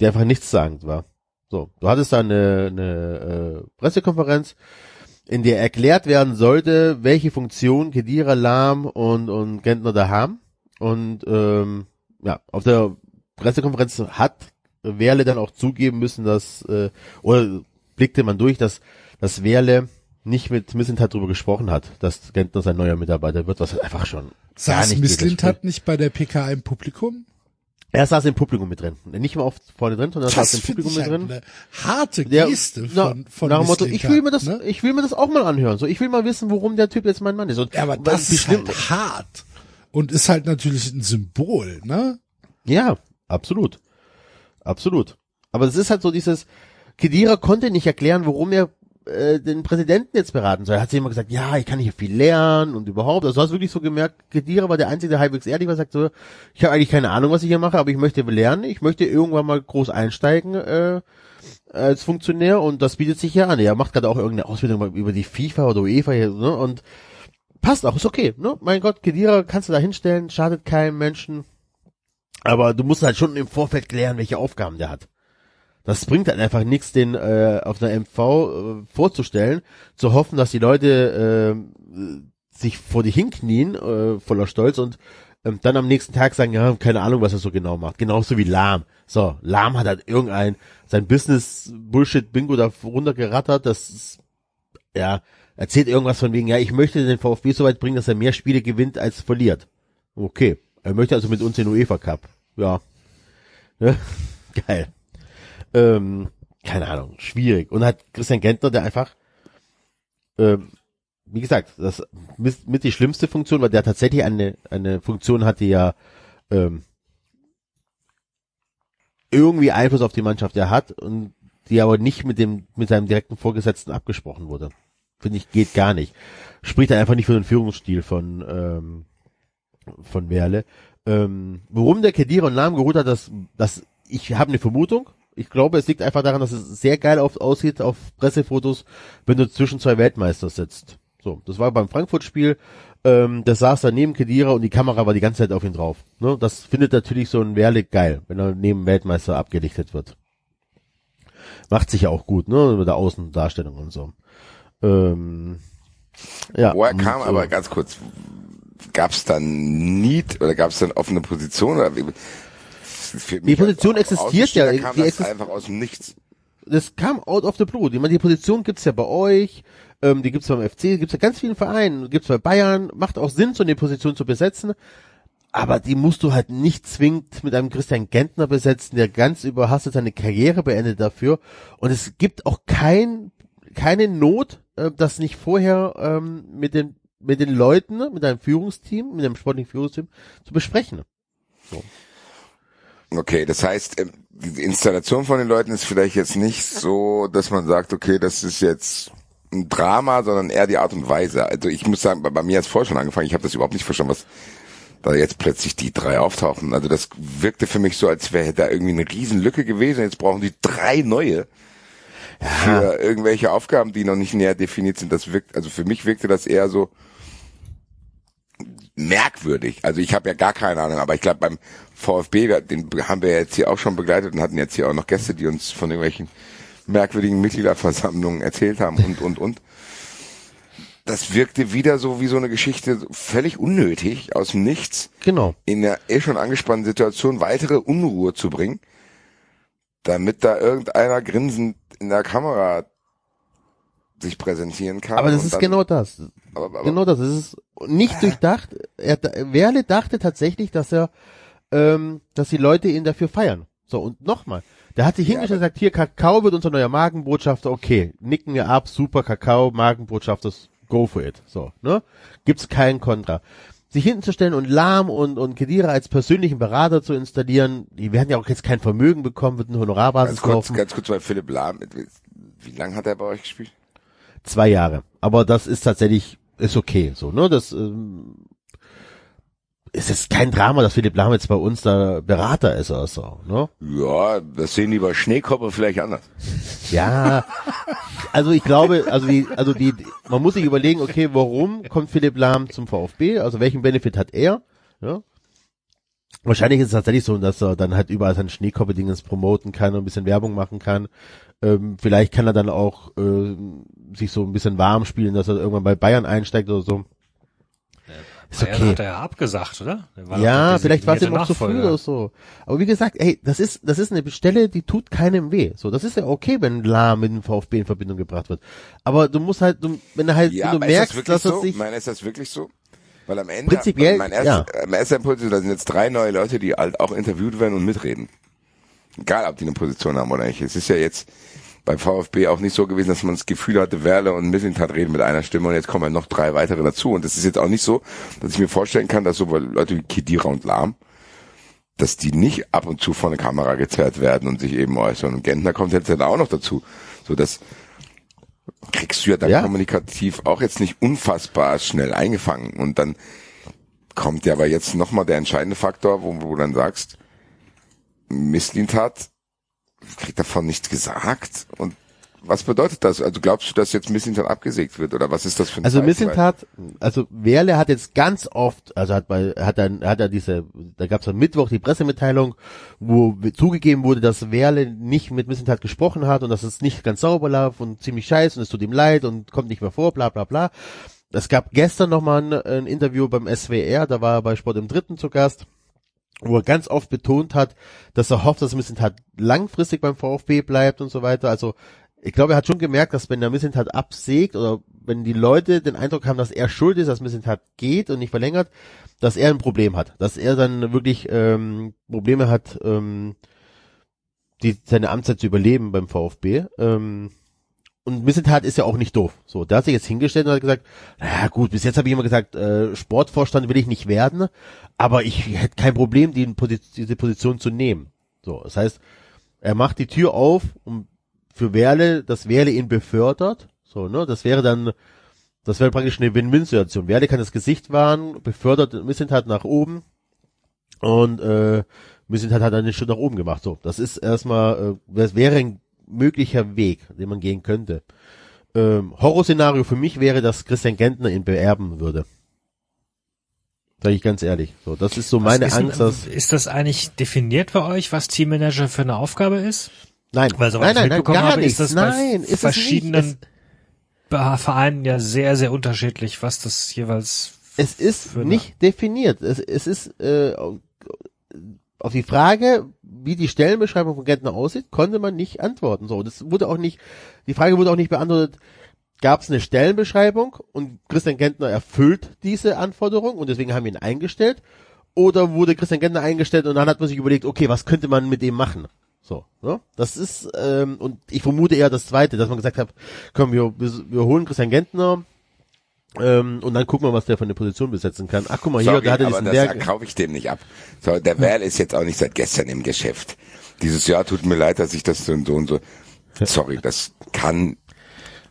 der einfach nichtssagend war. So, du hattest da eine, eine äh, Pressekonferenz, in der erklärt werden sollte, welche Funktion Kedira, Lahm und, und Gentner da haben. Und ähm, ja, auf der Pressekonferenz hat Werle dann auch zugeben müssen, dass, äh, oder blickte man durch, dass, dass Werle nicht mit Misslintat darüber gesprochen hat, dass Gentner sein neuer Mitarbeiter wird, was halt einfach schon Saß Misslintat nicht bei der PK im Publikum? Er saß im Publikum mit drin. Nicht mal oft vorne drin, sondern er saß im Publikum mit drin. Eine harte Geste der, von, von nach dem Motto, ich will mir das, ne? ich will mir das auch mal anhören. So, ich will mal wissen, warum der Typ jetzt mein Mann ist. Und ja, aber das ist halt hart. Und ist halt natürlich ein Symbol, ne? Ja, absolut. Absolut. Aber es ist halt so dieses, Kedira konnte nicht erklären, warum er äh, den Präsidenten jetzt beraten soll. Er hat sie immer gesagt, ja, ich kann hier viel lernen und überhaupt. Also du hast wirklich so gemerkt, Kedira war der Einzige, der halbwegs ehrlich war, sagt so, ich habe eigentlich keine Ahnung, was ich hier mache, aber ich möchte lernen, ich möchte irgendwann mal groß einsteigen äh, als Funktionär und das bietet sich ja an. Er macht gerade auch irgendeine Ausbildung über die FIFA oder UEFA hier, ne? Und passt auch, ist okay, ne? Mein Gott, Kedira kannst du da hinstellen, schadet keinem Menschen. Aber du musst halt schon im Vorfeld klären, welche Aufgaben der hat. Das bringt halt einfach nichts, den äh, auf einer MV äh, vorzustellen, zu hoffen, dass die Leute äh, sich vor die hinknien, äh, voller Stolz und ähm, dann am nächsten Tag sagen, ja, keine Ahnung, was er so genau macht. Genauso wie Lahm. So, Lahm hat halt irgendein, sein Business-Bullshit-Bingo da runtergerattert, das ist, ja, erzählt irgendwas von wegen, ja, ich möchte den VfB so weit bringen, dass er mehr Spiele gewinnt als verliert. Okay. Er möchte also mit uns den UEFA Cup. Ja. ja. Geil. Ähm, keine Ahnung, schwierig. Und hat Christian Gentner, der einfach, ähm, wie gesagt, das mit, mit die schlimmste Funktion, weil der tatsächlich eine, eine Funktion hatte, ja ähm, irgendwie Einfluss auf die Mannschaft er hat und die aber nicht mit dem mit seinem direkten Vorgesetzten abgesprochen wurde. Finde ich, geht gar nicht. Spricht er einfach nicht für den Führungsstil von ähm, von Werle. Ähm, warum der Kedira und Namen geholt hat, das, das ich habe eine Vermutung. Ich glaube, es liegt einfach daran, dass es sehr geil auf, aussieht auf Pressefotos, wenn du zwischen zwei Weltmeister sitzt. So, das war beim Frankfurt-Spiel. Ähm, der saß da neben Kedira und die Kamera war die ganze Zeit auf ihn drauf. Ne? Das findet natürlich so ein Werle geil, wenn er neben Weltmeister abgelichtet wird. Macht sich ja auch gut, ne, mit der Außendarstellung und so. Ähm, ja. Woher kam und, aber ganz kurz, gab es dann Need oder gab es dann offene Position? Oder für Die mich Position als existiert ja, Kam die das exist- einfach aus dem Nichts. das kam out of the blue. Ich meine, die Position gibt's ja bei euch, ähm, die gibt's beim FC, die gibt's ja ganz vielen Vereinen, gibt's bei Bayern, macht auch Sinn, so eine Position zu besetzen. Aber die musst du halt nicht zwingend mit einem Christian Gentner besetzen, der ganz überhastet seine Karriere beendet dafür. Und es gibt auch kein, keine Not, äh, das nicht vorher ähm, mit den mit den Leuten, ne, mit einem Führungsteam, mit einem sportlichen Führungsteam zu besprechen. Okay, das heißt, ähm, die Installation von den Leuten ist vielleicht jetzt nicht so, dass man sagt, okay, das ist jetzt ein Drama, sondern eher die Art und Weise. Also ich muss sagen, bei, bei mir hat es vorher schon angefangen, ich habe das überhaupt nicht verstanden, was da jetzt plötzlich die drei auftauchen. Also das wirkte für mich so, als wäre da irgendwie eine Riesenlücke gewesen. Jetzt brauchen die drei neue für irgendwelche Aufgaben, die noch nicht näher definiert sind. Das wirkt, also für mich wirkte das eher so merkwürdig. Also ich habe ja gar keine Ahnung, aber ich glaube beim VfB, den haben wir jetzt hier auch schon begleitet und hatten jetzt hier auch noch Gäste, die uns von irgendwelchen merkwürdigen Mitgliederversammlungen erzählt haben und, und, und. Das wirkte wieder so wie so eine Geschichte, völlig unnötig, aus dem Nichts, Genau. in der eh schon angespannten Situation weitere Unruhe zu bringen, damit da irgendeiner grinsend in der Kamera sich präsentieren kann. Aber das ist dann- genau das. aber, aber, Genau das. Es ist nicht durchdacht. Er, Werle dachte tatsächlich, dass er, ähm, dass die Leute ihn dafür feiern. So, und nochmal. Der hat sich hingestellt und gesagt, hier, Kakao wird unser neuer Magenbotschafter. Okay, nicken wir ab, super Kakao, Magenbotschafter, go for it. So, ne? Gibt's keinen Kontra. Sich hinzustellen und Lahm und, und Kedira als persönlichen Berater zu installieren, die werden ja auch jetzt kein Vermögen bekommen, wird eine Honorarbasis ganz kurz, laufen. ganz kurz bei Philipp Lahm. Wie lange hat er bei euch gespielt? Zwei Jahre. Aber das ist tatsächlich, ist okay, so, ne? Das, ähm, es ist kein Drama, dass Philipp Lahm jetzt bei uns da Berater ist oder so, ne? Ja, das sehen die bei Schneekopper vielleicht anders. Ja, also ich glaube, also die, also die, man muss sich überlegen, okay, warum kommt Philipp Lahm zum VfB? Also welchen Benefit hat er? Ja? Wahrscheinlich ist es tatsächlich so, dass er dann halt überall sein Schneekoppe-Dingens promoten kann und ein bisschen Werbung machen kann. Ähm, vielleicht kann er dann auch äh, sich so ein bisschen warm spielen, dass er irgendwann bei Bayern einsteigt oder so. Ist Bayern okay. hat er ja abgesagt, oder? Ja, vielleicht war es ihm noch zu früh oder so. Aber wie gesagt, ey, das ist, das ist eine Stelle, die tut keinem weh. So, das ist ja okay, wenn Lahm mit dem VfB in Verbindung gebracht wird. Aber du musst halt, du, wenn du halt, Ja, wenn du das merkst, wirklich dass es so? sich, Meine, ist das wirklich so? Weil am Ende, Prinzipiell, mein erster, ja. mein erster Impuls ist, da sind jetzt drei neue Leute, die halt auch interviewt werden und mitreden. Egal, ob die eine Position haben oder nicht. Es ist ja jetzt beim VfB auch nicht so gewesen, dass man das Gefühl hatte, Werle und Mislintat reden mit einer Stimme und jetzt kommen ja noch drei weitere dazu. Und es ist jetzt auch nicht so, dass ich mir vorstellen kann, dass so Leute wie Kedira und Lahm, dass die nicht ab und zu vor eine Kamera gezerrt werden und sich eben äußern. Und Gentner kommt jetzt ja da auch noch dazu. So dass kriegst du ja dann Ja. kommunikativ auch jetzt nicht unfassbar schnell eingefangen. Und dann kommt ja aber jetzt nochmal der entscheidende Faktor, wo, wo du dann sagst, Misslintat kriegt davon nichts gesagt. Und was bedeutet das? Also glaubst du, dass jetzt Misslintat abgesägt wird? Oder was ist das für ein also Zeichen? Missentat, also Werle hat jetzt ganz oft, also hat bei, hat dann, hat er diese, da gab es am Mittwoch die Pressemitteilung, wo zugegeben wurde, dass Werle nicht mit Missentat gesprochen hat und dass es nicht ganz sauber lief und ziemlich scheiße und es tut ihm leid und kommt nicht mehr vor, bla bla bla. es gab gestern noch mal ein, ein Interview beim SWR, da war er bei Sport im Dritten zu Gast, wo er ganz oft betont hat, dass er hofft, dass Missentat langfristig beim VfB bleibt und so weiter. Also ich glaube, er hat schon gemerkt, dass wenn der Missentat absägt oder wenn die Leute den Eindruck haben, dass er schuld ist, dass Missentat geht und nicht verlängert, dass er ein Problem hat, dass er dann wirklich ähm, Probleme hat, ähm, die seine Amtszeit zu überleben beim VfB. Ähm, und Missentat ist ja auch nicht doof. So, da hat sich jetzt hingestellt und hat gesagt, na gut, bis jetzt habe ich immer gesagt, äh, Sportvorstand will ich nicht werden, aber ich hätte kein Problem, die Position, diese Position zu nehmen. So, das heißt, er macht die Tür auf, um für Werle, dass Werle ihn befördert. So, ne, das wäre dann, das wäre praktisch eine Win-Win-Situation. Werle kann das Gesicht wahren, befördert Missentat nach oben und äh, Missentat hat dann den Schritt nach oben gemacht. So, das ist erstmal, äh, das wäre ein möglicher Weg, den man gehen könnte. Ähm, Horrorszenario für mich wäre, dass Christian Gentner ihn beerben würde. Sag ich ganz ehrlich. So, das ist so meine ist, Angst, dass. Ist das eigentlich definiert bei euch, was Teammanager für eine Aufgabe ist? Nein, Weil so nein, nein, nein, gar habe, nichts. ist das nein, bei ist verschiedenen es nicht. Vereinen ja sehr, sehr unterschiedlich, was das jeweils Es, es ist nicht definiert. Es, es ist äh, auf die Frage, wie die Stellenbeschreibung von Gentner aussieht, konnte man nicht antworten. So, das wurde auch nicht. Die Frage wurde auch nicht beantwortet. Gab es eine Stellenbeschreibung und Christian Gentner erfüllt diese Anforderung und deswegen haben wir ihn eingestellt? Oder wurde Christian Gentner eingestellt und dann hat man sich überlegt, okay, was könnte man mit dem machen? So, ne? Das ist, ähm, und ich vermute eher das Zweite, dass man gesagt hat, komm, wir, wir holen Christian Gentner ähm, und dann gucken wir, was der für eine Position besetzen kann. Ach, guck mal hier, Sorry, da hat er aber diesen das Berg. kaufe ich dem nicht ab. So, der Werl ist jetzt auch nicht seit gestern im Geschäft. Dieses Jahr tut mir leid, dass ich das so und so und so. Sorry, das kann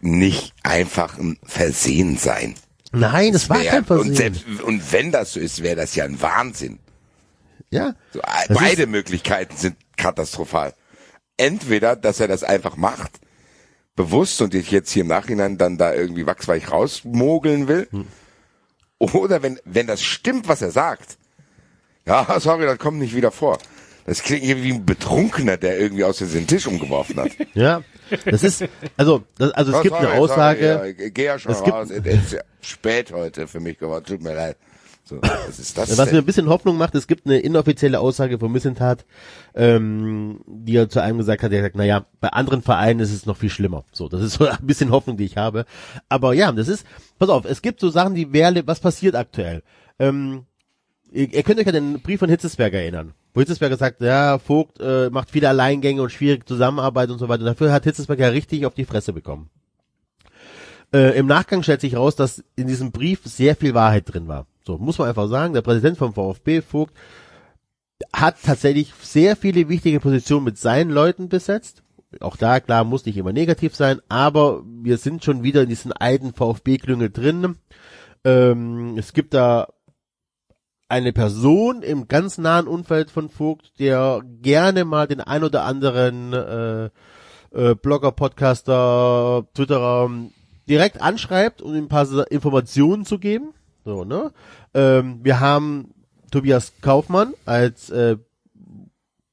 nicht einfach ein Versehen sein. Nein, das war Wär- kein Und, Versehen. selbst, und wenn das so ist, wäre das ja ein Wahnsinn. Ja. So, Das beide Möglichkeiten sind katastrophal. Entweder, dass er das einfach macht, bewusst und ich jetzt hier im Nachhinein dann da irgendwie wachsweich rausmogeln will. Hm. Oder wenn, wenn das stimmt, was er sagt. Ja, sorry, das kommt nicht wieder vor. Das klingt irgendwie wie ein Betrunkener, der irgendwie aus den Tisch umgeworfen hat. Ja. Das ist, also, das, also es Oh, gibt sorry, eine Aussage, Sorry, ja, geh ja schon es gibt- raus. Es ist ja spät heute für mich geworden. Tut mir leid. So, was ist das was mir denn? ein bisschen Hoffnung macht, es gibt eine inoffizielle Aussage von Missentat, ähm, die er zu einem gesagt hat, er hat gesagt, naja, bei anderen Vereinen ist es noch viel schlimmer. So, das ist so ein bisschen Hoffnung, die ich habe. Aber ja, das ist, pass auf, es gibt so Sachen, die Werle, was passiert aktuell? Ähm, ihr, ihr könnt euch an den Brief von Hitzesberger erinnern. Wo Hitzesberger sagt, ja, Vogt äh, macht viele Alleingänge und schwierige Zusammenarbeit und so weiter. Dafür hat Hitzesberger richtig auf die Fresse bekommen. Äh, Im Nachgang stellt sich raus, dass in diesem Brief sehr viel Wahrheit drin war. So, muss man einfach sagen, der Präsident vom VfB, Vogt, hat tatsächlich sehr viele wichtige Positionen mit seinen Leuten besetzt. Auch da, klar, muss nicht immer negativ sein, aber wir sind schon wieder in diesen alten VfB-Klüngel drin. Ähm, es gibt da eine Person im ganz nahen Umfeld von Vogt, der gerne mal den ein oder anderen äh, äh, Blogger, Podcaster, Twitterer direkt anschreibt, um ihm ein paar Informationen zu geben. So, ne? Ähm, wir haben Tobias Kaufmann als äh,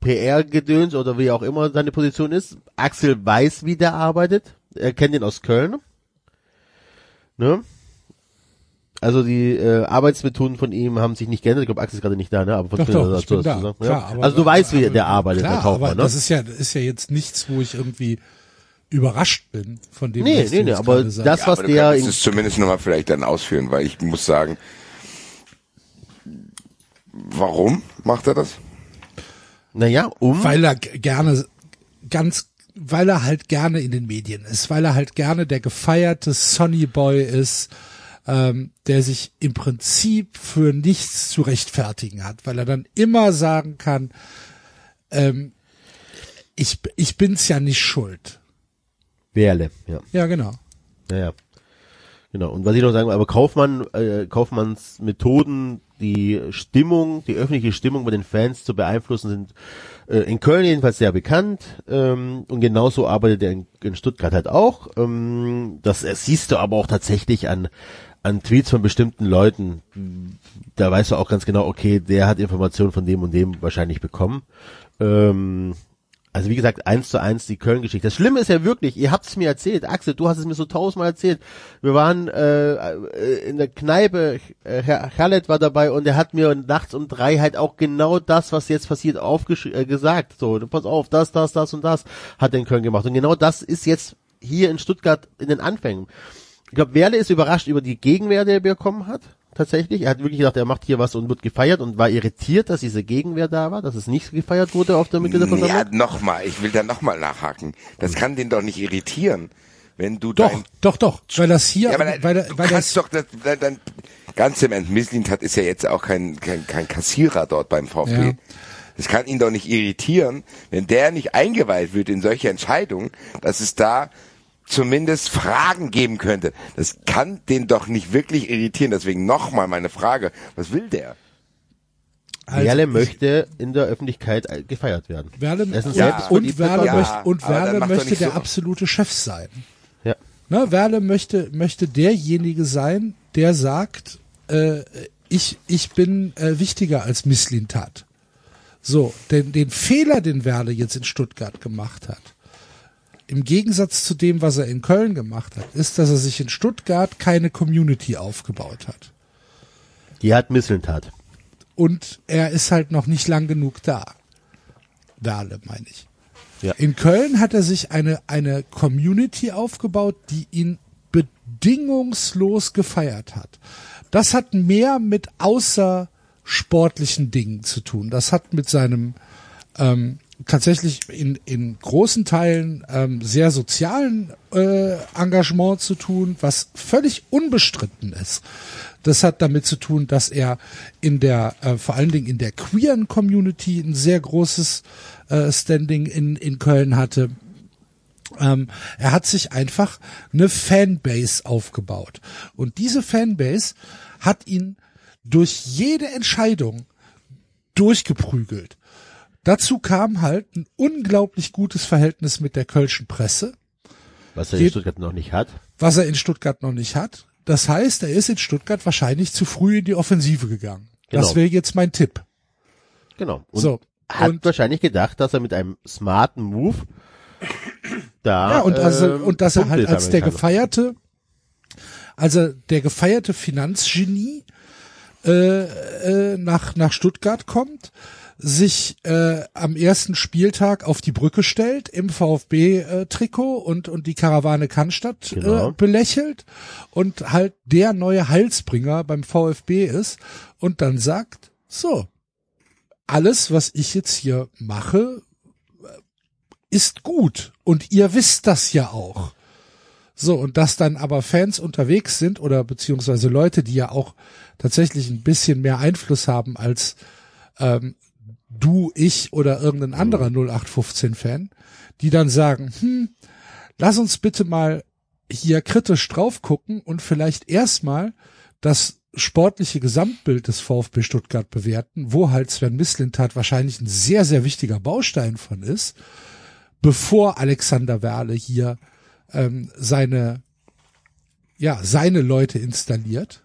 PR-Gedöns oder wie auch immer seine Position ist. Axel weiß, wie der arbeitet. Er kennt ihn aus Köln. Ne? Also die äh, Arbeitsmethoden von ihm haben sich nicht geändert. Ich glaube, Axel ist gerade nicht da, ne? Aber was Doch, doch, er dazu da. sagen? Klar, ja? aber- also du weißt, wie aber- der arbeitet, Klar, der Kaufmann, aber ne? das ist ja, das ist ja jetzt nichts, wo ich irgendwie überrascht bin von dem, Nee, was nee, du nee, jetzt aber das, Ja, was aber du der in, es zumindest nochmal vielleicht dann ausführen, weil ich muss sagen, warum macht er das? naja, um, weil er gerne ganz weil er halt gerne in den Medien ist, weil er halt gerne der gefeierte Sonny Boy ist, ähm, der sich im Prinzip für nichts zu rechtfertigen hat, weil er dann immer sagen kann, ähm, ich, ich bin's ja nicht schuld. Werle, ja. Ja, genau. Ja, ja. Genau. Und was ich noch sagen will, aber Kaufmann, äh, Kaufmanns Methoden, die Stimmung, die öffentliche Stimmung bei den Fans zu beeinflussen, sind äh, in Köln jedenfalls sehr bekannt. Ähm, und genauso arbeitet er in, in Stuttgart halt auch. Ähm, das siehst du aber auch tatsächlich an an Tweets von bestimmten Leuten. Da weißt du auch ganz genau, okay, der hat Informationen von dem und dem wahrscheinlich bekommen. Ähm, Also wie gesagt, eins zu eins die Köln-Geschichte. Das Schlimme ist ja wirklich, ihr habt es mir erzählt, Axel, du hast es mir so tausendmal erzählt. Wir waren äh, äh, in der Kneipe, äh, Herr Khaled war dabei und er hat mir nachts um drei halt auch genau das, was jetzt passiert, aufgesch äh, gesagt. So, pass auf, das, das, das und das hat in Köln gemacht. Und genau das ist jetzt hier in Stuttgart in den Anfängen. Ich glaube, Werle ist überrascht über die Gegenwehr, die er bekommen hat tatsächlich. Er hat wirklich gedacht, er macht hier was und wird gefeiert und war irritiert, dass diese Gegenwehr da war, dass es nicht gefeiert wurde auf der Mitgliederversammlung. Ja, nochmal, ich will da nochmal nachhaken. Das kann den doch nicht irritieren, wenn du Doch, dein, doch, doch, weil das hier, ja, dann, weil, du weil kannst das, doch das, dann, dann, ganz im Ernst, hat ist ja jetzt auch kein, kein, kein Kassierer dort beim VfB. Ja. Das kann ihn doch nicht irritieren, wenn der nicht eingeweiht wird in solche Entscheidungen, dass es da zumindest Fragen geben könnte. Das kann den doch nicht wirklich irritieren. Deswegen nochmal meine Frage, was will der? also, Werle möchte in der Öffentlichkeit gefeiert werden. Werle, Er und, selbstverliebter und Werle Ja, möchte, und Werle möchte der so. absolute Chef sein. Ja. Ne, Werle möchte, möchte derjenige sein, der sagt, äh, ich, ich bin äh, wichtiger als Misslintat. So, den, den Fehler, den Werle jetzt in Stuttgart gemacht hat, im Gegensatz zu dem, was er in Köln gemacht hat, ist, dass er sich in Stuttgart keine Community aufgebaut hat. Die hat Misseltat. Und er ist halt noch nicht lang genug da. Werle, meine ich. Ja. In Köln hat er sich eine, eine Community aufgebaut, die ihn bedingungslos gefeiert hat. Das hat mehr mit außersportlichen Dingen zu tun. Das hat mit seinem ähm, tatsächlich in, in großen Teilen ähm, sehr sozialen äh, Engagement zu tun, was völlig unbestritten ist. Das hat damit zu tun, dass er in der, äh, vor allen Dingen in der queeren Community ein sehr großes äh, Standing in, in Köln hatte. Ähm, er hat sich einfach eine Fanbase aufgebaut. Und diese Fanbase hat ihn durch jede Entscheidung durchgeprügelt. Dazu kam halt ein unglaublich gutes Verhältnis mit der kölschen Presse, Was er in Stuttgart noch nicht hat. was er in Stuttgart noch nicht hat. Das heißt, er ist in Stuttgart wahrscheinlich zu früh in die Offensive gegangen. Das Genau. wäre jetzt mein Tipp. Genau. Und so. hat und, wahrscheinlich gedacht, dass er mit einem smarten Move da ja, und, also, ähm, und dass er halt als der gefeierte, also der gefeierte Finanzgenie äh, äh, nach, nach Stuttgart kommt, sich äh, am ersten Spieltag auf die Brücke stellt im VfB-Trikot und, und die Karawane Cannstatt Genau. äh, belächelt und halt der neue Heilsbringer beim VfB ist und dann sagt, so, alles, was ich jetzt hier mache, ist gut und ihr wisst das ja auch. So, und dass dann aber Fans unterwegs sind oder beziehungsweise Leute, die ja auch tatsächlich ein bisschen mehr Einfluss haben als ähm, du, ich oder irgendein anderer 0815-Fan, die dann sagen, hm, lass uns bitte mal hier kritisch drauf gucken und vielleicht erstmal das sportliche Gesamtbild des VfB Stuttgart bewerten, wo halt Sven Mislintat wahrscheinlich ein sehr, sehr wichtiger Baustein von ist, bevor Alexander Werle hier ähm, seine, ja, seine Leute installiert,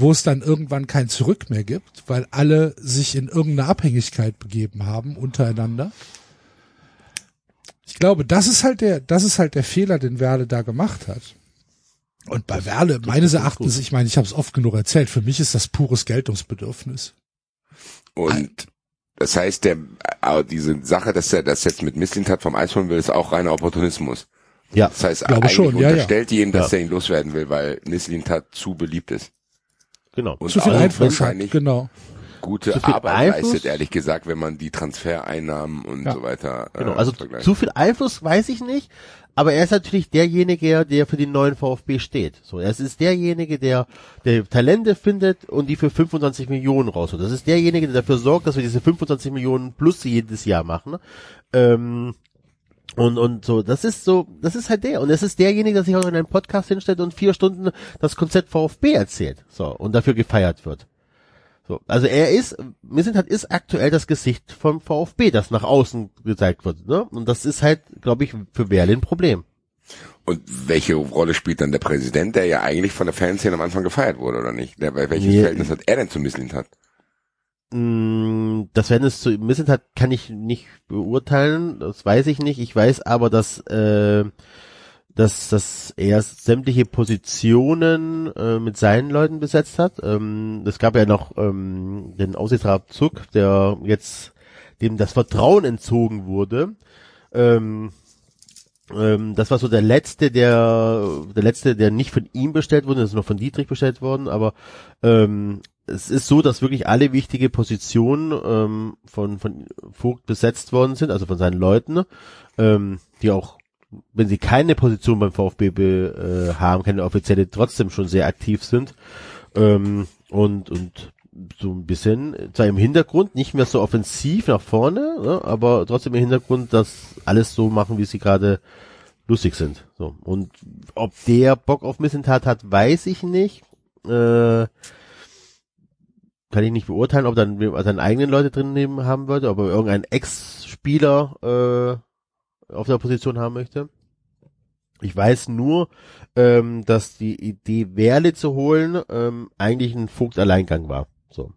wo es dann irgendwann kein Zurück mehr gibt, weil alle sich in irgendeine Abhängigkeit begeben haben untereinander. Ich glaube, das ist halt der, das ist halt der Fehler, den Werle da gemacht hat. Und bei Werle, meines Erachtens, ich meine, ich habe es oft genug erzählt, für mich ist das pures Geltungsbedürfnis. Und das heißt, der, aber diese Sache, dass er das jetzt mit Misslintat vom Eis holen will, ist auch reiner Opportunismus. Ja, Das heißt, Glaube eigentlich schon, ja, ja. unterstellt die ihm, dass Ja. er ihn loswerden will, weil Misslintat zu beliebt ist. Genau. Und Zu viel Einfluss wahrscheinlich genau. gute Zu viel Arbeit Einfluss? leistet, ehrlich gesagt, wenn man die Transfereinnahmen und Ja. so weiter Genau, äh, also vergleicht. zu viel Einfluss weiß ich nicht, aber er ist natürlich derjenige, der für den neuen VfB steht. So, er ist derjenige, der, der Talente findet und die für 25 Millionen rausholt. Das ist derjenige, der dafür sorgt, dass wir diese 25 Millionen plus jedes Jahr machen. Ähm, und, und so, das ist so, das ist halt der. Und es ist derjenige, der sich auch in einem Podcast hinstellt und vier Stunden das Konzept VfB erzählt. So, und dafür gefeiert wird. So, also er ist, Missentat ist aktuell das Gesicht vom VfB, das nach außen gezeigt wird. Ne? Und das ist halt, glaube ich, für Werle ein Problem. Und welche Rolle spielt dann der Präsident, der ja eigentlich von der Fanszene am Anfang gefeiert wurde, oder nicht? Der, welches Nee. Verhältnis hat er denn zu Misslintat? mh, dass wenn es zu Missent hat, kann ich nicht beurteilen, das weiß ich nicht. Ich weiß aber, dass äh, dass, dass er sämtliche Positionen äh, mit seinen Leuten besetzt hat. Ähm, es gab ja noch ähm, den Aussichtsrat Zuck, der jetzt dem das Vertrauen entzogen wurde. Ähm, ähm, das war so der letzte, der der letzte, der nicht von ihm bestellt wurde, das ist noch von Dietrich bestellt worden, aber ähm, es ist so, dass wirklich alle wichtige Positionen ähm, von von Vogt besetzt worden sind, also von seinen Leuten, ähm, die auch wenn sie keine Position beim VfB äh, haben, keine offizielle, trotzdem schon sehr aktiv sind ähm, und und so ein bisschen zwar im Hintergrund nicht mehr so offensiv nach vorne, ne, aber trotzdem im Hintergrund das alles so machen, wie sie gerade lustig sind. So und ob der Bock auf Missentat hat, weiß ich nicht. Äh, kann ich nicht beurteilen, ob dann seine eigenen Leute drin nehmen haben wollte, ob er irgendeinen Ex-Spieler äh, auf der Position haben möchte. Ich weiß nur, ähm, dass die Idee, Werle zu holen, ähm, eigentlich ein Vogt-Alleingang war. So.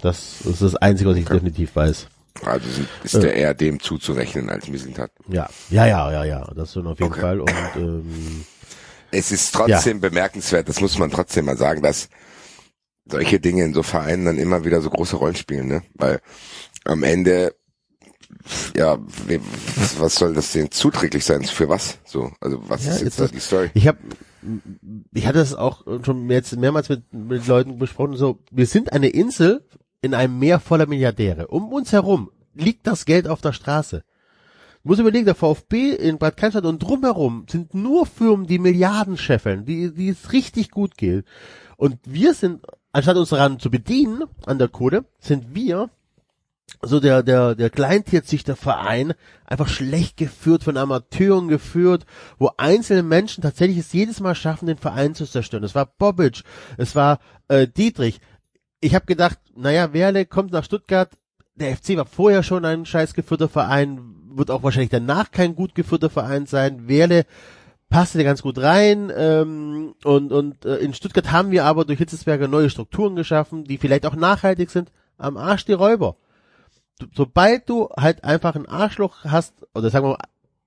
Das ist das Einzige, was ich Okay. definitiv weiß. Also sind- ist der eher dem zuzurechnen als Mislintat. Ja, ja, ja, ja, ja, das schon auf jeden Okay. Fall. Und ähm, Es ist trotzdem bemerkenswert, das muss man trotzdem mal sagen, dass solche Dinge in so Vereinen dann immer wieder so große Rollen spielen, ne? Weil am Ende, ja, was, was soll das denn zuträglich sein? Für was? So, also was Ja, ist jetzt jetzt da das- die Story? ich habe, ich hatte es auch schon jetzt mehrmals mit, mit Leuten besprochen. So, wir sind eine Insel in einem Meer voller Milliardäre. Um uns herum liegt das Geld auf der Straße. Du musst überlegen, der VfB in Bad Cannstatt und drumherum sind nur Firmen, die Milliarden scheffeln, die, die es richtig gut geht. Und wir sind, anstatt uns daran zu bedienen, an der Kohle, sind wir so der, der, der Kleintierzüchterverein einfach schlecht geführt, von Amateuren geführt, wo einzelne Menschen tatsächlich es jedes Mal schaffen, den Verein zu zerstören. Es war Bobic, es war äh, Dietrich. Ich habe gedacht, naja, Werle kommt nach Stuttgart, der FC war vorher schon ein scheiß geführter Verein, wird auch wahrscheinlich danach kein gut geführter Verein sein. Werle passte da ganz gut rein ähm, und und äh, in Stuttgart haben wir aber durch Hitzesberger neue Strukturen geschaffen, die vielleicht auch nachhaltig sind. Am Arsch die Räuber. Sobald du halt einfach ein Arschloch hast, oder sagen wir mal,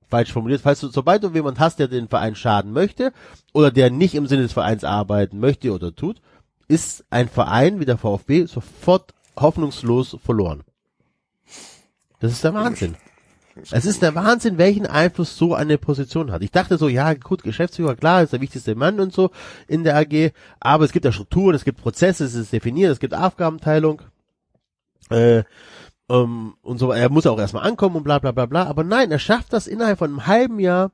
falsch formuliert, falls du, sobald du jemand hast, der den Verein schaden möchte oder der nicht im Sinne des Vereins arbeiten möchte oder tut, ist ein Verein wie der VfB sofort hoffnungslos verloren. Das ist der Wahnsinn. Es ist der Wahnsinn, welchen Einfluss so eine Position hat. Ich dachte so, ja, gut, Geschäftsführer, klar, ist der wichtigste Mann und so in der AG, aber es gibt ja Strukturen, es gibt Prozesse, es ist definiert, es gibt Aufgabenteilung, äh, ähm, und so, er muss auch erstmal ankommen und bla bla bla bla, aber nein, er schafft das innerhalb von einem halben Jahr,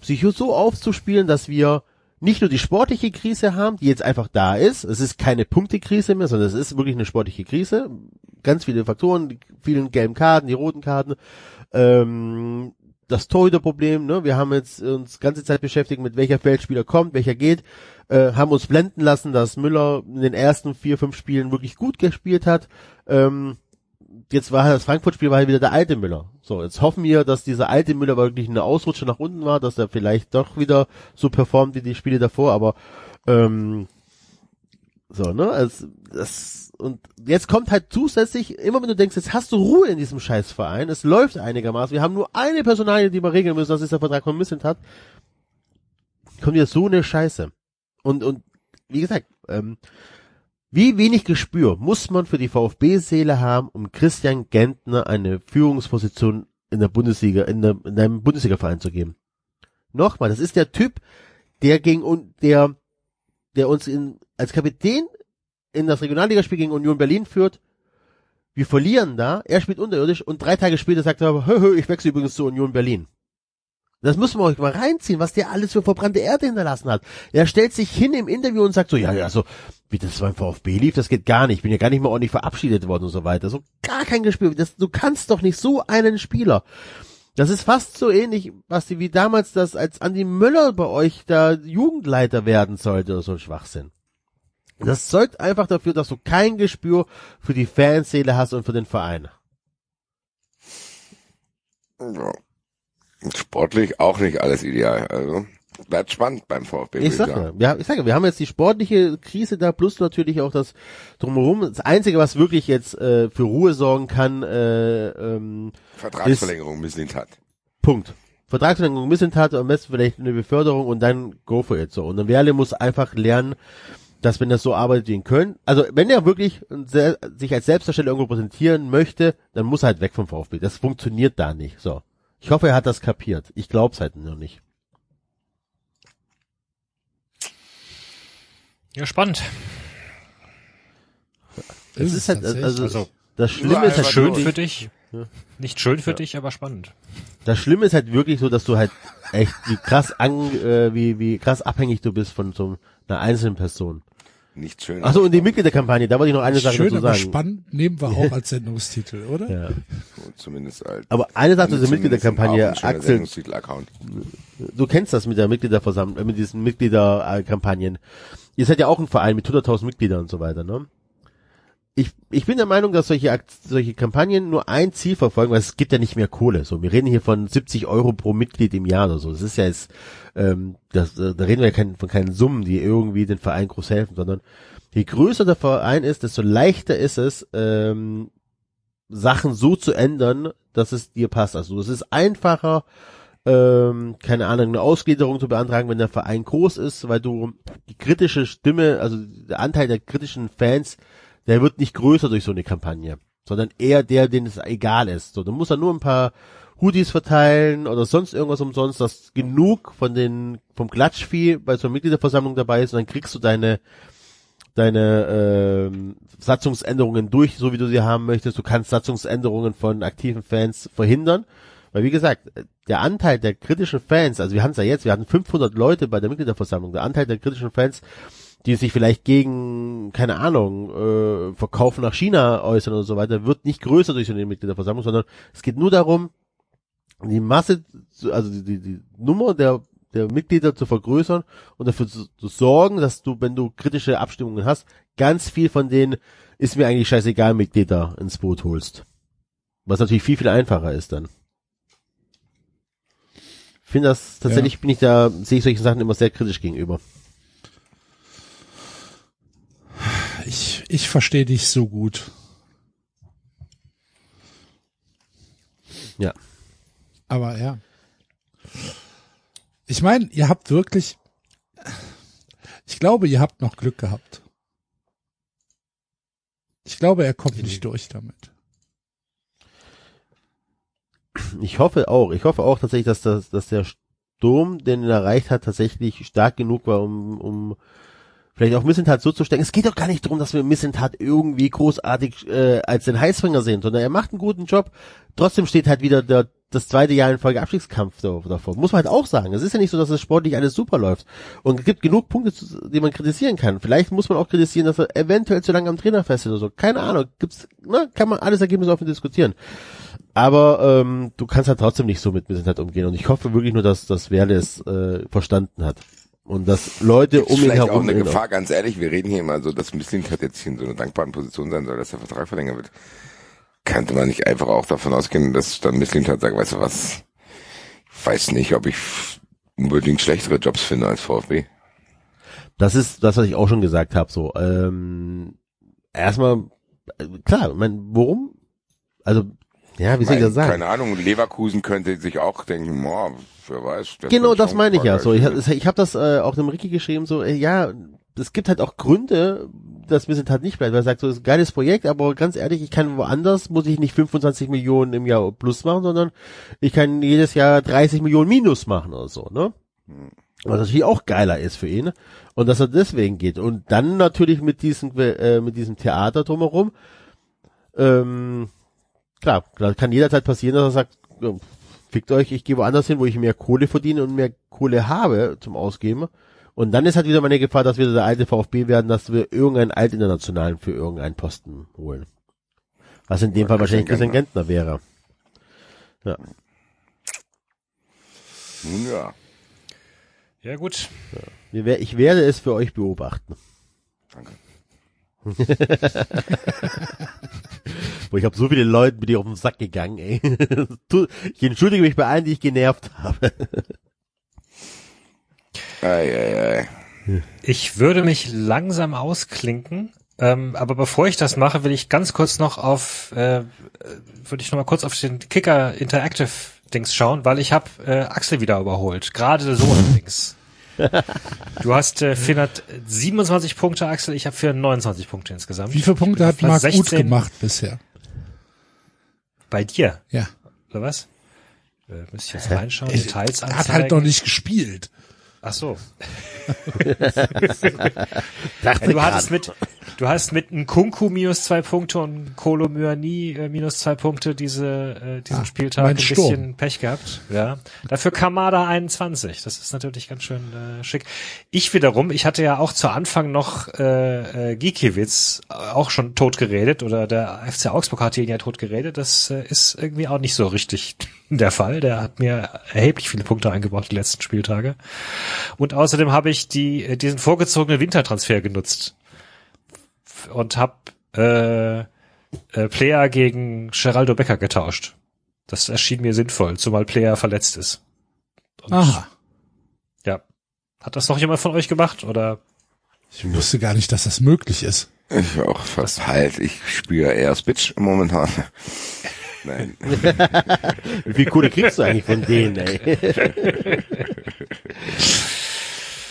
sich so aufzuspielen, dass wir nicht nur die sportliche Krise haben, die jetzt einfach da ist, es ist keine Punktekrise mehr, sondern es ist wirklich eine sportliche Krise, ganz viele Faktoren, die vielen gelben Karten, die roten Karten, ähm, das Torhüterproblem, ne? Wir haben jetzt uns ganze Zeit beschäftigt mit welcher Feldspieler kommt, welcher geht, äh, haben uns blenden lassen, dass Müller in den ersten vier, fünf Spielen wirklich gut gespielt hat. Ähm, jetzt war das Frankfurt-Spiel war wieder der alte Müller. So, jetzt hoffen wir, dass dieser alte Müller wirklich eine Ausrutsche nach unten war, dass er vielleicht doch wieder so performt wie die Spiele davor, aber ähm, so, ne? Es, das, und jetzt kommt halt zusätzlich, immer wenn du denkst, jetzt hast du Ruhe in diesem Scheißverein, es läuft einigermaßen, wir haben nur eine Personalie, die wir regeln müssen, das ist der Vertrag von Missent hat, kommt wieder so eine Scheiße. Und, und, wie gesagt, ähm, wie wenig Gespür muss man für die VfB-Seele haben, um Christian Gentner eine Führungsposition in der Bundesliga, in, der, in einem Bundesliga-Verein zu geben? Nochmal, das ist der Typ, der gegen der, der uns in, als Kapitän in das Regionalligaspiel gegen Union Berlin führt. Wir verlieren da, er spielt unterirdisch und drei Tage später sagt er, hö, hö, ich wechsle übrigens zu Union Berlin. Das müssen wir euch mal reinziehen, was der alles für verbrannte Erde hinterlassen hat. Er stellt sich hin im Interview und sagt so, ja, ja, so, wie das beim VfB lief, das geht gar nicht. Ich bin ja gar nicht mal ordentlich verabschiedet worden und so weiter. So gar kein Gespür. Das, du kannst doch nicht so einen Spieler. Das ist fast so ähnlich, Basti, wie damals das, als Andi Müller bei euch da Jugendleiter werden sollte oder so ein Schwachsinn. Das zeugt einfach dafür, dass du kein Gespür für die Fanseele hast und für den Verein. Ja. Sportlich auch nicht alles ideal. Also Bleibt spannend beim VfB. Ich sag ja, ich sage, wir haben jetzt die sportliche Krise da plus natürlich auch das drumherum. Das Einzige, was wirklich jetzt äh, für Ruhe sorgen kann, äh, ähm, Vertragsverlängerung misslingt hat. Punkt. Vertragsverlängerung Missentat, am besten vielleicht eine Beförderung und dann go for it so. Und dann Werle muss einfach lernen, dass wenn das so arbeitet wie in Köln, also wenn er wirklich sehr, sich als Selbstdarsteller irgendwo präsentieren möchte, dann muss er halt weg vom VfB. Das funktioniert da nicht. So. Ich hoffe, er hat das kapiert. Ich glaub's halt noch nicht. Ja, spannend. Es ist halt, tatsächlich. also, Also, das Schlimme ist halt schön für dich. Nicht schön für dich, aber spannend. Das Schlimme ist halt wirklich so, dass du halt echt wie krass an, äh, wie, wie krass abhängig du bist von so einer einzelnen Person. Nicht schön. Achso, und die Mitgliederkampagne, da wollte ich noch eine Sache Schön, dazu sagen. spannend nehmen wir auch als Sendungstitel, oder? Ja. Zumindest als. Aber eine Sache zu dieser zumindest Mitgliederkampagne, Axel, du kennst das mit der Mitgliederversammlung, äh, mit diesen Mitgliederkampagnen. Ihr seid ja auch ein Verein mit 100.000 Mitgliedern und so weiter, ne? Ich, ich bin der Meinung, dass solche, solche Kampagnen nur ein Ziel verfolgen, weil es gibt ja nicht mehr Kohle. So, wir reden hier von 70 Euro pro Mitglied im Jahr oder so. Das ist ja jetzt, ähm, das, äh, da reden wir ja kein, von keinen Summen, die irgendwie den Verein groß helfen, sondern je größer der Verein ist, desto leichter ist es, ähm, Sachen so zu ändern, dass es dir passt. Also es ist einfacher, ähm, keine Ahnung, eine Ausgliederung zu beantragen, wenn der Verein groß ist, weil du die kritische Stimme, also der Anteil der kritischen Fans, der wird nicht größer durch so eine Kampagne, sondern eher der, den es egal ist. So, du musst dann nur ein paar Hoodies verteilen oder sonst irgendwas umsonst, dass genug von den vom Klatschvieh bei so einer Mitgliederversammlung dabei ist und dann kriegst du deine deine ähm, Satzungsänderungen durch, so wie du sie haben möchtest. Du kannst Satzungsänderungen von aktiven Fans verhindern. Weil wie gesagt, der Anteil der kritischen Fans, also wir haben es ja jetzt, wir hatten 500 Leute bei der Mitgliederversammlung, der Anteil der kritischen Fans, die sich vielleicht gegen, keine Ahnung, äh, Verkauf nach China äußern oder so weiter, wird nicht größer durch so eine Mitgliederversammlung, sondern es geht nur darum, die Masse, also die, die, die Nummer der, der Mitglieder zu vergrößern und dafür zu, zu sorgen, dass du, wenn du kritische Abstimmungen hast, ganz viel von denen ist mir eigentlich scheißegal, Mitglieder ins Boot holst. Was natürlich viel, viel einfacher ist dann. Ich finde das, tatsächlich bin ich da, sehe ich solchen Sachen immer sehr kritisch gegenüber. Ich, verstehe dich so gut. Ja. Aber ja. Ich meine, ihr habt wirklich, ich glaube, ihr habt noch Glück gehabt. Ich glaube, er kommt nicht durch damit. Ich hoffe auch. Ich hoffe auch tatsächlich, dass, das, dass der Sturm, den er erreicht hat, tatsächlich stark genug war, um, um vielleicht auch Missentat so zu stecken. Es geht doch gar nicht darum, dass wir Missentat irgendwie großartig äh, als den Heißfinger sehen, sondern er macht einen guten Job. Trotzdem steht halt wieder der, das zweite Jahr in Folge Abstiegskampf da- davor. Muss man halt auch sagen. Es ist ja nicht so, dass es sportlich alles super läuft. Und es gibt genug Punkte, zu- die man kritisieren kann. Vielleicht muss man auch kritisieren, dass er eventuell zu lange am Trainer festhält oder so. Keine Ahnung. Gibt's, ne, kann man alles Ergebnisse offen diskutieren. Aber ähm, du kannst halt trotzdem nicht so mit Missentat umgehen. Und ich hoffe wirklich nur, dass, dass Werle es äh, verstanden hat. Und dass Leute Ist um ihn vielleicht auch herum... eine Gefahr, ganz ehrlich, wir reden hier immer so, dass Missling hat jetzt hier in so einer dankbaren Position sein soll, dass der Vertrag verlängert wird. Könnte man nicht einfach auch davon ausgehen, dass dann Missling hat sagt, weißt du was, ich weiß nicht, ob ich unbedingt schlechtere Jobs finde als VfB. Das ist das, was ich auch schon gesagt habe. So, ähm, erstmal, äh, klar, mein, worum? Also, ja, wie soll ich das sagen? Keine Ahnung, Leverkusen könnte sich auch denken, boah, wer weiß. der Genau, das meine ich ja. So, ich, ich habe das äh, auch dem Ricky geschrieben. So, äh, ja, es gibt halt auch Gründe, dass Missentat nicht bleibt. Weil er sagt, so, das ist ein geiles Projekt, aber ganz ehrlich, ich kann woanders, muss ich nicht 25 Millionen im Jahr plus machen, sondern ich kann jedes Jahr 30 Millionen minus machen oder so, ne? Was natürlich auch geiler ist für ihn. Und dass er deswegen geht. Und dann natürlich mit diesem, äh, mit diesem Theater drumherum. Ähm, klar, da kann jederzeit passieren, dass er sagt, fickt euch, ich gehe woanders hin, wo ich mehr Kohle verdiene und mehr Kohle habe zum Ausgeben. Und dann ist halt wieder meine Gefahr, dass wir der alte VfB werden, dass wir irgendeinen Altinternationalen für irgendeinen Posten holen. Was in dem Oder Fall wahrscheinlich Christian Gentner wäre. Ja. Nun ja, Ja, gut. Ich werde es für euch beobachten. danke. Boah, ich habe so viele Leute mit dir auf den Sack gegangen, ey. Ich entschuldige mich bei allen, die ich genervt habe. Ei, ei, ei. Ich würde mich langsam ausklinken, ähm, aber bevor ich das mache, will ich ganz kurz noch auf, äh, würde ich noch mal kurz auf den Kicker Interactive Dings schauen, weil ich habe äh, Axel wieder überholt, gerade so allerdings. Du hast äh, 427 Punkte, Axel, ich habe 429 Punkte insgesamt. Wie viele Punkte hat Marc gut 16 gemacht bisher? Bei dir, Ja. oder was? Äh, müsste ich jetzt reinschauen, Er Details hat anzeigen. halt noch nicht gespielt. Ach so. Dachte Du hattest mit, du hast mit Nkunku minus zwei Punkte und Kolo Myani äh, minus zwei Punkte diese, äh, diesen Ah, Spieltag ein Sturm. bisschen Pech gehabt. Ja. Dafür Kamada 21. Das ist natürlich ganz schön äh, schick. Ich wiederum, ich hatte ja auch zu Anfang noch äh, äh, Gikiewicz äh, auch schon tot geredet oder der FC Augsburg hatte ihn ja tot geredet. Das äh, ist irgendwie auch nicht so richtig der Fall. Der hat mir erheblich viele Punkte eingebaut die letzten Spieltage. Und außerdem habe ich die, diesen vorgezogenen Wintertransfer genutzt und habe äh, äh, Player gegen Geraldo Becker getauscht. Das erschien mir sinnvoll, zumal Player verletzt ist. Und, Aha. Ja. Hat das noch jemand von euch gemacht oder? Ich wusste gar nicht, dass das möglich ist. Ich auch verpeilt. Ich spiele eher Switch momentan. Nein. Wie viel Kohle kriegst du eigentlich von denen, ey?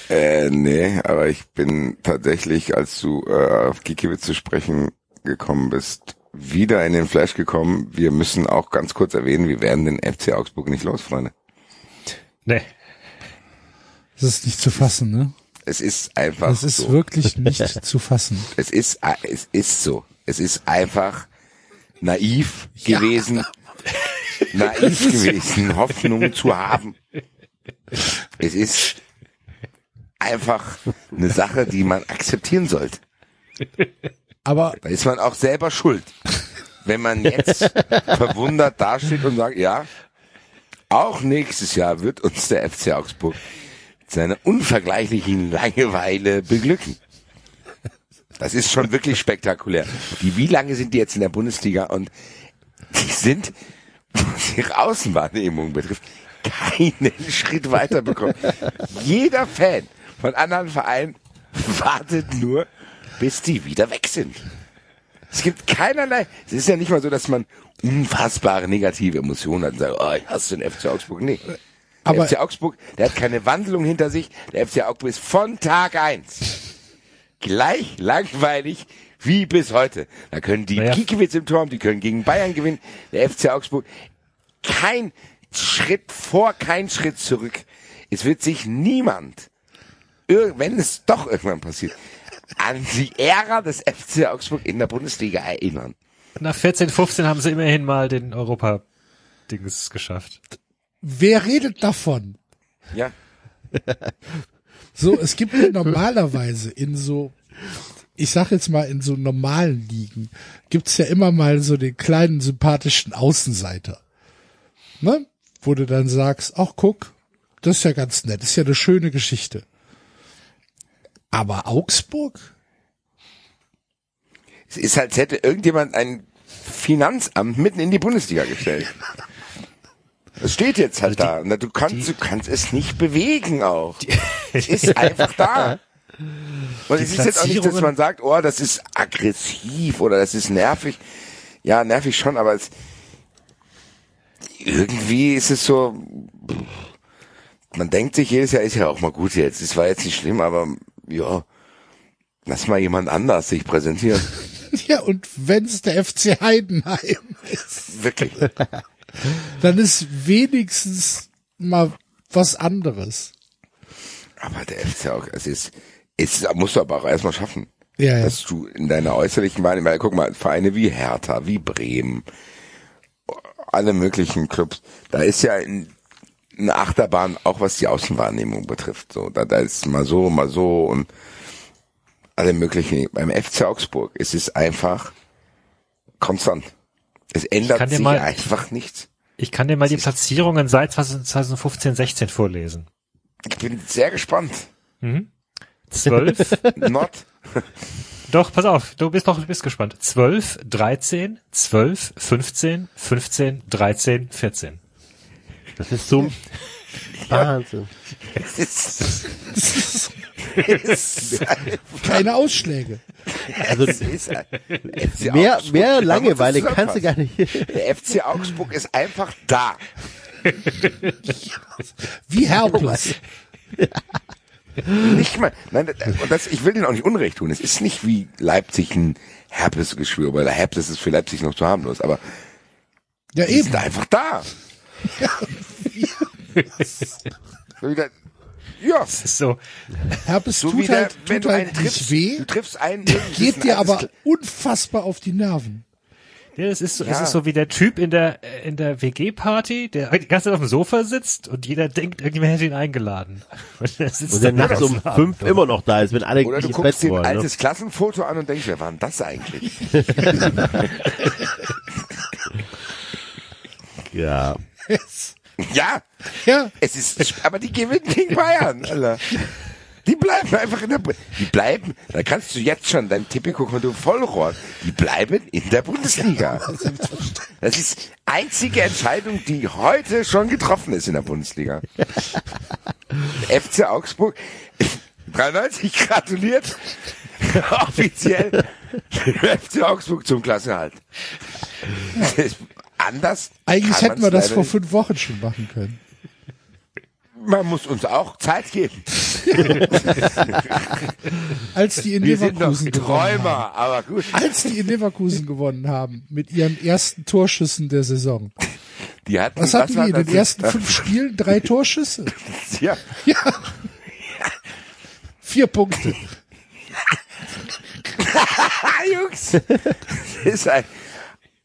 Äh, nee, aber ich bin tatsächlich, als du äh, auf Gikiewicz zu sprechen gekommen bist, wieder in den Flash gekommen. Wir müssen auch ganz kurz erwähnen, wir werden den FC Augsburg nicht los, Freunde. Nee. Das ist nicht zu fassen, ne? Es ist einfach Das ist so. wirklich nicht zu fassen. Es ist, äh, es ist so. Es ist einfach naiv gewesen, naiv gewesen, Hoffnung zu haben. Es ist einfach eine Sache, die man akzeptieren sollte. Aber Da ist man auch selber schuld. Wenn man jetzt verwundert dasteht und sagt, ja, auch nächstes Jahr wird uns der FC Augsburg mit seiner unvergleichlichen Langeweile beglücken. Das ist schon wirklich spektakulär. Die, wie lange sind die jetzt in der Bundesliga und die sind, was ihre Außenwahrnehmung betrifft, keinen Schritt weiterbekommen. Jeder Fan von anderen Vereinen wartet nur, bis die wieder weg sind. Es gibt keinerlei, es ist ja nicht mal so, dass man unfassbare negative Emotionen hat und sagt, oh, ich hasse den FC Augsburg. Nee. Der Aber- FC Augsburg, der hat keine Wandlung hinter sich. Der FC Augsburg ist von Tag eins gleich langweilig wie bis heute. Da können die Naja. Kiekewitz im Turm, die können gegen Bayern gewinnen. Der FC Augsburg, kein Schritt vor, kein Schritt zurück. Es wird sich niemand, wenn es doch irgendwann passiert, an die Ära des FC Augsburg in der Bundesliga erinnern. Nach 14, 15 haben sie immerhin mal den Europa-Dings geschafft. wer redet davon? Ja, So, es gibt ja normalerweise in so, ich sag jetzt mal in so normalen Ligen, gibt's ja immer mal so den kleinen sympathischen Außenseiter. Ne? Wo du dann sagst, ach guck, das ist ja ganz nett, ist ja eine schöne Geschichte. Aber Augsburg? es ist, als hätte irgendjemand ein Finanzamt mitten in die Bundesliga gestellt. Es steht jetzt halt da. Na, Du kannst, du kannst es nicht bewegen auch. Es ist einfach da. Und es ist jetzt auch nicht, dass man sagt, oh, das ist aggressiv oder das ist nervig. Ja, nervig schon, aber es, irgendwie ist es so, man denkt sich jedes Jahr, ist ja auch mal gut jetzt. Es war jetzt nicht schlimm, aber ja, lass mal jemand anders sich präsentieren. Ja, und wenn's der FC Heidenheim ist, Wirklich. dann ist wenigstens mal was anderes. Aber der FC auch, es ist, es musst du aber auch erstmal schaffen. Ja, ja. Dass du in deiner äußerlichen Wahrnehmung, weil, guck mal, Vereine wie Hertha, wie Bremen, alle möglichen Clubs, da ist ja in, eine Achterbahn, auch was die Außenwahrnehmung betrifft. So, da, da ist mal so, mal so und alle möglichen. Beim FC Augsburg ist es einfach konstant. Es ändert kann dir sich mal- einfach nichts. Ich kann dir mal die Platzierungen seit 2015, 16 vorlesen. Ich bin sehr gespannt. 12, Not. doch, pass auf, du bist doch, du bist gespannt. 12, 13, 12, 15, 15, 13, 14. Das ist so Wahnsinn. Es ist, es ist, Keine Ausschläge. Also es ist mehr, Augsburg. mehr Langeweile kannst du gar nicht. Der FC Augsburg ist einfach da. Wie Herpes. Nicht mal, nein, das- ich will denen auch nicht Unrecht tun. Es ist nicht wie Leipzig ein Herpesgeschwür, weil der Herpes ist für Leipzig noch zu harmlos, aber Ja, die eben. sind einfach da. so wie der, ja, Das ist so. Herpes so tut der, halt, wenn tut du einen halt nicht triffst, weh, du triffst einen, geht dir aber Kle- unfassbar auf die Nerven. Ja, es ist so, es Ja. ist so wie der Typ in der äh, in der WG-Party, der die ganze Zeit auf dem Sofa sitzt und jeder denkt, irgendjemand hätte ihn eingeladen. Und der sitzt Und der dann nachts um fünf Abend. immer noch da ist, wenn alle Oder du guckst dir ein wollen. Ne? altes Klassenfoto an und denkst, wer war denn das eigentlich? Ja. Ja, Ja, es ist, aber die gewinnen gegen Bayern, Alter. Die bleiben einfach in der, die bleiben, da kannst du jetzt schon dein Tipico-Konto vollrohren. Die bleiben in der Bundesliga. Das ist einzige Entscheidung, die heute schon getroffen ist in der Bundesliga. FC Augsburg, 93 gratuliert, offiziell, FC Augsburg zum Klassenerhalt. Anders eigentlich hätten wir das vor fünf Wochen schon machen können. Man muss uns auch Zeit geben. Als die in Wir Leverkusen gewonnen haben. Träumer, aber gut. Als die in Leverkusen gewonnen haben, mit ihren ersten Torschüssen der Saison. Die hatten, Was hatten war die in den ersten fünf Spielen? Drei Torschüsse? Ja, Ja. Vier Punkte. Jungs. Das ist ein,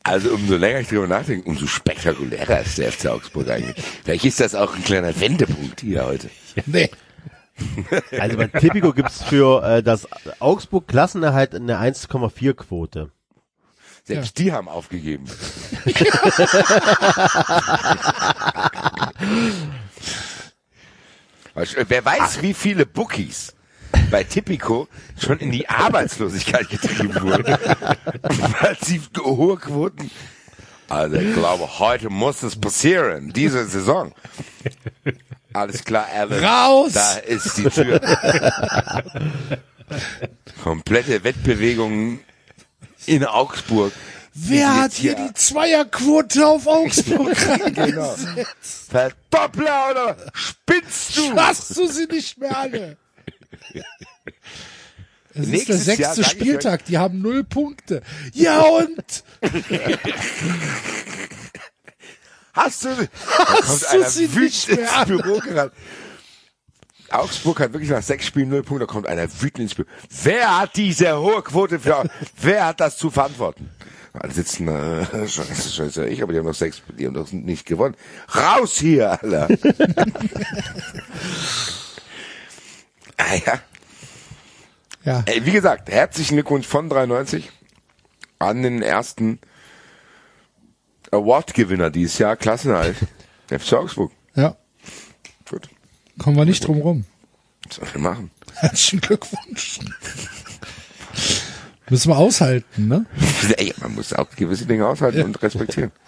also umso länger ich drüber nachdenke, umso spektakulärer ist der FC Augsburg eigentlich. Vielleicht ist das auch ein kleiner Wendepunkt hier heute. Nee. Also bei Tipico gibt's für äh, das Augsburg Klassenerhalt eine 1,4 Quote. Selbst die haben aufgegeben. Wer weiß, wie viele Bookies bei Tipico schon in die Arbeitslosigkeit getrieben wurden, weil sie hohe Quoten. Also ich glaube, heute muss es passieren, diese Saison. Alles klar, Alan. Raus! Da ist die Tür. Komplette Wettbewegung in Augsburg. Wer hat hier die Zweierquote auf Augsburg Genau. Verdoppler oder spinnst du? Hast du sie nicht mehr alle? Es ist der Jahr, sechste ich Spieltag, die haben null Punkte. Ja und? Hast du, kommt du einer sie nicht mehr ins? Büro gerannt. Augsburg hat wirklich nach sechs Spielen null Punkte, da kommt einer wütend ins Büro. Wer hat diese hohe Quote für, wer hat das zu verantworten? Alle sitzen, äh, scheiße, scheiße, ich, aber die haben noch sechs, die haben doch nicht gewonnen. Raus hier, Alter! Ah ja. Ja, Ey, wie gesagt, herzlichen Glückwunsch von 93 an den ersten Award-Gewinner dieses Jahr, Klassenhalt. FC Augsburg. ja, Gut. kommen wir nicht drum rum. Was soll ich machen? Herzlichen Glückwunsch. Müssen wir aushalten, ne? Ey, man muss auch gewisse Dinge aushalten und respektieren.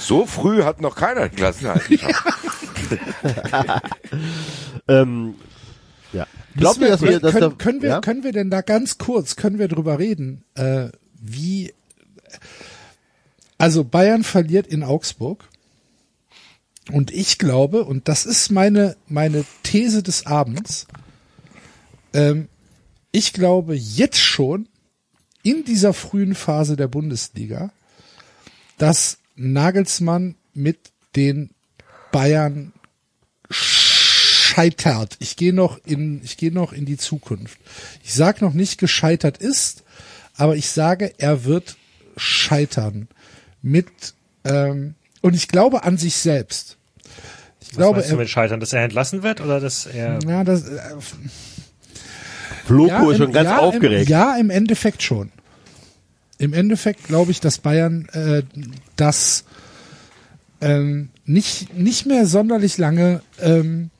So früh hat noch keiner den Klassenhalt geschafft. Ähm, ja. Glaubt ihr, dass wir, dass können, können wir, ja? können wir denn da ganz kurz, können wir drüber reden, äh, wie, also Bayern verliert in Augsburg. Und ich glaube, und das ist meine, meine These des Abends, ähm, ich glaube jetzt schon in dieser frühen Phase der Bundesliga, dass Nagelsmann mit den Bayern scheitert. Ich gehe noch in, ich gehe noch in die Zukunft. Ich sage noch nicht gescheitert ist, aber ich sage, er wird scheitern mit ähm, und ich glaube an sich selbst. Ich Was glaube, meinst du er, mit Scheitern, dass er entlassen wird oder dass er ja, das, äh, Floko ja, ist schon im- ganz ja, aufgeregt. Im, ja, im Endeffekt schon. Im Endeffekt glaube ich, dass Bayern äh, das ähm, nicht nicht mehr sonderlich lange ähm,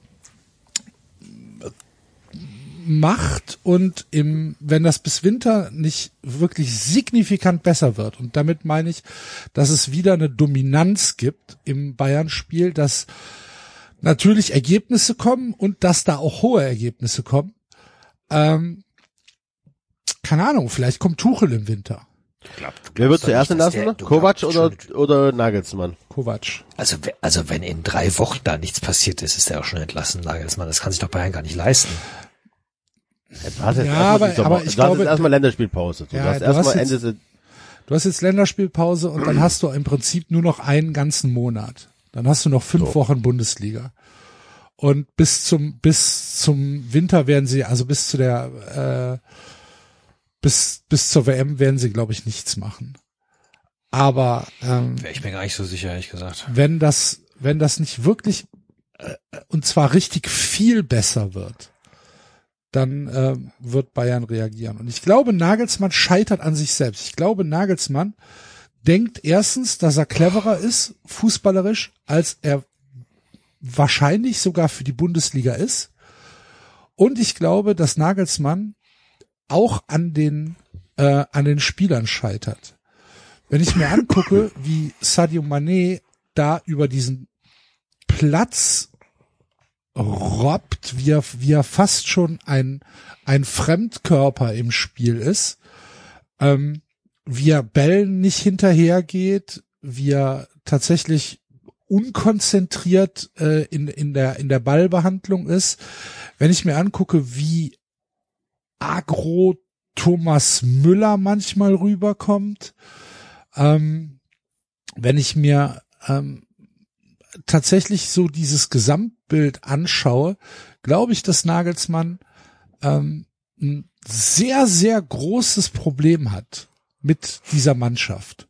macht und im wenn das bis Winter nicht wirklich signifikant besser wird und damit meine ich, dass es wieder eine Dominanz gibt im Bayern-Spiel, dass natürlich Ergebnisse kommen und dass da auch hohe Ergebnisse kommen. Ähm, keine Ahnung, vielleicht kommt Tuchel im Winter. Wer wird zuerst entlassen? Kovac oder, oder Nagelsmann? Kovac. Also, also wenn in drei Wochen da nichts passiert ist, ist er auch schon entlassen, Nagelsmann. Das kann sich doch Bayern gar nicht leisten. Du hast jetzt Ja, erstmal aber- Sommer- aber ich du hast glaube- jetzt erstmal Länderspielpause. Du Ja, hast du hast erstmal jetzt- Ende Se- Du hast jetzt Länderspielpause und dann hast du im Prinzip nur noch einen ganzen Monat. Dann hast du noch fünf Wochen Bundesliga. Und bis zum, bis zum Winter werden sie, also bis zu der, äh, bis, bis zur WM werden sie, glaube ich, nichts machen. Aber ähm, ich mir gar nicht so sicher, ehrlich gesagt. wenn das, wenn das nicht wirklich äh, und zwar richtig viel besser wird, dann äh, wird Bayern reagieren. Und ich glaube, Nagelsmann scheitert an sich selbst. Ich glaube, Nagelsmann denkt erstens, dass er cleverer ist, fußballerisch, als er wahrscheinlich sogar für die Bundesliga ist. Und ich glaube, dass Nagelsmann auch an den äh, an den Spielern scheitert. Wenn ich mir angucke, wie Sadio Mané da über diesen Platz robbt, wie er, wie er fast schon ein, ein Fremdkörper im Spiel ist, ähm, wie er Bällen nicht hinterhergeht, wie er tatsächlich unkonzentriert äh, in, in, der, in der Ballbehandlung ist. Wenn ich mir angucke, wie agro Thomas Müller manchmal rüberkommt, ähm, wenn ich mir ähm, tatsächlich so dieses Gesamtbild anschaue, glaube ich, dass Nagelsmann ähm, ein sehr, sehr großes Problem hat mit dieser Mannschaft.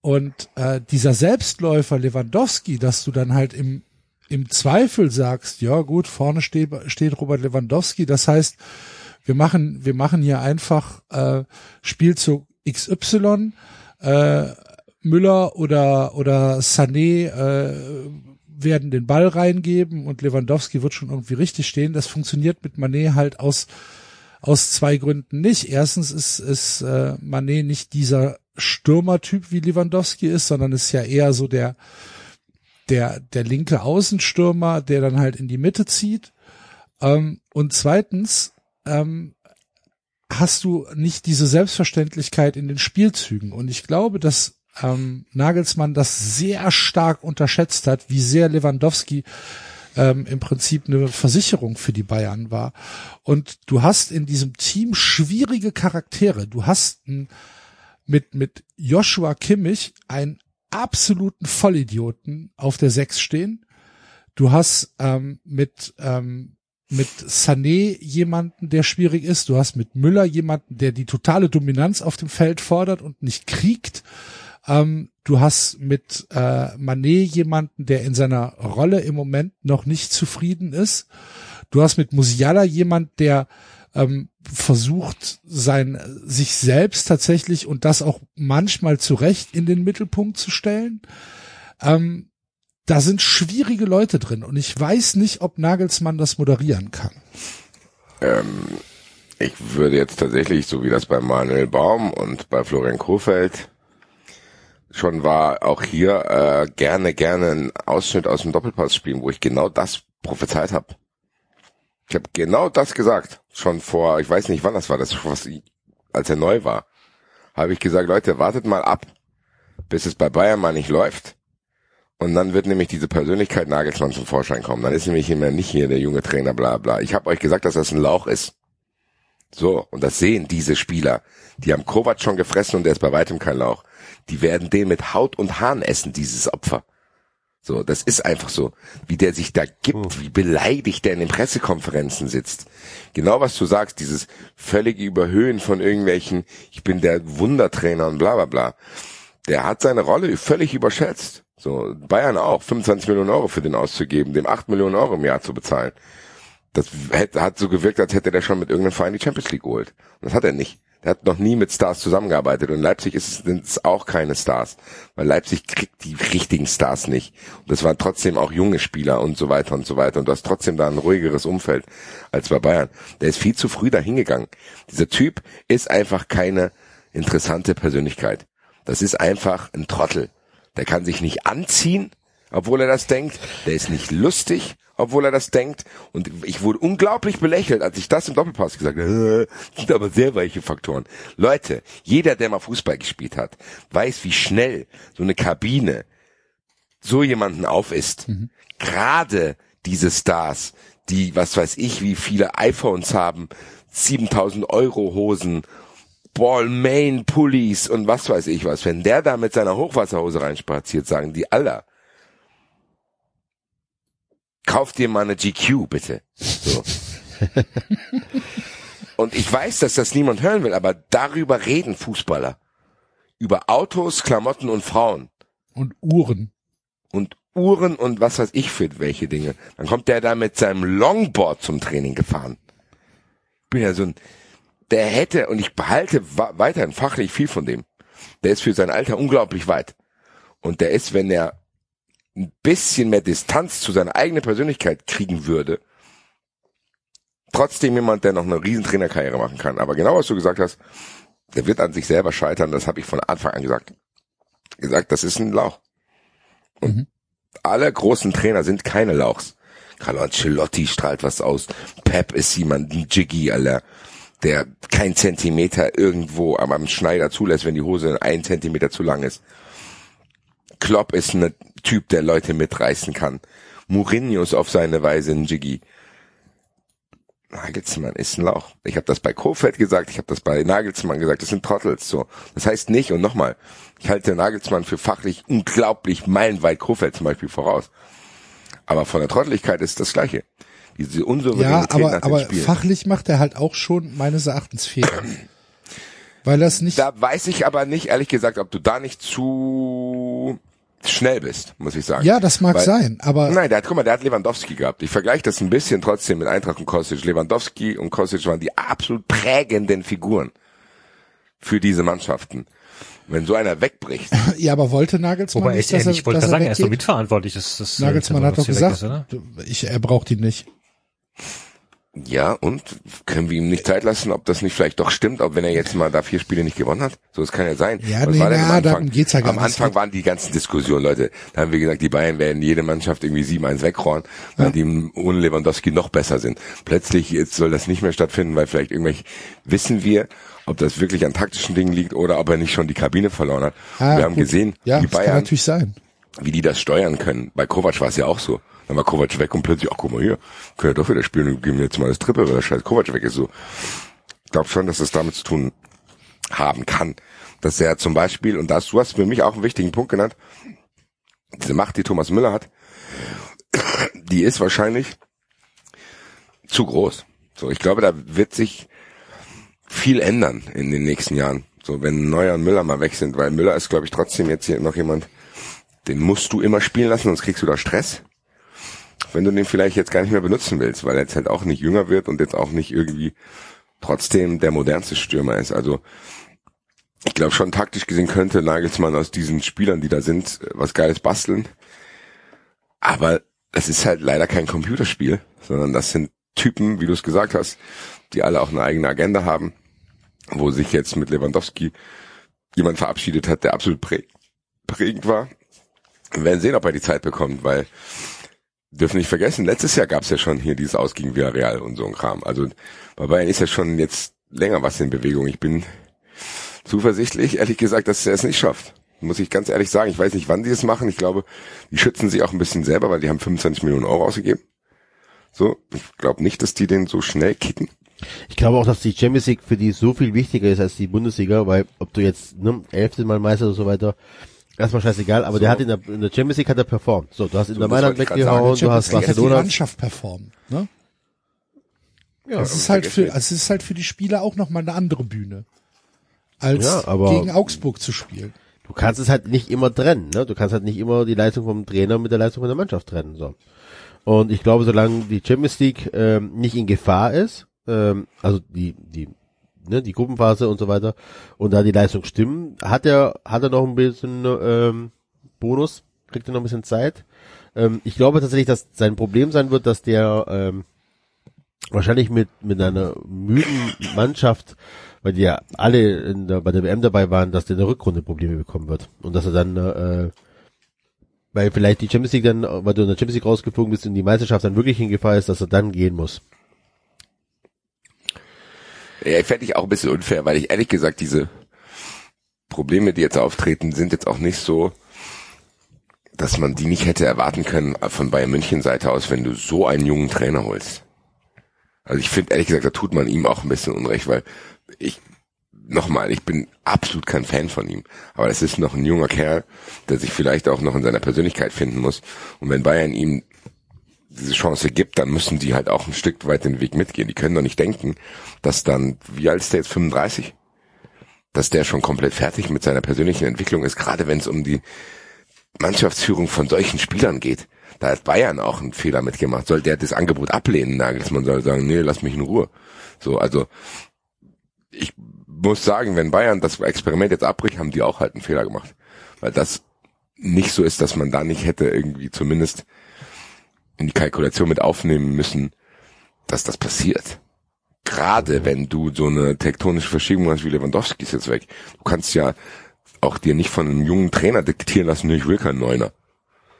Und äh, dieser Selbstläufer Lewandowski, dass du dann halt im, im Zweifel sagst, ja gut, vorne steht, steht Robert Lewandowski, das heißt, wir machen, wir machen hier einfach äh, Spielzug XY, äh, Müller oder oder Sané äh, werden den Ball reingeben und Lewandowski wird schon irgendwie richtig stehen. Das funktioniert mit Manet halt aus aus zwei Gründen nicht. Erstens ist ist äh, Manet nicht dieser Stürmertyp wie Lewandowski ist, sondern ist ja eher so der der der linke Außenstürmer, der dann halt in die Mitte zieht. Ähm, und zweitens ähm, hast du nicht diese Selbstverständlichkeit in den Spielzügen. Und ich glaube, dass ähm, Nagelsmann das sehr stark unterschätzt hat, wie sehr Lewandowski ähm, im Prinzip eine Versicherung für die Bayern war. Und du hast in diesem Team schwierige Charaktere. Du hast ein, mit, mit Joshua Kimmich einen absoluten Vollidioten auf der Sechs stehen. Du hast ähm, mit ähm, mit Sané jemanden, der schwierig ist. Du hast mit Müller jemanden, der die totale Dominanz auf dem Feld fordert und nicht kriegt. Ähm, du hast mit äh, Manet jemanden, der in seiner Rolle im Moment noch nicht zufrieden ist. Du hast mit Musiala jemand, der ähm, versucht, sein sich selbst tatsächlich und das auch manchmal zu Recht in den Mittelpunkt zu stellen. Ähm, da sind schwierige Leute drin und ich weiß nicht, ob Nagelsmann das moderieren kann. Ähm, ich würde jetzt tatsächlich, so wie das bei Manuel Baum und bei Florian Kohfeldt schon war, auch hier äh, gerne, gerne einen Ausschnitt aus dem Doppelpass spielen, wo ich genau das prophezeit habe. Ich habe genau das gesagt. Schon vor, ich weiß nicht wann das war, das was, als er neu war, habe ich gesagt, Leute, wartet mal ab, bis es bei Bayern mal nicht läuft. Und dann wird nämlich diese Persönlichkeit Nagelsmann zum Vorschein kommen. Dann ist nämlich immer nicht hier der junge Trainer, bla bla. Ich habe euch gesagt, dass das ein Lauch ist. So, und das sehen diese Spieler. Die haben Kovac schon gefressen und der ist bei weitem kein Lauch. Die werden den mit Haut und Haaren essen, dieses Opfer. So, das ist einfach so, wie der sich da gibt, wie beleidigt der in den Pressekonferenzen sitzt. Genau was du sagst, dieses völlige Überhöhen von irgendwelchen, ich bin der Wundertrainer und bla bla bla. Der hat seine Rolle völlig überschätzt. So, Bayern auch, 25 Millionen Euro für den auszugeben, dem 8 Millionen Euro im Jahr zu bezahlen. Das hat so gewirkt, als hätte der schon mit irgendeinem Verein die Champions League geholt. Und das hat er nicht. Der hat noch nie mit Stars zusammengearbeitet. Und Leipzig ist es auch keine Stars. Weil Leipzig kriegt die richtigen Stars nicht. Und das waren trotzdem auch junge Spieler und so weiter und so weiter. Und du hast trotzdem da ein ruhigeres Umfeld als bei Bayern. Der ist viel zu früh dahingegangen. Dieser Typ ist einfach keine interessante Persönlichkeit. Das ist einfach ein Trottel. Der kann sich nicht anziehen. Obwohl er das denkt. Der ist nicht lustig, obwohl er das denkt. Und ich wurde unglaublich belächelt, als ich das im Doppelpass gesagt habe. Äh, sind aber sehr weiche Faktoren. Leute, jeder, der mal Fußball gespielt hat, weiß, wie schnell so eine Kabine so jemanden auf ist. Gerade diese Stars, die, was weiß ich, wie viele iPhones haben, 7000 Euro Hosen, Ballmain Pullis und was weiß ich was. Wenn der da mit seiner Hochwasserhose reinspaziert, sagen die aller. Kauf dir mal eine GQ, bitte. So. und ich weiß, dass das niemand hören will, aber darüber reden Fußballer. Über Autos, Klamotten und Frauen Und Uhren. und Uhren und was weiß ich für welche Dinge. Dann kommt der da mit seinem Longboard zum Training gefahren. Bin ja so ein, der hätte, und ich behalte weiterhin fachlich viel von dem. Der ist für sein Alter unglaublich weit. Und der ist, wenn er ein bisschen mehr Distanz zu seiner eigenen Persönlichkeit kriegen würde, trotzdem jemand, der noch eine riesen Trainerkarriere machen kann. Aber genau was du gesagt hast, der wird an sich selber scheitern, das habe ich von Anfang an gesagt. Gesagt, das ist ein Lauch. Und alle großen Trainer sind keine Lauchs. Carlo Ancelotti strahlt was aus. Pep ist jemand, ein Jiggy, Alter, der kein Zentimeter irgendwo am, am Schneider zulässt, wenn die Hose ein Zentimeter zu lang ist. Klopp ist ein Typ, der Leute mitreißen kann. Mourinho ist auf seine Weise ein Jiggy. Nagelsmann ist ein Lauch. Ich habe das bei Kofeld gesagt, ich habe das bei Nagelsmann gesagt, das sind Trottels so. Das heißt nicht, und nochmal, ich halte Nagelsmann für fachlich unglaublich meilenweit Kofeld zum Beispiel voraus. Aber von der Trotteligkeit ist das Gleiche. Diese Ja, Unsouveränität aber, nach aber dem Spiel. fachlich macht er halt auch schon meines Erachtens Fehler. Weil das nicht, Da weiß ich aber nicht, ehrlich gesagt, ob du da nicht zu schnell bist, muss ich sagen. ja, das mag Weil- sein, aber Nein, der hat, guck mal, der hat Lewandowski gehabt. Ich vergleiche das ein bisschen trotzdem mit Eintracht und Kostic. Lewandowski und Kostic waren die absolut prägenden Figuren für diese Mannschaften. Wenn so einer wegbricht, ja, aber wollte Nagelsmann Wobei nicht, ich, dass er, ich wollte dass gerade er sagen, er ist doch weggeht? mitverantwortlich, dass das äh, Nagelsmann hat doch gesagt, ist, oder? ich, er braucht ihn nicht. Ja, und können wir ihm nicht Zeit lassen, ob das nicht vielleicht doch stimmt, ob wenn er jetzt mal da vier Spiele nicht gewonnen hat? So, das kann ja sein. Ja, Was nee, war denn am na, Anfang? geht's ja gar Am nicht. Anfang waren die ganzen Diskussionen, Leute. Da haben wir gesagt, die Bayern werden jede Mannschaft irgendwie 7-1 wegrohren, weil die ohne Lewandowski noch besser sind. Plötzlich jetzt soll das nicht mehr stattfinden, weil vielleicht irgendwelche, wissen wir, ob das wirklich an taktischen Dingen liegt oder ob er nicht schon die Kabine verloren hat. Ah, wir haben gut. gesehen, ja, die Bayern, natürlich sein. wie die das steuern können. Bei Kovac war es ja auch so. Dann war Kovac weg und plötzlich, ach guck mal hier, können wir doch wieder spielen und geben jetzt mal das Triple, weil der scheiß Kovac weg ist so. Ich glaube schon, dass das damit zu tun haben kann. Dass er zum Beispiel, und das, du hast für mich auch einen wichtigen Punkt genannt, diese Macht, die Thomas Müller hat, die ist wahrscheinlich zu groß. So, ich glaube, da wird sich viel ändern in den nächsten Jahren. So, wenn Neuer und Müller mal weg sind, weil Müller ist, glaube ich, trotzdem jetzt hier noch jemand, den musst du immer spielen lassen, sonst kriegst du da Stress. Wenn du den vielleicht jetzt gar nicht mehr benutzen willst, weil er jetzt halt auch nicht jünger wird und jetzt auch nicht irgendwie trotzdem der modernste Stürmer ist. Also ich glaube schon taktisch gesehen könnte Nagelsmann aus diesen Spielern, die da sind, was Geiles basteln. Aber es ist halt leider kein Computerspiel, sondern das sind Typen, wie du es gesagt hast, die alle auch eine eigene Agenda haben, wo sich jetzt mit Lewandowski jemand verabschiedet hat, der absolut prä prägend war. Wir werden sehen, ob er die Zeit bekommt, weil dürfen nicht vergessen, letztes Jahr gab es ja schon hier dieses Aus gegen Villarreal und so ein Kram. Also bei Bayern ist ja schon jetzt länger was in Bewegung. Ich bin zuversichtlich, ehrlich gesagt, dass er es nicht schafft. Muss ich ganz ehrlich sagen. Ich weiß nicht, wann die das machen. Ich glaube, die schützen sich auch ein bisschen selber, weil die haben 25 Millionen Euro ausgegeben. So, ich glaube nicht, dass die den so schnell kicken. Ich glaube auch, dass die Champions League für die so viel wichtiger ist als die Bundesliga, weil ob du jetzt ne, elfte Mal Meister oder so weiter, erstmal scheißegal, aber der hat in der, in der Champions League hat er performt. So, du hast in der das Mailand weggehauen, du hast Hat die Barcelona. Mannschaft performen. Ne? Ja, Es ist halt für, es ist halt für die Spieler auch nochmal eine andere Bühne. Als Ja, aber- gegen Augsburg zu spielen. du kannst es halt nicht immer trennen, ne? Du kannst halt nicht immer die Leistung vom Trainer mit der Leistung von der Mannschaft trennen, so. Und ich glaube, solange die Champions League ähm, nicht in Gefahr ist, ähm, also die die ne, die Gruppenphase und so weiter, und da die Leistung stimmen, hat er hat er noch ein bisschen ähm, Bonus, kriegt er noch ein bisschen Zeit. Ähm, ich glaube tatsächlich, dass sein Problem sein wird, dass der ähm, wahrscheinlich mit mit einer müden Mannschaft, weil die ja alle in der, bei der WM dabei waren, dass der in der Rückrunde Probleme bekommen wird und dass er dann äh, weil vielleicht die Champions League dann, weil du in der Champions League rausgeflogen bist und die Meisterschaft dann wirklich in Gefahr ist, dass er dann gehen muss. Ja, fände ich auch ein bisschen unfair, weil ich ehrlich gesagt diese Probleme, die jetzt auftreten, sind jetzt auch nicht so, dass man die nicht hätte erwarten können von Bayern München Seite aus, wenn du so einen jungen Trainer holst. Also ich finde ehrlich gesagt, da tut man ihm auch ein bisschen Unrecht, weil ich nochmal, ich bin absolut kein Fan von ihm, aber es ist noch ein junger Kerl, der sich vielleicht auch noch in seiner Persönlichkeit finden muss. Und wenn Bayern ihm diese Chance gibt, dann müssen die halt auch ein Stück weit den Weg mitgehen. Die können doch nicht denken, dass dann, wie alt ist der jetzt, 35? Dass der schon komplett fertig mit seiner persönlichen Entwicklung ist, gerade wenn es um die Mannschaftsführung von solchen Spielern geht. Da hat Bayern auch einen Fehler mitgemacht. Soll der das Angebot ablehnen, Nagelsmann soll sagen, nee, lass mich in Ruhe. So, also ich muss sagen, wenn Bayern das Experiment jetzt abbricht, haben die auch halt einen Fehler gemacht. Weil das nicht so ist, dass man da nicht hätte irgendwie zumindest in die Kalkulation mit aufnehmen müssen, dass das passiert. Gerade wenn du so eine tektonische Verschiebung hast wie Lewandowski ist jetzt weg. Du kannst ja auch dir nicht von einem jungen Trainer diktieren lassen, ich will kein Neuner.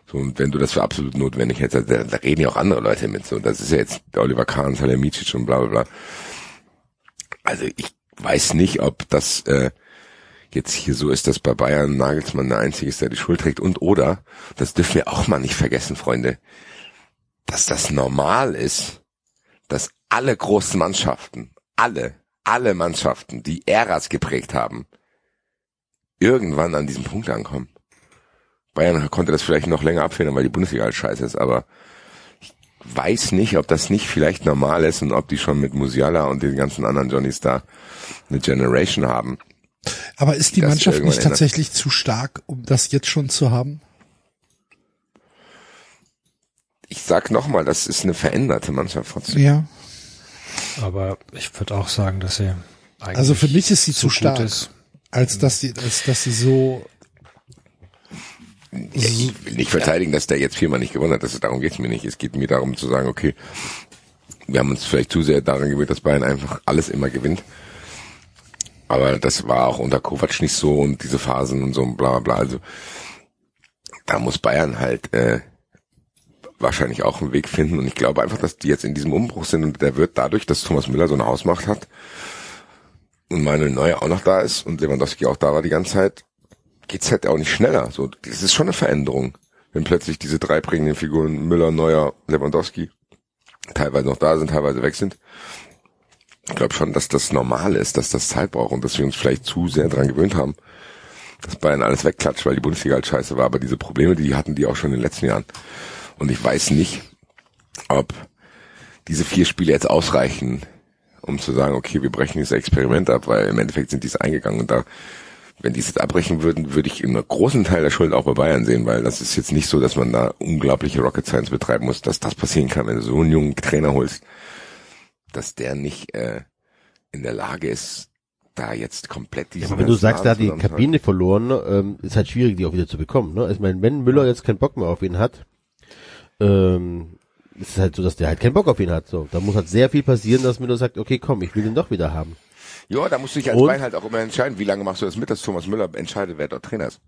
So, und wenn du das für absolut notwendig hättest, da, da reden ja auch andere Leute mit. So, das ist ja jetzt Oliver Kahn, Salihamidzic und bla bla bla. Also ich weiß nicht, ob das äh, jetzt hier so ist, dass bei Bayern Nagelsmann der Einzige ist, der die Schuld trägt. Und oder, das dürfen wir auch mal nicht vergessen, Freunde, dass das normal ist, dass alle großen Mannschaften, alle, alle Mannschaften, die Äras geprägt haben, irgendwann an diesem Punkt ankommen. Bayern konnte das vielleicht noch länger abfedern, weil die Bundesliga halt scheiße ist, aber ich weiß nicht, ob das nicht vielleicht normal ist und ob die schon mit Musiala und den ganzen anderen Johnnies da eine Generation haben. Aber ist die Mannschaft nicht ändert. tatsächlich zu stark, um das jetzt schon zu haben? Ich sag nochmal, das ist eine veränderte Mannschaft trotzdem. Ja. Aber ich würde auch sagen, dass sie eigentlich Also für mich ist sie so zu stark, ist. als dass sie, als dass sie so. Ja, ich will nicht verteidigen, dass der jetzt viermal nicht gewonnen hat. Das ist, darum geht's mir nicht. Es geht mir darum zu sagen, okay, wir haben uns vielleicht zu sehr daran gewöhnt, dass Bayern einfach alles immer gewinnt. Aber das war auch unter Kovac nicht so und diese Phasen und so und bla bla bla. Also da muss Bayern halt äh, wahrscheinlich auch einen Weg finden. Und ich glaube einfach, dass die jetzt in diesem Umbruch sind und der wird dadurch, dass Thomas Müller so eine Hausmacht hat und Manuel Neuer auch noch da ist und Lewandowski auch da war die ganze Zeit, geht's halt auch nicht schneller. So, das ist schon eine Veränderung, wenn plötzlich diese drei prägenden Figuren Müller, Neuer, Lewandowski teilweise noch da sind, teilweise weg sind. Ich glaube schon, dass das normal ist, dass das Zeit braucht und dass wir uns vielleicht zu sehr dran gewöhnt haben, dass Bayern alles wegklatscht, weil die Bundesliga halt scheiße war. Aber diese Probleme, die hatten die auch schon in den letzten Jahren. Und ich weiß nicht, ob diese vier Spiele jetzt ausreichen, um zu sagen, okay, wir brechen dieses Experiment ab, weil im Endeffekt sind die es eingegangen und da, wenn die es jetzt abbrechen würden, würde ich einen großen Teil der Schuld auch bei Bayern sehen, weil das ist jetzt nicht so, dass man da unglaubliche Rocket Science betreiben muss, dass das passieren kann, wenn du so einen jungen Trainer holst, dass der nicht äh, in der Lage ist, da jetzt komplett die Ja, aber wenn du sagst, der hat die Kabine verloren, ähm, ist halt schwierig, die auch wieder zu bekommen. Ne? Ich meine, wenn Müller jetzt keinen Bock mehr auf ihn hat, ähm, ist es halt so, dass der halt keinen Bock auf ihn hat. So, da muss halt sehr viel passieren, dass Müller sagt, okay, komm, ich will ihn doch wieder haben. Ja, da musst du dich als Und? Bayern halt auch immer entscheiden, wie lange machst du das mit, dass Thomas Müller entscheidet, wer dort Trainer ist.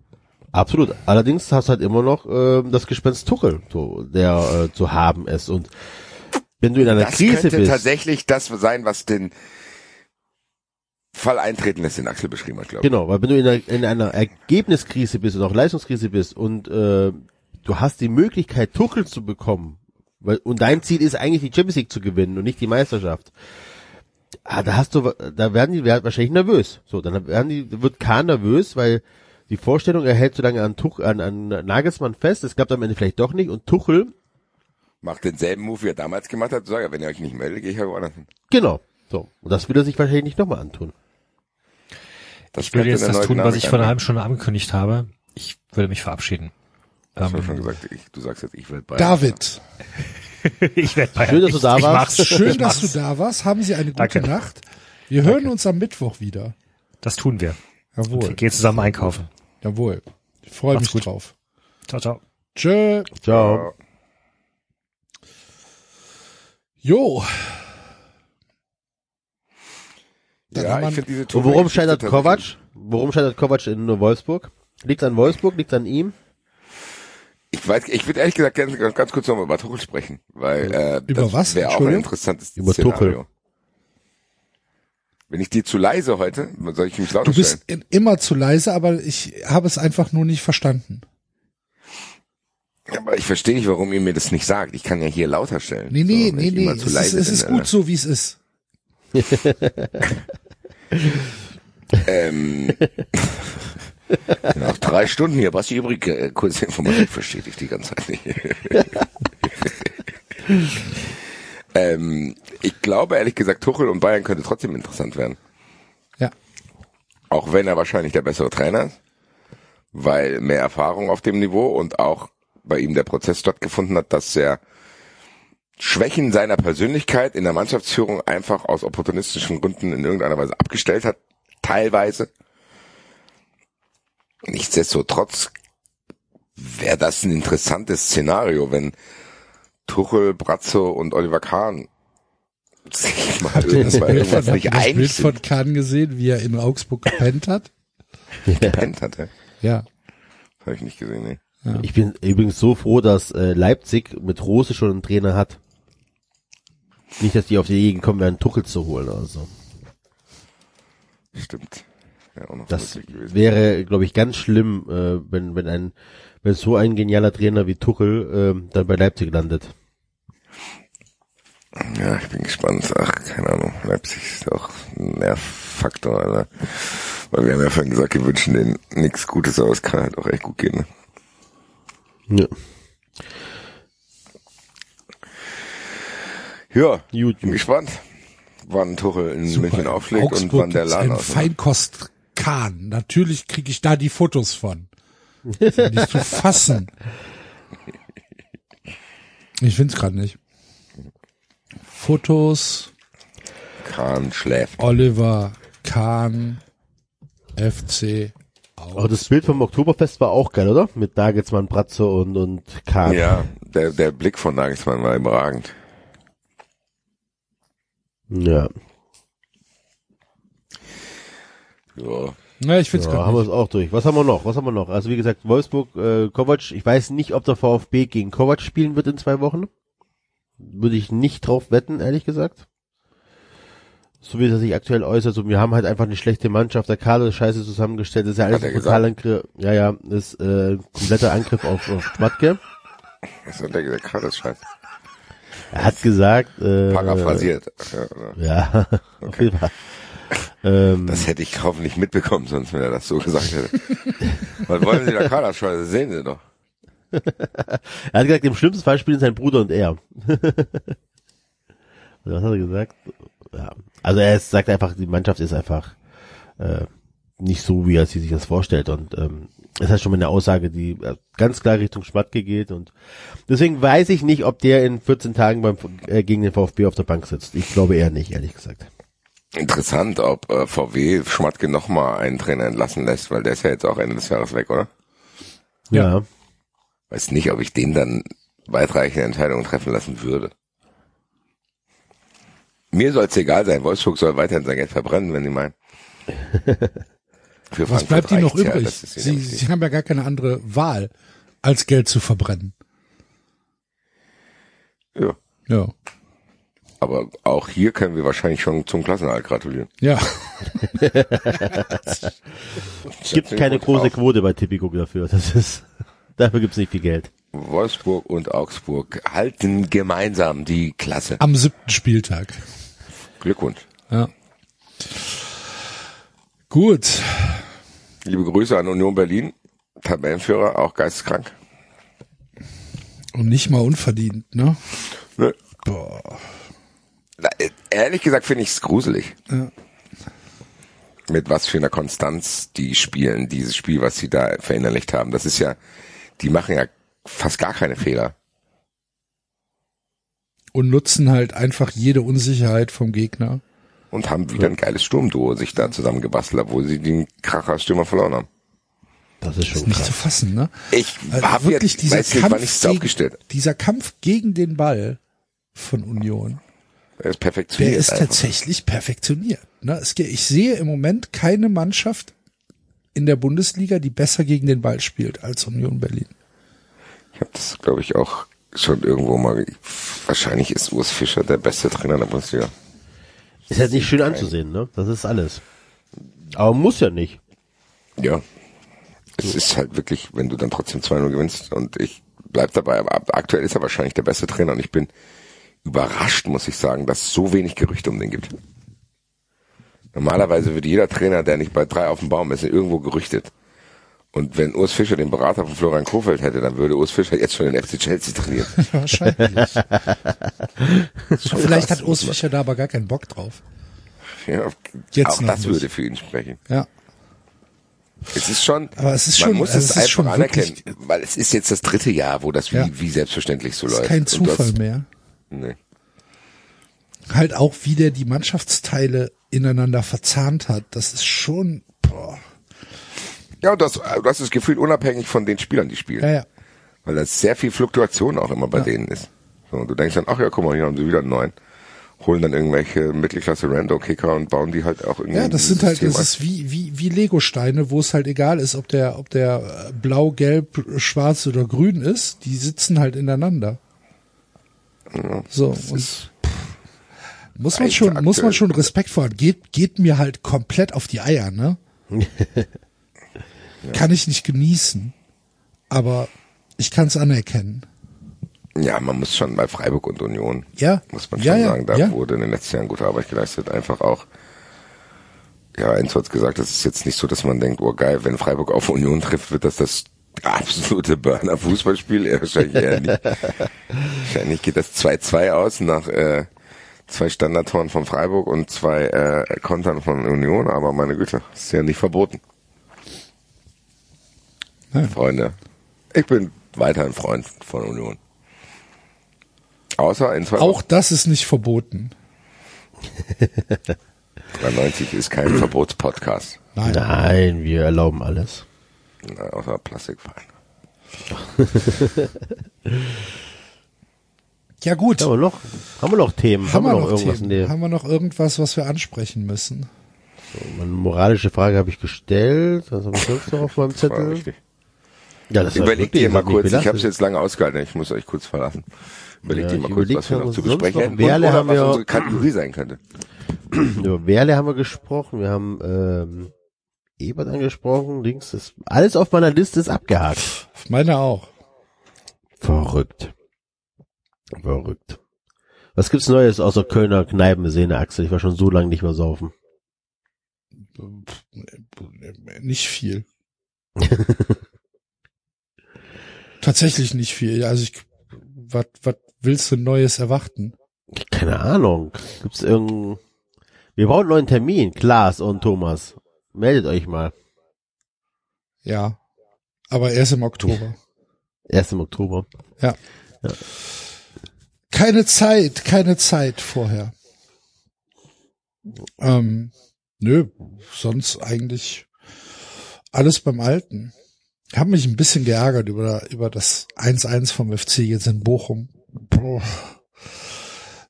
Absolut. Allerdings hast du halt immer noch ähm, das Gespenst Tuchel, so, der äh, zu haben ist. Und wenn du in einer Das Krise könnte bist, tatsächlich das sein, was den Fall eintreten lässt, den Axel beschrieben hat, glaube ich. Genau, weil wenn du in einer, in einer Ergebniskrise bist und auch Leistungskrise bist und äh, du hast die Möglichkeit, Tuchel zu bekommen, und dein Ziel ist eigentlich die Champions League zu gewinnen und nicht die Meisterschaft. Ah, da hast du, da werden die wahrscheinlich nervös. So, dann werden die, wird Kahn nervös, weil die Vorstellung, er hält so lange an, Tuch, an, an Nagelsmann fest, es klappt am Ende vielleicht doch nicht und Tuchel, Macht denselben Move, wie er damals gemacht hat, zu sagen, wenn ihr euch nicht meldet, gehe ich ja woanders hin. genau. So, und das will er sich wahrscheinlich nicht nochmal antun. Das Ich würde jetzt das tun, was ich vor einer halben Stunde angekündigt habe. Ich würde mich verabschieden. Hast du Ähm, schon gesagt, ich, du sagst jetzt, ich werde bei. David, ich werde Bayern. Schön, dass du ich, da ich warst. Mach's. schön, ich dass du da warst. Haben Sie eine gute Danke. Nacht. Wir hören uns am Mittwoch wieder. Das tun wir. Wir Jawohl, gehen zusammen einkaufen. jawohl. Ich freue Macht's mich gut. drauf. Ciao, ciao. Tschö. Ciao. Jo. Dann Ja, wir- ich finde diese Und worum scheitert Kovac? Worum scheitert Kovac in Wolfsburg? Liegt an Wolfsburg? Liegt an ihm? Ich weiß, ich würde ehrlich gesagt ganz, ganz, kurz noch mal über Tuchel sprechen, weil äh, Über das was? wäre auch ein interessantes Über Szenario. Tuchel. Bin ich dir zu leise heute? Soll ich mich lauter Du bist stellen? in, immer zu leise, aber ich habe es einfach nur nicht verstanden. Ja, aber ich verstehe nicht, warum ihr mir das nicht sagt. Ich kann ja hier lauter stellen. Nee, nee, So, nee, nee. Es ist, es ist gut so, wie es ist. Ähm, nach drei Stunden hier, Basti übrig, äh, kurze Information versteht ich die ganze Zeit nicht. ähm, ich glaube ehrlich gesagt, Tuchel und Bayern könnte trotzdem interessant werden. Ja. Auch wenn er wahrscheinlich der bessere Trainer ist, weil mehr Erfahrung auf dem Niveau und auch bei ihm der Prozess stattgefunden hat, dass er Schwächen seiner Persönlichkeit in der Mannschaftsführung einfach aus opportunistischen Gründen in irgendeiner Weise abgestellt hat, teilweise. Nichtsdestotrotz wäre das ein interessantes Szenario, wenn Tuchel, Brazzo und Oliver Kahn sich mal Habt ihr das von, irgendwas nicht das Bild einig von. Kahn gesehen, wie er in Augsburg gepennt hat? Gepennt hat, ja. Ja. Habe ich nicht gesehen, nee. Ich bin übrigens so froh, dass äh, Leipzig mit Rose schon einen Trainer hat. Nicht, dass die auf die Idee gekommen wären, Tuchel zu holen oder so. Stimmt. Ja, auch noch Das wäre, glaube ich, ganz schlimm, äh, wenn, wenn ein, wenn so ein genialer Trainer wie Tuchel ähm, dann bei Leipzig landet. Ja, ich bin gespannt. Ach, keine Ahnung. Leipzig ist auch ein Nervfaktor, Alter. Weil wir haben ja vorhin gesagt, wir wünschen denen nichts Gutes, aber es kann halt auch echt gut gehen. Ne? Ja. Ja, Gut, bin gut. gespannt, wann Tuchel in Super. München auflegt und Augsburg wann der Laden aus. Feinkost Kahn. Natürlich kriege ich da die Fotos von. Nicht zu fassen. Ich find's gerade nicht. Fotos Kahn schläft. Oliver Kahn FC Aber das Bild vom Oktoberfest war auch geil, oder? Mit Nagelsmann, Bratzo und, und Kahn. Ja, der, der Blick von Nagelsmann war überragend. Ja. Ja. Ja, ich find's Ja, haben wir es auch durch. Was haben wir noch? Was haben wir noch? Also wie gesagt, Wolfsburg, äh, Kovac, ich weiß nicht, ob der VfB gegen Kovac spielen wird in zwei Wochen. Würde ich nicht drauf wetten, ehrlich gesagt. So wie er sich aktuell äußert, so, wir haben halt einfach eine schlechte Mannschaft, der Kader ist scheiße zusammengestellt, das ist ja alles Hat er ein Totalangriff, ja, ja, das ist äh, ein kompletter Angriff auf, auf Schmatke. Was hat der gesagt? Das ist scheiße. Er hat gesagt, äh, Paraphrasiert. Ja, ja. ja, auf jeden Fall. Ähm, Das hätte ich hoffentlich mitbekommen, sonst wenn er das so gesagt hätte. Was wollen Sie da Kader scheiße? Sehen Sie doch. Er hat gesagt, im schlimmsten Fall spielen sein Bruder und er. Also was hat er gesagt? Ja. Also er ist, sagt einfach, die Mannschaft ist einfach äh, nicht so, wie er sich das vorstellt. Und ähm, das ist schon mal eine Aussage, die äh, ganz klar Richtung Schmatke geht. Und deswegen weiß ich nicht, ob der in 14 Tagen beim äh, gegen den VfB auf der Bank sitzt. Ich glaube eher nicht, ehrlich gesagt. Interessant, ob äh, VW Schmatke nochmal einen Trainer entlassen lässt, weil der ist ja jetzt auch Ende des Jahres weg, oder? Ja. Weiß nicht, ob ich den dann weitreichende Entscheidungen treffen lassen würde. Mir soll es egal sein. Wolfsburg soll weiterhin sein Geld verbrennen, wenn die meinen. Für Was Frankfurt bleibt ihnen noch ja, übrig? ist sie, sie haben ja gar keine andere Wahl, als Geld zu verbrennen. ja. Ja. Aber auch hier können wir wahrscheinlich schon zum Klassenerhalt gratulieren. Ja. Gibt keine große Quote bei Tipico dafür. Das ist, dafür gibt's nicht viel Geld. Wolfsburg und Augsburg halten gemeinsam die Klasse. Am siebten Spieltag. Glückwunsch. Ja. Gut. Liebe Grüße an Union Berlin. Tabellenführer, auch geisteskrank. Und nicht mal unverdient, ne? Nö. Boah. Na, äh, Ehrlich gesagt finde ich es gruselig. Ja. Mit was für einer Konstanz die spielen, dieses Spiel, was sie da verinnerlicht haben. Das ist ja, die machen ja fast gar keine Fehler. Und nutzen halt einfach jede Unsicherheit vom Gegner. Und haben wieder ein geiles Sturmduo sich da zusammengebastelt, obwohl sie den Kracher-Stürmer verloren haben. Das ist schon Nicht krass. zu fassen, ne? Ich Also hab wirklich jetzt, dieser weiß nicht, wann Kampf, gegen, aufgestellt. dieser Kampf gegen den Ball von Union, Er ist perfektioniert. der ist einfach. tatsächlich perfektioniert. Ne? Ich sehe im Moment keine Mannschaft in der Bundesliga, die besser gegen den Ball spielt als Union Berlin. Ich habe das, glaube ich, auch schon irgendwo mal. Wahrscheinlich ist Urs Fischer der beste Trainer der Bundesliga. Ist halt nicht schön anzusehen, ne? Das ist alles. Aber muss ja nicht. Ja. Es ist halt wirklich, wenn du dann trotzdem 2-0 gewinnst und ich bleib dabei, aber aktuell ist er wahrscheinlich der beste Trainer und ich bin überrascht, muss ich sagen, dass es so wenig Gerüchte um den gibt. Normalerweise würde jeder Trainer, der nicht bei drei auf dem Baum ist, irgendwo gerüchtet. Und wenn Urs Fischer den Berater von Florian Kofeld hätte, dann würde Urs Fischer jetzt schon den FC Chelsea trainieren. Wahrscheinlich. Vielleicht hat Urs Fischer da aber gar keinen Bock drauf. Ja, Jetzt auch noch das nicht. würde für ihn sprechen. Ja. Es ist schon, Aber es ist man schon- muss also es, es ist einfach schon anerkennen, weil es ist jetzt das dritte Jahr, wo das wie, Ja. wie selbstverständlich so läuft. ist kein Zufall hast- mehr. Nee. Halt auch, wie der die Mannschaftsteile ineinander verzahnt hat. Das ist schon, boah. Ja, und das, du hast das Gefühl, unabhängig von den Spielern, die spielen. Ja, ja. Weil da sehr viel Fluktuation auch immer bei Ja. denen ist. So, und du denkst dann, ach ja, guck mal, hier haben sie wieder einen neuen. Holen dann irgendwelche Mittelklasse Rando Kicker und bauen die halt auch irgendwie. Ja, das sind halt, System das ist wie, wie, wie Lego-Steine, wo es halt egal ist, ob der, ob der äh, blau, gelb, schwarz oder grün ist, die sitzen halt ineinander. So, Das und muss man schon, muss man schon Respekt vor haben. Geht, geht mir halt komplett auf die Eier, ne? Kann ich nicht genießen. Aber ich kann es anerkennen. Ja, man muss schon bei Freiburg und Union, Ja. muss man schon ja, sagen, da wurde in den letzten Jahren gute Arbeit geleistet. Einfach auch, ja, Enzo hat gesagt, das ist jetzt nicht so, dass man denkt, oh geil, wenn Freiburg auf Union trifft, wird das das absolute Burner-Fußballspiel. Ja, wahrscheinlich eher nicht. wahrscheinlich geht das 2-2 aus nach äh, zwei Standardtoren von Freiburg und zwei äh, Kontern von Union, aber meine Güte, ist ja nicht verboten. Nein. Freunde, ich bin weiterhin Freund von Union. Außer in Auch das ist nicht verboten. 93 ist kein Verbotspodcast. Nein. Nein, wir erlauben alles. Na, Außer Plastikverein. Ja gut. Haben wir noch, haben wir noch Themen? Haben wir noch, irgendwas Themen? in der, Haben wir noch irgendwas, was wir ansprechen müssen? eine moralische Frage habe ich gestellt. Was habe ich sonst noch auf meinem Zettel? richtig. Ja, das Überlegt ihr mal kurz, ich habe es jetzt lange ausgehalten, ich muss euch kurz verlassen. Überlegt Ja, ihr mal kurz, was wir haben noch zu besprechen noch- hätten Werle und oder haben was wir- unsere Kategorie sein könnte. Über Werle haben wir gesprochen, wir haben ähm, Ebert angesprochen, links ist alles auf meiner Liste ist abgehakt. Meine auch. Verrückt. Verrückt. Was gibt's Neues außer Kölner Kneipenszene, Axel? Ich war schon so lange nicht mehr saufen. Nicht viel. Tatsächlich nicht viel. Also ich, was, was willst du Neues erwarten? Keine Ahnung. Gibt's irgendein... Wir brauchen einen neuen Termin, Klaas und Thomas. Meldet euch mal. Ja. Aber erst im Oktober. Erst im Oktober. Ja. Keine Zeit, keine Zeit vorher. Ähm, nö, sonst eigentlich alles beim Alten. Ich habe mich ein bisschen geärgert über, über das 1-1 vom FC jetzt in Bochum. Boah.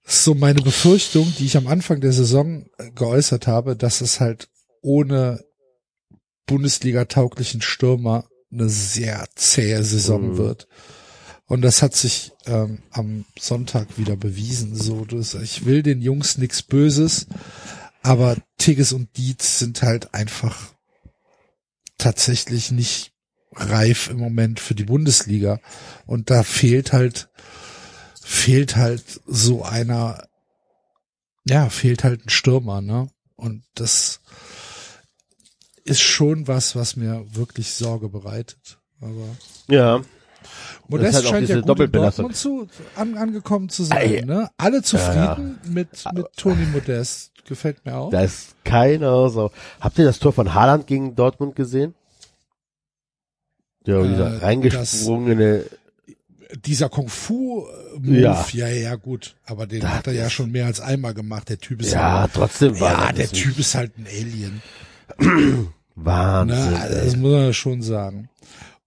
Das ist so meine Befürchtung, die ich am Anfang der Saison geäußert habe, dass es halt ohne Bundesliga-tauglichen Stürmer eine sehr zähe Saison Mhm. wird. Und das hat sich ähm, am Sonntag wieder bewiesen. So, das, ich will den Jungs nichts Böses, aber Tigges und Dietz sind halt einfach tatsächlich nicht reif im Moment für die Bundesliga. Und da fehlt halt, fehlt halt so einer, ja, fehlt halt ein Stürmer, ne? Und das ist schon was, was mir wirklich Sorge bereitet. Aber Ja. Modest halt scheint ja gut in. Dortmund zu, an, angekommen zu sein. Ne? Alle zufrieden mit, mit Toni Modest. Gefällt mir auch. Da ist keiner so. Habt ihr das Tor von Haaland gegen Dortmund gesehen? Ja, Äh, dieser reingesprungene, Dieser Kung-Fu-Move, Ja. ja. ja, gut. Aber den Das hat er ja schon mehr als einmal gemacht. Der Typ ist ja, halt, trotzdem war ja, der Typ ist halt ein Alien. Wahnsinn. Also das muss man schon sagen.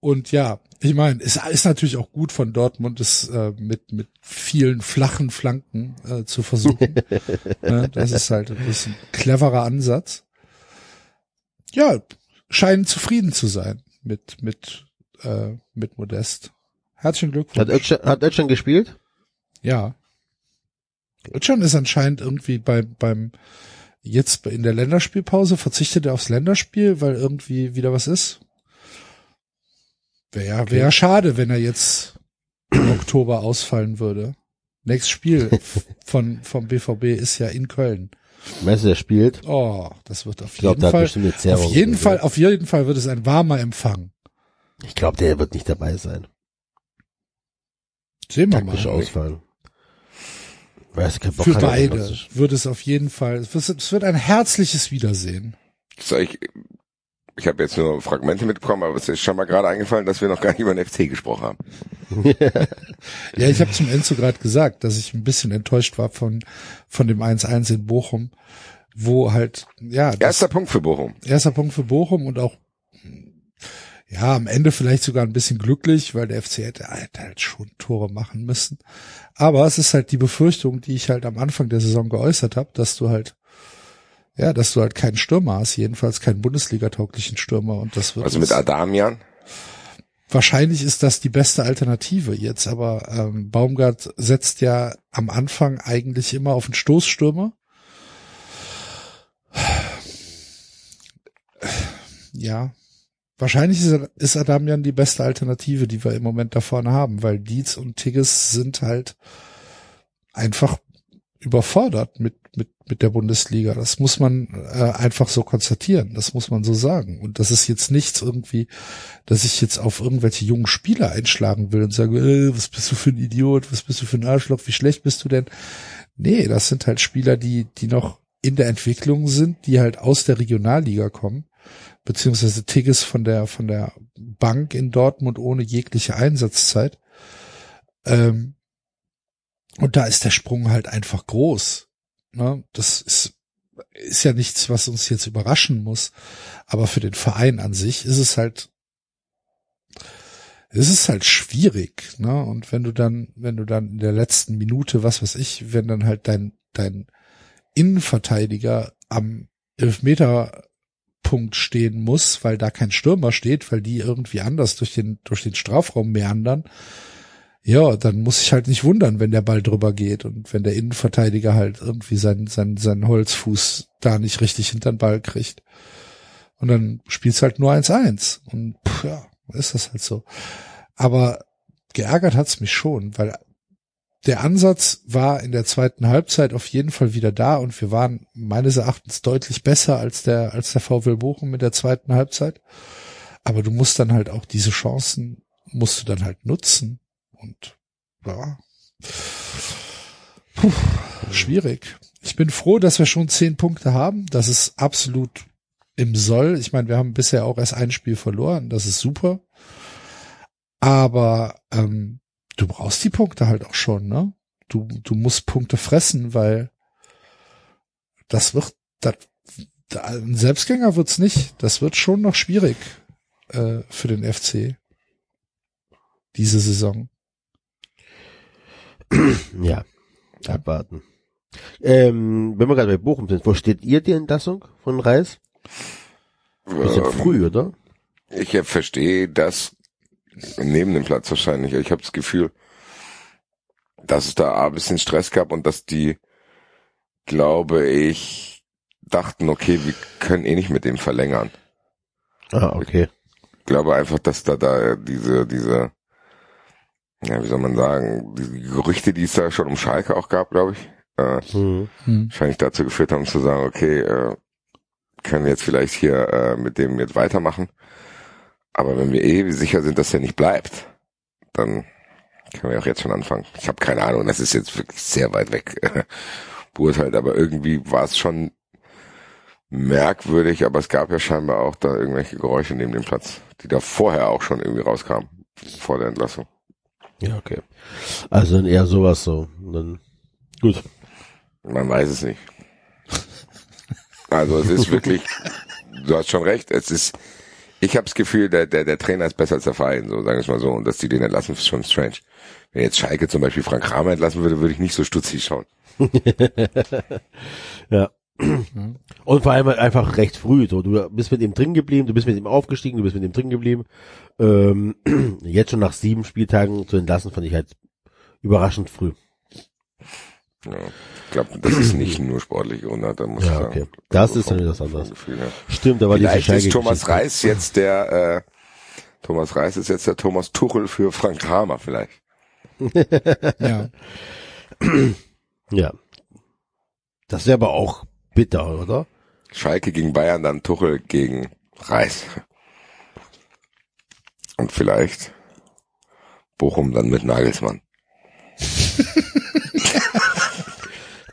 Und ja, ich meine, es ist natürlich auch gut von Dortmund, es äh, mit mit vielen flachen Flanken äh, zu versuchen. ne? Das ist halt ein cleverer Ansatz. Ja, scheinen zufrieden zu sein mit mit äh, mit Modest. Herzlichen Glückwunsch. Hat Özcan, hat Özcan gespielt? Ja. Özcan ist anscheinend irgendwie beim, beim, jetzt in der Länderspielpause verzichtet er aufs Länderspiel, weil irgendwie wieder was ist. Wäre ja, ja schade, wenn er jetzt im Oktober ausfallen würde. Nächstes Spiel von, vom BVB ist ja in Köln. Meinst du, der spielt? Oh, das wird auf Ich glaube, jeden Fall, auf jeden so. Fall, auf jeden Fall wird es ein warmer Empfang. Ich glaube, der wird nicht dabei sein. Sehen wir Taktisch mal. ausfallen. Weiß kein Bock Für beide wird es auf jeden Fall, es wird, ein herzliches Wiedersehen. Soll ich, ich habe jetzt nur Fragmente mitbekommen, aber es ist schon mal gerade eingefallen, dass wir noch gar nicht über den FC gesprochen haben. Ja, ich habe zum Enzo gerade gesagt, dass ich ein bisschen enttäuscht war von, von dem 1-1 in Bochum, wo halt, ja, das, Erster Punkt für Bochum. erster Punkt für Bochum und auch, ja, am Ende vielleicht sogar ein bisschen glücklich, weil der FC hätte, hätte halt schon Tore machen müssen. Aber es ist halt die Befürchtung, die ich halt am Anfang der Saison geäußert habe, dass du halt, ja, dass du halt keinen Stürmer hast, jedenfalls keinen Bundesliga-tauglichen Stürmer und das wird Also mit Adamian. Wahrscheinlich ist das die beste Alternative jetzt, aber ähm, Baumgart setzt ja am Anfang eigentlich immer auf einen Stoßstürmer. Ja, wahrscheinlich ist, Adamian die beste Alternative, die wir im Moment da vorne haben, weil Dietz und Tigges sind halt einfach überfordert mit, mit, mit der Bundesliga. Das muss man äh, einfach so konstatieren. Das muss man so sagen. Und das ist jetzt nichts irgendwie, dass ich jetzt auf irgendwelche jungen Spieler einschlagen will und sage, äh, was bist du für ein Idiot, was bist du für ein Arschloch, wie schlecht bist du denn? Nee, das sind halt Spieler, die, die noch in der Entwicklung sind, die halt aus der Regionalliga kommen, beziehungsweise Tigges von der, von der Bank in Dortmund ohne jegliche Einsatzzeit. Ähm, und da ist der Sprung halt einfach groß. Ne? Das ist, ist ja nichts, was uns jetzt überraschen muss. Aber für den Verein an sich ist es halt, es ist halt schwierig, ne? Und wenn du dann, wenn du dann in der letzten Minute, was weiß ich, wenn dann halt dein, dein Innenverteidiger am Elfmeterpunkt stehen muss, weil da kein Stürmer steht, weil die irgendwie anders durch den, durch den Strafraum meandern, ja, dann muss ich halt nicht wundern, wenn der Ball drüber geht und wenn der Innenverteidiger halt irgendwie seinen, seinen, seinen Holzfuß da nicht richtig hinter den Ball kriegt. Und dann spielst halt nur 1-1. Und pff, ja, ist das halt so. Aber geärgert hat's mich schon, weil der Ansatz war in der zweiten Halbzeit auf jeden Fall wieder da und wir waren meines Erachtens deutlich besser als der, als der VW Bochum mit der zweiten Halbzeit. Aber du musst dann halt auch diese Chancen, musst du dann halt nutzen. Und ja, Puh, schwierig. Ich bin froh, dass wir schon zehn Punkte haben. Das ist absolut im Soll. Ich meine, wir haben bisher auch erst ein Spiel verloren. Das ist super. Aber ähm, du brauchst die Punkte halt auch schon, ne? Du, du musst Punkte fressen, weil das wird, das, da- ein Selbstgänger wird's nicht. Das wird schon noch schwierig äh, für den FC diese Saison. Ja, abwarten. Ähm, wenn wir gerade bei Bochum sind, wo steht ihr die Entlassung von Reis? Bisschen Ähm, früh, oder? Ich verstehe das neben dem Platz wahrscheinlich. Ich habe das Gefühl, dass es da ein bisschen Stress gab und dass die, glaube ich, dachten, okay, wir können eh nicht mit dem verlängern. Ah, okay. Ich glaube einfach, dass da da diese, diese, ja, wie soll man sagen, die Gerüchte, die es da schon um Schalke auch gab, glaube ich, äh, Hm. wahrscheinlich dazu geführt haben zu sagen, okay, äh, können wir jetzt vielleicht hier äh, mit dem jetzt weitermachen. Aber wenn wir eh sicher sind, dass er nicht bleibt, dann können wir auch jetzt schon anfangen. Ich habe keine Ahnung, das ist jetzt wirklich sehr weit weg äh, beurteilt, aber irgendwie war es schon merkwürdig, aber es gab ja scheinbar auch da irgendwelche Geräusche neben dem Platz, die da vorher auch schon irgendwie rauskamen, vor der Entlassung. Ja, okay. Also dann eher sowas so. Und Dann, gut. Man weiß es nicht. Also es ist wirklich, du hast schon recht, es ist, ich habe das Gefühl, der, der, der Trainer ist besser als der Verein, so sagen wir es mal so, und dass die den entlassen, ist schon strange. Wenn jetzt Schalke zum Beispiel Frank Kramer entlassen würde, würde ich nicht so stutzig schauen. Ja. Und vor allem halt einfach recht früh. So, du bist mit ihm drin geblieben, du bist mit ihm aufgestiegen, du bist mit ihm drin geblieben. Ähm, jetzt schon nach sieben Spieltagen zu entlassen, fand ich halt überraschend früh. Ja. Ich glaube, das ist nicht nur sportliche Gründe, da muss ich Ja, sagen. okay. Das ist vom- dann was vom anderes. Gefühl her. Stimmt, da war diese Vielleicht ist Schalke Thomas Geschichte. Reis jetzt der, äh, Thomas Reis ist jetzt der Thomas Tuchel für Frank Kramer vielleicht. Ja. Ja. Das wäre aber auch bitter, oder? Schalke gegen Bayern, dann Tuchel gegen Reis. Und vielleicht Bochum dann mit Nagelsmann.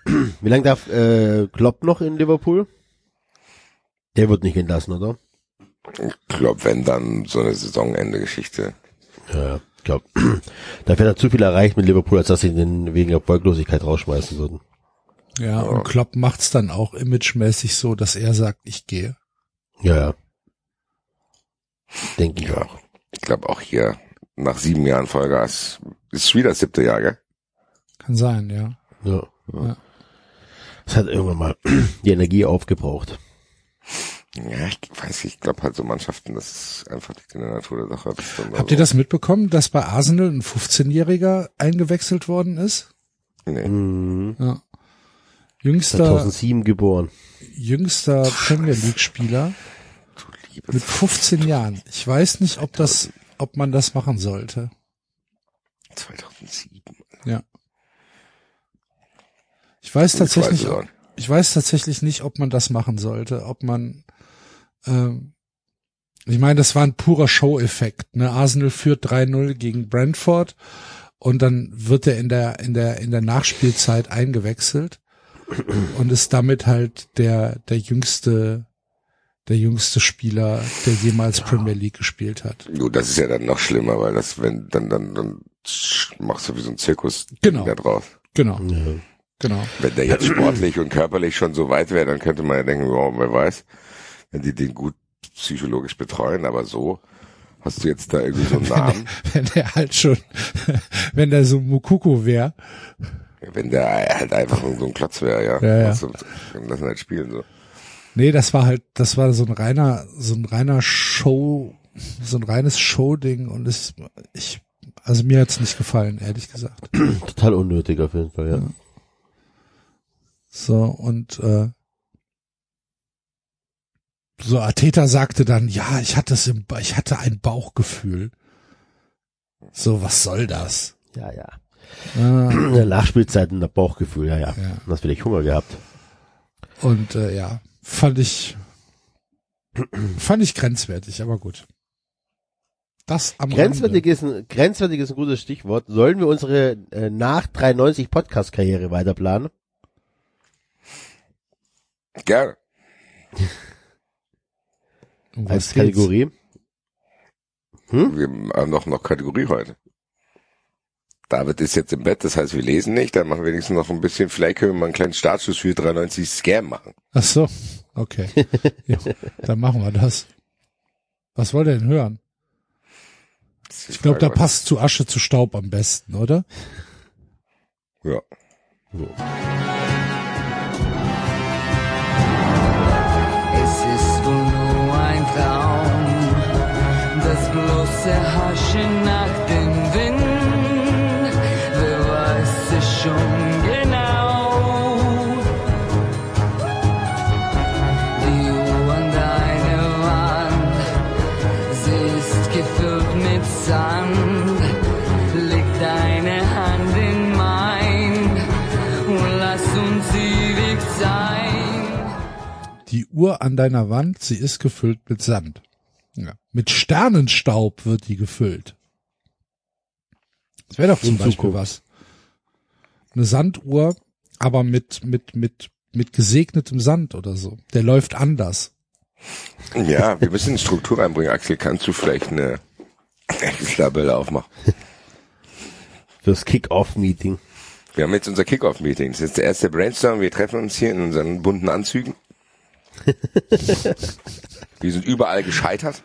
Wie lange darf äh, Klopp noch in Liverpool? Der wird nicht entlassen, oder? Ich glaube, wenn dann so eine Saisonende-Geschichte. Ja, ja. Ich glaube, da wäre zu viel erreicht mit Liverpool, als dass sie den wegen Erfolglosigkeit rausschmeißen würden. Ja, und Klopp macht's dann auch imagemäßig so, dass er sagt, ich gehe. Ja, ja. Denke ich Ja. auch. Ich glaube auch hier nach sieben Jahren Vollgas ist wieder das siebte Jahr, gell? Kann sein, ja. Ja. Ja. Es hat irgendwann mal die Energie aufgebraucht. Ja, ich weiß nicht, ich glaube halt so Mannschaften, das ist einfach nicht in der Natur der Sache. Habt ihr das mitbekommen, dass bei Arsenal ein 15-Jähriger eingewechselt worden ist? Nee. Mhm. Ja. Jüngster, 2007 geboren. jüngster Premier League Spieler Du mit 15 Jahren. Ich weiß nicht, ob das, ob man das machen sollte. 2007. Ja. Ich weiß Ich weiß tatsächlich, auch nicht. ich weiß tatsächlich nicht, ob man das machen sollte, ob man, ähm, ich meine, das war ein purer Show-Effekt. Ne? Arsenal führt 3-0 gegen Brentford und dann wird er in der in der in der Nachspielzeit eingewechselt und ist damit halt der der jüngste der jüngste Spieler, der jemals Premier League gespielt hat. Gut, das ist ja dann noch schlimmer, weil das, wenn, dann, dann, dann machst du wie so ein Zirkus Genau. da draus. Genau, Ja. Genau. Wenn der jetzt sportlich und körperlich schon so weit wäre, dann könnte man ja denken, wow, wer weiß, wenn die den gut psychologisch betreuen, aber so hast du jetzt da irgendwie so einen Namen, Wenn der halt schon, wenn der so Mukoko wäre, wenn der halt einfach nur so ein Klotz wäre, ja. Ja, ja. Lass, uns- lass ihn halt spielen, so. Nee, das war halt, das war so ein reiner, so ein reiner Show, so ein reines Show-Ding und es, ich, also mir hat's nicht gefallen, ehrlich gesagt. Total unnötig auf jeden Fall, ja. So, und, äh, so Ateta sagte dann, ja, ich hatte es im, ich hatte ein Bauchgefühl. So, was soll das? Ja, ja. Äh, In der Nachspielzeit ein Bauchgefühl, ja, ja. Ja. Du hast vielleicht Hunger gehabt. und, äh, ja, fand ich, fand ich grenzwertig, aber gut. Das am Grenzwertig Rande. ist, ein, grenzwertig ist ein gutes Stichwort. Sollen wir unsere äh, nach 93 Podcast-Karriere weiter planen? Gerne. Was Als? Kategorie? Wir haben doch noch Kategorie heute. David ist jetzt im Bett, das heißt, wir lesen nicht, dann machen wir wenigstens noch ein bisschen, vielleicht können wir mal einen kleinen Startschuss für 93 Scam machen. Ach so, okay. ja, dann machen wir das. Was wollt ihr denn hören? Ich glaube, da passt zu Asche zu Staub am besten, oder? Ja. Es bloße Haschen nach dem Wind. Wer weiß es schon genau? Die Uhr an deiner Wand, sie ist gefüllt mit Sand. Leg deine Hand in mein und lass uns ewig sein. Die Uhr an deiner Wand, sie ist gefüllt mit Sand. Ja. Mit Sternenstaub wird die gefüllt. Das wäre doch zum Beispiel Zukunft. was. Eine Sanduhr, aber mit, mit, mit, mit gesegnetem Sand oder so. Der läuft anders. Ja, wir müssen eine Struktur reinbringen. Axel, kannst du vielleicht eine Excel-Tabelle aufmachen? Fürs Kick-Off-Meeting. Wir haben jetzt unser Kickoff-Meeting. Das ist jetzt der erste Brainstorm. Wir treffen uns hier in unseren bunten Anzügen. Wir sind überall gescheitert.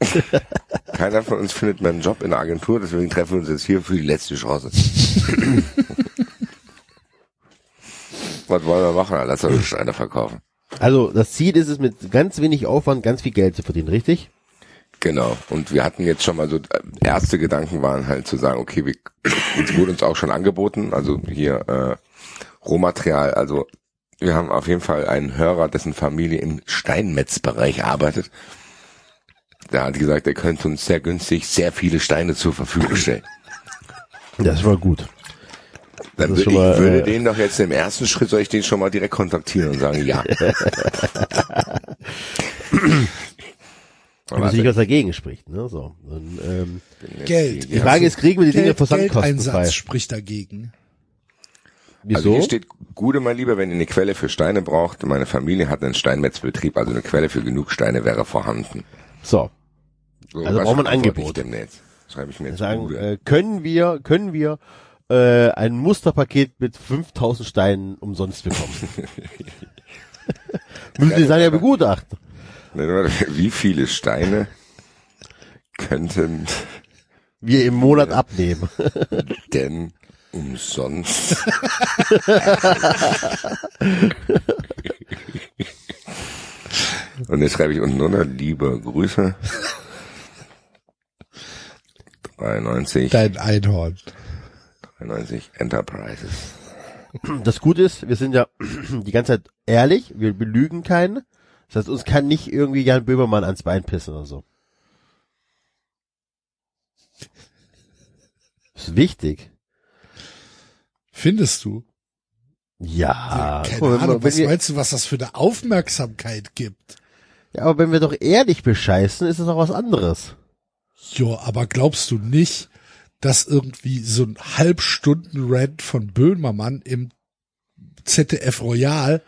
Keiner von uns findet mehr einen Job in der Agentur, deswegen treffen wir uns jetzt hier für die letzte Chance. Was wollen wir machen? Lass uns Steine verkaufen. Also das Ziel ist es, mit ganz wenig Aufwand ganz viel Geld zu verdienen, richtig? Genau. Und wir hatten jetzt schon mal so, äh, erste Gedanken waren halt zu sagen, okay, wir, es wurde uns auch schon angeboten, also hier äh, Rohmaterial, also wir haben auf jeden Fall einen Hörer, dessen Familie im Steinmetzbereich arbeitet. Der hat gesagt, er könnte uns sehr günstig sehr viele Steine zur Verfügung stellen. Das war gut. Dann würde schon mal, ich würde äh, den doch jetzt im ersten Schritt, soll ich den schon mal direkt kontaktieren und sagen, ja. Wenn natürlich was dagegen spricht, ne? So. Und, ähm, Geld. die Frage ist, kriegen wir die Dinge Geld, versandkostenfrei? Geldeinsatz spricht dagegen. Wieso? Also hier steht, Gude, mein Lieber, wenn ihr eine Quelle für Steine braucht, meine Familie hat einen Steinmetzbetrieb, also eine Quelle für genug Steine wäre vorhanden. so. So, Also braucht man ein Angebot. Demnächst? Schreibe ich mir jetzt sagen, Gude. äh, können wir, können wir äh, ein Musterpaket mit 5000 Steinen umsonst bekommen? Müssen Sie sagen, ja begutachten. Wie viele Steine könnten Wir im Monat abnehmen. denn umsonst? Und jetzt schreibe ich unten drunter, liebe Grüße. 93, Dein Einhorn. 93 Enterprises. Das Gute ist, wir sind ja die ganze Zeit ehrlich, wir belügen keinen. Das heißt, uns kann nicht irgendwie Jan Böhmermann ans Bein pissen oder so. Das ist wichtig. Findest du? Ja. Keine mal, wenn Ahnung, was wir, meinst du, was das für eine Aufmerksamkeit gibt? ja, aber wenn wir doch ehrlich bescheißen, ist es auch was anderes. Jo, aber glaubst du nicht, dass irgendwie so ein Halbstunden-Rant von Böhmermann im ZDF Royal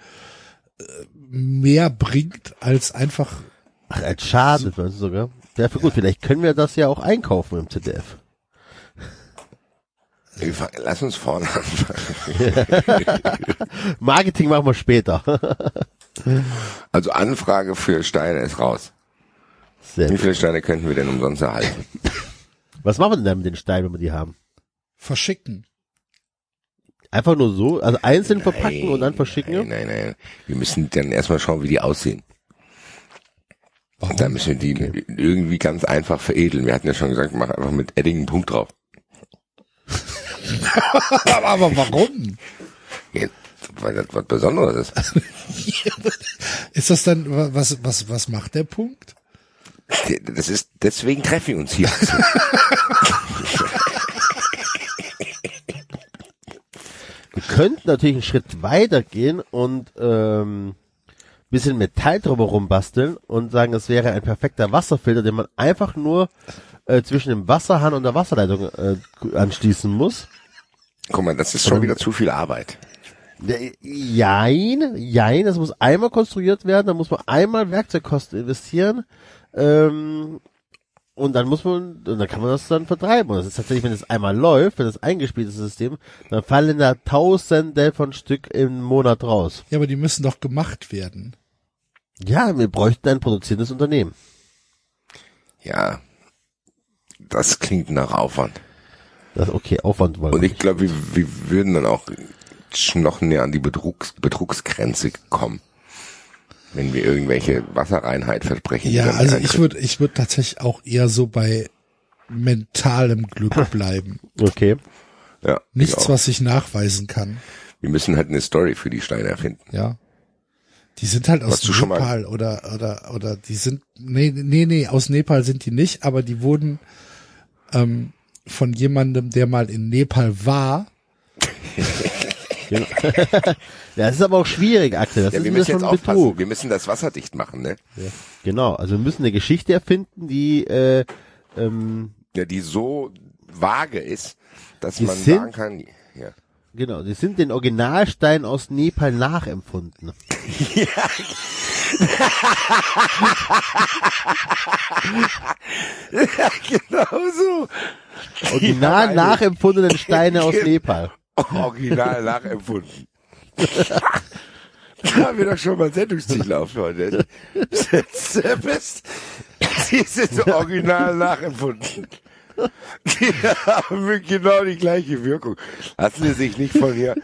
äh, mehr bringt als einfach Ach, als Schaden, meinst du sogar? Ja, für gut, vielleicht können wir das ja auch einkaufen im ZDF. Lass uns vorne anfangen. Marketing machen wir später. Also Anfrage für Steine ist raus. Sehr Wie gut. viele Steine könnten wir denn umsonst erhalten? Was machen wir denn dann mit den Steinen, wenn wir die haben? verschicken. Einfach nur so, also einzeln verpacken und dann verschicken? Nein, nein, nein. Wir müssen dann erstmal schauen, wie die aussehen. Und dann müssen wir die irgendwie ganz einfach veredeln. Wir hatten ja schon gesagt, mach einfach mit Edding einen Punkt drauf. aber, warum? Ja, weil das was Besonderes ist. Ist das dann, wa- was, was, was macht der Punkt? Das ist, deswegen treffen wir uns hier. Wir könnten natürlich einen Schritt weiter gehen und ähm, bisschen Metall drüber rumbasteln und sagen, es wäre ein perfekter Wasserfilter, den man einfach nur äh, zwischen dem Wasserhahn und der Wasserleitung äh, anschließen muss. Guck mal, das ist schon wieder zu viel Arbeit. Ja, Jein, jein, das muss einmal konstruiert werden, da muss man einmal Werkzeugkosten investieren. Ähm, und dann muss man, und dann kann man das dann vertreiben. Und das ist tatsächlich, wenn es einmal läuft, wenn es eingespielt ist, das System, dann fallen da Tausende von Stück im Monat raus. Ja, aber die müssen doch gemacht werden. Ja, wir bräuchten ein produzierendes Unternehmen. Ja, das klingt nach Aufwand. Das okay, Aufwand wollen Und ich glaube, wir, wir würden dann auch noch näher an die Betrugs, Betrugsgrenze kommen, wenn wir irgendwelche Wasserreinheit versprechen. Ja, also ich würde, ich würde tatsächlich auch eher so bei mentalem Glück bleiben. Okay. Ja, Nichts, genau. was ich nachweisen kann. Wir müssen halt eine Story für die Steine erfinden. Ja. Die sind halt aus Nepal oder, oder, oder die sind, nee, nee, nee, aus Nepal sind die nicht, aber die wurden, ähm, von jemandem, der mal in Nepal war, Ja, das ist aber auch schwierig, Axel. Das Ja, ist wir müssen jetzt aufpassen. Betrug. Wir müssen das wasserdicht machen, ne? Genau, also wir müssen eine Geschichte erfinden, die äh, ähm, Ja, die so vage ist, dass man sind- sagen kann, ja. Genau, die sind den Originalstein aus Nepal nachempfunden. genau so. Original eine- nachempfundene Steine aus. Nepal. Original nachempfunden. da haben wir doch schon mal Sendungstitel auf heute. Selbst, die sind original nachempfunden. Die haben genau die gleiche Wirkung. Lassen Sie sich nicht von hier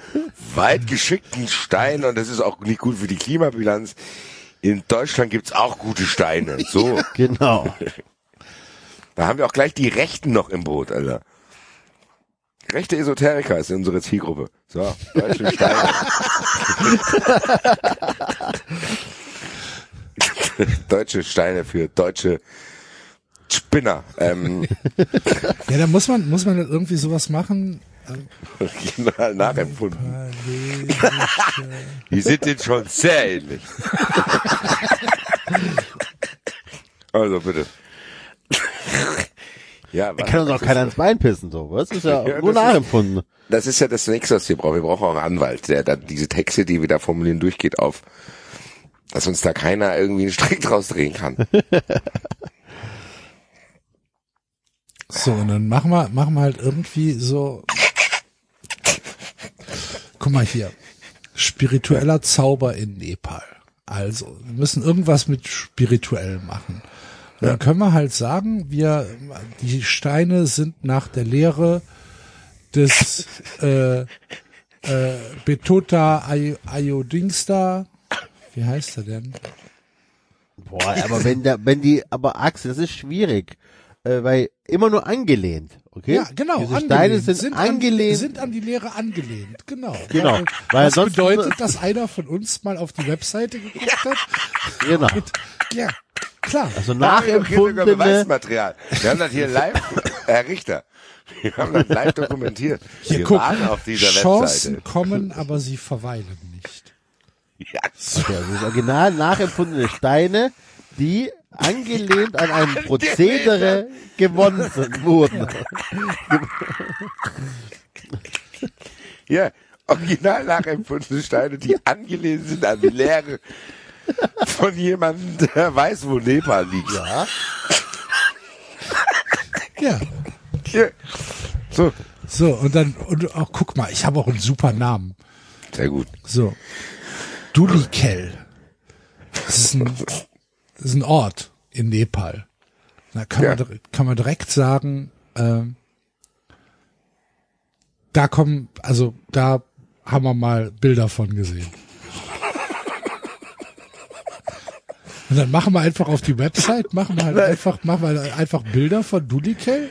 weit geschickten Stein und das ist auch nicht gut für die Klimabilanz. In Deutschland gibt's auch gute Steine. So, Genau. da haben wir auch gleich die Rechten noch im Boot, Alter. Rechte Esoteriker ist unsere Zielgruppe. So, deutsche Steine. deutsche Steine für deutsche Spinner. Ähm, Ja, da muss man, muss man irgendwie sowas machen. original nachempfunden. Die sind denen schon sehr ähnlich. also bitte. Ja, Da kann uns auch keiner ins Bein pissen, so. Was ist ja, Ja, nur das ist- nachempfunden. Das ist ja das nächste, was wir brauchen. Wir brauchen auch einen Anwalt, der dann diese Texte, die wir da formulieren, durchgeht auf, dass uns da keiner irgendwie einen Strick draus drehen kann. So, und dann machen wir, machen wir halt irgendwie so. Guck mal hier. Spiritueller Zauber in Nepal. Also, wir müssen irgendwas mit spirituell machen. Und dann können wir halt sagen, wir, die Steine sind nach der Lehre des äh, äh, Betota Ay- Ayodingsta. Wie heißt er denn? Boah, aber wenn der, wenn die, aber Axel, das ist schwierig, äh, weil immer nur angelehnt, okay? Ja, genau. Diese angelehnt. Steine sind, an, angelehnt. sind an die Lehre angelehnt. Genau. Genau. Und Weil Was sonst- bedeutet, dass einer von uns mal auf die Webseite geguckt hat? genau. Und, ja, klar. Also nachempfundene, Beweismaterial. Wir haben das hier live, Herr Richter, wir haben das live dokumentiert. Hier, wir guck, waren auf dieser Chancen Webseite. kommen, aber sie verweilen nicht. Ja, okay, also das original nachempfundene Steine, die angelehnt an ein Prozedere gewonnen wurden. ja, original nachempfundene Steine, die angelehnt sind an die Lehre von jemandem, der weiß, wo Nepal liegt. Ja. Ja. Hier. So. So, und dann, und auch, guck mal, ich habe auch einen super Namen. Sehr gut. So. Dulikel. Das ist ein, das ist ein Ort in Nepal. Da kann, Ja. man, kann man direkt sagen, ähm, da kommen, also da haben wir mal Bilder von gesehen. Und dann machen wir einfach auf die Website, machen wir halt einfach, machen wir einfach Bilder von Dulikel.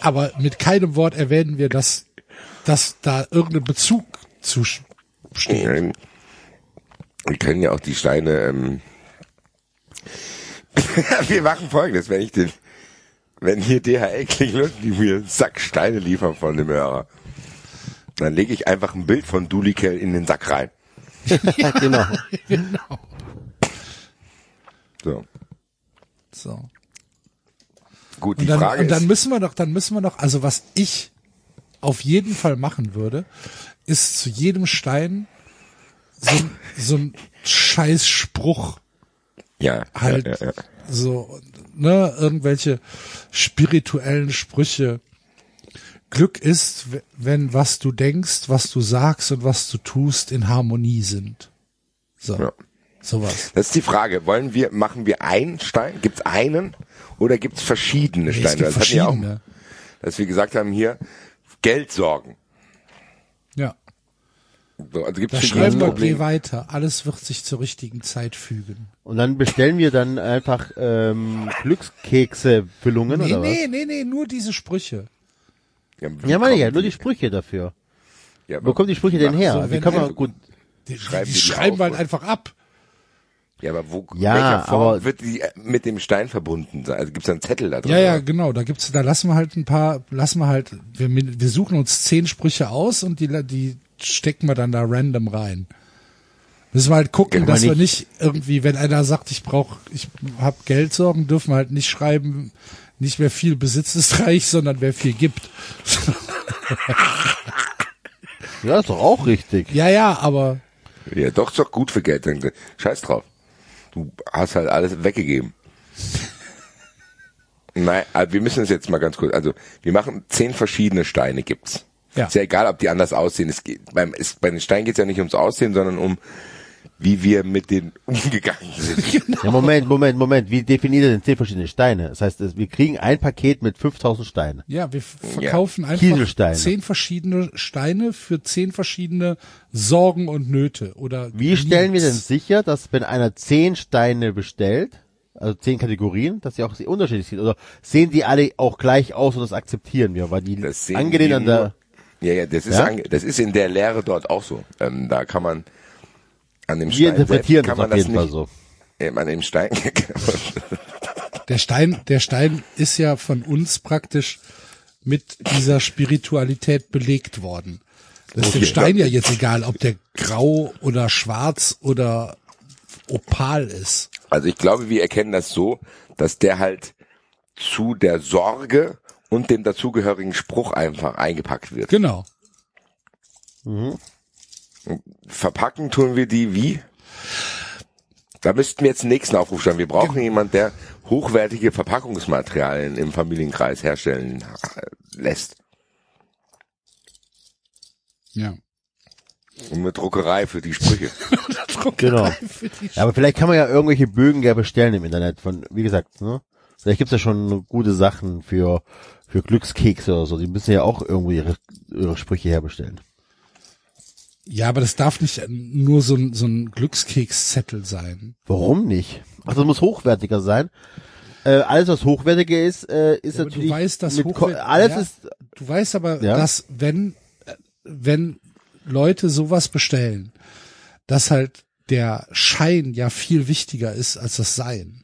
Aber mit keinem Wort erwähnen wir, dass, dass da irgendein Bezug zu steht. Wir können ja auch die Steine, ähm, wir machen folgendes, wenn ich den, wenn hier DHL klingelt und die mir einen Sack Steine liefern von dem Hörer, dann lege ich einfach ein Bild von Dulikel in den Sack rein. genau. Genau. So. So. Gut, die Und dann, Frage und dann ist, müssen wir doch, dann müssen wir doch, also was ich auf jeden Fall machen würde, ist zu jedem Stein so, ein- so ein scheiß Spruch ja, halt ja, ja, ja. so, ne, irgendwelche spirituellen Sprüche. Glück ist, wenn was du denkst, was du sagst und was du tust in Harmonie sind. So. Ja. Sowas. Das ist die Frage. Wollen wir, machen wir einen Stein? Gibt's einen? Oder gibt's verschiedene Nee, es Steine? gibt das hatten wir auch, verschiedene. dass wir gesagt haben hier, Geld sorgen. So, also gibt's Da schreiben wir, Problem. geh weiter. Alles wird sich zur richtigen Zeit fügen. Und dann bestellen wir dann einfach ähm, Glückskekse-Füllungen Nee, oder was? nee, nee, nee, nur diese Sprüche. Ja, Ja, meine ich ja, nur die Sprüche dafür. Ja, Wo kommen die Sprüche denn her? so, Wie kann man ein- gut, Die, Schreiben die wir die schreiben wir halt einfach ab. Ja, aber wo, Ja, welcher Form aber- wird die äh, mit dem Stein verbunden sein? Also gibt's da einen Zettel da drin? Ja, ja, oder? genau. Da gibt's, da lassen wir halt ein paar, lassen wir halt, wir, wir suchen uns zehn Sprüche aus und die, die stecken wir dann da random rein. Müssen wir halt gucken, dass wir nicht- nicht irgendwie, wenn einer sagt, ich brauche, ich hab Geldsorgen, dürfen wir halt nicht schreiben, nicht wer viel besitzt ist reich, sondern wer viel gibt. ja, ist doch auch richtig. Ja, ja, aber Ja, doch, ist doch gut für Geld. Dann, scheiß drauf. Du hast halt alles weggegeben. Nein, wir müssen es jetzt mal ganz kurz. Also wir machen zehn verschiedene Steine gibt's. Ja. Ist ja egal, ob die anders aussehen. Es geht, beim, es, bei den Steinen geht's ja nicht ums Aussehen, sondern um wie wir mit denen umgegangen sind. Ja, Moment, Moment, Moment. Wie definiert ihr denn zehn verschiedene Steine? Das heißt, es- wir kriegen ein Paket mit 5000 Steinen. Ja, wir verkaufen einfach Kieselsteine. zehn verschiedene Steine für zehn verschiedene Sorgen und Nöte oder Wie stellen wir denn Needs. sicher, dass wenn einer zehn Steine bestellt, also zehn Kategorien, dass sie auch sehr unterschiedlich sind? Oder sehen die alle auch gleich aus und das akzeptieren wir? Weil die Das sehen angelehnt wir an der, nur- Ja, ja, das ist, Ja? ange- das ist in der Lehre dort auch so. Ähm, da kann man an dem wir Stein interpretieren das kann man auf jeden das Fall nicht, so. Ähm, an dem Stein, Der Stein, der Stein ist ja von uns praktisch mit dieser Spiritualität belegt worden. Das ist dem Okay. Stein ja jetzt egal, ob der grau oder schwarz oder opal ist. Also ich glaube, wir erkennen das so, dass der halt zu der Sorge und dem dazugehörigen Spruch einfach eingepackt wird. Genau. Verpacken tun wir die wie? Da müssten wir jetzt den nächsten Aufruf stellen. Wir brauchen jemanden, der hochwertige Verpackungsmaterialien im Familienkreis herstellen äh, lässt. Ja. Und eine Druckerei für die Sprüche. Genau. Ja, aber vielleicht kann man ja irgendwelche Bögen ja bestellen im Internet von, wie gesagt, ne? Vielleicht gibt's ja schon gute Sachen für, für Glückskekse oder so. Die müssen ja auch irgendwie ihre, ihre Sprüche herbestellen. Ja, aber das darf nicht nur so ein, so ein Glückskekszettel sein. Warum nicht? Ach, das muss hochwertiger sein. Äh, alles, was hochwertiger ist, äh, ist du natürlich weißt, dass alles ja. ist Du weißt aber, Ja. dass wenn, wenn Leute sowas bestellen, dass halt der Schein ja viel wichtiger ist als das Sein.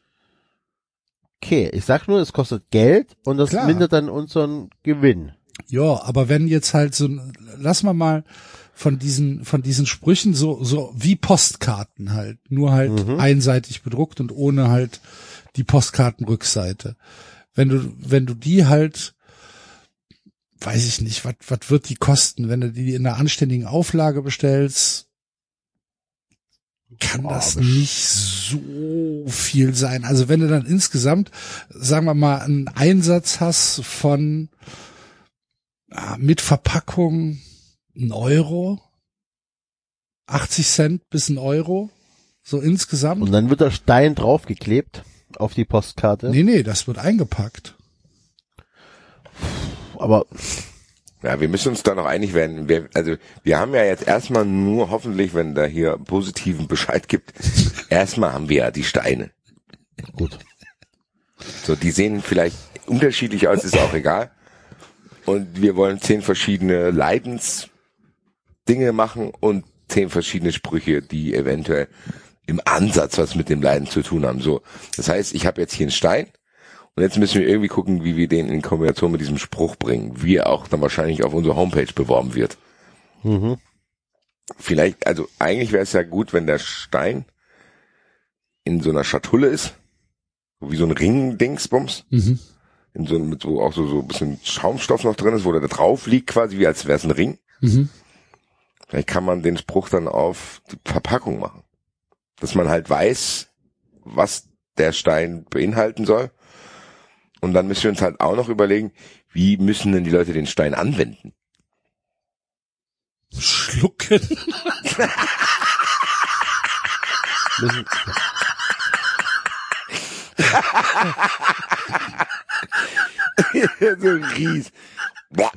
Okay. Ich sag nur, es kostet Geld und das Klar. mindert dann unseren Gewinn. Ja, aber wenn jetzt halt so, lass mal mal von diesen, von diesen Sprüchen so, so wie Postkarten halt, nur halt einseitig bedruckt und ohne halt die Postkartenrückseite. Wenn du, wenn du die halt, weiß ich nicht, was, was wird die kosten, wenn du die in einer anständigen Auflage bestellst, kann das nicht so viel sein. Also wenn du dann insgesamt, sagen wir mal, einen Einsatz hast von ah, mit Verpackung ein Euro, 80 Cent bis ein Euro, so insgesamt. Und dann wird der Stein draufgeklebt auf die Postkarte. nee, nee, das wird eingepackt. Aber Ja, wir müssen uns da noch einig werden. Wir, also wir haben ja jetzt erstmal nur hoffentlich, wenn da hier positiven Bescheid gibt, erstmal haben wir ja die Steine. gut. So, die sehen vielleicht unterschiedlich aus, ist auch egal. Und wir wollen zehn verschiedene Leidensdinge machen und zehn verschiedene Sprüche, die eventuell im Ansatz was mit dem Leiden zu tun haben. So, das heißt, ich habe jetzt hier einen Stein und jetzt müssen wir irgendwie gucken, wie wir den in Kombination mit diesem Spruch bringen, wie er auch dann wahrscheinlich auf unserer Homepage beworben wird. Mhm. Vielleicht, also eigentlich wäre es ja gut, wenn der Stein in so einer Schatulle ist, wie so ein Ring-Dingsbums Mhm. in so mit so auch so so ein bisschen Schaumstoff noch drin ist, wo der da drauf liegt, quasi wie als wäre es ein Ring. Mhm. Vielleicht kann man den Spruch dann auf die Verpackung machen, dass man halt weiß, was der Stein beinhalten soll. Und dann müssen wir uns halt auch noch überlegen, wie müssen denn die Leute den Stein anwenden? Schlucken. So ein Ries. Boah.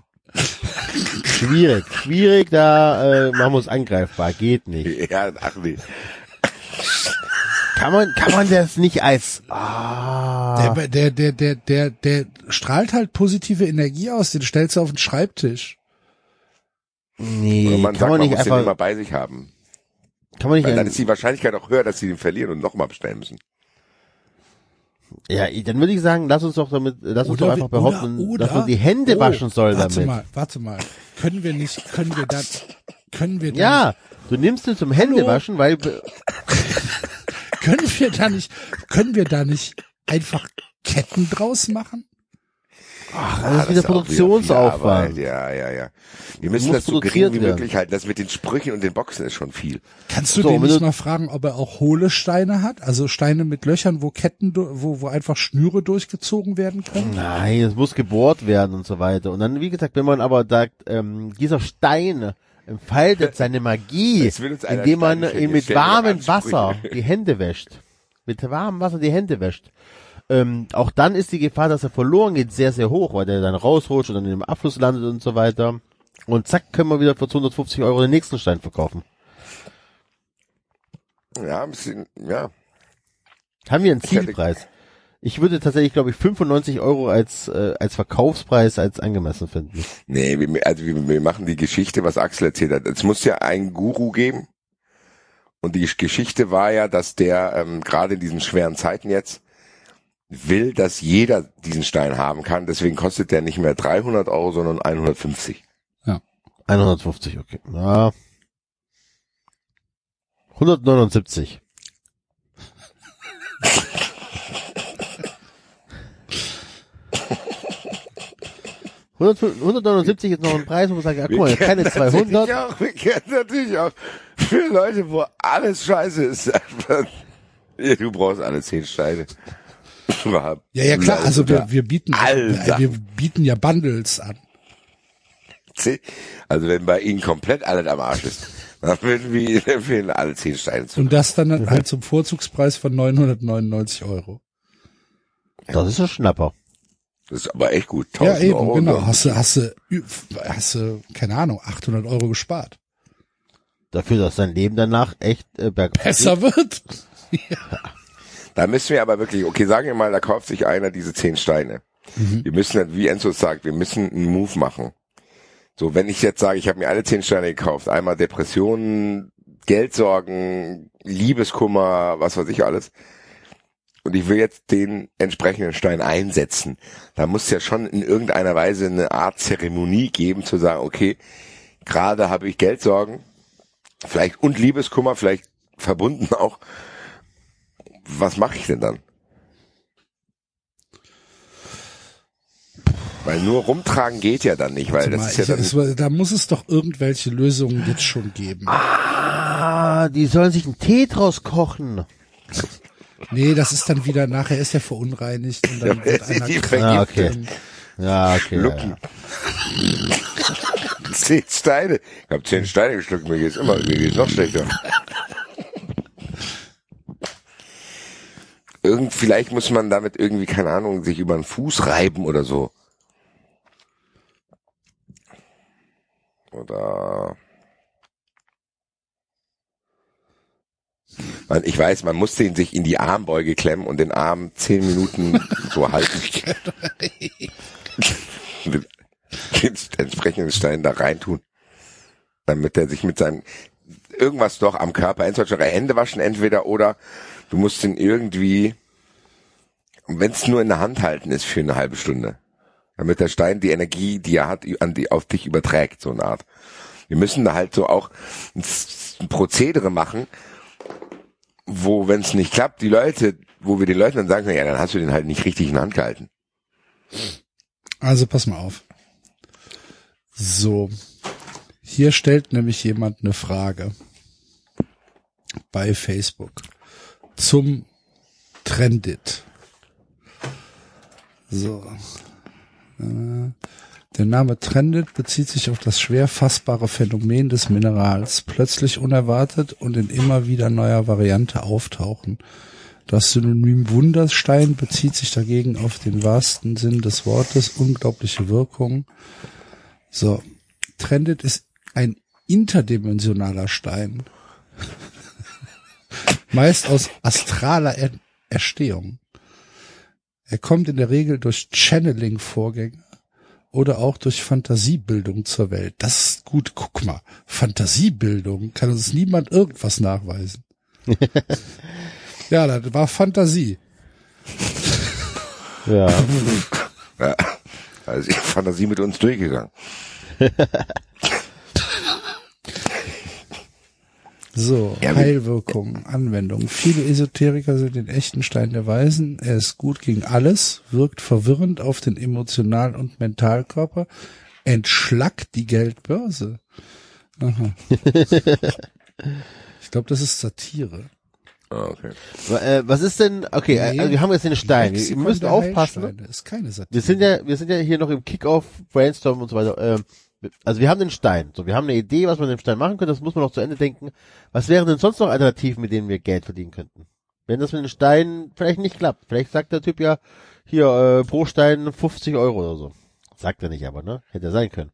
schwierig, schwierig, da äh, machen wir uns angreifbar, geht nicht. Ja, ach nee. Kann man, kann man das nicht als ah, Der, der, der, der, der, der strahlt halt positive Energie aus, den stellst du auf den Schreibtisch. nee, man kann sagt, man man nicht muss den immer einfach, bei sich haben. kann man nicht, Weil dann ist die Wahrscheinlichkeit auch höher, dass sie den verlieren und nochmal bestellen müssen. ja, dann würde ich sagen, lass uns doch damit, lass uns doch einfach behaupten, dass man die Hände oh, waschen soll warte damit. mal, warte mal. Können wir nicht, können wir dann, können wir dann, Ja, du nimmst ihn zum Händewaschen, weil können wir da nicht, können wir da nicht einfach Ketten draus machen? ach, Ah, das ist wieder Produktionsaufwand. Ja, ja, ja. Wir müssen Muss das so gering wie möglich halten. Das mit den Sprüchen und den Boxen ist schon viel. Kannst du So, den nicht mal fragen, ob er auch hohle Steine hat? Also Steine mit Löchern, wo Ketten, wo, wo einfach Schnüre durchgezogen werden können? Nein, es muss gebohrt werden und so weiter. Und dann, wie gesagt, wenn man aber sagt, ähm, dieser Stein entfaltet seine Magie, indem man ihn mit warmem. Wasser die Hände wäscht. Mit warmem Wasser die Hände wäscht. Ähm, auch dann ist die Gefahr, dass er verloren geht, sehr, sehr hoch, weil der dann rausrutscht und dann in dem Abfluss landet und so weiter. Und zack, können wir wieder für 250 Euro den nächsten Stein verkaufen. Ja, ein bisschen, ja. Haben wir einen Zielpreis? Ich würde tatsächlich, glaube ich, 95 Euro als, äh, als Verkaufspreis als angemessen finden. Nee, wir, also wir, wir machen die Geschichte, was Axel erzählt hat. Es muss ja einen Guru geben. Und die Geschichte war ja, dass der ähm, gerade in diesen schweren Zeiten jetzt will, dass jeder diesen Stein haben kann. Deswegen kostet der nicht mehr 300 Euro, sondern 150. 150, okay. Na. 179. 179 ist noch ein Preis, wo man sagt, ja, guck mal, keine 200. Natürlich auch, wir kennen natürlich auch für Leute, wo alles scheiße ist. Ja, du brauchst alle zehn Steine. Ja, ja klar, also wir, wir bieten Alle äh, wir bieten ja Bundles an. Also wenn bei Ihnen komplett alles am Arsch ist, dann würden wir Ihnen empfehlen, alle zehn Steine zu. Und das dann halt zum Vorzugspreis von 999 Euro. Das ist ein Schnapper. Das ist aber echt gut. Ja, 1000 eben, Euro genau. dann. Hast du, hast du, hast du, keine Ahnung, 800 Euro gespart. Dafür, dass sein Leben danach echt äh, bergauf Besser wird. Da müssen wir aber wirklich, okay, sagen wir mal, da kauft sich einer diese zehn Steine. Wir müssen, wie Enzo sagt, wir müssen einen Move machen. So, wenn ich jetzt sage, ich habe mir alle zehn Steine gekauft, einmal Depressionen, Geldsorgen, Liebeskummer, was weiß ich alles, und ich will jetzt den entsprechenden Stein einsetzen, da muss ja schon in irgendeiner Weise eine Art Zeremonie geben, zu sagen, okay, gerade habe ich Geldsorgen, vielleicht und Liebeskummer, vielleicht verbunden auch, was mache ich denn dann? Weil nur rumtragen geht ja dann nicht, weil Warte das mal, ist ja ich, dann. es, da muss es doch irgendwelche Lösungen jetzt schon geben. Ah, die sollen sich einen Tee draus kochen. Nee, das ist dann wieder, nachher ist er verunreinigt und dann wird einer Die krank. Ah, okay. Ja, okay. Ja, Lucky. zehn Steine. Ich habe zehn Steine geschluckt, mir geht's immer, mir geht's noch schlechter. Irgend, vielleicht muss man damit irgendwie, keine Ahnung, sich über den Fuß reiben oder so. Oder man, ich weiß, man muss den sich in die Armbeuge klemmen und den Arm zehn Minuten so halten. den, den entsprechenden Stein da reintun. Damit er sich mit seinem irgendwas doch am Körper, entweder Hände waschen entweder oder du musst ihn irgendwie, wenn es nur in der Hand halten ist für eine halbe Stunde, damit der Stein die Energie, die er hat, an die, auf dich überträgt, so eine Art. Wir müssen da halt so auch ein Prozedere machen, wo, wenn es nicht klappt, die Leute, wo wir den Leuten dann sagen ja, dann hast du den halt nicht richtig in der Hand gehalten. Also pass mal auf. So. Hier stellt nämlich jemand eine Frage bei Facebook zum Trendit. So. Äh, Der Name Trendit bezieht sich auf das schwer fassbare Phänomen des Minerals, plötzlich unerwartet und in immer wieder neuer Variante auftauchen. Das Synonym Wunderstein bezieht sich dagegen auf den wahrsten Sinn des Wortes, unglaubliche Wirkung. So, Trendit ist ein interdimensionaler Stein. Meist aus astraler er Erstehung. Er kommt in der Regel durch Channeling-Vorgänge oder auch durch Fantasiebildung zur Welt. Das ist gut, guck mal. Fantasiebildung kann uns niemand irgendwas nachweisen. ja, das war Fantasie. ja. Ja, also Fantasie mit uns durchgegangen. So, Ja, Heilwirkung, Anwendung. Viele Esoteriker sind den echten Stein der Weisen. Er ist gut gegen alles, wirkt verwirrend auf den Emotional- und Mentalkörper, entschlackt die Geldbörse. Aha. ich glaube, das ist Satire. Ah, okay. Äh, was ist denn, okay, äh, Nee. also wir haben jetzt den Stein. Wir müssen aufpassen. Heilsteine ist keine Satire. Wir sind ja, wir sind ja hier noch im Kick-Off, Brainstorm und so weiter. Ähm, also wir haben den Stein, so wir haben eine Idee, was man mit dem Stein machen könnte, das muss man noch zu Ende denken. Was wären denn sonst noch Alternativen, mit denen wir Geld verdienen könnten? Wenn das mit dem Stein vielleicht nicht klappt, vielleicht sagt der Typ ja, hier, äh, pro Stein 50 Euro oder so. Sagt er nicht aber, ne? Hätte er sein können.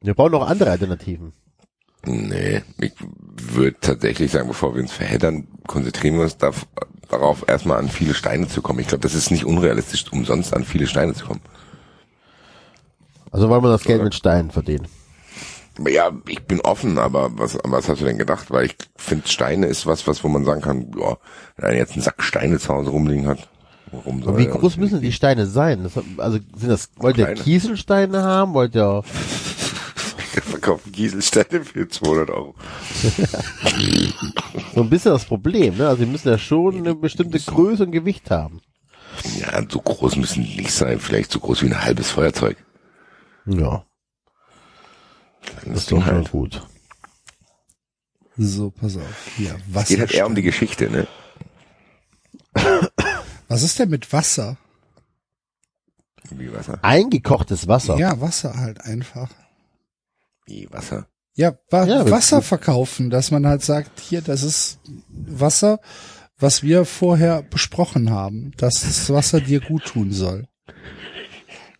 Wir brauchen noch andere Alternativen. Nee, ich würde tatsächlich sagen, bevor wir uns verheddern, konzentrieren wir uns da, darauf, erstmal an viele Steine zu kommen. Ich glaube, das ist nicht unrealistisch, umsonst an viele Steine zu kommen. Also wollen wir das Geld mit Steinen verdienen. Ja, ich bin offen, aber was, was hast du denn gedacht? Weil ich finde, Steine ist was, was, wo man sagen kann, ja, wenn einer jetzt einen Sack Steine zu Hause rumliegen hat, warum soll Aber wie groß müssen die Steine sein? Das, also sind das, wollt ihr Kleine. Kieselsteine haben? Wollt ihr, verkaufen Gieselsteine für 200 Euro. so ein bisschen das Problem, ne? Also die müssen ja schon eine bestimmte Größe und Gewicht haben. Ja, so groß müssen die nicht sein, vielleicht so groß wie ein halbes Feuerzeug. Ja, Das das ist doch halt. gut. So, pass auf. Hier, Es geht halt eher um die Wasser. Geschichte, ne? Was ist denn mit Wasser? Wie Wasser? Eingekochtes Wasser. Ja, Wasser halt einfach. Wie Wasser? Ja, wa Ja, Wasser verkaufen, dass man halt sagt, hier, das ist Wasser, was wir vorher besprochen haben, dass das Wasser dir gut tun soll.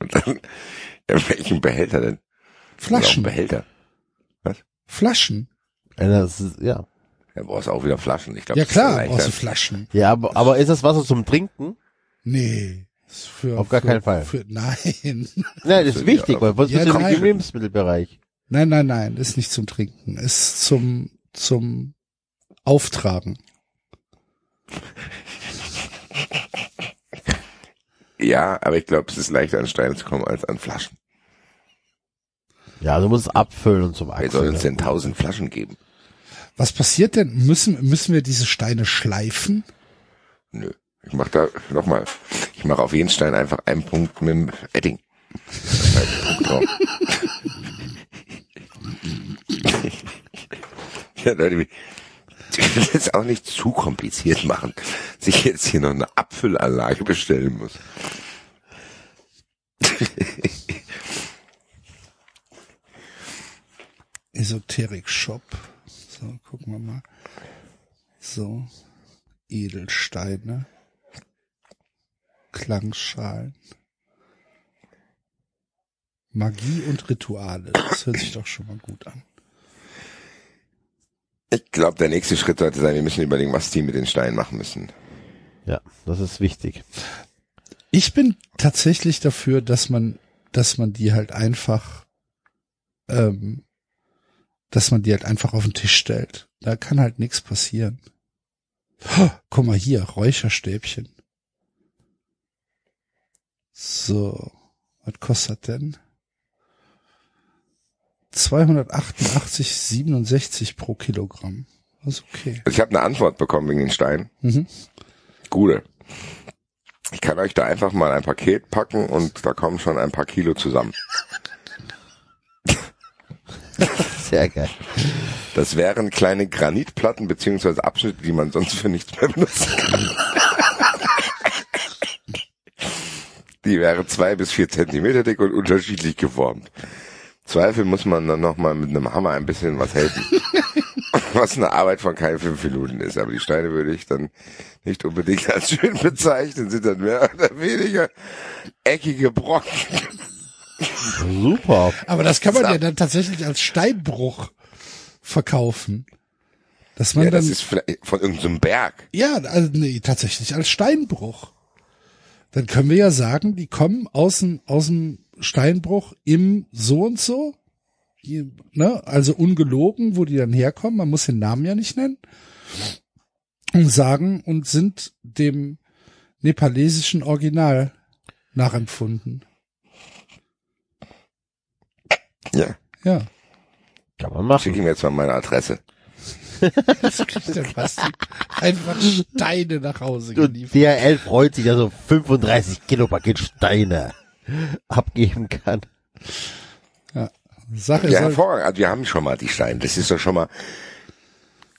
Und dann, in welchem Behälter denn? Flaschen, Behälter. Flaschen. Ja, das ist, ja. Ja, brauchst auch wieder Flaschen. Ich glaube, Ja klar, brauchst du. Flaschen. Ja, aber, aber ist das Wasser zum Trinken? Nee. ist Für, Auf gar für, keinen Fall. Für, nein. Nein, das ist wichtig, weil was Ja, ist nein. im Lebensmittelbereich? Nein, nein, nein, ist nicht zum Trinken, ist zum, zum Auftragen. Ja, aber ich glaube, es ist leichter an Steine zu kommen als an Flaschen. Ja, du musst es abfüllen und zum Wer soll uns denn tausend Flaschen geben? Was passiert denn? Müssen, müssen wir diese Steine schleifen? Nö. Ich mach da nochmal. Ich mache auf jeden Stein einfach einen Punkt mit dem Edding. Ja, Leute, wie- ich will das auch nicht zu kompliziert machen, sich jetzt hier noch eine Abfüllanlage bestellen muss. Esoterik Shop. So, gucken wir mal. So. Edelsteine. Klangschalen. Magie und Rituale. Das hört sich doch schon mal gut an. Ich glaube, der nächste Schritt sollte sein, wir müssen überlegen, was die mit den Steinen machen müssen. Ja, das ist wichtig. Ich bin tatsächlich dafür, dass man, dass man die halt einfach, ähm, dass man die halt einfach auf den Tisch stellt. Da kann halt nichts passieren. Oh, guck mal hier, Räucherstäbchen. So, was kostet denn? 288,67 pro Kilogramm. Das ist okay. Also ich habe eine Antwort bekommen wegen den Steinen. Mhm. Gute. Ich kann euch da einfach mal ein Paket packen und da kommen schon ein paar Kilo zusammen. Sehr geil. Das wären kleine Granitplatten beziehungsweise Abschnitte, die man sonst für nichts mehr benutzen kann. Die wären zwei bis vier Zentimeter dick und unterschiedlich geformt. Zweifel muss man dann nochmal mit einem Hammer ein bisschen was helfen. was eine Arbeit von keinen fünf Minuten ist. Aber die Steine würde ich dann nicht unbedingt als schön bezeichnen, sind dann mehr oder weniger eckige Brocken. Super. Aber das kann man ja dann tatsächlich als Steinbruch verkaufen. Dass man Ja, dann, das ist vielleicht von irgendeinem Berg. ja, also nee, tatsächlich als Steinbruch. Dann können wir ja sagen, die kommen aus dem, aus dem Steinbruch im so und so, die, ne, also ungelogen, wo die dann herkommen, man muss den Namen ja nicht nennen, und sagen und sind dem nepalesischen Original nachempfunden. Ja. Ja. Kann man machen. Schick ihm jetzt mal meine Adresse. Das kriegt der Basti einfach Steine nach Hause Und geliefert. DHL freut sich, dass er so 35 Kilo Paket Steine abgeben kann. Sache Ja, ist halt, hervorragend. Also wir haben schon mal die Steine. Das ist doch schon mal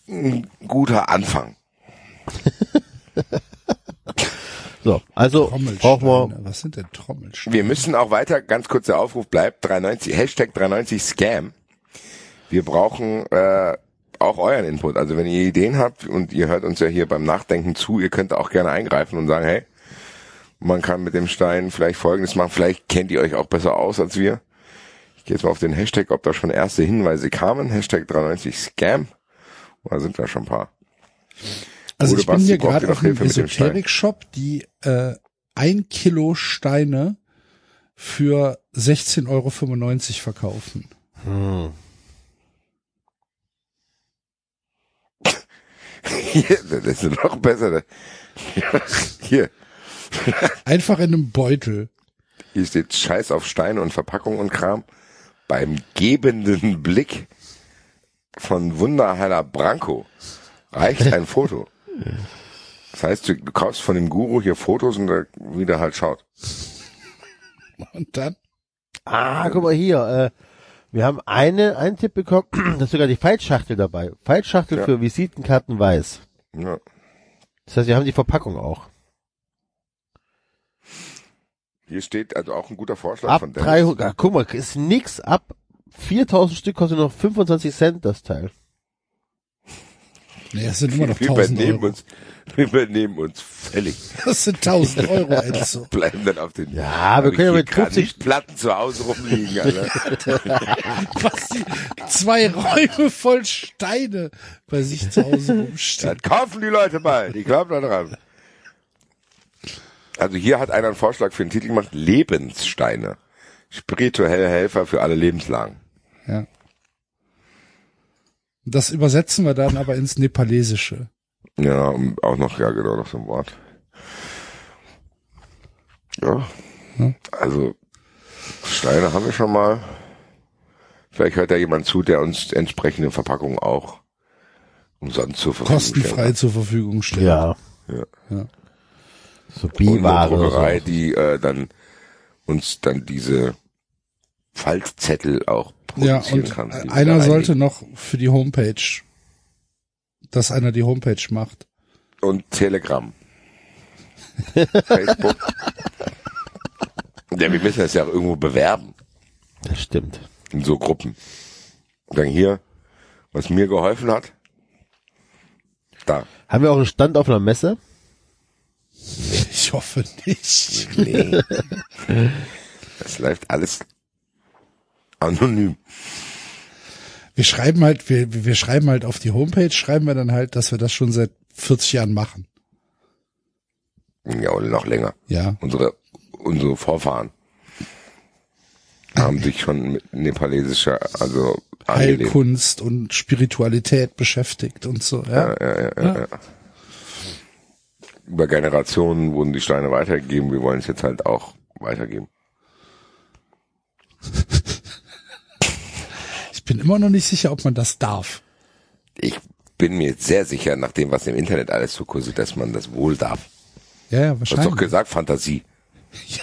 ein guter Anfang. So, So, also brauchen Trommelsteine. wir, Was sind denn Trommelsteine? Wir müssen auch weiter, ganz kurzer Aufruf bleibt, 390, Hashtag 390 Scam. Wir brauchen äh, auch euren Input. Also wenn ihr Ideen habt und ihr hört uns ja hier beim Nachdenken zu, ihr könnt auch gerne eingreifen und sagen, hey, man kann mit dem Stein vielleicht Folgendes machen, vielleicht kennt ihr euch auch besser aus als wir. Ich gehe jetzt mal auf den Hashtag, ob da schon erste Hinweise kamen. Hashtag 390 Scam. Oder sind da schon ein paar? Also Gute ich bin Basti hier braucht gerade noch auf einem. Esoterik-Shop, die äh, ein Kilo Steine für 16,95 Euro verkaufen. hm, Hier, das ist noch besser. Hier, Einfach in einem Beutel. hier steht Scheiß auf Steine und Verpackung und Kram. Beim gebenden Blick von Wunderheiler Branko reicht ein Foto. Das heißt, du kaufst von dem Guru hier Fotos und da wieder halt schaut. Und dann? Ah, guck mal hier. Äh, wir haben eine, einen Tipp bekommen, da ist sogar die Faltschachtel dabei. Faltschachtel Ja. für Visitenkarten weiß. Ja. Das heißt, wir haben die Verpackung auch. Hier steht also auch ein guter Vorschlag Ab von Dennis. 300, ah, guck mal, ist nix. Ab 4000 Stück kostet nur noch 25 Cent das Teil. Nee, das sind immer noch Wir 1000 übernehmen Euro. uns, wir übernehmen uns völlig. Das sind 1000 Euro, Enzo. Bleiben dann auf den. Ja, Hab wir können ja mit grad 50 nicht Platten zu Hause rumliegen, Alter. Was die zwei Räume voll Steine bei sich zu Hause rumstehen. Dann kaufen die Leute mal, die glauben da dran. Also hier hat einer einen Vorschlag für den Titel gemacht, Lebenssteine. Spirituelle Helfer für alle Lebenslagen. Ja. Das übersetzen wir dann aber ins Nepalesische. Ja, auch noch, ja genau, noch so ein Wort. Ja, Hm. also Steine haben wir schon mal. Vielleicht hört da jemand zu, der uns entsprechende Verpackungen auch umsonst zur Verfügung Kostenfrei stellt. zur Verfügung stellen. Ja. Ja. Ja. So Druckerei, so. die äh, dann uns dann diese Faltzettel auch Ja, produzieren und kann. einer sollte noch für die Homepage, dass einer die Homepage macht. Und Telegram. Facebook. Ja, wir müssen das ja auch irgendwo bewerben. Das stimmt. in so Gruppen. Und dann hier, was mir geholfen hat, da. Haben wir auch einen Stand auf einer Messe? Ich hoffe nicht. Nee. Das läuft alles anonym. Wir schreiben halt, wir, wir schreiben halt auf die Homepage, schreiben wir dann halt, dass wir das schon seit 40 Jahren machen. Ja, oder noch länger. Ja. Unsere, unsere Vorfahren haben sich schon mit nepalesischer, also. Heilkunst und Spiritualität beschäftigt und so. Ja. Ja, ja, ja, ja. Über Generationen wurden die Steine weitergegeben. Wir wollen es jetzt halt auch weitergeben. Ich bin immer noch nicht sicher, ob man das darf. Ich bin mir sehr sicher, nach dem, was im Internet alles so kursiert, dass man das wohl darf. Ja, ja, Du hast doch wahrscheinlich. gesagt, Fantasie.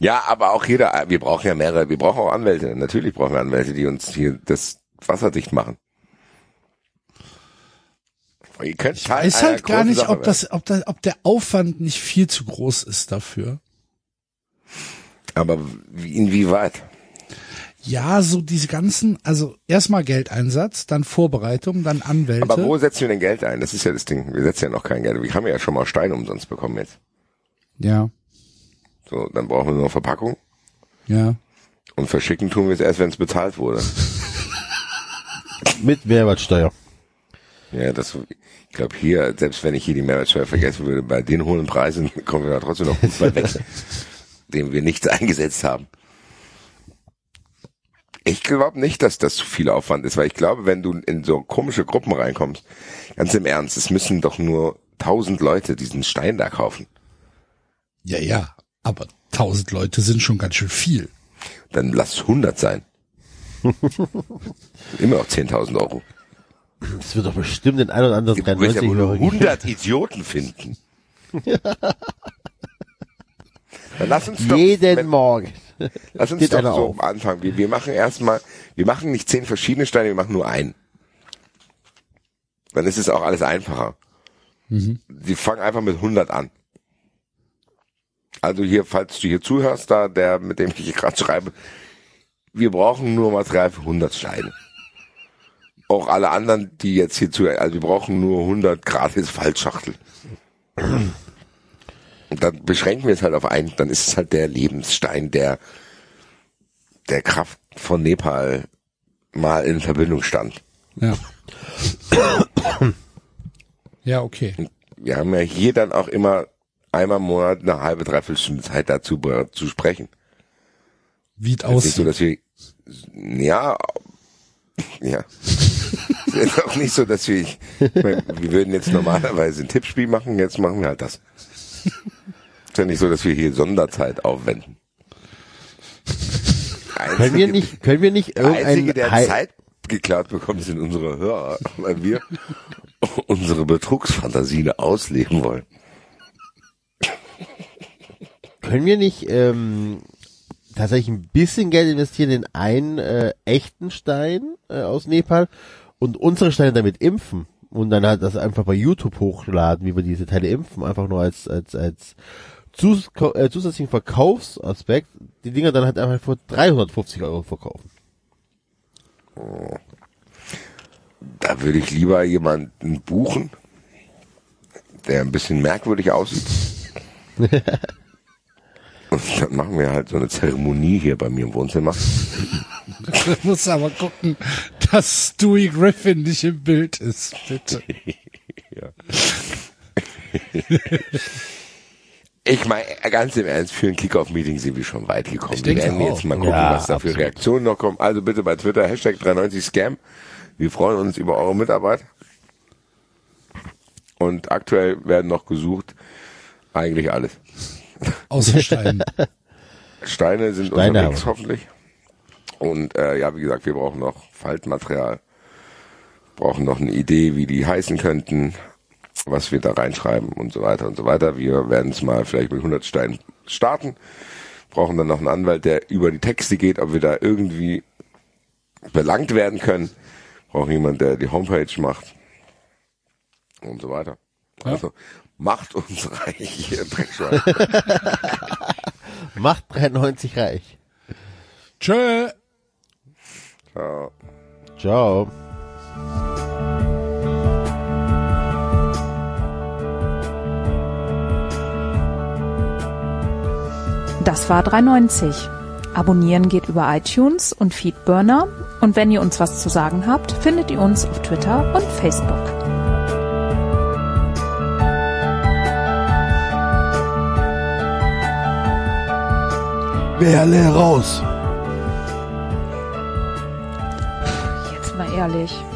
Ja, aber auch jeder, wir brauchen ja mehrere, wir brauchen auch Anwälte. Natürlich brauchen wir Anwälte, die uns hier das wasserdicht machen. Ihr könnt Ich weiß halt gar nicht, ob das, ob da, ob der Aufwand nicht viel zu groß ist dafür. Aber wie, inwieweit? Ja, so diese ganzen, also erstmal Geldeinsatz, dann Vorbereitung, dann Anwälte. Aber wo setzen wir denn Geld ein? Das ist ja das Ding. Wir setzen ja noch kein Geld. Wir haben ja schon mal Steine umsonst bekommen jetzt. ja, So, dann brauchen wir nur Verpackung. ja. Und verschicken tun wir es erst, wenn es bezahlt wurde. Mit Mehrwertsteuer. Ja, das, ich glaube hier, selbst wenn ich hier die Mehrwertsteuer vergessen würde, bei den hohen Preisen kommen wir da trotzdem noch gut weit weg, dem wir nichts eingesetzt haben. Ich glaube nicht, dass das zu viel Aufwand ist, weil ich glaube, wenn du in so komische Gruppen reinkommst, ganz im Ernst, es müssen doch nur tausend Leute diesen Stein da kaufen. Ja, ja. Aber tausend Leute sind schon ganz schön viel. Dann lass es hundert sein. Immer noch 10.000 Euro. Das wird doch bestimmt den ein oder anderen Du wirst ja wohl 93-Jährigen. 100 Idioten finden. Dann lass uns doch, Jeden wenn- Morgen. Lass uns doch so auf. anfangen. Wir, wir machen erstmal, wir machen nicht zehn verschiedene Steine, wir machen nur einen. Dann ist es auch alles einfacher. Sie fangen einfach mit 100 an. Also hier, falls du hier zuhörst, da der, mit dem ich hier gerade schreibe, wir brauchen nur Material für 100 Steine. Auch alle anderen, die jetzt hier zuhören, also wir brauchen nur 100 gratis Fallschachtel. Und dann beschränken wir es halt auf einen, dann ist es halt der Lebensstein, der der Kraft von Nepal mal in Verbindung stand. Ja. ja, okay. Wir haben ja hier dann auch immer einmal im Monat eine halbe, dreiviertel Stunde Zeit dazu äh, zu sprechen. Wie es nicht so, aussieht. dass wir, ja, ja. Es ist auch nicht so, dass wir, wir würden jetzt normalerweise ein Tippspiel machen, jetzt machen wir halt das. Es ist ja nicht so, dass wir hier Sonderzeit aufwenden. Können wir nicht, können wir nicht Der Einzige, irgendein der Hi- Zeit geklaut bekommt, sind unsere Hörer, weil wir unsere Betrugsfantasien ausleben wollen. Können wir nicht ähm, tatsächlich ein bisschen Geld investieren in einen äh, echten Stein äh, aus Nepal und unsere Steine damit impfen und dann halt das einfach bei YouTube hochladen, wie wir diese Teile impfen, einfach nur als als als zus äh, zusätzlichen Verkaufsaspekt, die Dinger dann halt einfach für 350 Euro verkaufen. Da würde ich lieber jemanden buchen, der ein bisschen merkwürdig aussieht. Und dann machen wir halt so eine Zeremonie hier bei mir im Wohnzimmer. Du musst aber gucken, dass Stewie Griffin nicht im Bild ist, bitte. Ich meine, ganz im Ernst, für ein Kickoff-Meeting sind wir schon weit gekommen. Ich wir denke werden auch. jetzt mal gucken, Ja, was da für. Reaktionen noch kommen. Also bitte bei Twitter, Hashtag 93scam. Wir freuen uns über eure Mitarbeit. Und aktuell werden noch gesucht eigentlich alles. Außer Stein. Steine sind Steine unterwegs hoffentlich. Und äh, ja, wie gesagt, wir brauchen noch Faltmaterial. Brauchen noch eine Idee, wie die heißen könnten, was wir da reinschreiben und so weiter und so weiter. Wir werden es mal vielleicht mit 100 Steinen starten. Brauchen dann noch einen Anwalt, der über die Texte geht, ob wir da irgendwie belangt werden können. Brauchen jemand, der die Homepage macht und so weiter. Also macht uns reich, ihr Dreckschwein. Macht 93 reich. Tschö. Ciao. Ciao. Das war 390. Abonnieren geht über iTunes und Feedburner. Und wenn ihr uns was zu sagen habt, findet ihr uns auf Twitter und Facebook. Berle raus. Jetzt